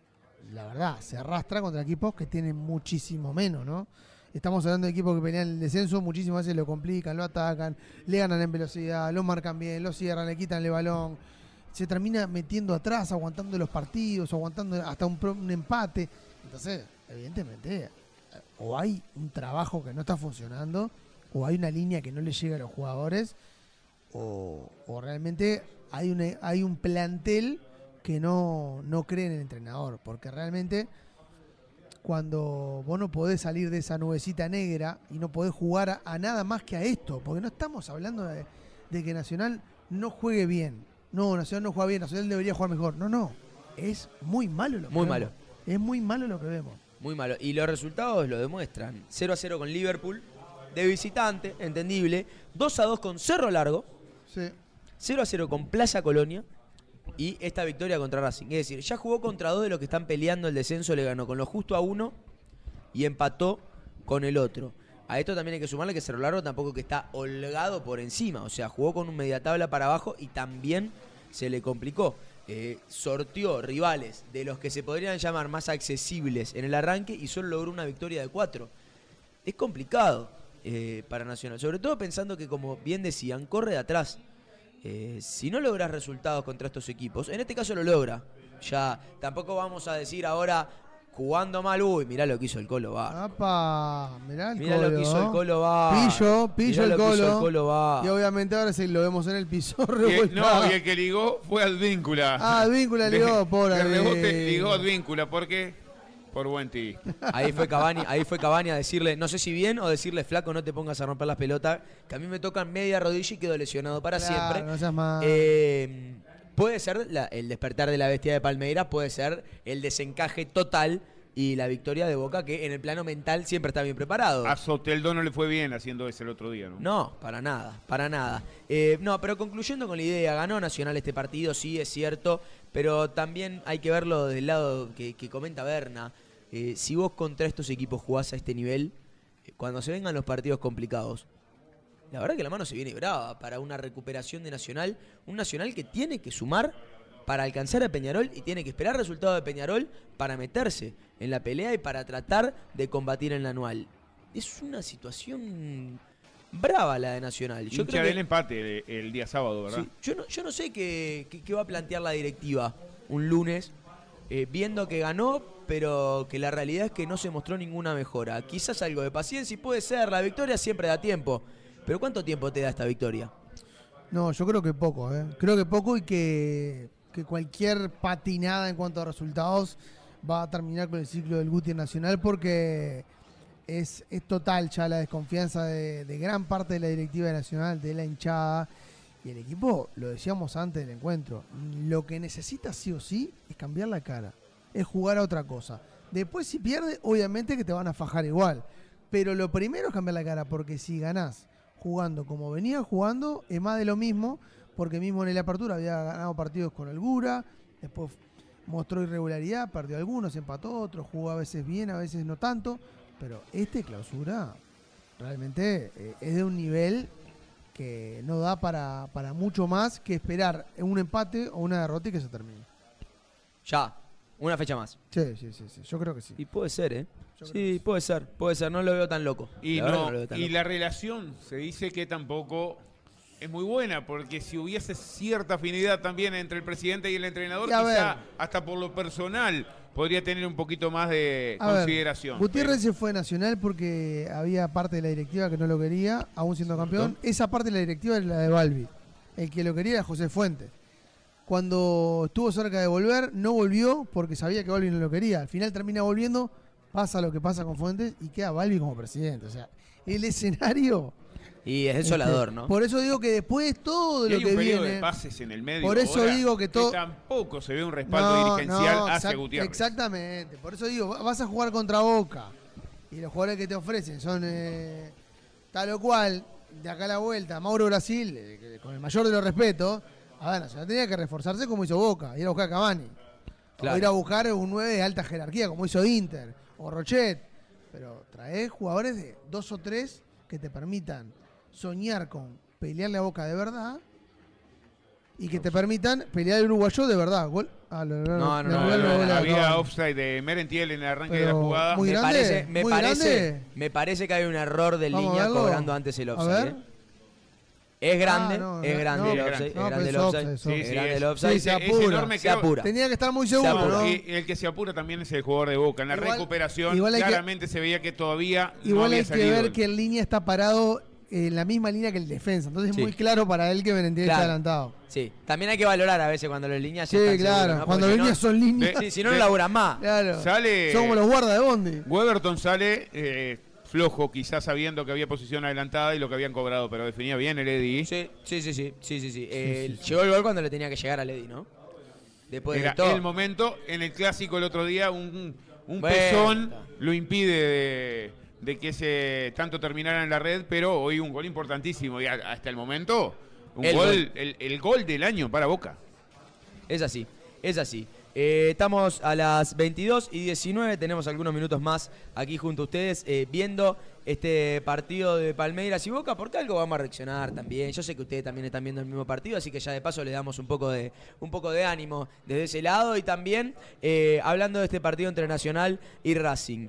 la verdad, se arrastra contra equipos que tienen muchísimo menos, ¿no? Estamos hablando de equipos que pelean el descenso, muchísimas veces lo complican, lo atacan, le ganan en velocidad, lo marcan bien, lo cierran, le quitan el balón. Se termina metiendo atrás, aguantando los partidos, aguantando hasta un, un empate. Entonces, evidentemente, o hay un trabajo que no está funcionando, o hay una línea que no le llega a los jugadores, o, o realmente hay, una- hay un plantel que no, no cree en el entrenador, porque realmente cuando vos no podés salir de esa nubecita negra y no podés jugar a, a nada más que a esto, porque no estamos hablando de, de que Nacional no juegue bien. No, Nacional no juega bien, Nacional debería jugar mejor. No, no. Es muy malo lo que Muy vemos. malo. Es muy malo lo que vemos. Muy malo. Y los resultados lo demuestran. 0 a 0 con Liverpool, de visitante, entendible. 2 a 2 con Cerro Largo. Sí. 0 a 0 con Plaza Colonia. Y esta victoria contra Racing. Es decir, ya jugó contra dos de los que están peleando el descenso, le ganó con lo justo a uno y empató con el otro. A esto también hay que sumarle que Cerro Largo tampoco que está holgado por encima. O sea, jugó con un media tabla para abajo y también se le complicó. Eh, sortió rivales de los que se podrían llamar más accesibles en el arranque y solo logró una victoria de cuatro. Es complicado eh, para Nacional, sobre todo pensando que, como bien decían, corre de atrás. Eh, si no logras resultados contra estos equipos, en este caso lo logra. Ya tampoco vamos a decir ahora jugando mal, uy, mirá lo que hizo el Colo va. Apa, mirá el Mirá Colo. lo que hizo el. Colo va. Pillo, pillo Mirá el lo que hizo Colo. el Colo va. Y obviamente ahora sí lo vemos en el piso Y el- revolcado. no, y el que ligó fue Advíncula. Ah, Advíncula ligó, pobre De rebote ligó Advíncula, ¿por qué? Por buen ti. Ahí fue Cavani, ahí fue Cavani a decirle, no sé si bien o decirle flaco, no te pongas a romper las pelotas, que a mí me tocan media rodilla y quedo lesionado para Claro, siempre. no seas mal. Eh, puede ser la- el despertar de la bestia de Palmeiras, puede ser el desencaje total y la victoria de Boca, que en el plano mental siempre está bien preparado. A Soteldo no le fue bien haciendo ese el otro día, ¿no? No, para nada, para nada. Eh, no, pero concluyendo con la idea, ganó Nacional este partido, sí, es cierto, pero también hay que verlo del lado que, que comenta Berna. Eh, si vos contra estos equipos jugás a este nivel, eh, cuando se vengan los partidos complicados, la verdad que la mano se viene brava para una recuperación de Nacional, un Nacional que tiene que sumar para alcanzar a Peñarol y tiene que esperar resultado de Peñarol para meterse en la pelea y para tratar de combatir en la anual. Es una situación brava la de Nacional. Yo creo que- del empate el, el día sábado, ¿verdad? Sí, yo, no, yo no sé qué, qué- qué va a plantear la directiva un lunes, eh, viendo que ganó, pero que la realidad es que no se mostró ninguna mejora. Quizás algo de paciencia y puede ser, la victoria siempre da tiempo. Pero ¿cuánto tiempo te da esta victoria? No, yo creo que poco, ¿eh? Creo que poco y que, que cualquier patinada en cuanto a resultados va a terminar con el ciclo del Guti Nacional porque es, es total ya la desconfianza de, gran parte de la directiva Nacional, de la hinchada. Y el equipo, lo decíamos antes del encuentro, lo que necesita sí o sí es cambiar la cara, es jugar a otra cosa. Después si pierde, obviamente que te van a fajar igual. Pero lo primero es cambiar la cara, porque si ganás jugando como venía jugando, es más de lo mismo, porque mismo en la apertura había ganado partidos con holgura, después mostró irregularidad, perdió algunos, empató otros, jugó a veces bien, a veces no tanto, pero este clausura realmente eh, es de un nivel que no da para, para mucho más que esperar un empate o una derrota y que se termine. Ya, una fecha más. Sí, sí, sí, sí, yo creo que sí. Y puede ser, ¿eh? Yo Sí, puede ser, puede ser, no lo veo tan loco. Y, La no, lo veo tan y loco. la relación se dice que tampoco es muy buena, porque si hubiese cierta afinidad también entre el presidente y el entrenador, Y a quizá ver. hasta por lo personal podría tener un poquito más de A ver, consideración. Gutiérrez se fue Nacional porque había parte de la directiva que no lo quería, aún siendo campeón. Esa parte de la directiva era la de Balbi. El que lo quería era José Fuentes. Cuando estuvo cerca de volver, no volvió porque sabía que Balbi no lo quería. Al final termina volviendo, pasa lo que pasa con Fuentes y queda Balbi como presidente. O sea, el escenario. Y es desolador, este, ¿no? Por eso digo que después de todo Y lo hay que un periodo viene. de pases en el medio. Por eso ahora digo que todo- tampoco se ve un respaldo No, dirigencial no, hacia exact- Gutiérrez. Exactamente. Por eso digo, vas a jugar contra Boca. Y los jugadores que te ofrecen son eh, tal o cual, de acá a la vuelta, Mauro Brasil, eh, con el mayor de los respetos. A ver, Nacional tenía que reforzarse como hizo Boca, ir a buscar a Cavani. Claro. O ir a buscar un 9 de alta jerarquía, como hizo Inter, o Rochet. Pero trae jugadores de dos o tres que te permitan soñar con pelearle a Boca de verdad y que te permitan pelear el uruguayo de verdad. Gol. Ah, lo- lo- No, no, no, no, a había offside de Merentiel en el arranque de la jugada. muy me grande, parece, me muy parece, grande. me parece que hay un error de Vamos a línea cobrando antes el A offside. ver. ¿eh? Es grande, Ah, no, es no, grande no, el offside, es grande el No, offside, Sí, es sí, grande el offside. Se es apura, se apura. Tenía que estar muy seguro. ¿no? Y el que se apura también es el jugador de Boca. En la Igual- recuperación igual que- claramente se veía que todavía no Igual había hay que ver el- que en línea está parado en la misma línea que el defensa. Entonces es Sí. muy claro para él que Merentiel Claro. está adelantado. Sí, también hay que valorar a veces cuando las líneas ya Sí, están claro. seguras, ¿no? Cuando Porque si líneas no- son líneas. Sí, si no, no de- laburan más. Claro. Sale- Son como los guardas de Bondi. Weberton sale eh, flojo, quizás sabiendo que había posición adelantada y lo que habían cobrado, pero definía bien el Eddy. Sí, sí, sí, sí, sí, sí, sí. Eh, Llegó el gol cuando le tenía que llegar a Lady, ¿no? Después Era de todo. el momento. En el clásico el otro día, un, un Bueno. pezón lo impide de, de que ese tanto terminara en la red, pero hoy un gol importantísimo. Y hasta el momento, un El gol, gol. El, el gol del año para Boca. Es así, es así. Eh, estamos a las 22 y 19, tenemos algunos minutos más aquí junto a ustedes eh, viendo este partido de Palmeiras y Boca, porque algo vamos a reaccionar también. Yo sé que ustedes también están viendo el mismo partido, así que ya de paso le damos un poco de, un poco de ánimo desde ese lado y también eh, hablando de este partido entre Nacional y Racing.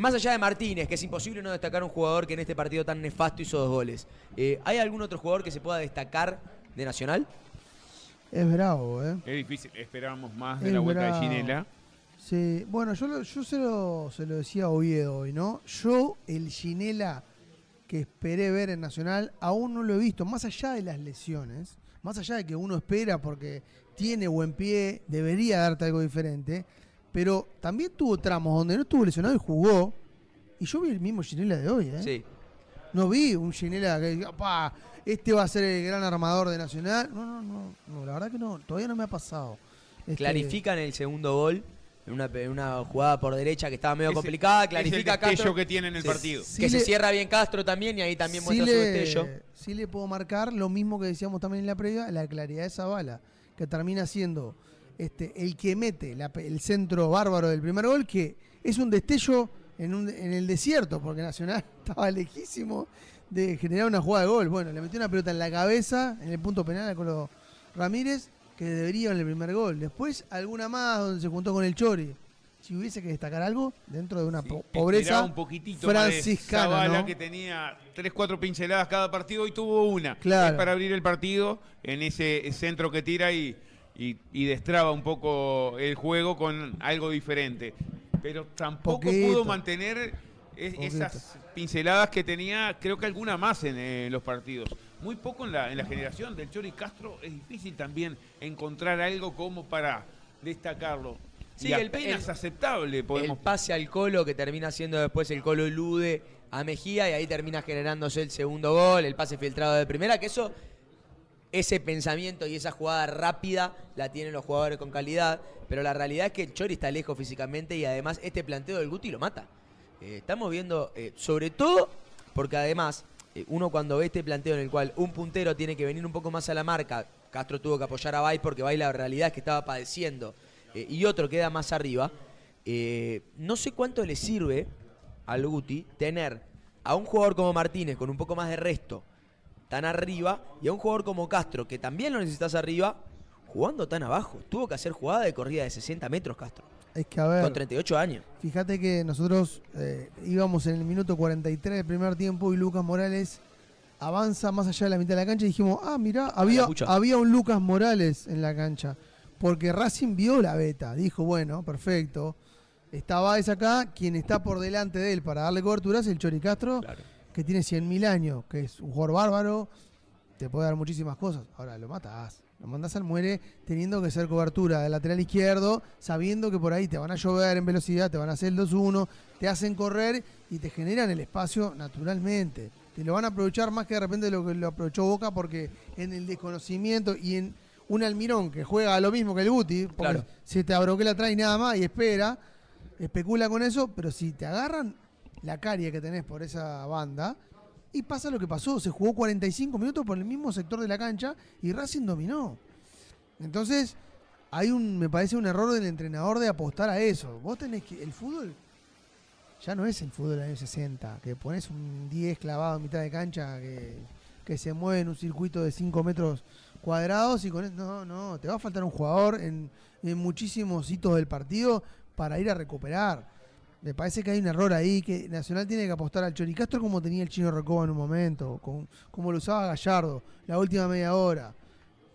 Más allá de Martínez, que es imposible no destacar un jugador que en este partido tan nefasto hizo dos goles, ¿hay algún otro jugador que se pueda destacar de Nacional? Es bravo, ¿eh? Es difícil, esperábamos más de Es la vuelta bravo. de Ginela. Sí, bueno, yo, lo- yo se, lo, se lo decía a Oviedo hoy, ¿no? Yo, el Ginela que esperé ver en Nacional, aún no lo he visto, más allá de las lesiones, más allá de que uno espera porque tiene buen pie, debería darte algo diferente, pero también tuvo tramos donde no estuvo lesionado y jugó, y yo vi el mismo Ginela de hoy, ¿eh? Sí. No vi un Ginela que diga, pa, este va a ser el gran armador de Nacional. No, no, no, no, la verdad que no, todavía no me ha pasado. Este, clarifican el segundo gol en una, en una jugada por derecha que estaba medio complicada, es el clarifica destello Castro. que tiene en el Sí, partido. Que se cierra bien Castro también y ahí también sí muestra su destello. sí le puedo marcar lo mismo que decíamos también en la previa, la claridad de esa bala, que termina siendo este, el que mete la el centro bárbaro del primer gol, que es un destello en, un- en el desierto, porque Nacional estaba lejísimo de generar una jugada de gol. Bueno, le metió una pelota en la cabeza, en el punto penal a Colo Ramírez, que debería en el primer gol. Después alguna más donde se juntó con el Chori. Si hubiese que destacar algo dentro de una po- pobreza un de franciscana, que tenía tres, cuatro pinceladas cada partido y tuvo una. Claro. Es para abrir el partido en ese centro que tira y, y, y destraba un poco el juego con algo diferente. Pero tampoco Poquito. pudo mantener es- esas pinceladas que tenía, creo que alguna más en eh, los partidos. Muy poco en la, en la generación del Chori Castro. Es difícil también encontrar algo como para destacarlo. Sí, y el- apenas el- aceptable podemos El pase al Colo que termina siendo después el Colo elude a Mejía y ahí termina generándose el segundo gol, el pase filtrado de primera, que eso, ese pensamiento y esa jugada rápida la tienen los jugadores con calidad, pero la realidad es que el Chori está lejos físicamente y además este planteo del Guti lo mata. Eh, estamos viendo, eh, sobre todo, porque además eh, uno cuando ve este planteo en el cual un puntero tiene que venir un poco más a la marca, Castro tuvo que apoyar a Bay porque Bay la realidad es que estaba padeciendo, y otro queda más arriba, no sé cuánto le sirve al Guti tener a un jugador como Martínez con un poco más de resto tan arriba y a un jugador como Castro, que también lo necesitas arriba, jugando tan abajo. Tuvo que hacer jugada de corrida de 60 metros Castro, Es que a ver. con 38 años. Fíjate que nosotros eh, íbamos en el minuto 43 del primer tiempo y Lucas Morales avanza más allá de la mitad de la cancha y dijimos, ah, mirá, había, había un Lucas Morales en la cancha. Porque Racing vio la beta, dijo, bueno, perfecto. Está Báez acá, quien está por delante de él para darle cobertura es el Chori Castro, Claro. que tiene 100.000 años, que es un jugador bárbaro, te puede dar muchísimas cosas. Ahora, lo matás. Lo mandás al muere teniendo que hacer cobertura del lateral izquierdo, sabiendo que por ahí te van a llover en velocidad, te van a hacer el 2-1, te hacen correr y te generan el espacio naturalmente. Te lo van a aprovechar más que de repente lo que lo aprovechó Boca porque en el desconocimiento y en un Almirón que juega a lo mismo que el Guti, porque Claro. se te abroquela atrás y nada más y espera, especula con eso, pero si te agarran la caria que tenés por esa banda, y pasa lo que pasó, se jugó 45 minutos por el mismo sector de la cancha y Racing dominó. Entonces, hay un, me parece un error del entrenador de apostar a eso. Vos tenés que, el fútbol ya no es el fútbol del año 60, que pones un 10 clavado en mitad de cancha que, que se mueve en un circuito de 5 metros cuadrados y con eso, no, no, te va a faltar un jugador en, en muchísimos hitos del partido para ir a recuperar. Me parece que hay un error ahí, que Nacional tiene que apostar al Choricastro como tenía el chino Recoba en un momento, con- como lo usaba Gallardo, la última media hora.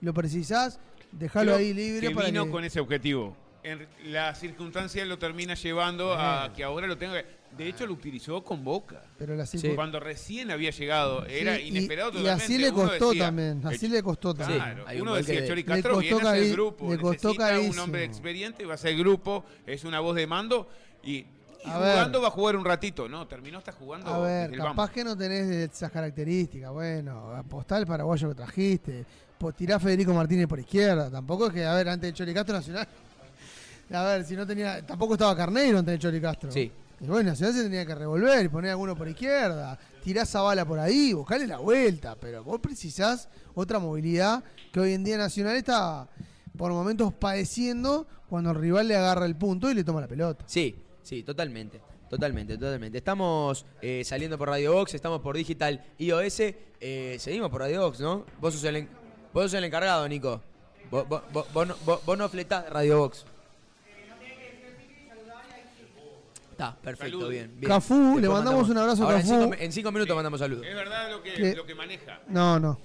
Lo precisás, dejalo ahí libre que para vino que- con ese objetivo. En la circunstancia lo termina llevando a que ahora lo tenga. que- De hecho, lo utilizó con Boca. Pero la Sí. circun- Cuando recién había llegado, era Sí, y- inesperado y, totalmente. así le costó decía, también, así el- le costó también. Claro, uno decía, que- Chori Castro viene a hacer cari- grupo, le costó necesita un hombre experiente, va a ser grupo, es una voz de mando y, y A ver. jugando va a jugar un ratito, ¿no? Terminó está jugando A ver, desde capaz que no tenés esas características. Bueno, apostá el paraguayo que trajiste. Tirá a Federico Martínez por izquierda. Tampoco es que, a ver, antes del Choricastro Nacional. A ver, si no tenía. Tampoco estaba Carneiro antes del Choricastro. Sí. Y bueno, Nacional se tenía que revolver y poner alguno por izquierda. Tirá esa bala por ahí, buscarle la vuelta. Pero vos precisás otra movilidad que hoy en día Nacional está por momentos padeciendo cuando el rival le agarra el punto y le toma la pelota. Sí, sí, totalmente. Totalmente, totalmente. Estamos eh, saliendo por Radio Box, estamos por Digital iOS. eh, seguimos por Radio Box, ¿no? Vos sos el, en- vos sos el encargado, Nico. Vos, vos- vos- vos no, vos- vos no fletás Radio Box. Está, perfecto, bien. bien. Cafú, Después le mandamos un abrazo a en Cafú. cinco, en cinco minutos mandamos saludos. Es verdad lo que, Que- lo que maneja. No, no.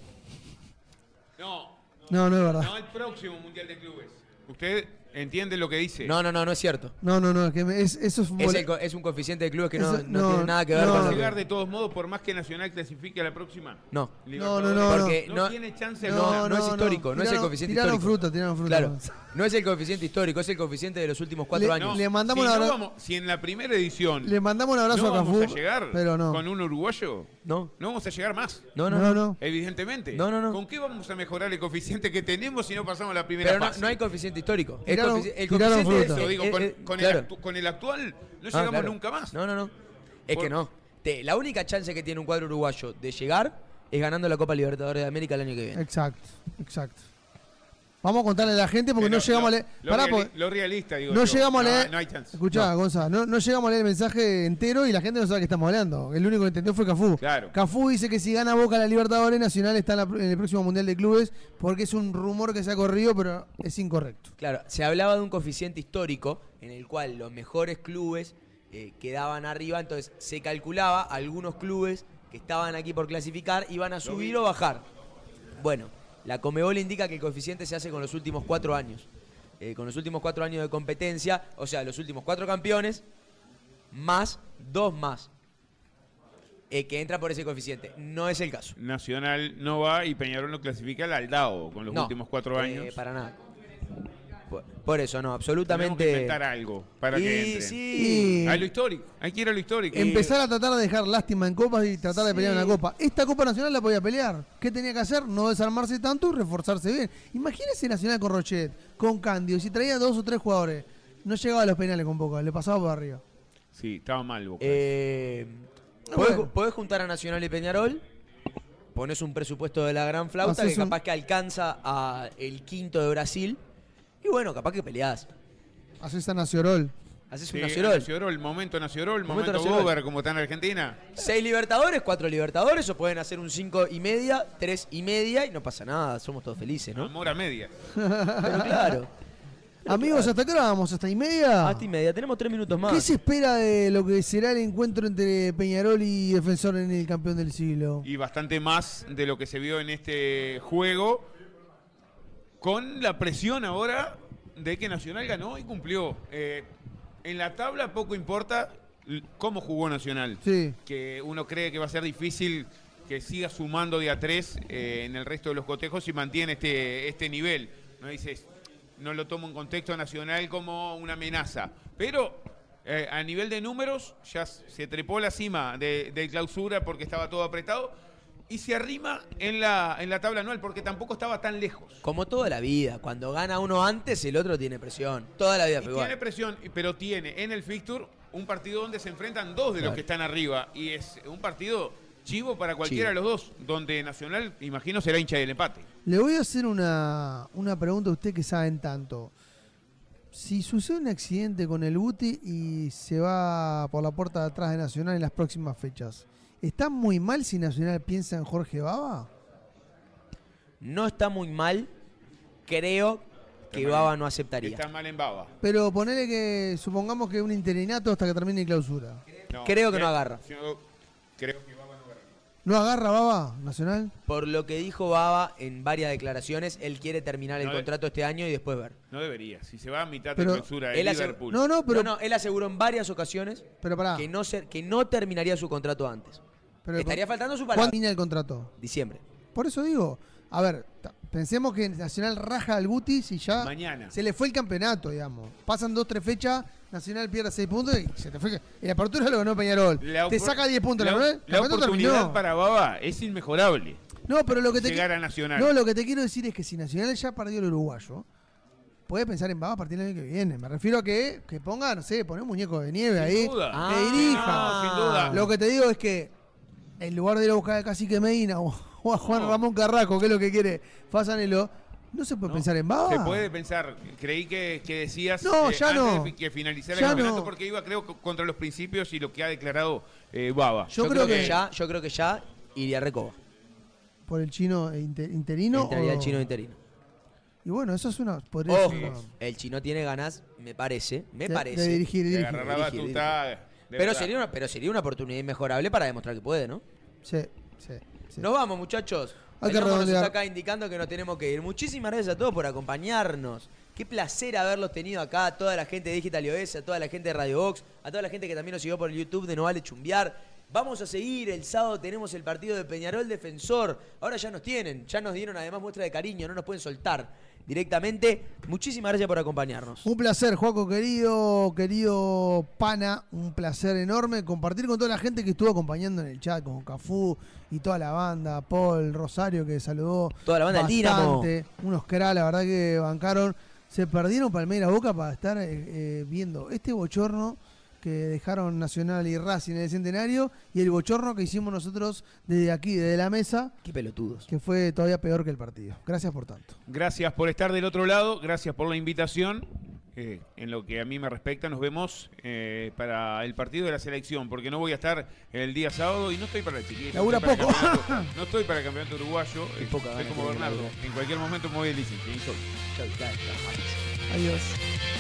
No, No, no es verdad. no el próximo Mundial de Clubes. Usted entiende lo que dice. No, no, no, no es cierto. No, no, no, es que me- es, eso es, Es, el co- es un coeficiente de clubes que no, Eso- no no, tiene nada que ver no. con ¿Va a lo llegar de todos modos por más que Nacional clasifique a la próxima? No. No, no, no, Porque no. no, No tiene chance no, alguna. no es histórico, no es el Tiraron- coeficiente tiraron histórico. fruta, tiraron fruta. Claro, no es el coeficiente histórico, es el coeficiente de los últimos cuatro Le- años. le mandamos si, un no vamos- si en la primera edición Le mandamos un abrazo no a Cafú. vamos a llegar pero no. con un uruguayo, No, no vamos a llegar más. no, no. no, no. Evidentemente. No, no, no. ¿Con qué vamos a mejorar el coeficiente que tenemos si no pasamos la primera Pero no, fase? no hay coeficiente histórico. El Tiraron- coefici- el coeficiente fruta. es- Eso digo, con, es- con claro. el actu- con el actual no Ah, llegamos claro. nunca más. No, no, no. Es Por- que no. Te- la única chance que tiene un cuadro uruguayo de llegar es ganando la Copa Libertadores de América el año que viene. Exacto, exacto. Vamos a contarle a la gente porque Pero no llegamos lo, a leer. Lo, Pará, reali- porque lo realista, digo no yo. llegamos a leer. No hay chance. Escuchá, Gonza, no, no llegamos a leer el mensaje entero y la gente no sabe de qué estamos hablando. El único que entendió fue Cafú. Claro. Cafú dice que si gana Boca la Libertadores Nacional está en, la en el próximo Mundial de Clubes porque es un rumor que se ha corrido, pero es incorrecto. Claro, se hablaba de un coeficiente histórico en el cual los mejores clubes eh, quedaban arriba, entonces se calculaba algunos clubes que estaban aquí por clasificar iban a subir o bajar. Bueno, la Comebol indica que el coeficiente se hace con los últimos cuatro años. Eh, con los últimos cuatro años de competencia, o sea, los últimos cuatro campeones, más dos más, eh, que entra por ese coeficiente. No es el caso. Nacional no va y Peñarol no clasifica al Aldao con los No, últimos cuatro eh, años. para nada. Por, por eso, no, Tenemos absolutamente. que inventar algo para y que entre. sí. Y A lo histórico. Hay que ir a lo histórico. empezar a tratar de dejar lástima en copas y tratar de pelear Sí. una copa. Esta Copa Nacional la podía pelear. ¿Qué tenía que hacer? No desarmarse tanto y reforzarse bien. Imagínese Nacional con Rochet, con Candio. Si traía dos o tres jugadores, no llegaba a los penales con Boca, le pasaba por arriba. Sí, estaba mal Boca. Eh, podés, bueno. podés juntar a Nacional y Peñarol, pones un presupuesto de la gran flauta Haces que un- capaz que alcanza a el quinto de Brasil. Y bueno, capaz que peleás. Haces a Naciorol. Haces Sí, un Nacional. Nacional, momento Nacional, Momento momento. Gober, como está en Argentina. Seis libertadores, cuatro libertadores, o pueden hacer un cinco y media, tres y media, y no pasa nada, somos todos felices, ¿no? Amor a media. Pero claro, Amigos, ¿hasta qué hora vamos? ¿Hasta y media? hasta y media, tenemos tres minutos más. ¿Qué se espera de lo que será el encuentro entre Peñarol y Defensor en el campeón del siglo? Y bastante más de lo que se vio en este juego. Con la presión ahora de que Nacional ganó y cumplió. Eh, en la tabla poco importa cómo jugó Nacional. Sí. que uno cree que va a ser difícil que siga sumando de a tres eh, en el resto de los cotejos y mantiene este, este nivel. No dices, no lo tomo en contexto nacional como una amenaza. Pero eh, a nivel de números ya se trepó la cima de, de clausura porque estaba todo apretado y se arrima en la, en la tabla anual porque tampoco estaba tan lejos. Como toda la vida, cuando gana uno antes, el otro tiene presión. Toda la vida fue tiene presión, pero tiene en el fixture un partido donde se enfrentan dos de los que están arriba. Y es un partido chivo para cualquiera Chivo. de los dos, donde Nacional, imagino, será hincha del empate. Le voy a hacer una, una pregunta a usted que saben tanto. Si sucede un accidente con el Buti y se va por la puerta de atrás de Nacional en las próximas fechas, ¿está muy mal si Nacional piensa en Jorge Baba? No está muy mal, creo que mal. Baba no aceptaría. Está mal en baba. Pero ponele que supongamos que un interinato hasta que termine clausura. Creo que no agarra. yo creo que Baba no agarra. ¿No agarra Baba Nacional? Por lo que dijo Baba en varias declaraciones, él quiere terminar el No, contrato este año y después ver. No debería. Si se va a mitad Pero de clausura de Liverpool. No, no, pero, no, no, él aseguró en varias ocasiones pero pará. que no, ser- que no terminaría su contrato antes. Pero- Estaría faltando su ¿Cuándo palabra. termina el contrato? Diciembre. Por eso digo, a ver, pensemos que Nacional raja al Butis y ya Mañana. se le fue el campeonato, digamos. Pasan dos, tres fechas, Nacional pierde seis puntos y se te fue. En la apertura lo ganó Peñarol. La te saca 10 puntos, La, ¿no? El la campeonato oportunidad terminó. para Baba es inmejorable. No, pero lo que te Llegar a Nacional. No, lo que te quiero decir es que si Nacional ya perdió el uruguayo, puede pensar en Baba a partir del año que viene. Me refiero a que, que ponga, no sé, poner un muñeco de nieve ahí. duda. que Ah, dirija. no, sin duda. Lo que te digo es que en lugar de ir a buscar a Cacique Medina o, o a Juan No. Ramón Carrasco, que es lo que quiere Fasanelo, no se puede No, pensar en Baba. Se puede pensar. Creí que, que decías No, eh, ya antes no. de que finalizara Ya el campeonato no. porque iba, creo, co- contra los principios y lo que ha declarado eh, Baba. Yo creo que- ya, yo creo que ya iría a Recoba. Por el chino inter- interino. Entraría o- el chino interino. Y bueno, eso es una. Ojo, el chino tiene ganas, me parece, me de- parece. De dirigir, De dirigir. agarrar la dirigir, batuta. Pero, verdad. sería una, pero sería una oportunidad inmejorable para demostrar que puede, ¿no? Sí, sí, sí. Nos vamos, muchachos. Hay que nos está acá indicando que nos tenemos que ir. Muchísimas gracias a todos por acompañarnos. Qué placer haberlos tenido acá, a toda la gente de Digital iOS, a toda la gente de Radio Box, a toda la gente que también nos siguió por el YouTube de No Vale Chumbiar. Vamos a seguir, el sábado tenemos el partido de Peñarol Defensor. Ahora ya nos tienen, ya nos dieron además muestra de cariño, no nos pueden soltar directamente. Muchísimas gracias por acompañarnos. Un placer, Juaco, querido, querido pana, un placer enorme compartir con toda la gente que estuvo acompañando en el chat, con Cafú y toda la banda, Paul, Rosario que saludó. Toda la banda bastante, Unos cra, la verdad que bancaron. Se perdieron Palmeira Boca para estar eh, eh, viendo este bochorno que dejaron Nacional y Racing en el centenario y el bochorno que hicimos nosotros desde aquí, desde la mesa, Qué pelotudos. que fue todavía peor que el partido. Gracias por tanto. Gracias por estar del otro lado, gracias por la invitación. Eh, en lo que a mí me respecta, nos vemos eh, para el partido de la selección, porque no voy a estar el día sábado y no estoy para el chiquito. no Labura estoy el poco. campeonato- No estoy para el campeonato uruguayo, eh, poca soy ganas como Bernardo. En cualquier momento me voy de licencia. y soy. Chau, chau, chau. Adiós.